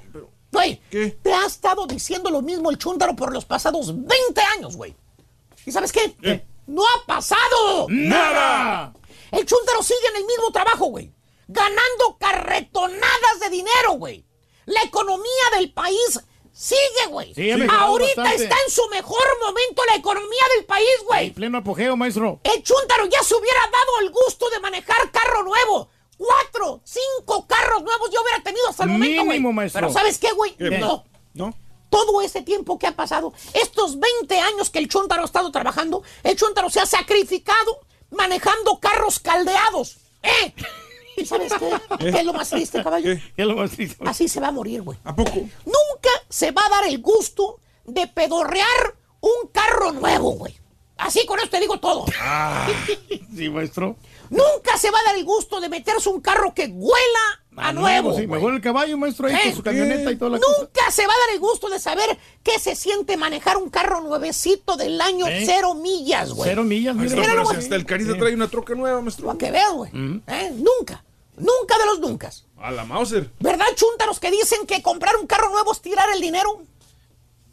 güey, ¿Qué? te ha estado diciendo lo mismo el chúntaro por los pasados 20 años, güey. ¿Y sabes qué? ¿Qué? ¡No ha pasado! ¡Nada! El chúntaro sigue en el mismo trabajo, güey. Ganando carretonadas de dinero, güey. La economía del país sigue, güey. Sí, Ahorita bastante. está en su mejor momento la economía del país, En güey. pleno apogeo, maestro. El chúntaro ya se hubiera dado el gusto de manejar carro nuevo. Cuatro, cinco carros nuevos yo hubiera tenido hasta el momento, güey. Mínimo, maestro. Pero ¿sabes qué, güey? No. ¿No? todo ese tiempo que ha pasado, estos 20 años que el Chuntaro ha estado trabajando, el Chuntaro se ha sacrificado manejando carros caldeados. ¿Eh? ¿Y sabes qué? ¿Qué es lo más triste, caballo? ¿Qué? ¿Qué es lo más triste? Así se va a morir, güey. ¿A poco? Nunca se va a dar el gusto de pedorrear un carro nuevo, güey. Así con esto te digo todo. Ah, sí, maestro. Nunca se va a dar el gusto de meterse un carro que huela a, nuevo. sí, güey. mejor el caballo, maestro, ahí ¿Eh? con su camioneta y toda la cosa. Nunca se va a dar el gusto de saber qué se siente manejar un carro nuevecito del año ¿Eh? cero millas, güey. Cero millas, Maestro, pero si hasta el Carita trae una troca nueva, maestro. Para que veas, güey. ¿Eh? Nunca. Nunca de los nunca. A la Mauser. ¿Verdad, chuntaros que dicen que comprar un carro nuevo es tirar el dinero?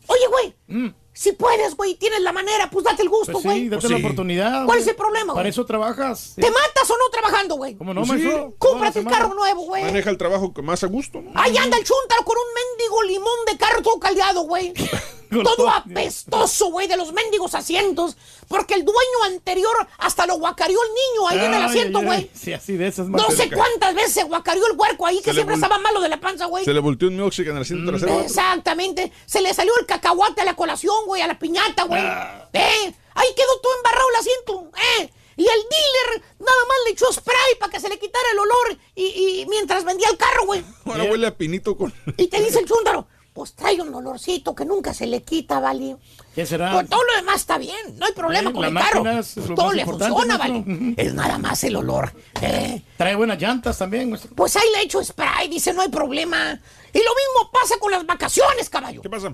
Oye, güey, si puedes, güey, tienes la manera, pues date el gusto, Pues güey. sí, date Pues la sí. oportunidad. ¿Cuál es el problema, Para güey? eso trabajas. sí. ¿Te matas o no trabajando, güey? ¿Cómo no, Pues sí. maestro? Cómprate un Toda la carro nuevo, güey. Maneja el trabajo más a gusto, ¿no? Ahí anda el chuntaro con un mendigo limón de carro todo caldeado, güey. Todo apestoso, güey, de los mendigos asientos. Porque el dueño anterior hasta lo guacareó el niño ahí en el asiento, güey. Sí, así de esas No sé cuántas veces se guacareó el huerco ahí, que siempre estaba malo de la panza, güey. Se le volteó un milkshake en el asiento trasero. Exactamente. Se le salió el cacahuate a la colación, güey, a la piñata, güey. Ah. ¿Eh? Ahí quedó todo embarrado el asiento, ¿eh? Y el dealer nada más le echó spray para que se le quitara el olor y, y mientras vendía el carro, güey. Ahora huele a pinito con. Y te dice el chúndaro, pues trae un olorcito que nunca se le quita, ¿vale? ¿Qué será? Pues todo lo demás está bien, no hay problema con la el carro. máquina es lo Todo más le funciona. ¿vale? Es nada más el olor. ¿eh? Trae buenas llantas también, maestro. Pues ahí le echo spray, dice, no hay problema. Y lo mismo pasa con las vacaciones, caballo. ¿Qué pasa?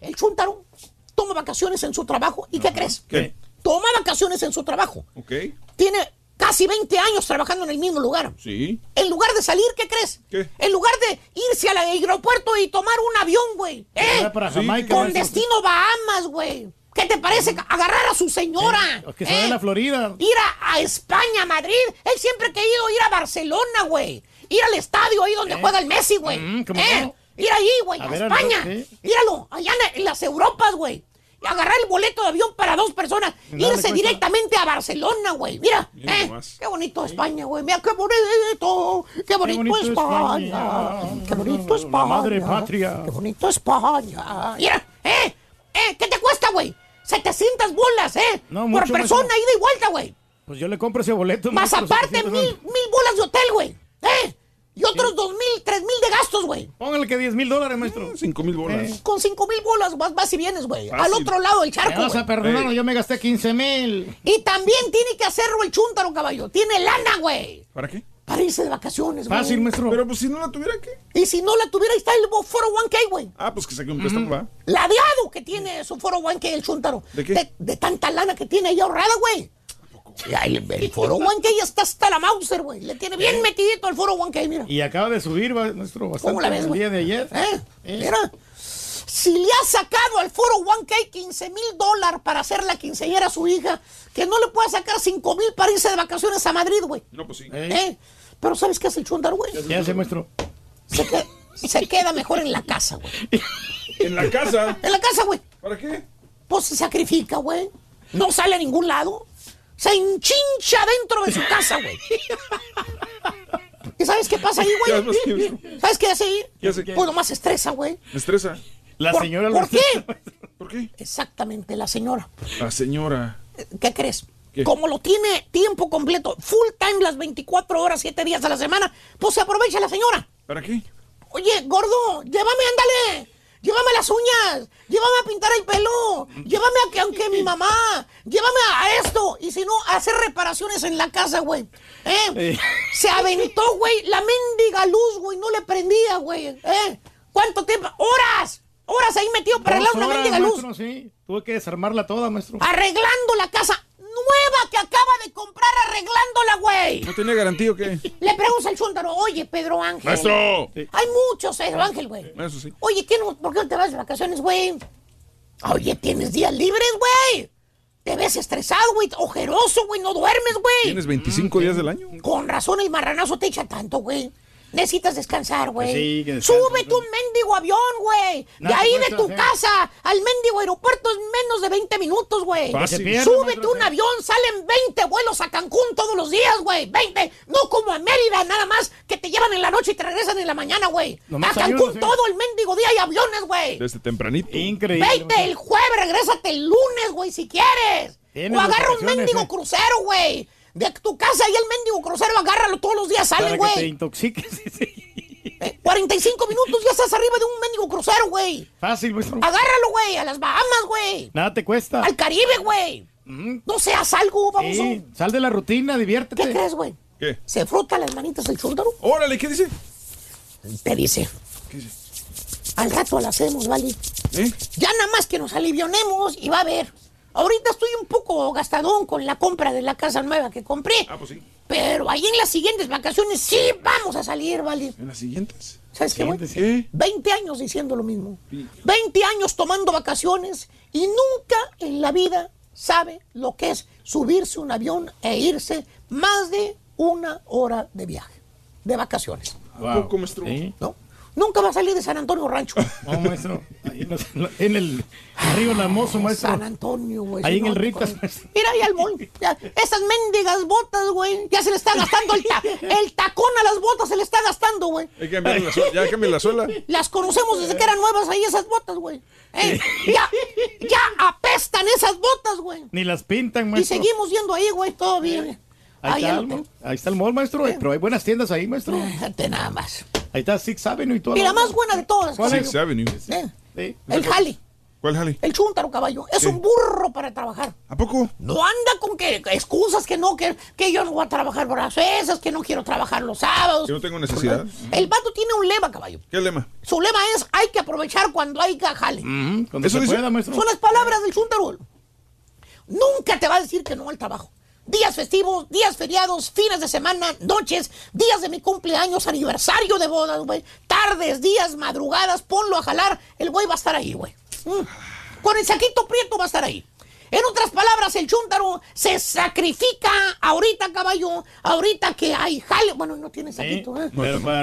El chúntaro toma vacaciones en su trabajo. ¿Y qué crees? ¿Qué? Toma vacaciones en su trabajo. Ok. Tiene casi 20 años trabajando en el mismo lugar. Sí. En lugar de salir, ¿qué crees? ¿Qué? En lugar de irse al aeropuerto y tomar un avión, güey. ¿Eh? para. Jamaica, Con destino Bahamas, güey. ¿Qué te parece? Agarrar a su señora. Que se ¿eh? a la Florida. Ir a, a España, a Madrid. Él siempre ha querido ir a Barcelona, güey. Ir al estadio ahí donde juega el Messi, güey. Mm, ¿cómo ¿Eh? Ir allí, güey, A a, ver, a España. Míralo, allá en, en las Europas, güey. Y agarrar el boleto de avión para dos personas. Dale, Irse directamente a Barcelona, güey. Mira, Mira ¿eh? Qué bonito España, güey. Mira, qué bonito. Qué bonito, bonito España. España. Qué bonito La España. madre patria. Qué bonito España. Mira, ¿eh? ¿Eh? ¿Qué te cuesta, güey? 700 bolas, ¿eh? No, Por persona, ida y vuelta, güey. Pues yo le compro ese boleto. Más aparte, 700 mil, mil bolas de hotel, güey. ¿Eh? Y otros dos mil, tres mil de gastos, güey. Póngale que 10 mil dólares, maestro. Cinco mil bolas. Con cinco mil bolas vas, vas y vienes, güey. Al otro lado del Me charco, vas a perdonar, yo me gasté 15 mil. Y también tiene que hacerlo el chúntaro, caballo. Tiene lana, güey. ¿Para qué? Para irse de vacaciones, güey. Fácil, maestro. Pero pues si no la tuviera, ¿qué? Y si no la tuviera, ahí está el foro 1K, güey. Ah, pues que saque un préstamo, va. Ladeado que tiene su foro 1K el chúntaro. ¿De qué? De, de tanta lana que tiene ahí ahorrada, güey. Ya, El, el foro 1K ya está hasta la Mauser, güey. Le tiene bien metidito el foro 1K, mira. Y acaba de subir, va, maestro, bastante ¿Cómo la ves, el día de ayer. ¿Eh? Eh. Mira. Si le ha sacado al foro 1K 15 mil dólares para hacer la quinceañera a su hija, que no le pueda sacar 5 mil para irse de vacaciones a Madrid, güey. No, pues sí. ¿Eh? Pero ¿sabes qué hace el chúndaro, güey? ¿Qué hace, maestro? Se, que- se queda mejor en la casa, güey. En la casa. En la casa, güey. ¿Para qué? Pues se sacrifica, güey. No sale a ningún lado. Se enchincha dentro de su casa, güey. ¿Y sabes qué pasa ahí, pues, güey? ¿qué? ¿Sabes qué hace ahí? ¿Qué hace? Pues nomás se estresa, güey. Me estresa. La ¿Por, señora ¿por lo qué? ¿Por qué? Exactamente, la señora. La señora. ¿Qué crees? ¿Qué? Como lo tiene tiempo completo, full time las 24 horas, 7 días a la semana, pues se aprovecha la señora. ¿Para qué? Oye, gordo, llévame, ándale. Llévame las uñas, llévame a pintar el pelo, llévame a que aunque mi mamá, llévame a esto, y si no, a hacer reparaciones en la casa, güey. ¿Eh? Se aventó, güey, la mendiga luz, güey, no le prendía, güey. ¿Eh? ¿Cuánto tiempo? ¡Horas! Horas ahí metido para Dos arreglar una horas, mendiga luz. sí. Tuve que desarmarla toda, maestro. Arreglando la casa nueva que acaba de comprar, arreglándola, güey. ¿No tenía garantía o qué? Le pregunta al chúntaro, oye, Pedro Ángel. ¡Maestro! Hay muchos, Pedro Ángel, güey. Eso sí. Oye, ¿qué no- ¿por qué no te vas de vacaciones, güey? Oye, tienes días libres, güey. Te ves estresado, güey, ojeroso, güey, no duermes, güey. ¿Tienes 25 días del año? Con razón el marranazo te echa tanto, güey. Necesitas descansar, güey. Pues sí, Súbete un mendigo avión, güey. De ahí de tu sí. casa al mendigo aeropuerto es menos de 20 minutos, güey. Súbete maestro, un avión, salen 20 vuelos a Cancún todos los días, güey. 20. No como a Mérida, nada más que te llevan en la noche y te regresan en la mañana, güey. A Cancún sí. todo el mendigo día hay aviones, güey. Desde tempranito. Increíble. 20 el jueves, regrésate el lunes, güey, si quieres. O agarra un mendigo eh. crucero, güey. De tu casa y el mendigo crucero, agárralo todos los días, sale, que te güey. intoxiques. 45 minutos ya estás arriba de un mendigo crucero, güey. Fácil, maestro. Agárralo, güey, a las Bahamas, güey. Nada te cuesta. Al Caribe, güey. No seas algo, vamos. Sí, sal de la rutina, diviértete. ¿Qué crees, güey? ¿Qué? Se frota las manitas el chúndaro. Órale, ¿qué dice? Te dice. ¿Qué dice? Al rato la hacemos, ¿vale? ¿Eh? Ya nada más que nos alivionemos y va a ver. Ahorita estoy un poco gastadón con la compra de la casa nueva que compré. Ah, pues sí. Pero ahí en las siguientes vacaciones sí vamos a salir, ¿vale? ¿En las siguientes? ¿Sabes qué, güey? ¿Qué? 20 años diciendo lo mismo. 20 años tomando vacaciones y nunca en la vida sabe lo que es subirse un avión e irse más de una hora de viaje, de vacaciones. ¿A poco, maestro? ¿No? Nunca va a salir de San Antonio Rancho. No, maestro. Ahí en, los- en el. Arriba en la mozo, maestro. San Antonio, güey. Ahí en no, el maestro. Mira ahí al. Ya, esas mendigas botas, güey. Ya se le está gastando el, ta- el tacón a las botas, se le está gastando, güey. Hay que cambiar la suela. Ya cambié la suela. Las conocemos desde que eran nuevas ahí esas botas, güey. Eh, Ya, ya apestan esas botas, güey. Ni las pintan, Y maestro. seguimos yendo ahí, güey, todo bien. Ahí Ahí está, el ahí está el mall, maestro. Pero hay buenas tiendas ahí, maestro. Fíjate nada más. Ahí está Six Avenue y todo. Y la más buena de todas. ¿Cuál. Sixth Avenue. Eh, Sí. El jale, ¿Cuál jale? el chúntaro, caballo. Es ¿Qué? un burro para trabajar. ¿A poco? No anda con que excusas que no, que, que yo no voy a trabajar por las fechas, que no quiero trabajar los sábados. Yo no tengo necesidad. El vato tiene un lema, caballo. ¿Qué lema? Su lema es hay que aprovechar cuando hay jale. Cuando Eso se dice- pueda, maestro. Son las palabras del chúntaro. Nunca te va a decir que no al trabajo. Días festivos, días feriados, fines de semana, noches, días de mi cumpleaños, aniversario de bodas, güey. Tardes, días, madrugadas, ponlo a jalar. El güey va a estar ahí, güey. Mm. Con el saquito prieto va a estar ahí. En otras palabras, el chúntaro se sacrifica ahorita, caballo. Ahorita que hay jale. Bueno, no tiene saquito, ¿eh?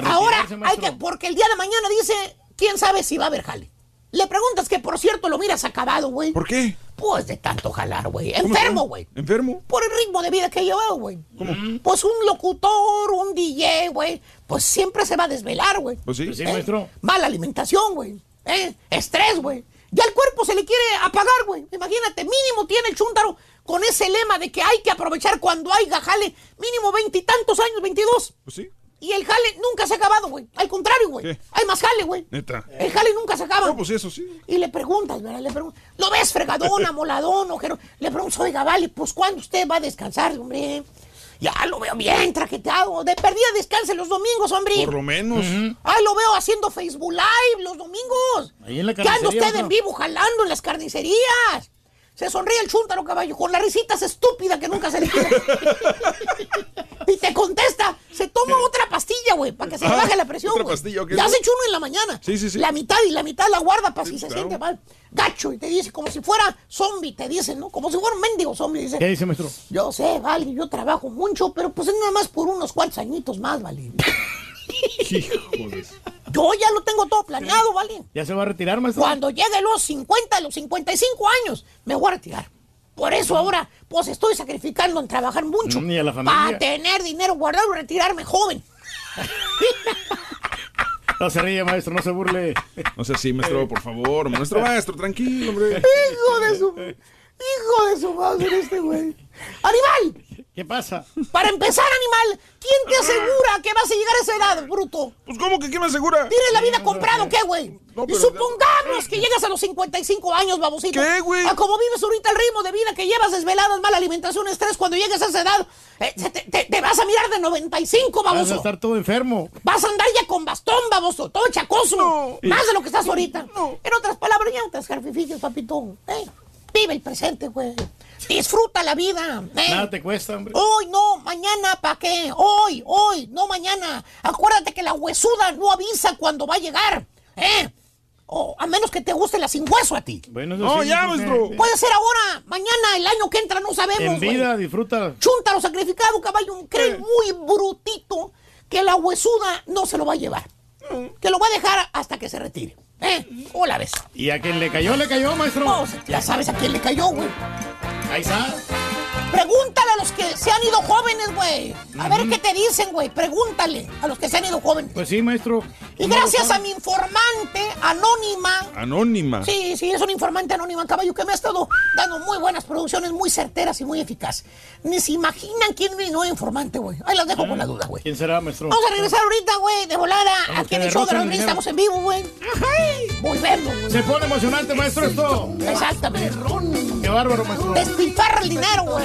Ahora hay que, porque el día de mañana dice, quién sabe si va a haber jale. Le preguntas que, por cierto, lo miras acabado, güey. ¿Por qué? Pues de tanto jalar, güey. ¿Cómo Enfermo, güey. ¿Enfermo? Por el ritmo de vida que he llevado, güey. Pues un locutor, un DJ, güey. Pues siempre se va a desvelar, güey. Pues sí. Pues sí, ¿Eh? maestro. Mala alimentación, güey. ¿Eh? Estrés, güey. Ya el cuerpo se le quiere apagar, güey. Imagínate, mínimo tiene el chúntaro con ese lema de que hay que aprovechar cuando hay jale. Mínimo veintitantos años, veintidós. Pues sí. Y el jale nunca se ha acabado, güey. Al contrario, güey. ¿Qué? Hay más jale, güey. Neta. El jale nunca se acaba. No, pues eso sí. Y le preguntas, ¿verdad? Le preguntas, ¿lo ves fregadón, amoladón, ojero? Le preguntas, oiga, vale, pues ¿cuándo usted va a descansar, hombre? Ya lo veo bien traqueteado. De perdida descanse los domingos, hombre. Por lo menos. Ay, lo veo haciendo Facebook Live los domingos. Ahí en la Que anda carnicería, usted en vivo jalando en las carnicerías. Se sonríe el chúntaro, caballo, con la risita esa estúpida que nunca se le quita. y te contesta, se toma otra pastilla, güey, para que se le Ah, baje la presión, otra güey. pastilla, ¿o qué Ya es? se echa uno en la mañana. Sí, sí, sí. La mitad y la mitad la guarda para si se claro. siente mal. Gacho, y te dice, como si fuera zombie, te dice, ¿no? Como si fuera un mendigo zombie, dice. ¿Qué dice, maestro? Yo sé, vale, yo trabajo mucho, pero pues es nada más por unos cuantos añitos más, vale. Yo ya lo tengo todo planeado, vale. ¿Ya se va a retirar, maestro? Cuando llegue los 50, los 55 años, me voy a retirar. Por eso ahora, pues estoy sacrificando en trabajar mucho. Mm, y a la familia. Para tener dinero guardado y retirarme joven. No se ríe, maestro, no se burle. No sea así, maestro, por favor. Maestro, maestro, tranquilo, hombre. Hijo de su. Hijo de su madre, este güey. ¡Animal! ¿Qué pasa? Para empezar, animal, ¿quién te asegura que vas a llegar a esa edad, bruto? Pues, ¿cómo que quién me asegura? ¿Tienes la vida comprado qué, güey? No, y pero- supongamos que llegas a los 55 años, babosito. ¿Qué, güey? A como vives ahorita el ritmo de vida que llevas desveladas, mala alimentación, estrés, cuando llegues a esa edad, eh, te, te- te vas a mirar de 95, Vas a baboso. estar todo enfermo. Vas a andar ya con bastón, baboso, todo chacoso. Más de lo que estás ahorita. En otras palabras, ya no te papito. Eh, Vive el presente, güey. Disfruta la vida. eh. Nada te cuesta, hombre. Hoy no, mañana, ¿para qué? Hoy, hoy, no mañana. Acuérdate que la huesuda no avisa cuando va a llegar, ¿eh? O a menos que te guste la sin hueso a ti. Bueno, eso No, sí, ya, maestro. Puede ser ahora, mañana, el año que entra, no sabemos, En vida, disfruta. Chúntaro sacrificado, caballo, cree muy brutito que la huesuda no se lo va a llevar. Que lo va a dejar hasta que se retire. ¿Eh? ¿Cómo la ves? Y a quien le cayó, le cayó, maestro. No, ya sabes a quién le cayó, güey. Ahí está. Pregúntale a los que se han ido jóvenes, güey. A ver qué te dicen, güey. Pregúntale a los que se han ido jóvenes. Pues sí, maestro. Y gracias a mi informante anónima. Anónima. Sí, sí, es un informante anónima, caballo, que me ha estado dando muy buenas producciones, muy certeras y muy eficaces. Ni se imaginan quién es mi nuevo informante, güey. Ahí las dejo con la duda, güey. ¿Quién será, maestro? Vamos a regresar ahorita, güey, de volada. Vamos, Aquí en el show de dinero. estamos en vivo, güey. Volvemos, güey. Se pone emocionante, maestro, esto. Exactamente. Qué bárbaro, maestro. Despilfarra el dinero, güey.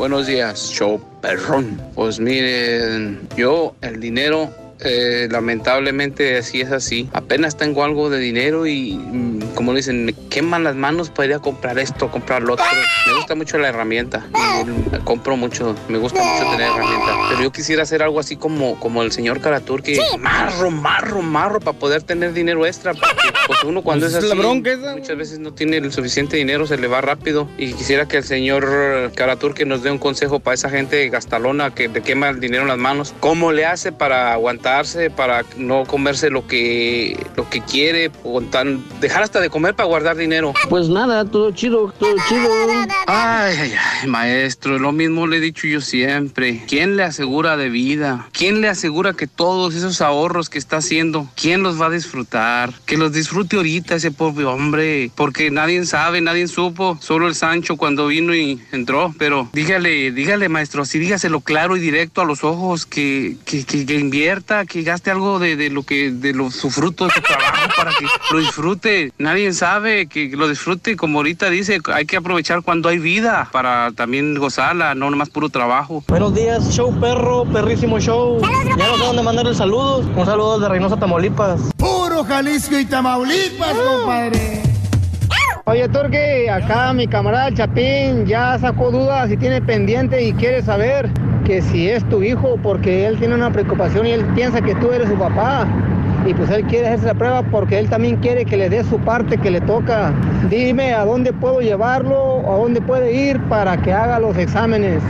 Buenos días, show perrón. Pues miren, yo el dinero, eh, lamentablemente así es así. Apenas tengo algo de dinero y, mm, como dicen, me queman las manos para ir a comprar esto, comprar lo otro. Me gusta mucho la herramienta. y, mm, compro mucho, me gusta mucho tener herramienta. Pero yo quisiera hacer algo así como, como el señor Caratur, que marro, marro, marro para poder tener dinero extra. Porque pues uno cuando Pues es es así, muchas veces no tiene el suficiente dinero, se le va rápido. Y quisiera que el señor Caratur que nos dé un consejo para esa gente gastalona que le quema el dinero en las manos. ¿Cómo le hace para aguantarse, para no comerse lo que, lo que quiere, o tan- dejar hasta de comer para guardar dinero? Pues nada, todo chido, todo chido. Ay, ay, ay, maestro, lo mismo le he dicho yo siempre. ¿Quién le asegura de vida? ¿Quién le asegura que todos esos ahorros que está haciendo, quién los va a disfrutar? Que los disfrute ahorita ese pobre hombre, porque nadie sabe, nadie supo, solo el Sancho cuando vino y entró. Pero dígale, dígale, maestro, así dígaselo claro y directo a los ojos, que, que, que- que invierta, que gaste algo de, de lo que, de lo, su fruto de su trabajo para que lo disfrute. Nadie sabe que lo disfrute, como ahorita dice, hay que aprovechar cuando hay vida para también gozarla, no nomás puro trabajo. Buenos días, show perro, perrísimo show. Ya no sé dónde mandarle saludos. Un saludo de Reynosa, Tamaulipas. Puro Jalisco y Tamaulipas, compadre. Oye, Torque, acá mi camarada Chapín ya sacó dudas y tiene pendiente y quiere saber que si es tu hijo, porque él tiene una preocupación y él piensa que tú eres su papá. Y pues él quiere hacerse la prueba porque él también quiere que le dé su parte que le toca. Dime a dónde puedo llevarlo a dónde puede ir para que haga los exámenes.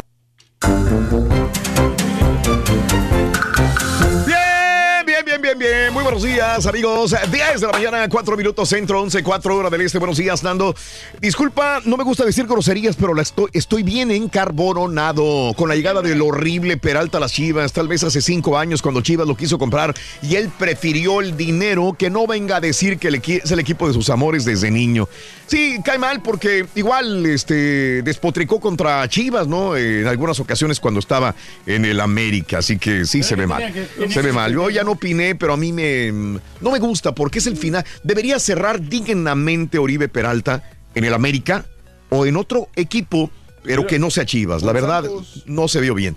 Bien. Muy buenos días, amigos. 10 de la mañana, 4 minutos centro, 11, 4 horas del este. Buenos días, Nando. Disculpa, no me gusta decir groserías, pero la estoy, estoy bien encarbonado con la llegada del horrible Peralta a las Chivas. Tal vez hace 5 años cuando Chivas lo quiso comprar y él prefirió el dinero que no venga a decir que el es el equipo de sus amores desde niño. Sí, cae mal porque igual este, despotricó contra Chivas, ¿no? En algunas ocasiones cuando estaba en el América. Así que sí, se ve mal. Se ve mal. Yo ya no opiné, pero a mí me no me gusta porque es el final. Debería cerrar dignamente Oribe Peralta en el América o en otro equipo, pero que no sea Chivas. La verdad, no se vio bien.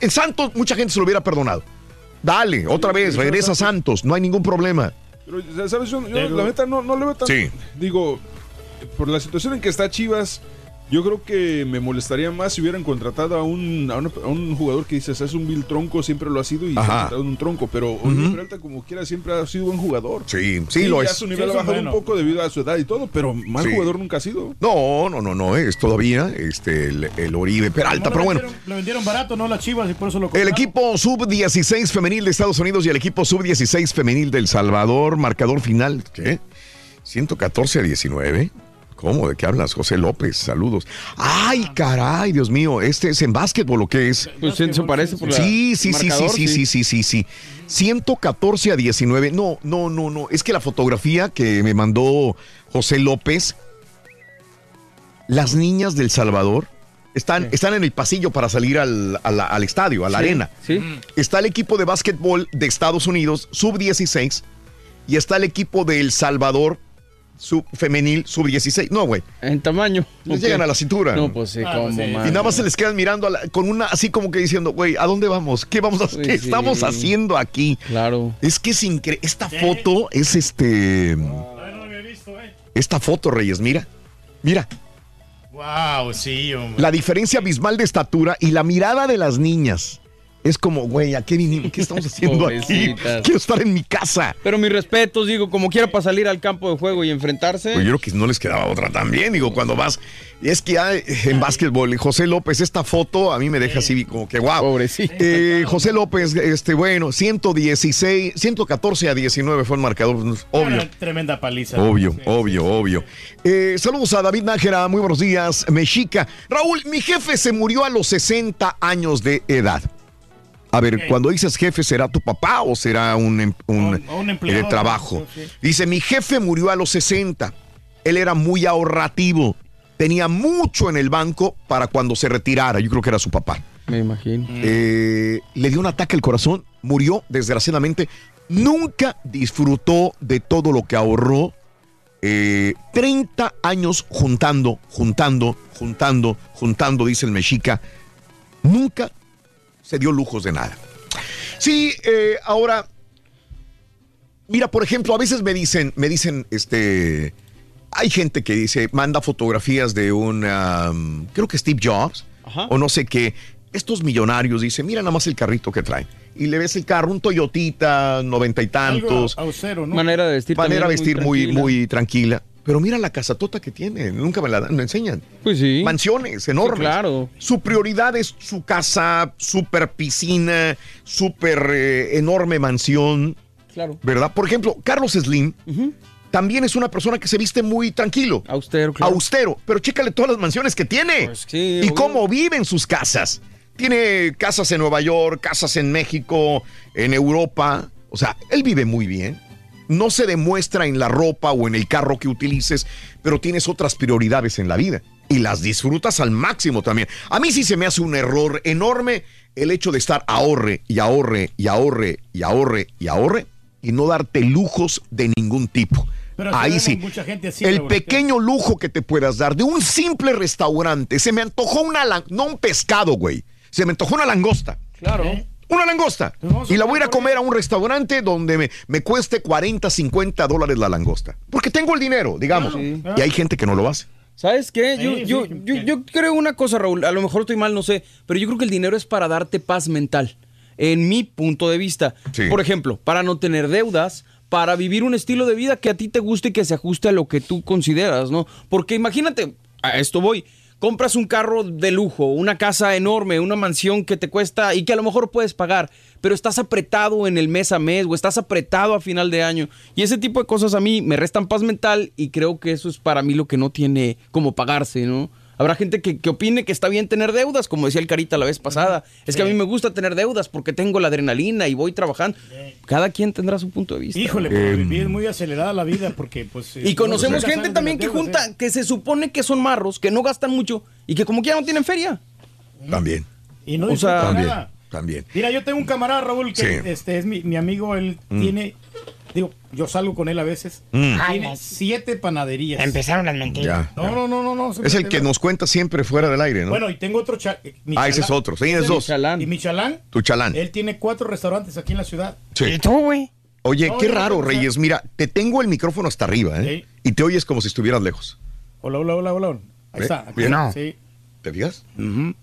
En Santos, mucha gente se lo hubiera perdonado. Dale, otra vez, regresa a Santos, no hay ningún problema. Pero, ¿sabes? Yo, yo, la neta no, no le veo tan... Sí. Digo, por la situación en que está Chivas, yo creo que me molestaría más si hubieran contratado a un, a una- a un jugador que dices, es un vil tronco, siempre lo ha sido y se ha contratado un tronco, pero Oribe Ujú. Peralta como quiera siempre ha sido buen jugador. Sí, sí, lo ya es. su nivel Sí, ha bajado bueno. un poco debido a su edad y todo, pero mal Sí. jugador nunca ha sido. No, no, no, no, es todavía este, el, el Oribe Peralta, pero bueno. vendieron- Lo vendieron barato, ¿no? Las chivas y por eso lo El compraron. equipo sub-16 femenil de Estados Unidos y el equipo sub-16 femenil del Salvador, marcador final, ¿qué? 114 a 19. ¿Cómo? ¿De qué hablas? José López, saludos. Ay, caray, Dios mío, ¿este es en básquetbol o qué es? Pues se, se parece por la- Sí, sí, sí, sí, sí, sí, sí, sí, sí. 114 a 19. No, no, no, no. Es que la fotografía que me mandó José López, las niñas del Salvador están, están en el pasillo para salir al, al estadio, a la Sí, arena. Está el equipo de básquetbol de Estados Unidos, sub-16, y está el equipo de El Salvador, sub femenil, sub-16. No, güey. En tamaño. Les Ok. llegan a la cintura. No, pues sí, Ah, como sí. Y nada más se les quedan mirando a la- con una, así como que diciendo, güey, ¿a dónde vamos? ¿Qué vamos a Pues ¿Qué sí. estamos haciendo aquí? Claro. Es que es increíble. Esta foto es este. Esta foto, Reyes, mira. Mira. Wow, sí, hombre. La diferencia abismal de estatura y la mirada de las niñas. Es como, güey, ¿a qué vinimos? ¿Qué estamos haciendo aquí? Quiero estar en mi casa. Pero mis respetos, digo, como quiera para salir al campo de juego y enfrentarse. Pues yo creo que no les quedaba otra también. Digo, cuando vas. Es que ya en básquetbol, José López, esta foto a mí me deja así como que wow. Pobrecito. Eh, José López, este, bueno, 116, 114 a 19 fue el marcador. pues, Obvio. Una tremenda paliza. Obvio, Sí. obvio, obvio. Eh, saludos a David Nájera, muy buenos días, Mexica. Raúl, mi jefe se murió a los 60 años de edad. A ver, cuando dices jefe, ¿será tu papá o será un, em- un, O un eh, empleado, de trabajo? sí. Dice, mi jefe murió a los 60. Él era muy ahorrativo. Tenía mucho en el banco para cuando se retirara. Yo creo que era su papá. Me imagino. Eh, le dio un ataque al corazón, murió desgraciadamente. Nunca disfrutó de todo lo que ahorró. Eh, 30 años juntando, juntando, juntando, juntando, dice el mexica. Nunca se dio lujos de nada. Sí, eh, ahora, mira, por ejemplo, a veces me dicen, me dicen, este, hay gente que dice, manda fotografías de un, um, creo que Steve Jobs, o no sé qué. Estos millonarios dicen, mira nada más el carrito que traen. Y le ves el carro, un Toyotita, noventa y tantos. Algo austero, ¿no? Manera de vestir Manera de vestir muy, tranquila. muy tranquila. Pero mira la casatota que tiene. Nunca me la dan, me enseñan. Pues sí. Mansiones enormes. Sí, claro. Su prioridad es su casa, super piscina, super eh, enorme mansión. Claro. ¿Verdad? Por ejemplo, Carlos Slim también es una persona que se viste muy tranquilo. Austero, claro. Austero. Pero chécale todas las mansiones que tiene. Pues sí, y obvio. cómo vive en sus casas. Tiene casas en Nueva York, casas en México, en Europa. O sea, él vive muy bien. No se demuestra en la ropa o en el carro que utilices, pero tienes otras prioridades en la vida y las disfrutas al máximo también. A mí sí se me hace un error enorme el hecho de estar ahorre y ahorre y ahorre y ahorre y ahorre y no darte lujos de ningún tipo. Pero Ahí sí. mucha gente así, el pequeño lujo que te puedas dar de un simple restaurante. Se me antojó una, no un pescado, güey. Se me antojó una langosta. Claro. Una langosta. Y la voy a ir a comer a un restaurante donde me, me cueste 40, 50 dólares la langosta. Porque tengo el dinero, digamos. Y hay gente que no lo hace. ¿Sabes qué? Yo, Sí, yo, sí, yo, yo creo una cosa, Raúl. A lo mejor estoy mal, no sé. Pero yo creo que el dinero es para darte paz mental. En mi punto de vista. Sí. Por ejemplo, para no tener deudas, para vivir un estilo de vida que a ti te guste y que se ajuste a lo que tú consideras, ¿no? Porque imagínate, a esto voy. Compras un carro de lujo, una casa enorme, una mansión que te cuesta y que a lo mejor puedes pagar, pero estás apretado en el mes a mes o estás apretado a final de año. Y ese tipo de cosas a mí me restan paz mental y creo que eso es para mí lo que no tiene como pagarse, ¿no? Habrá gente que, que opine que está bien tener deudas, como decía el Carita la vez pasada. Es que a mí me gusta tener deudas porque tengo la adrenalina y voy trabajando. Cada quien tendrá su punto de vista. Híjole, pero vivir muy acelerada la vida porque pues... eh, Y conocemos gente también que deudas, junta, ¿eh? que se supone que son marros, que no gastan mucho y que como quiera no tienen feria. También. Y no O sea, También. nada. También. Mira, yo tengo un camarada, Raúl, que Sí. este es mi, mi amigo, él Mm. tiene, digo, yo salgo con él a veces, Mm. tiene siete panaderías. Empezaron las mentiras. Ya. No, no, no, no, no. Es el que nos cuenta siempre fuera del aire, ¿no? Bueno, y tengo otro cha- eh, Ah, ese es otro. Sí, es dos. Y Michalán, Tu chalán. él tiene cuatro restaurantes aquí en la ciudad. Sí. ¿Y tú, güey? Oye, No, qué no raro, Reyes. Mira, te tengo el micrófono hasta arriba, ¿eh? Y te oyes como si estuvieras lejos. Hola, hola, hola, hola. Ahí ¿Ve? está. aquí Bien. está, Sí. ¿Te fijas?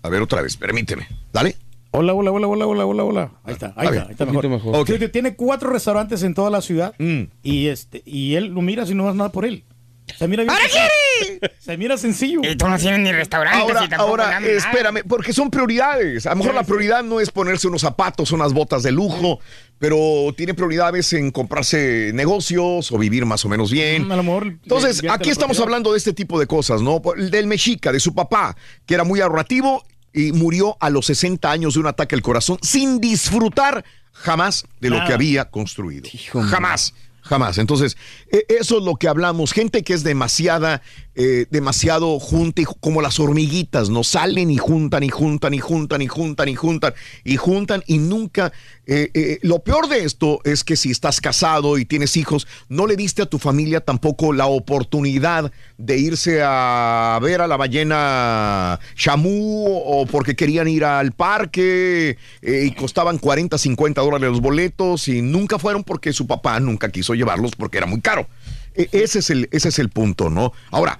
A ver, otra vez, permíteme. Dale. Hola, hola, hola, hola, hola, hola, hola. Ahí está, ahí Está está, bien. ahí está mejor. Sí, Tiene cuatro restaurantes en toda la ciudad y este y él lo mira si no das nada por él. Se mira bien. Se mira sencillo. Y tú no tienes ni restaurantes Ahora, y ahora, nada. espérame, porque son prioridades. A lo mejor la prioridad no es ponerse unos zapatos, unas botas de lujo, pero tiene prioridades en comprarse negocios o vivir más o menos bien. Mm, A lo mejor Entonces, aquí estamos propiedad. hablando de este tipo de cosas, ¿no? Del mexica, de su papá, que era muy ahorrativo y murió a los 60 años de un ataque al corazón sin disfrutar jamás de lo Nada. que había construido. jamás. Jamás. Entonces, e- eso es lo que hablamos. Gente que es demasiada, eh, demasiado junta, y como las hormiguitas, ¿no? Salen y juntan y juntan y juntan y juntan y juntan y juntan y nunca. eh, eh, lo peor de esto es que si estás casado y tienes hijos, no le diste a tu familia tampoco la oportunidad de irse a ver a la ballena Shamu o porque querían ir al parque y costaban 40, 50 dólares los boletos y nunca fueron porque su papá nunca quiso llevarlos porque era muy caro. E- Ese, es el, ese es el punto, ¿no? Ahora,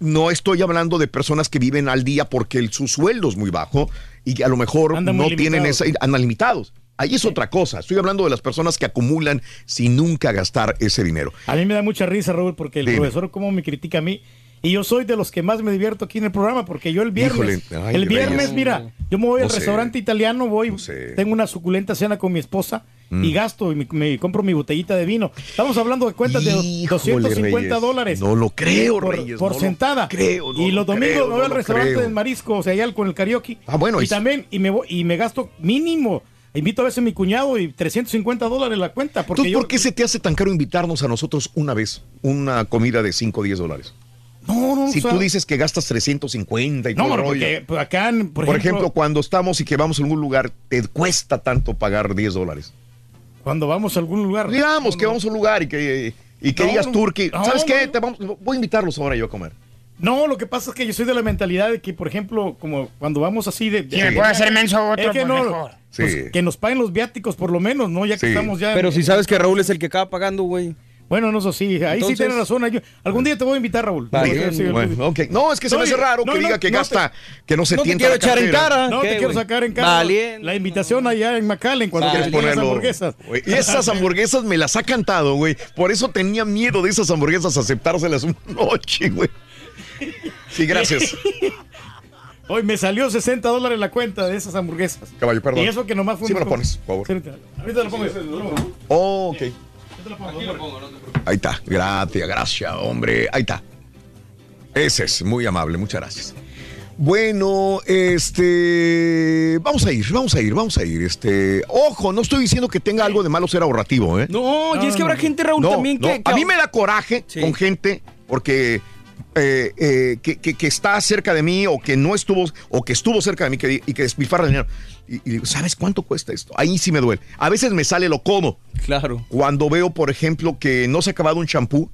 no estoy hablando de personas que viven al día porque el- su sueldo es muy bajo y que a lo mejor Andan no tienen esa, andan limitados. Ahí es otra cosa. Estoy hablando de las personas que acumulan sin nunca gastar ese dinero. A mí me da mucha risa, Raúl, porque el Dime. profesor cómo me critica a mí. Y yo soy de los que más me divierto aquí en el programa, porque yo el viernes, Híjole, ay, el viernes, Reyes. mira, yo me voy No al sé. restaurante italiano, voy, tengo una suculenta cena con mi esposa Mm. y gasto y me, me compro mi botellita de vino. Estamos hablando de cuentas de Híjole, 250 Reyes. dólares. No lo creo, por, Reyes, por no lo sentada. creo, no y lo los domingos creo, me voy no al lo restaurante creo. del marisco, o sea, allá con el karaoke. Ah, bueno, y también, y me, y me gasto mínimo. Invito a veces a mi cuñado y 350 dólares la cuenta. Porque yo, ¿por qué se te hace tan caro invitarnos a nosotros una vez una comida de 5 o 10 dólares? No, no, Si o sea- tú dices que gastas 350 y No, todo no, porque pues, acá, Por, ejemplo, ejemplo, cuando estamos y que vamos a algún lugar, te cuesta tanto pagar 10 dólares. Cuando vamos a algún lugar. Digamos que vamos a un lugar y que, y que No, digas no, ¿sabes no, qué? no. Te vamos- voy a invitarlos ahora yo a comer. No, lo que pasa es que yo soy de la mentalidad de que, por ejemplo, como cuando vamos así de... Si me puede hacer menso otro, Es que pues no, mejor. pues, Sí. que nos paguen los viáticos por lo menos, ¿no? Ya que Sí. estamos ya... Pero si sabes que Raúl es el que acaba pagando, güey. Bueno, no, eso sí, ahí sí Entonces- tienes razón. ahí- algún día te voy a invitar, Raúl. Sí, bien, sí, Bueno, ok. No, es que se No, me hace raro no, que no, diga que no gasta, que no se no te tienta quiero la echar en cara. No te ¿Qué, quiero sacar en cara Valiente. la invitación allá en McAllen cuando Quieres poner hamburguesas. Y esas hamburguesas me las ha cantado, güey. Por eso tenía miedo de esas hamburguesas aceptárselas una noche, güey. Sí, gracias. Hoy me salió 60 dólares la cuenta de esas hamburguesas. Caballo, perdón. Y eso que nomás fue Sí me lo pones, por favor. Sí, ahorita- Lo pongo. Ahí está. Gracias, gracias, hombre. Ahí está. Ese es muy amable, muchas gracias. Bueno, este. Vamos a ir, vamos a ir, vamos a ir. Este. Ojo, no estoy diciendo que tenga algo de malo ser ahorrativo, ¿eh? No, y es que habrá gente, Raúl, No, también no. que, que- A mí me da coraje Sí. con gente porque eh, eh, que, que- que está cerca de mí o que no estuvo o que estuvo cerca de mí que, y que despilfarra dinero. Y, y digo, ¿sabes cuánto cuesta esto? Ahí sí me duele. A veces me sale lo codo. Claro. Cuando veo, por ejemplo, que no se ha acabado un champú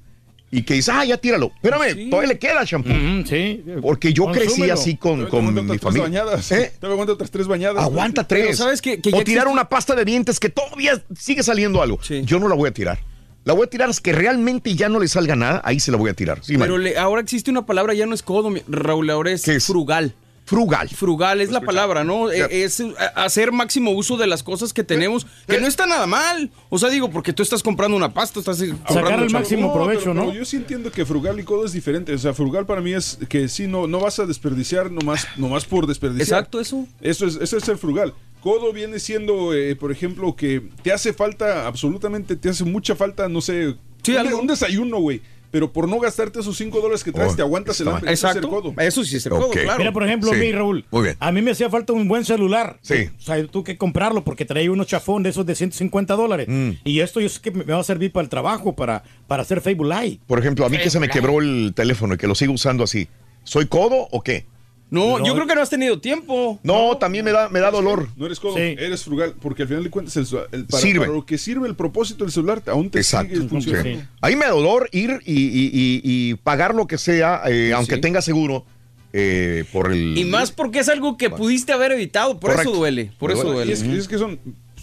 y que dices, ah, ya tíralo. Espérame, todavía le queda champú. Mm, sí. Porque yo crecí así con, con aguanta mi otras tres familia. bañadas. ¿Eh? Te aguanta otras tres bañadas. Aguanta tres. Pero ¿sabes qué? Que o tirar existe- una pasta de dientes que todavía sigue saliendo algo. Sí. Yo no la voy a tirar. La voy a tirar es que realmente ya no le salga nada, ahí se la voy a tirar. Sí, Pero le- ahora existe una palabra, ya no es codo, Raúl, ahora es, ¿Qué es? frugal. Frugal. Frugal es la palabra, ¿no? Eh, Es eh, hacer máximo uso de las cosas que tenemos, que no está nada mal. O sea, digo, porque tú estás comprando una pasta, estás eh, comprando el máximo provecho, pero- ¿no? pero yo sí entiendo que frugal y codo es diferente. O sea, frugal para mí es que sí, no, no vas a desperdiciar nomás, nomás por desperdiciar. Exacto, eso. Eso es, eso es ser frugal. Codo viene siendo, eh, por ejemplo, que te hace falta, absolutamente te hace mucha falta, no sé, Sí, un, algo. un desayuno, güey. Pero por no gastarte esos 5 dólares que traes, Oh, te aguantas el hambre. Exacto. codo. Eso sí es el codo, claro. Mira, por ejemplo, Sí. a mí, Raúl. Muy bien. A mí me hacía falta un buen celular. Sí. O sea, tuve que comprarlo porque traía unos chafón de esos de 150 dólares. Mm. Y esto yo sé que me me va a servir para el trabajo, para, para hacer Facebook Live. Por ejemplo, a mí que se me quebró el teléfono y que lo sigo usando así. ¿Soy codo o qué? No, No. yo creo que no has tenido tiempo. No, también me da, me da dolor. No eres codo, Sí. eres frugal, porque al final de cuentas el, el- para, Sirve. para lo que sirve el propósito del celular aún te Exacto. sigue funcionando. Sí. Ahí me da dolor ir y, y- y- y pagar lo que sea, eh, aunque Sí. tenga seguro, eh, por el... Y más porque es algo que pudiste haber evitado, por Correcto. eso duele, por Me eso duele. Y duele. es, que- es que son,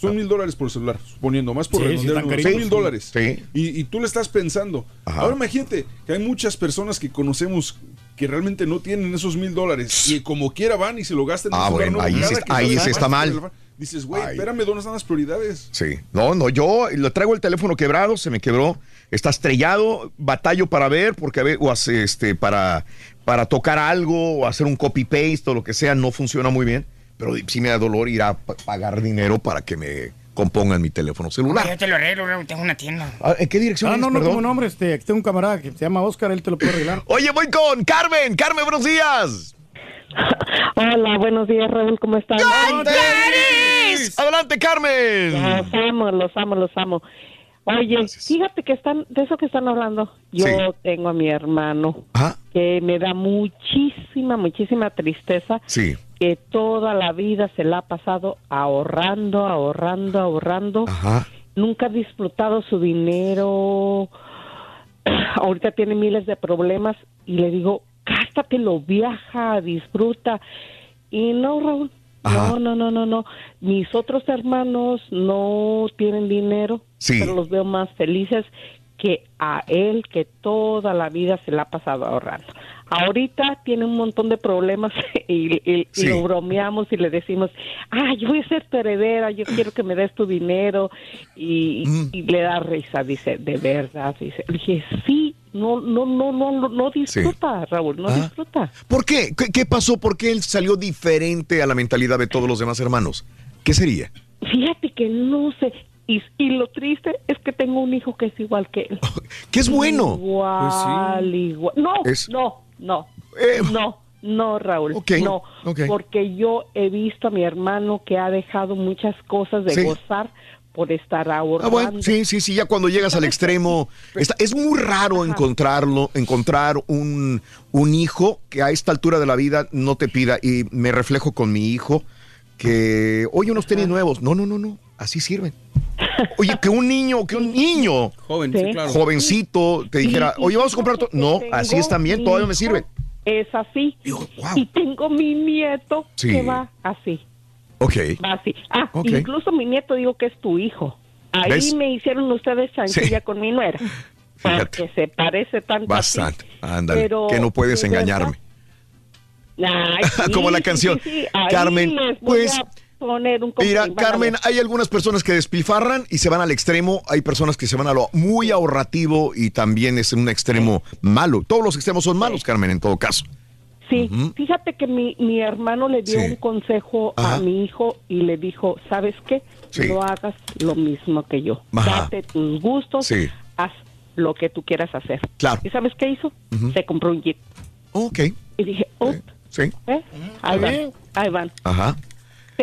son mil dólares por celular, suponiendo, más por Sí, redondear, son mil dólares. Sí. Y, y tú le estás pensando. Ajá. Ahora imagínate que hay muchas personas que conocemos que realmente no tienen esos mil dólares y como quiera van y se lo gastan Ah, bueno, ahí más está mal. Dices, güey, espérame, ¿dónde están las prioridades? Sí. No, no, yo lo traigo el teléfono quebrado, se me quebró, está estrellado, batallo para ver, porque a ver, o hace, este, para, para tocar algo, o hacer un copy paste o lo que sea, no funciona muy bien. Pero sí me da dolor ir a pa- pagar dinero para que me compongan mi teléfono Yo celular. te lo arreglo, Raúl, tengo una tienda. Ah, ¿En qué dirección Ah, no, no, perdón? como nombre. Este, aquí tengo un camarada que se llama Oscar, él te lo puede arreglar. Oye, voy con Carmen. Carmen, buenos días. Hola, buenos días, Raúl, ¿cómo están? Adelante, Carmen. Los amo, los amo, los amo. Oye, fíjate que están, de eso que están hablando, yo Sí. tengo a mi hermano que me da muchísima, muchísima tristeza Sí. Que toda la vida se la ha pasado ahorrando, ahorrando, ahorrando. Ajá. Nunca ha disfrutado su dinero. Ahorita tiene miles de problemas y le digo, gástatelo, viaja, disfruta. Y no, Raúl, Ajá. no, no, no, no, no. Mis otros hermanos no tienen dinero, Sí. pero los veo más felices que a él que toda la vida se la ha pasado ahorrando. Ahorita tiene un montón de problemas y, y- y Sí. lo bromeamos y le decimos, ah, yo voy a ser tu heredera, yo quiero que me des tu dinero y, Mm. y le da risa, dice, de verdad, dice, Le dije, sí, no, no, no, no, no, no disfruta, Raúl, no Ah. disfruta. ¿Por qué? qué? qué pasó? ¿Por qué él salió diferente a la mentalidad de todos los demás hermanos? ¿Qué sería? Fíjate que no sé. Y, y lo triste es que tengo un hijo que es igual que él. Que es bueno. Igual, igual. No, Es- no, no. Eh, no, no, Raúl. No, porque yo he visto a mi hermano que ha dejado muchas cosas de Sí. gozar por estar Ah, ahorrando. bueno, sí, sí, sí, ya cuando llegas al extremo, está- es muy raro encontrarlo, encontrar un, un hijo que a esta altura de la vida no te pida, y me reflejo con mi hijo, que, oye, unos tenis nuevos, no, no, no, no, así sirven. Oye, que un niño, que un niño, Joven, Sí. sí, claro. jovencito, te dijera, oye, vamos a comprar, to-". no, así están bien, todavía me sirven. Es así. Y tengo mi nieto Sí. que va así. Ok, Va así. Ah, incluso mi nieto digo que es tu hijo. Ahí ¿Ves? me hicieron ustedes chanchilla con mi nuera. Porque se parece tanto bastante, ándale, Pero, que no puedes engañarme. Ay, sí, Como la canción. sí, sí. Ahí Carmen, pues, a poner un Mira. Carmen, hay algunas personas que despilfarran y se van al extremo, hay personas que se van a lo muy ahorrativo y también es un extremo malo. Todos los extremos son malos, Carmen, en todo caso. Sí, fíjate que mi, mi hermano le dio Sí. un consejo Ajá. a mi hijo y le dijo, ¿sabes qué? No hagas lo mismo que yo. Ajá. Date tus gustos, Sí. haz lo que tú quieras hacer. Claro. ¿Y sabes qué hizo? Se compró un jeep. Ok, Y dije, oh, sí, ¿eh? Ahí van, ahí van. ajá.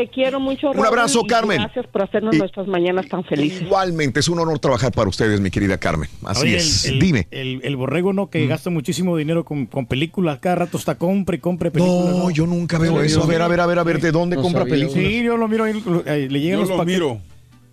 Te quiero mucho, Un Raúl, abrazo, Carmen. Gracias por hacernos Y- nuestras mañanas tan felices. Igualmente, es un honor trabajar para ustedes, mi querida Carmen. Así Oye, es. el, el- Dime. El, el borrego, ¿no? Que gasta muchísimo dinero con, con películas. Cada rato está compre y compre películas. No, yo nunca veo eso. A ver, a ver, a ver, a ver, ¿de dónde No compra sabía, películas? Sí, yo lo miro ahí. eh, Le llegan Yo los lo paquetes. miro.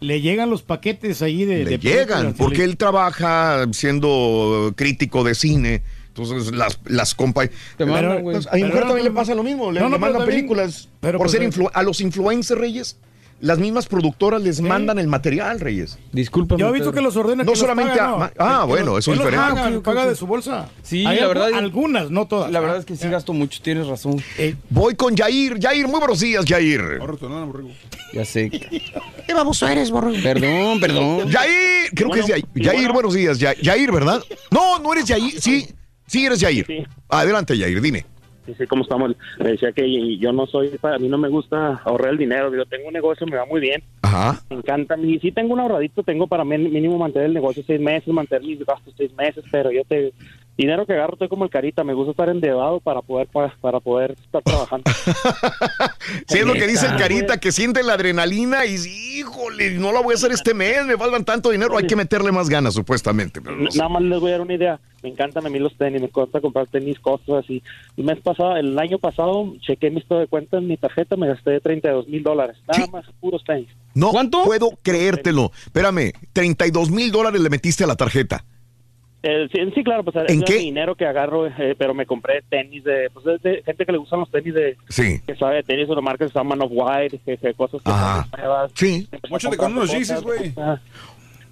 Le llegan los paquetes ahí de. Le de llegan, porque él trabaja siendo crítico de cine. Entonces las, las compa... Te mandan, Pero, güey. pues, a mi Pero mujer no, también le pasa lo mismo. Le, No, no, le pero mandan también- películas pero por pues, ser eh, influ- a los influencers, Reyes. Las mismas productoras les mandan el material, Reyes. Disculpa. Yo he visto que los ordena. No que los solamente paga, a- ¿no? ah, bueno, los- eso es los diferente. Paga, paga de su bolsa. Sí, Hay la verdad- Algunas, no todas. La verdad es que sí gasto mucho, tienes razón. Voy con Yair. Yair, muy buenos días, Yair. Ya sé. ¿Qué baboso eres, borro? Perdón, perdón. Yair, creo que es Yair, bueno. buenos días. Yair, ¿verdad? No, no eres Yair. Sí, sí eres Yair. Adelante, Yair, dime. Sí, sí, ¿cómo estamos? Le decía que yo no soy, a mí no me gusta ahorrar el dinero. Yo tengo un negocio, me va muy bien. Ajá. Me encanta. Y sí tengo un ahorradito, tengo para mí mínimo mantener el negocio seis meses, mantener mis gastos seis meses, pero yo te... Dinero que agarro estoy como el carita, me gusta estar endeudado para poder para, para poder estar trabajando. Sí, es lo que dice el Carita, que siente la adrenalina y híjole, no la voy a hacer este mes, me faltan tanto dinero, hay que meterle más ganas, supuestamente. pero no sé. Nada más les voy a dar una idea. Me encantan a mí los tenis, me gusta comprar tenis, cosas así. El mes pasado, el año pasado, chequé mi estado de cuenta en mi tarjeta, me gasté 32 mil dólares. Nada más, puros tenis. No puedo creértelo. Espérame, 32 mil dólares le metiste a la tarjeta. Eh, sí, sí, claro, pues ¿En es qué? mi dinero que agarro, eh, pero me compré tenis de, pues es de gente que le gustan los tenis de, Sí. que sabe de tenis o de marcas que se llaman of white, que, que cosas que Ajá. son nuevas. Sí. Móchate con unos Yeezys, güey.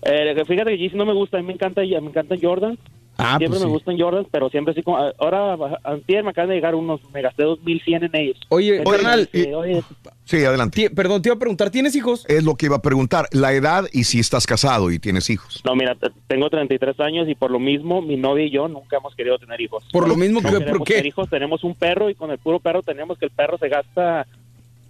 Eh, fíjate que Yeezy no me gusta, a mí me encanta, me encanta Jordan. Ah, siempre pues me sí. gustan Jordan, pero siempre así como, ahora, antier me acaban de llegar unos, me gasté 2100 en ellos. Oye, Entonces, carnal, oye, Sí, adelante. Perdón, te iba a preguntar, ¿tienes hijos? Es lo que iba a preguntar, la edad y si estás casado y tienes hijos. No, mira, te- tengo 33 años y por lo mismo mi novia y yo nunca hemos querido tener hijos. Por lo mismo No que- ¿por qué? tener hijos, tenemos un perro y con el puro perro tenemos que el perro se gasta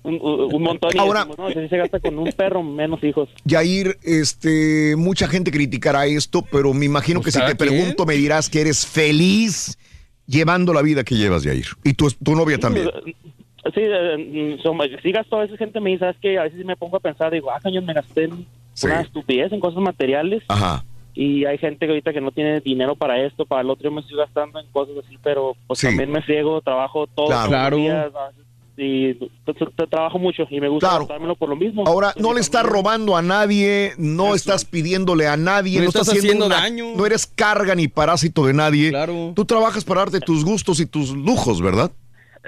un, un montón y Ahora- decimos, no, si se gasta con un perro menos hijos. Yair, este, mucha gente criticará esto, pero me imagino que Pues si te pregunto me dirás que eres feliz llevando la vida que llevas, Yair. Y tu, tu novia también. Sí, eh, mm, sí gasto, a veces gente me dice, ¿sabes qué? A veces sí me pongo a pensar, digo, ah, cañón, me gasté en Sí. una estupidez, en cosas materiales. Ajá. Y hay gente que ahorita que no tiene dinero para esto, para el otro, yo me estoy gastando en cosas así, pero pues Sí. también me friego, trabajo todos Claro. los días. Y trabajo mucho y me gusta Claro. gastármelo por lo mismo. Ahora, no le estás robando a nadie, no estás pidiéndole a nadie, No no, estás estás haciendo, haciendo una- daño. No eres carga ni parásito de nadie. Claro. Tú trabajas para darte tus gustos y tus lujos, ¿verdad?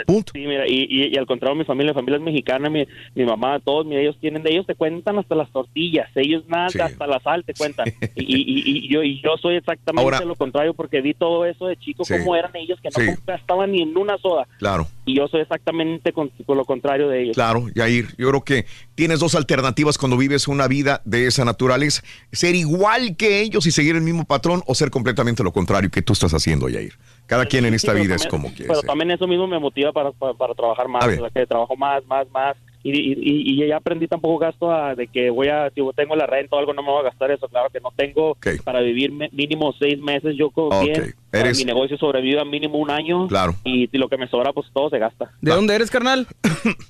Punto. Sí, mira, y, y, y al contrario, mi familia, mi familia es mexicana, mi, mi mamá, todos, mira, ellos tienen, de ellos te cuentan hasta las tortillas, ellos nada, Sí. hasta la sal te cuentan. Y, y, y yo, y yo soy exactamente Ahora- lo contrario porque vi todo eso de chico, Sí. cómo eran ellos que no Sí. gastaban ni en una soda. Claro. Y yo soy exactamente con, con lo contrario de ellos. Claro, Yair, yo creo que tienes dos alternativas cuando vives una vida de esa naturaleza. Ser igual que ellos y seguir el mismo patrón o ser completamente lo contrario que tú estás haciendo, Yair. Cada quien en esta vida es como quiere Pero ser. también eso mismo me motiva para, para, para trabajar más, A o sea, que trabajo más, más, más. Y, y, y- y ya aprendí tampoco gasto a- de que voy a, si tengo la renta o algo, no me voy a gastar eso. Claro que no tengo para vivir me- mínimo seis meses. Yo con Ok. bien, para Eres- mi negocio sobrevive a mínimo un año. Claro. Y, lo que me sobra, pues todo se gasta. ¿De dónde eres, carnal?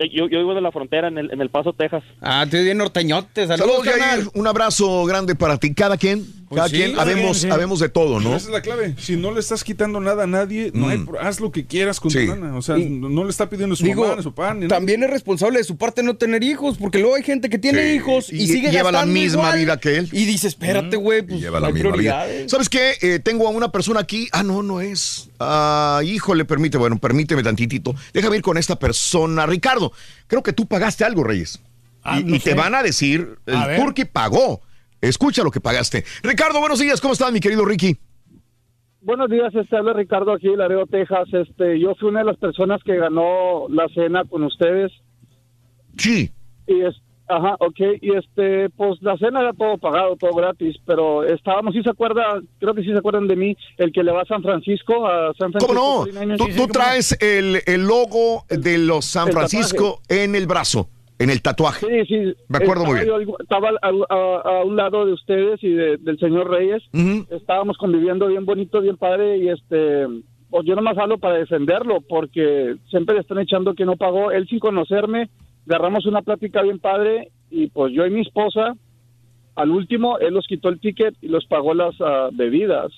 Yo, yo vivo de la frontera, en el, en el Paso, Texas. Ah, te bien norteñote. Saludos, Saludos. Un abrazo grande para ti. Cada quien, cada sí, quien, habemos, quien, sí. habemos de todo, ¿no? Esa es la clave. Si no le estás quitando nada a nadie, no hay Mm. haz lo que quieras con Sí. tu lana. O sea, no no le está pidiendo su Digo, mamá, ni su pan. ni nada. también es responsable de su parte no tener hijos, porque luego hay gente que tiene Sí, hijos y, y sigue lleva la misma igual. vida que él. Y dice, espérate, güey, pues Lleva no la hay misma vida. prioridades. ¿Sabes qué? Eh, tengo a una persona aquí. Ah, no, no es. Ah, híjole, permite, bueno, permíteme tantitito. Déjame ir con esta persona. Ricardo, creo que tú pagaste algo, Reyes. Ah, y no y te van a decir, el A ver. Turqui pagó. Escucha lo que pagaste. Ricardo, buenos días. ¿Cómo estás, mi querido Ricky? Buenos días, este habla Ricardo aquí de Laredo, Texas. Este, yo fui una de las personas que ganó la cena con ustedes. Sí. Y es, ajá, ok, y este, pues la cena era todo pagado, todo gratis, pero estábamos, si se acuerdan, creo que sí se acuerdan de mí, el que le va a San Francisco, a San Francisco. ¿Cómo no? 49ers. Tú, tú traes el, el logo de los San Francisco en el brazo, en el tatuaje. Sí, sí. Me acuerdo muy Estaba bien. yo- estaba al- a, a un lado de ustedes y de- del señor Reyes. Estábamos conviviendo bien bonito, bien padre y este, pues yo nomás hablo para defenderlo porque siempre le están echando que no pagó. Él sin conocerme, agarramos una plática bien padre y pues yo y mi esposa, al último, él los quitó el ticket y los pagó las ah, bebidas.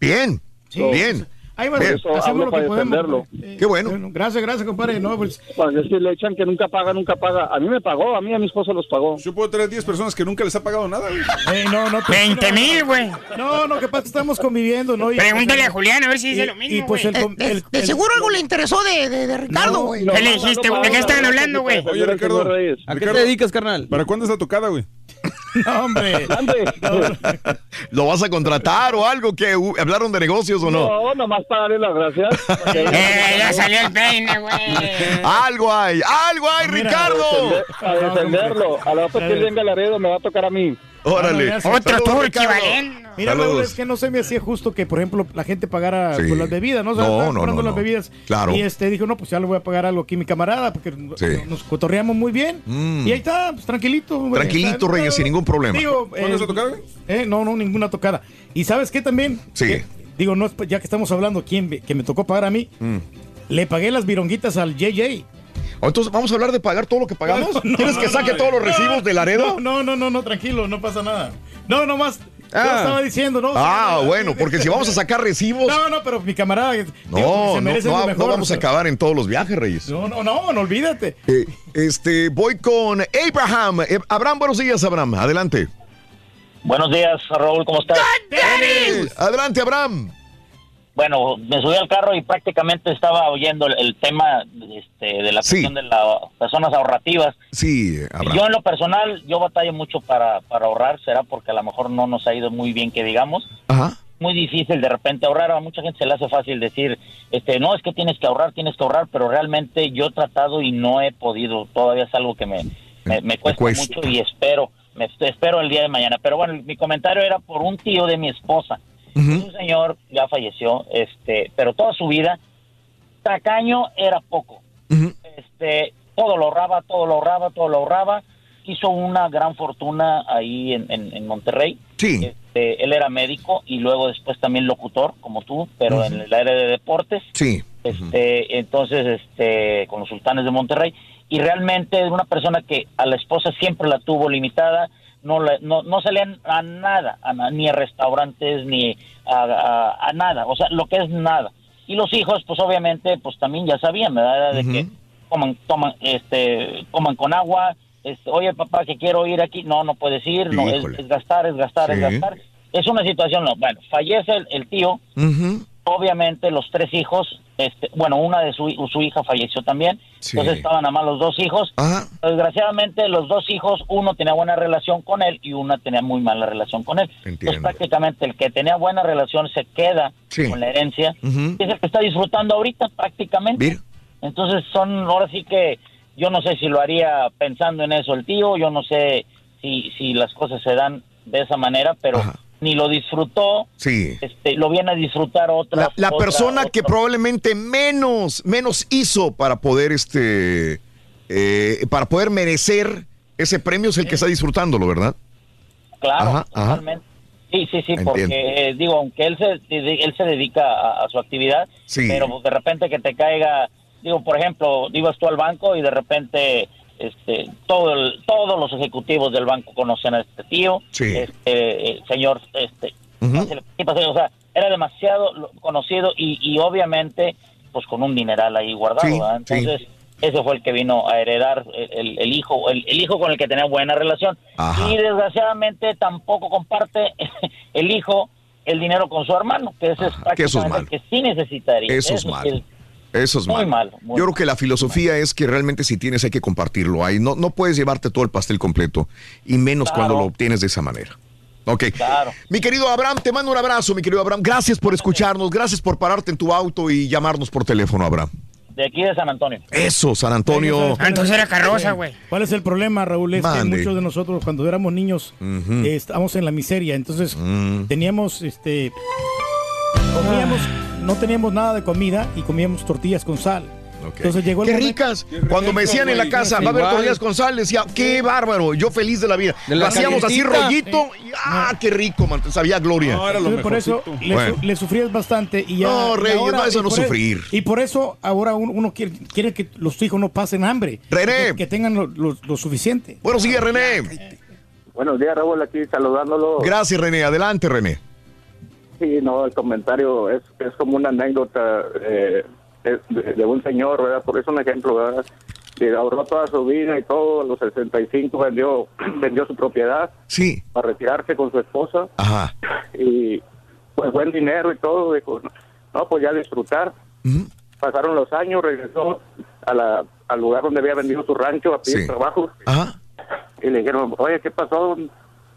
Bien, Sí. bien. Ahí va, eso hacemos lo para que podemos. defenderlo. Eh, Qué bueno. Gracias, gracias, compadre. No, pues, Para decir, le echan que nunca paga, nunca paga. A mí me pagó, a mí a mi esposa los pagó. Yo puedo tener 10 personas que nunca les ha pagado nada. güey. eh, no, no. 20 mil, güey. No, no, que pasa que estamos conviviendo, ¿no? Y- Pregúntale a Julián a ver si dice y- lo mismo, Y pues el, com- el- De el- seguro algo le interesó de, de, de Ricardo, güey. ¿Qué le dijiste, güey? ¿De qué estaban hablando, güey? Oye, Ricardo. ¿A qué te dedicas, carnal? ¿Para cuándo es la tocada, güey? No, hombre. ¿Lo vas a contratar o algo? que ¿Hablaron de negocios o no? No, nomás para darle las gracias. Eh, ya salió el peine, güey. Algo hay, algo hay, Ricardo. A defenderlo. A la otra que venga Laredo me va a tocar a mí. Órale. Ah, Otro turco. Mira. Raúl, es que no se me hacía justo que, por ejemplo, la gente pagara Sí. pues, las bebidas, ¿no? O sea, No, no, no, las no. bebidas. Claro. Y este dijo, no, pues ya le voy a pagar algo aquí a mi camarada, porque no- Sí. nos cotorreamos muy bien. Mm. Y ahí está, pues tranquilito. Tranquilito, Está- Reyes, sin ningún problema. Digo, ¿Cuándo es la tocada, güey? eh, no, no, ninguna tocada. ¿Y sabes qué también? Sí. Que- digo, no, es- ya que estamos hablando, ¿quién me- que me tocó pagar a mí? Mm. Le pagué las vironguitas al JJ. Entonces, ¿vamos a hablar de pagar todo lo que pagamos? No, ¿Quieres no, que no, saque no, todos los no, recibos de Laredo? No, no, no, no, tranquilo, no pasa nada. No, nomás. Ah. Yo estaba diciendo, ¿no? Ah, bueno, porque si vamos a sacar recibos. No, no, pero mi camarada. digo, No, se no, no, lo no vamos a acabar en todos los viajes, Reyes. No, no, no, no, olvídate. Eh, este, voy con Abraham. Eh, Abraham, buenos días, Abraham. Adelante. Buenos días, Raúl, ¿cómo estás? Adelante, Abraham. Bueno, me subí al carro y prácticamente estaba oyendo el, el tema este, de la Sí. cuestión de las personas ahorrativas. Sí, Abraham. Yo en lo personal, yo batallo mucho para, para ahorrar, será porque a lo mejor no nos ha ido muy bien que digamos. Ajá. Muy difícil de repente ahorrar, a mucha gente se le hace fácil decir, este, no, es que tienes que ahorrar, tienes que ahorrar, pero realmente yo he tratado y no he podido, todavía es algo que me, me, me cuesta, cuesta. mucho y espero, me espero el día de mañana. Pero bueno, mi comentario era por un tío de mi esposa. Es un señor, ya falleció, este, pero toda su vida, tacaño era poco. Este, todo lo ahorraba, todo lo ahorraba, todo lo ahorraba. Hizo una gran fortuna ahí en, en- en Monterrey. Sí. Este, él era médico y luego después también locutor, como tú, pero en el área de deportes. Sí. Este, entonces, este, con los sultanes de Monterrey. Y realmente es una persona que a la esposa siempre la tuvo limitada, no, le- no, no salían a nada, a ni a restaurantes, ni a, a- a nada, o sea, lo que es nada. Y los hijos, pues obviamente, pues también ya sabían, ¿verdad? De que coman, toman, este, coman con agua, este, oye papá, que quiero ir aquí, no, no puedes ir, no, es, gastar, es gastar, es gastar. Es una situación, no, bueno, fallece el, el tío, obviamente los tres hijos, este, bueno, una de su, su hija falleció también, Sí. entonces estaban nada más los dos hijos. Desgraciadamente los dos hijos, uno tenía buena relación con él y una tenía muy mala relación con él. Entonces prácticamente el que tenía buena relación se queda Sí. con la herencia y es el que está disfrutando ahorita prácticamente. Entonces son, ahora sí que yo no sé si lo haría pensando en eso el tío, yo no sé si, si las cosas se dan de esa manera, pero ni lo disfrutó, Sí. este, lo viene a disfrutar otra. La otra- persona que probablemente menos, menos hizo para poder este eh, para poder merecer ese premio es el que está disfrutándolo, ¿verdad? Claro, Ajá, ajá. totalmente. Sí, sí, sí, Entiendo. porque eh, digo, aunque él se él se dedica a, a su actividad, Sí. pero de repente que te caiga, digo, por ejemplo, ibas tú al banco y de repente este todo el- todos los ejecutivos del banco conocen a este tío, Sí. este eh, señor este pásale, ¿qué pasó? o sea, era demasiado conocido y, y obviamente pues con un dineral ahí guardado, Sí, entonces ese fue el que vino a heredar el, el- el hijo, el, el hijo con el que tenía buena relación. Ajá. Y desgraciadamente tampoco comparte el hijo el dinero con su hermano, que ese es que eso es prácticamente el que sí necesitaría. Eso es sí malo. Eso es Muy malo. malo, muy Yo creo que la filosofía es que realmente si tienes hay que compartirlo. Ahí no, no puedes llevarte todo el pastel completo y menos Claro. cuando lo obtienes de esa manera. Ok. Claro. Mi querido Abraham, te mando un abrazo, mi querido Abraham. Gracias por escucharnos, gracias por pararte en tu auto y llamarnos por teléfono, Abraham. De aquí de San Antonio. Eso, San Antonio. Antes era carroza, güey. ¿Cuál es el problema, Raúl? Es que muchos de nosotros cuando éramos niños eh, estábamos en la miseria, entonces Mm. teníamos, este, comíamos, no teníamos nada de comida y comíamos tortillas con sal. Entonces llegó el Qué momento- ricas. Cuando me decían en la casa, va a haber tortillas con sal, decía, qué bárbaro, yo feliz de la vida. De Lo la hacíamos así rollito y ¡ah, qué rico, man! Sabía gloria. Entonces, por eso le, Bueno. su- le sufrías bastante y ya. No, Reyes, ahora- no, eso no e- sufrir. y por eso ahora uno, uno quiere, quiere que los hijos no pasen hambre. René. Que, que tengan lo, lo- lo suficiente. Buenos días, René. Buenos días, Raúl, aquí saludándolo. Gracias, René. Adelante, René. Sí, no, el comentario es, es como una anécdota eh, de, un señor, ¿verdad? Por eso un ejemplo, ¿verdad? Que ahorró toda su vida y todo, a los 65 vendió, vendió su propiedad Sí. para retirarse con su esposa Ajá. y pues buen dinero y todo, dijo, no, pues ya disfrutar. Pasaron los años, regresó a la, al lugar donde había vendido su rancho a pedir Sí. trabajo Ajá. y le dijeron, oye, ¿qué pasó?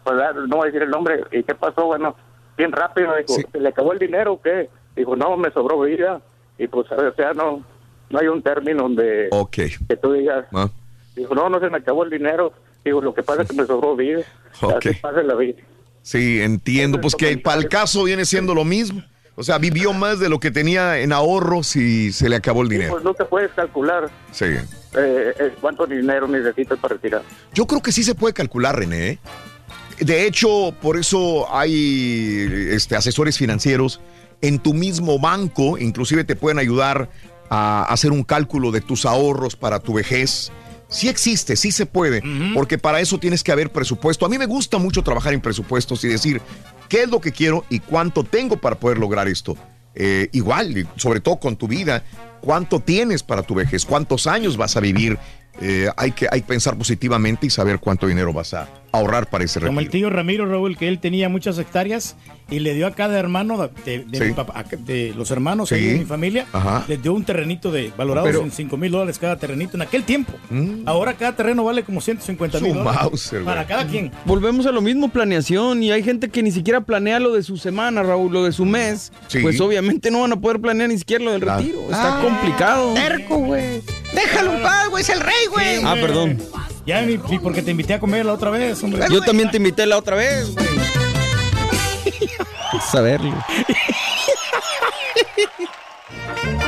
Pues, ah, no voy a decir el nombre. ¿Y qué pasó? Bueno, bien rápido. Dijo, ¿se le acabó el dinero o qué? Dijo, no, me sobró vida. Y pues, o sea, no, no hay un término donde Ok. que tú digas. Ah. Dijo, no, no se me acabó el dinero. Dijo, lo que pasa es que me sobró vida. Ok. Así pasa la vida. Sí, entiendo. Pues que para el caso viene siendo lo mismo. O sea, vivió más de lo que tenía en ahorros y se le acabó el dinero. Pues no te puedes calcular Sí. eh, eh, cuánto dinero necesitas para retirar. Yo creo que sí se puede calcular, René. De hecho, por eso hay este, asesores financieros en tu mismo banco, inclusive te pueden ayudar a hacer un cálculo de tus ahorros para tu vejez. Sí existe, sí se puede, porque para eso tienes que haber presupuesto. A mí me gusta mucho trabajar en presupuestos y decir qué es lo que quiero y cuánto tengo para poder lograr esto. Eh, igual, sobre todo con tu vida, cuánto tienes para tu vejez, cuántos años vas a vivir. Eh, hay, que, hay que pensar positivamente y saber cuánto dinero vas a ahorrar para ese Como el retiro. tío Ramiro Raúl, que él tenía muchas hectáreas y le dio a cada hermano de, de Sí. mi papá, de los hermanos Sí. de mi familia, Ajá. les dio un terrenito de valorados Pero- en 5 mil dólares cada terrenito en aquel tiempo. Ahora cada terreno vale como 150 mil Su dólares. Mauser, para cada quien. Volvemos a lo mismo, planeación. Y hay gente que ni siquiera planea lo de su semana, Raúl, lo de su mes. Sí. Pues obviamente no van a poder planear ni siquiera lo del Claro. retiro. Está complicado. Terco, güey. Déjalo en paz, güey, es el rey, güey. Ah, perdón. Ya, ni, ni porque te invité a comer la otra vez, hombre. Yo también te invité la otra vez, güey. Saberlo.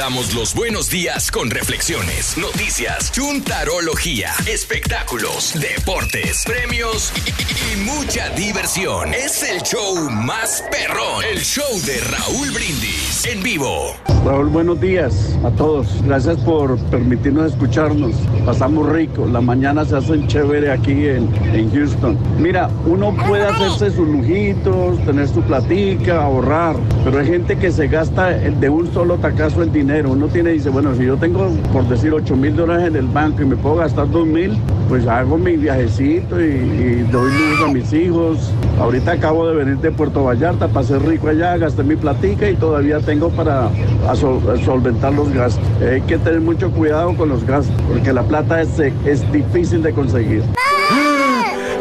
damos los buenos días con reflexiones, noticias, chuntarología, espectáculos, deportes, premios y, mucha diversión. Es el show más perrón, el show de Raúl Brindis en vivo. Raúl, buenos días a todos. Gracias por permitirnos escucharnos. Pasamos rico. La mañana se hacen chévere aquí en, en Houston. Mira, uno puede hacerse sus lujitos, tener su platica, ahorrar, pero hay gente que se gasta de un solo tacazo el dinero. Uno tiene, dice, bueno, si yo tengo, por decir, 8 mil dólares en el banco y me puedo gastar 2 mil, pues hago mi viajecito y, y doy luz a mis hijos Ahorita acabo de venir de Puerto Vallarta, pasé rico allá, gasté mi platica y todavía tengo para solventar los gastos. Hay que tener mucho cuidado con los gastos, porque la plata es, es difícil de conseguir.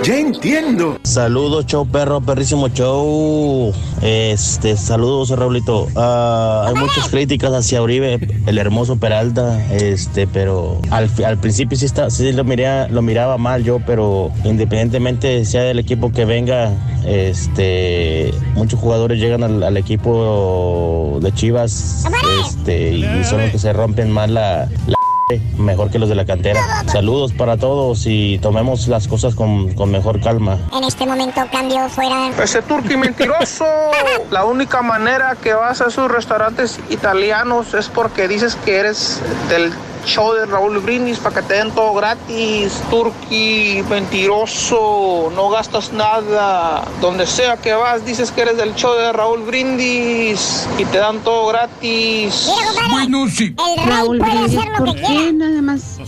Ya entiendo. Saludos, show perro, perrísimo show. Este, saludos, Raulito. Ah, hay muchas críticas hacia Uribe, el hermoso Peralta, este, pero al, al principio sí, está, sí lo, miré, lo miraba mal yo, pero independientemente sea del equipo que venga, este, muchos jugadores llegan al, equipo de Chivas, este, y son los que se rompen más la mejor que los de la cantera. Saludos para todos y tomemos las cosas con, con mejor calma. En este momento cambio fuera. Ese turqui mentiroso. La única manera que vas a esos restaurantes italianos es porque dices que eres del show de Raúl Brindis para que te den todo gratis. Turqui mentiroso. No gastas nada. Donde sea que vas dices que eres del show de Raúl Brindis y te dan todo gratis. Bueno, sí. Raúl Brindis, hacer lo ¿por que qué nada más?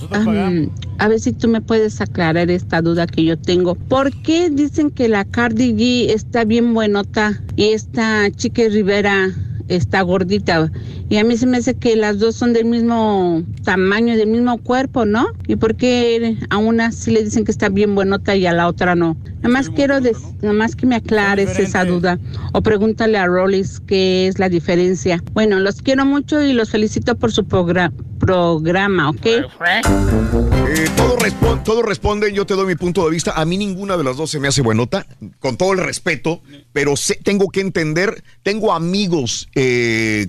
a ver si tú me puedes aclarar esta duda que yo tengo. ¿Por qué dicen que la Cardi G está bien buenota y esta Chique Rivera está gordita? Y a mí se me hace que las dos son del mismo tamaño, del mismo cuerpo, ¿no? ¿Y por qué a una sí le dicen que está bien buenota y a la otra no? Nada más quiero, des- nada más que me aclares esa duda. O pregúntale a Rollis qué es la diferencia. Bueno, los quiero mucho y los felicito por su progra- programa, ¿ok? Eh, todo, respo- todo responde, yo te doy mi punto de vista. A mí ninguna de las dos se me hace buenota, con todo el respeto, pero sé- tengo que entender, tengo amigos, eh,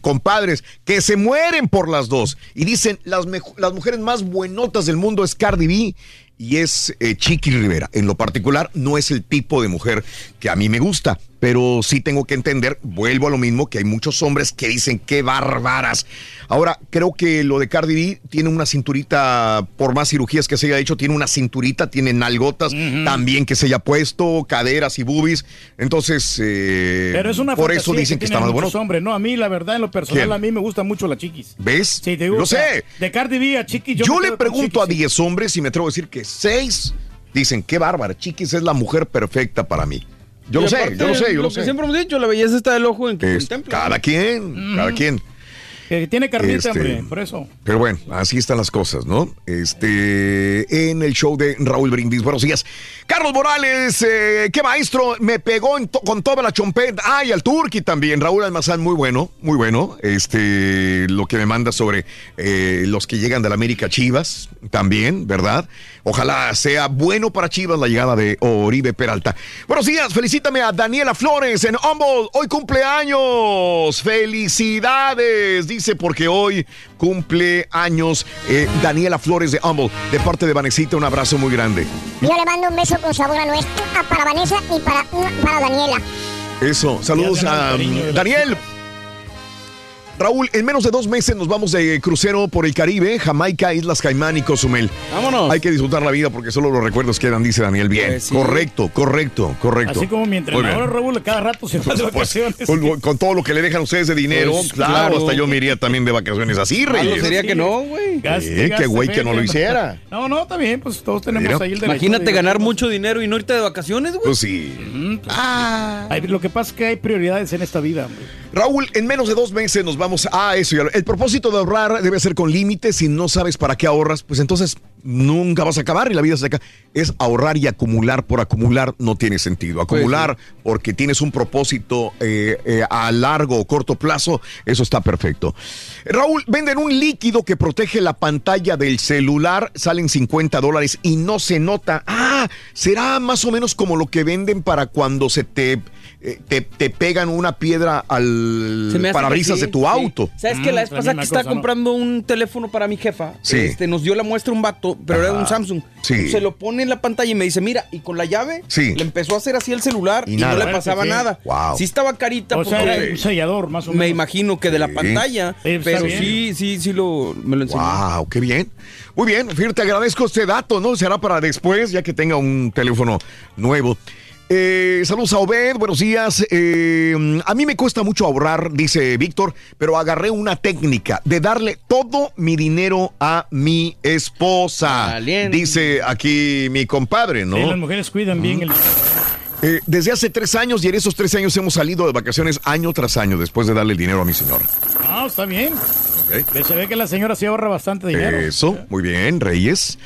compadres, que se mueren por las dos. Y dicen, las, las mujeres más buenotas del mundo es Cardi B y es eh, Chiqui Rivera. En lo particular, no es el tipo de mujer que a mí me gusta, pero sí tengo que entender, vuelvo a lo mismo, que hay muchos hombres que dicen, qué bárbaras. Ahora, creo que lo de Cardi B tiene una cinturita, por más cirugías que se haya hecho, tiene una cinturita, tiene nalgotas también que se haya puesto, caderas y boobies. Entonces, eh, Pero es una por eso dicen que, está tienen más bueno. no, a mí la verdad en lo personal ¿Quién? a mí me gusta mucho la chiquis. ¿Ves? Sí, te digo, Lo sé. De Cardi B a chiquis Yo, yo, le pregunto a Chiquis, 10 hombres y me atrevo a decir que 6 dicen, qué bárbara, Chiquis es la mujer perfecta para mí. Yo Y lo sé, yo lo sé, yo lo que sé. siempre hemos dicho, la belleza está del ojo en que Es- contempla. cada quien, cada quien. Que tiene carnita, Este, hombre, por eso. Pero bueno, así están las cosas, ¿no? Este, en el show de Raúl Brindis. Buenos días. Carlos Morales, eh, qué maestro, me pegó en to- con toda la chompeta. Ah, y al Turqui también. Raúl Almazán, muy bueno, muy bueno. Este, lo que me manda sobre eh, los que llegan de la América Chivas, también, ¿verdad? Ojalá sea bueno para Chivas la llegada de Oribe Peralta. Buenos días, felicítame a Daniela Flores en Humboldt. Hoy cumpleaños. Felicidades, dice, porque hoy cumple años eh, Daniela Flores de Humboldt. De parte de Vanesita, un abrazo muy grande. Yo le mando un beso con sabor a nuez ah, para Vanessa y para, para Daniela. Eso, saludos a um, Daniel. Raúl, en menos de dos meses nos vamos de crucero por el Caribe, Jamaica, Islas Caimán y Cozumel. Vámonos. Hay que disfrutar la vida porque solo los recuerdos quedan, dice Daniel. Bien, Pues sí. correcto, correcto, correcto. Así como mi Muy bien. entrenador Raúl cada rato se va de Pues, vacaciones. con, con todo lo que le dejan ustedes de dinero, Pues, claro, claro. hasta yo me iría también de vacaciones así, Reyes. sería que no, güey. Eh, qué güey que no lo hiciera. No, no, está bien, pues todos tenemos Mira. ahí el derecho. Imagínate de- ganar mucho dinero y no irte de vacaciones, güey. Pues sí. Ay, lo que pasa es que hay prioridades en esta vida, hombre. Raúl, en menos de dos meses nos vamos a eso. El propósito de ahorrar debe ser con límites. Si no sabes para qué ahorras, pues entonces nunca vas a acabar y la vida se acaba. Es ahorrar y acumular por acumular no tiene sentido. Acumular porque tienes un propósito eh, eh, a largo o corto plazo, eso está perfecto. Raúl, venden un líquido que protege la pantalla del celular, salen 50 dólares y no se nota. Ah, será más o menos como lo que venden para cuando se te... eh, Te, te pegan una piedra al parabrisas sí, de tu sí. auto. ¿Sabes que la vez la pasada que estaba cosa, ¿no? comprando un teléfono para mi jefa? Sí. Este, nos dio la muestra un vato, pero era Ajá. un Samsung. Sí. Se lo pone en la pantalla y me dice, mira, y con la llave Sí. le empezó a hacer así el celular Y no le pasaba Sí. nada. Wow. Sí estaba carita O sea, porque era un sellador, más o menos. me imagino que de la Sí. pantalla, Sí, está pero sí, sí, sí lo, me lo enseñó. Wow, qué bien. Muy bien, Fíjate, te agradezco este dato, ¿no? Será para después, ya que tenga un teléfono nuevo. Eh, saludos a Obed, buenos días. Eh, a mí me cuesta mucho ahorrar, dice Víctor, pero agarré una técnica de darle todo mi dinero a mi esposa. Valiente. Dice aquí mi compadre, ¿no? Sí, las mujeres cuidan bien el Eh, desde hace tres años y en esos tres años hemos salido de vacaciones año tras año después de darle el dinero a mi señora. Ah, está bien. Ok. Se ve que la señora sí ahorra bastante dinero. Eso, muy bien, Reyes.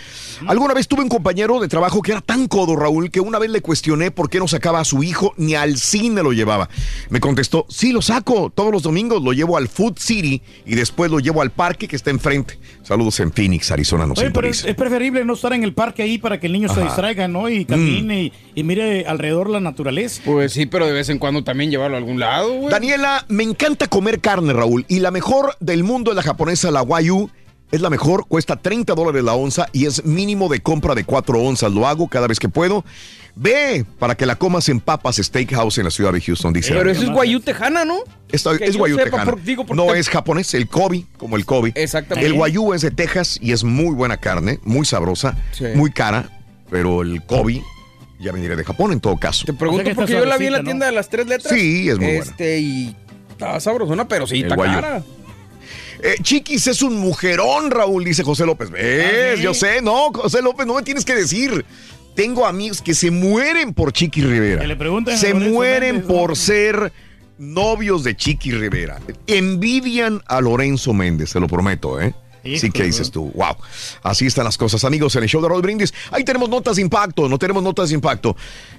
Alguna vez tuve un compañero de trabajo que era tan codo, Raúl, que una vez le cuestioné por qué no sacaba a su hijo ni al cine lo llevaba. Me contestó, sí, lo saco. Todos los domingos lo llevo al Food City y después lo llevo al parque que está enfrente. Saludos en Phoenix, Arizona, nos Oye, pero es, preferible no estar en el parque ahí para que el niño se distraiga, ¿no? Y camine y, y mire alrededor la naturaleza. Pues sí, pero de vez en cuando también llevarlo a algún lado, güey. Daniela, me encanta comer carne, Raúl. Y la mejor del mundo es la japonesa, la Wagyu. Es la mejor, cuesta 30 dólares la onza y es mínimo de compra de 4 onzas. Lo hago cada vez que puedo. Ve para que la comas en Papas Steakhouse en la ciudad de Houston, dice. Pero eso es guayú tejana, ¿no? Esta- es guayú tejana. por- digo, porque- no es japonés, el Kobe, como el Kobe. Exactamente. El guayú es de Texas y es muy buena carne, muy sabrosa, Sí. muy cara, pero el Kobe ya vendría de Japón en todo caso. Te pregunto porque yo la vi en la tienda de las tres letras. Sí, es muy buena. Este, y estaba sabrosona, pero sí, está cara. Eh, Chiquis es un mujerón, Raúl, dice José López. ¿Ves? Yo sé, no, José López, no me tienes que decir. Tengo amigos que se mueren por Chiqui Rivera. Que le pregunten se mueren Méndez, por ¿no? ser novios de Chiqui Rivera. Envidian a Lorenzo Méndez, te lo prometo, ¿eh? Sí, ¿qué dices tú? Wow. Así están las cosas, amigos, en el show de Raúl Brindis. Ahí tenemos notas de impacto, no tenemos notas de impacto.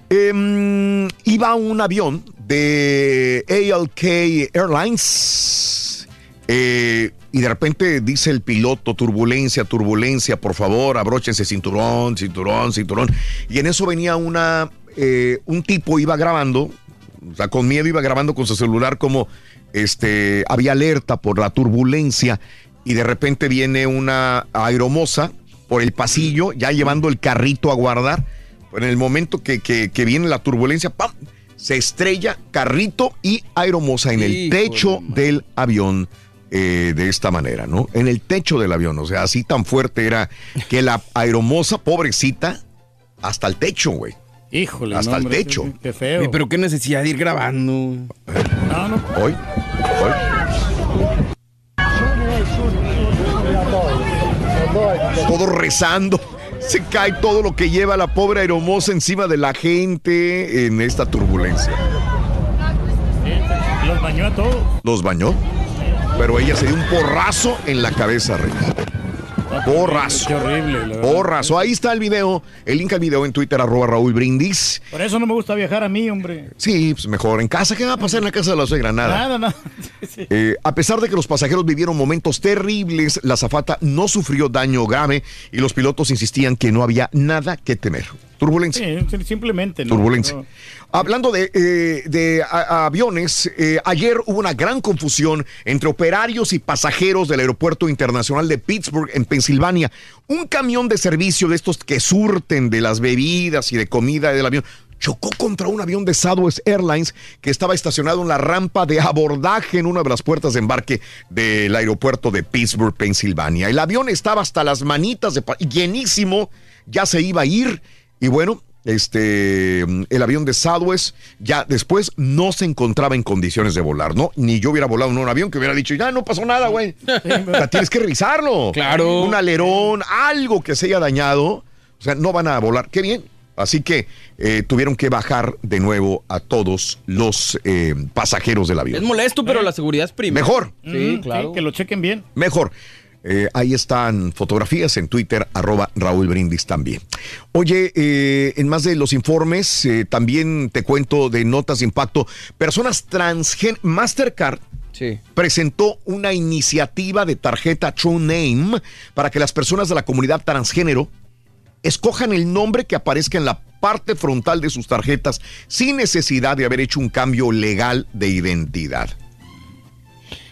Em, iba un avión de ALK Airlines eh, y de repente dice el piloto, turbulencia, turbulencia, por favor, abróchense cinturón, cinturón, cinturón. Y en eso venía una, eh, un tipo iba grabando, o sea, con miedo iba grabando con su celular como este, había alerta por la turbulencia y de repente viene una aeromoza por el pasillo, ya llevando el carrito a guardar. En el momento que, que- que viene la turbulencia, ¡pam! se estrella carrito y aeromoza en el techo del avión. Eh, de esta manera, ¿no? En el techo del avión, o sea, así tan fuerte era que la aeromoza, pobrecita, hasta el techo, güey. Híjole, Hasta no, el techo. qué- feo. Oye, pero qué necesidad de ir grabando. No, no. Hoy, hoy. Todo rezando. Se cae todo lo que lleva la pobre aeromoza encima de la gente en esta turbulencia. Los bañó a todos. Los bañó, pero ella se dio un porrazo en la cabeza, Rey. Porrazo. Qué horrible. Porrazo. Ahí está el video. El link al video en Twitter, arroba Raúl Brindis. Por eso no me gusta viajar a mí, hombre. Sí, pues mejor en casa. ¿Qué va a pasar en la casa de la suegra? Nada. Nada. Sí. Eh, a pesar de que los pasajeros vivieron momentos terribles, la zafata no sufrió daño grave y los pilotos insistían que no había nada que temer. Turbulencia. Sí, simplemente. ¿no? Turbulencia. No. Hablando de, eh, de a- aviones, eh, ayer hubo una gran confusión entre operarios y pasajeros del Aeropuerto Internacional de Pittsburgh, en Pensilvania. Un camión de servicio de estos que surten de las bebidas y de comida del avión chocó contra un avión de Southwest Airlines que estaba estacionado en la rampa de abordaje en una de las puertas de embarque del aeropuerto de Pittsburgh, Pensilvania. El avión estaba hasta las manitas de llenísimo, ya se iba a ir y bueno, este, el avión de Southwest ya después no se encontraba en condiciones de volar, ¿no? Ni yo hubiera volado en un avión que hubiera dicho, ya no pasó nada, güey. O sea, tienes que revisarlo. Claro. Un alerón, algo que se haya dañado. O sea, no van a volar. Qué bien. Así que eh, tuvieron que bajar de nuevo a todos los eh, pasajeros del Es avión. molesto, pero la seguridad es primero. Mejor. Sí, claro. que lo chequen bien. Mejor. Eh, ahí están fotografías en Twitter, arroba Raúl Brindis también. Oye, eh, en más de los informes, eh, también te cuento de notas de impacto. Personas transgénero, Mastercard Sí. presentó una iniciativa de tarjeta True Name para que las personas de la comunidad transgénero escojan el nombre que aparezca en la parte frontal de sus tarjetas sin necesidad de haber hecho un cambio legal de identidad.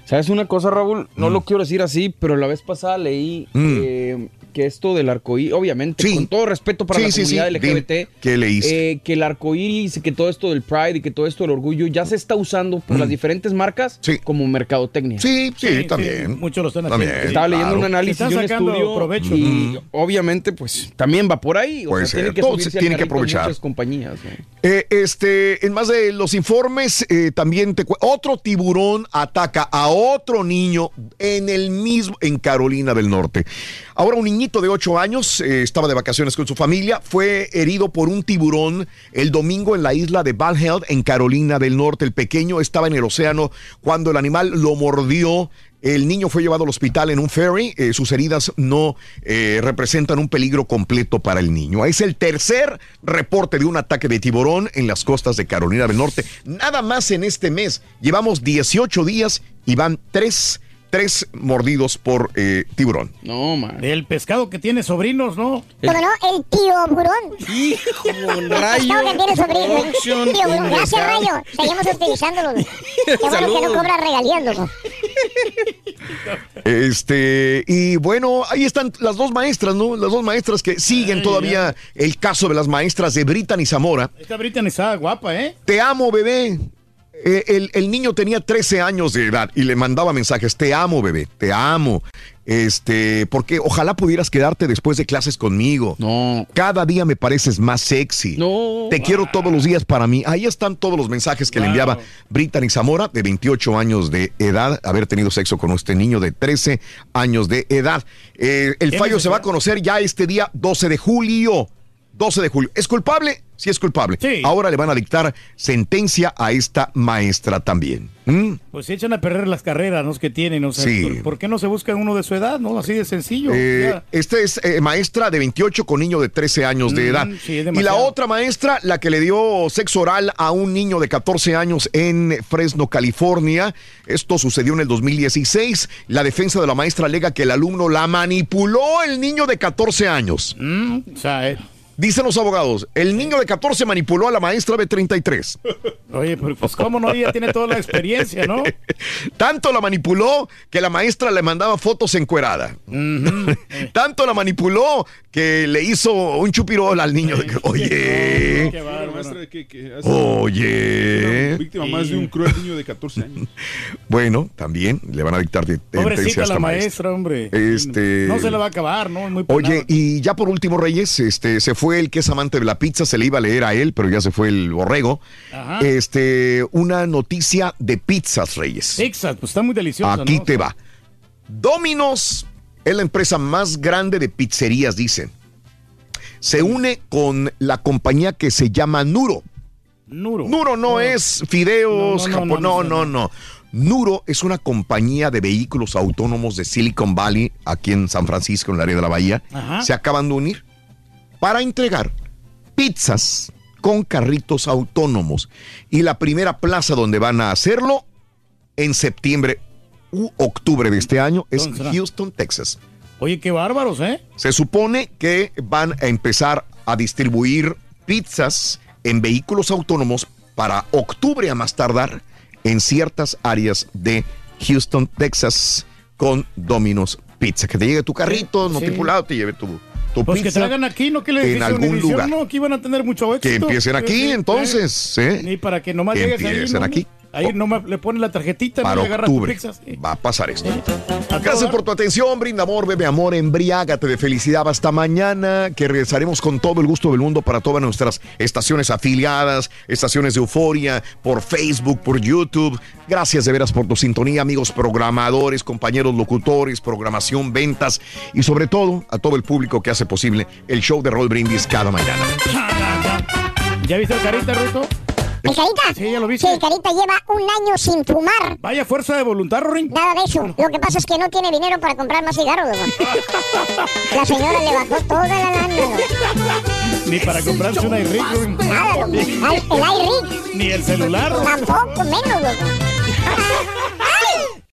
¿Sabes una cosa, Raúl? No lo quiero decir así, pero la vez pasada leí Mm. eh, que esto del arcoíris, obviamente, Sí. con todo respeto para Sí, la sí, comunidad sí. LGBT, ¿qué leíste? eh, que el arcoíris, que todo esto del Pride y que todo esto del orgullo ya se está usando por las diferentes marcas como mercadotecnia. Mm. Sí, sí, Sí, también. sí, muchos lo están También, haciendo. Estaba leyendo claro. un análisis de un sacando estudio provecho. y obviamente pues también va por ahí. O Puede sea, ser. tiene que Todo subirse se al tiene que aprovechar. Muchas compañías. ¿no? Eh, este, en más de los informes, eh, también te otro tiburón ataca a otro niño en el mismo, en Carolina del Norte. Ahora un niñito de 8 años eh, estaba de vacaciones con su familia, fue herido por un tiburón el domingo en la isla de Valhall, en Carolina del Norte. El pequeño estaba en el océano cuando el animal lo mordió. El niño fue llevado al hospital en un ferry. Eh, sus heridas no eh, representan un peligro completo para el niño. Es el tercer reporte de un ataque de tiburón en las costas de Carolina del Norte. Nada más en este mes. Llevamos 18 días y van tres tres mordidos por eh, tiburón. No, man. El pescado que tiene sobrinos, ¿no? ¿Cómo no? El tío burón. Hijo, El pescado que tiene sobrinos. Tío burón. Gracias. Rayo. Seguimos utilizándolo. Qué bueno que no cobra regalías. Este, y bueno, ahí están las dos maestras, ¿no? Las dos maestras que siguen todavía el caso de las maestras de Brittany Zamora. Esta Brittany estaba guapa, ¿eh? Te amo, bebé. Eh, el, el niño tenía 13 años de edad y le mandaba mensajes, te amo, bebé, te amo. Este, porque ojalá pudieras quedarte después de clases conmigo. No. Cada día me pareces más sexy. No. Te quiero todos los días para mí. Ahí están todos los mensajes que le enviaba Brittany Zamora, de 28 años de edad, haber tenido sexo con este niño de 13 años de edad. Eh, el ¿Qué fallo se va a conocer ya este día 12 de julio. 12 de julio. ¿Es culpable? Sí, es culpable. Ahora le van a dictar sentencia a esta maestra también. ¿Mm? Pues se echan a perder las carreras, ¿no? Que tienen, o sea, Sí. ¿por, qué no se buscan uno de su edad, no? Así de sencillo. Eh, esta es eh, maestra de 28 con niño de 13 años de Mm, edad. sí, y la otra maestra, la que le dio sexo oral a un niño de 14 años en Fresno, California. Esto sucedió en el 2016. La defensa de la maestra alega que el alumno la manipuló el niño de 14 años. Mm, o sea, eh, Dicen los abogados, el niño de 14 manipuló a la maestra de 33. Oye, pero pues cómo no, ella tiene toda la experiencia, ¿no? Tanto la manipuló que la maestra le mandaba fotos encuerada. Tanto la manipuló que le hizo un chupirol al niño. Oye, Una maestra que, que hace oye. una víctima más de un cruel niño de 14 años. Bueno, también le van a dictar de- sentencia a la maestra. maestra, hombre. Este- No se la va a acabar, ¿no? Muy. Oye, y ya por último, Reyes, este, se fue el que es amante de la pizza, se le iba a leer a él, pero ya se fue el borrego. Ajá. Este, una noticia de pizzas, Reyes. Pizza, pues está muy deliciosa, Aquí ¿no? te va. Domino's es la empresa más grande de pizzerías, dicen. Se une con la compañía que se llama Nuro. Nuro. Nuro no, es fideos, No, no, no, no, no, no, no. Nuro es una compañía de vehículos autónomos de Silicon Valley, aquí en San Francisco, en el área de la Bahía. Ajá. Se acaban de unir para entregar pizzas con carritos autónomos. Y la primera plaza donde van a hacerlo en septiembre u octubre de este año es. Houston, Texas. Oye, qué bárbaros, ¿eh? Se supone que van a empezar a distribuir pizzas en vehículos autónomos para octubre a más tardar en ciertas áreas de Houston, Texas, con Domino's Pizza. Que te llegue tu carrito no Sí. tripulado, te lleve tu, tu Pues que pizza. traigan aquí, ¿no? Que le en algún lugar. No, aquí van a tener mucho éxito. Que empiecen aquí, Sí, sí, entonces, sí. ¿eh? Ni para que nomás Que llegues ahí. empiecen ¿no? aquí. Ahí nomás le ponen la tarjetita ¿no? Para tu octubre pizza. Sí. va a pasar esto. Gracias por tu atención, brinda amor, bebe amor, embriágate de felicidad hasta mañana, que regresaremos con todo el gusto del mundo para todas nuestras estaciones afiliadas, estaciones de euforia, por Facebook, por YouTube. Gracias de veras por tu sintonía, amigos programadores, compañeros locutores, programación, ventas y sobre todo a todo el público que hace posible el show de Roll Brindis cada mañana. ¿Ya viste el carita, Ruto? ¿El Carita? Sí, ya lo viste. Sí, el Carita lleva un año sin fumar. Vaya fuerza de voluntad, Rorín. Nada de eso. Lo que pasa es que no tiene dinero para comprar más cigarros, loco. La señora le bajó toda la lana. Ni para comprarse un iRig. Nada, loco. El iRig. Ni el celular. Tampoco, menos, loco.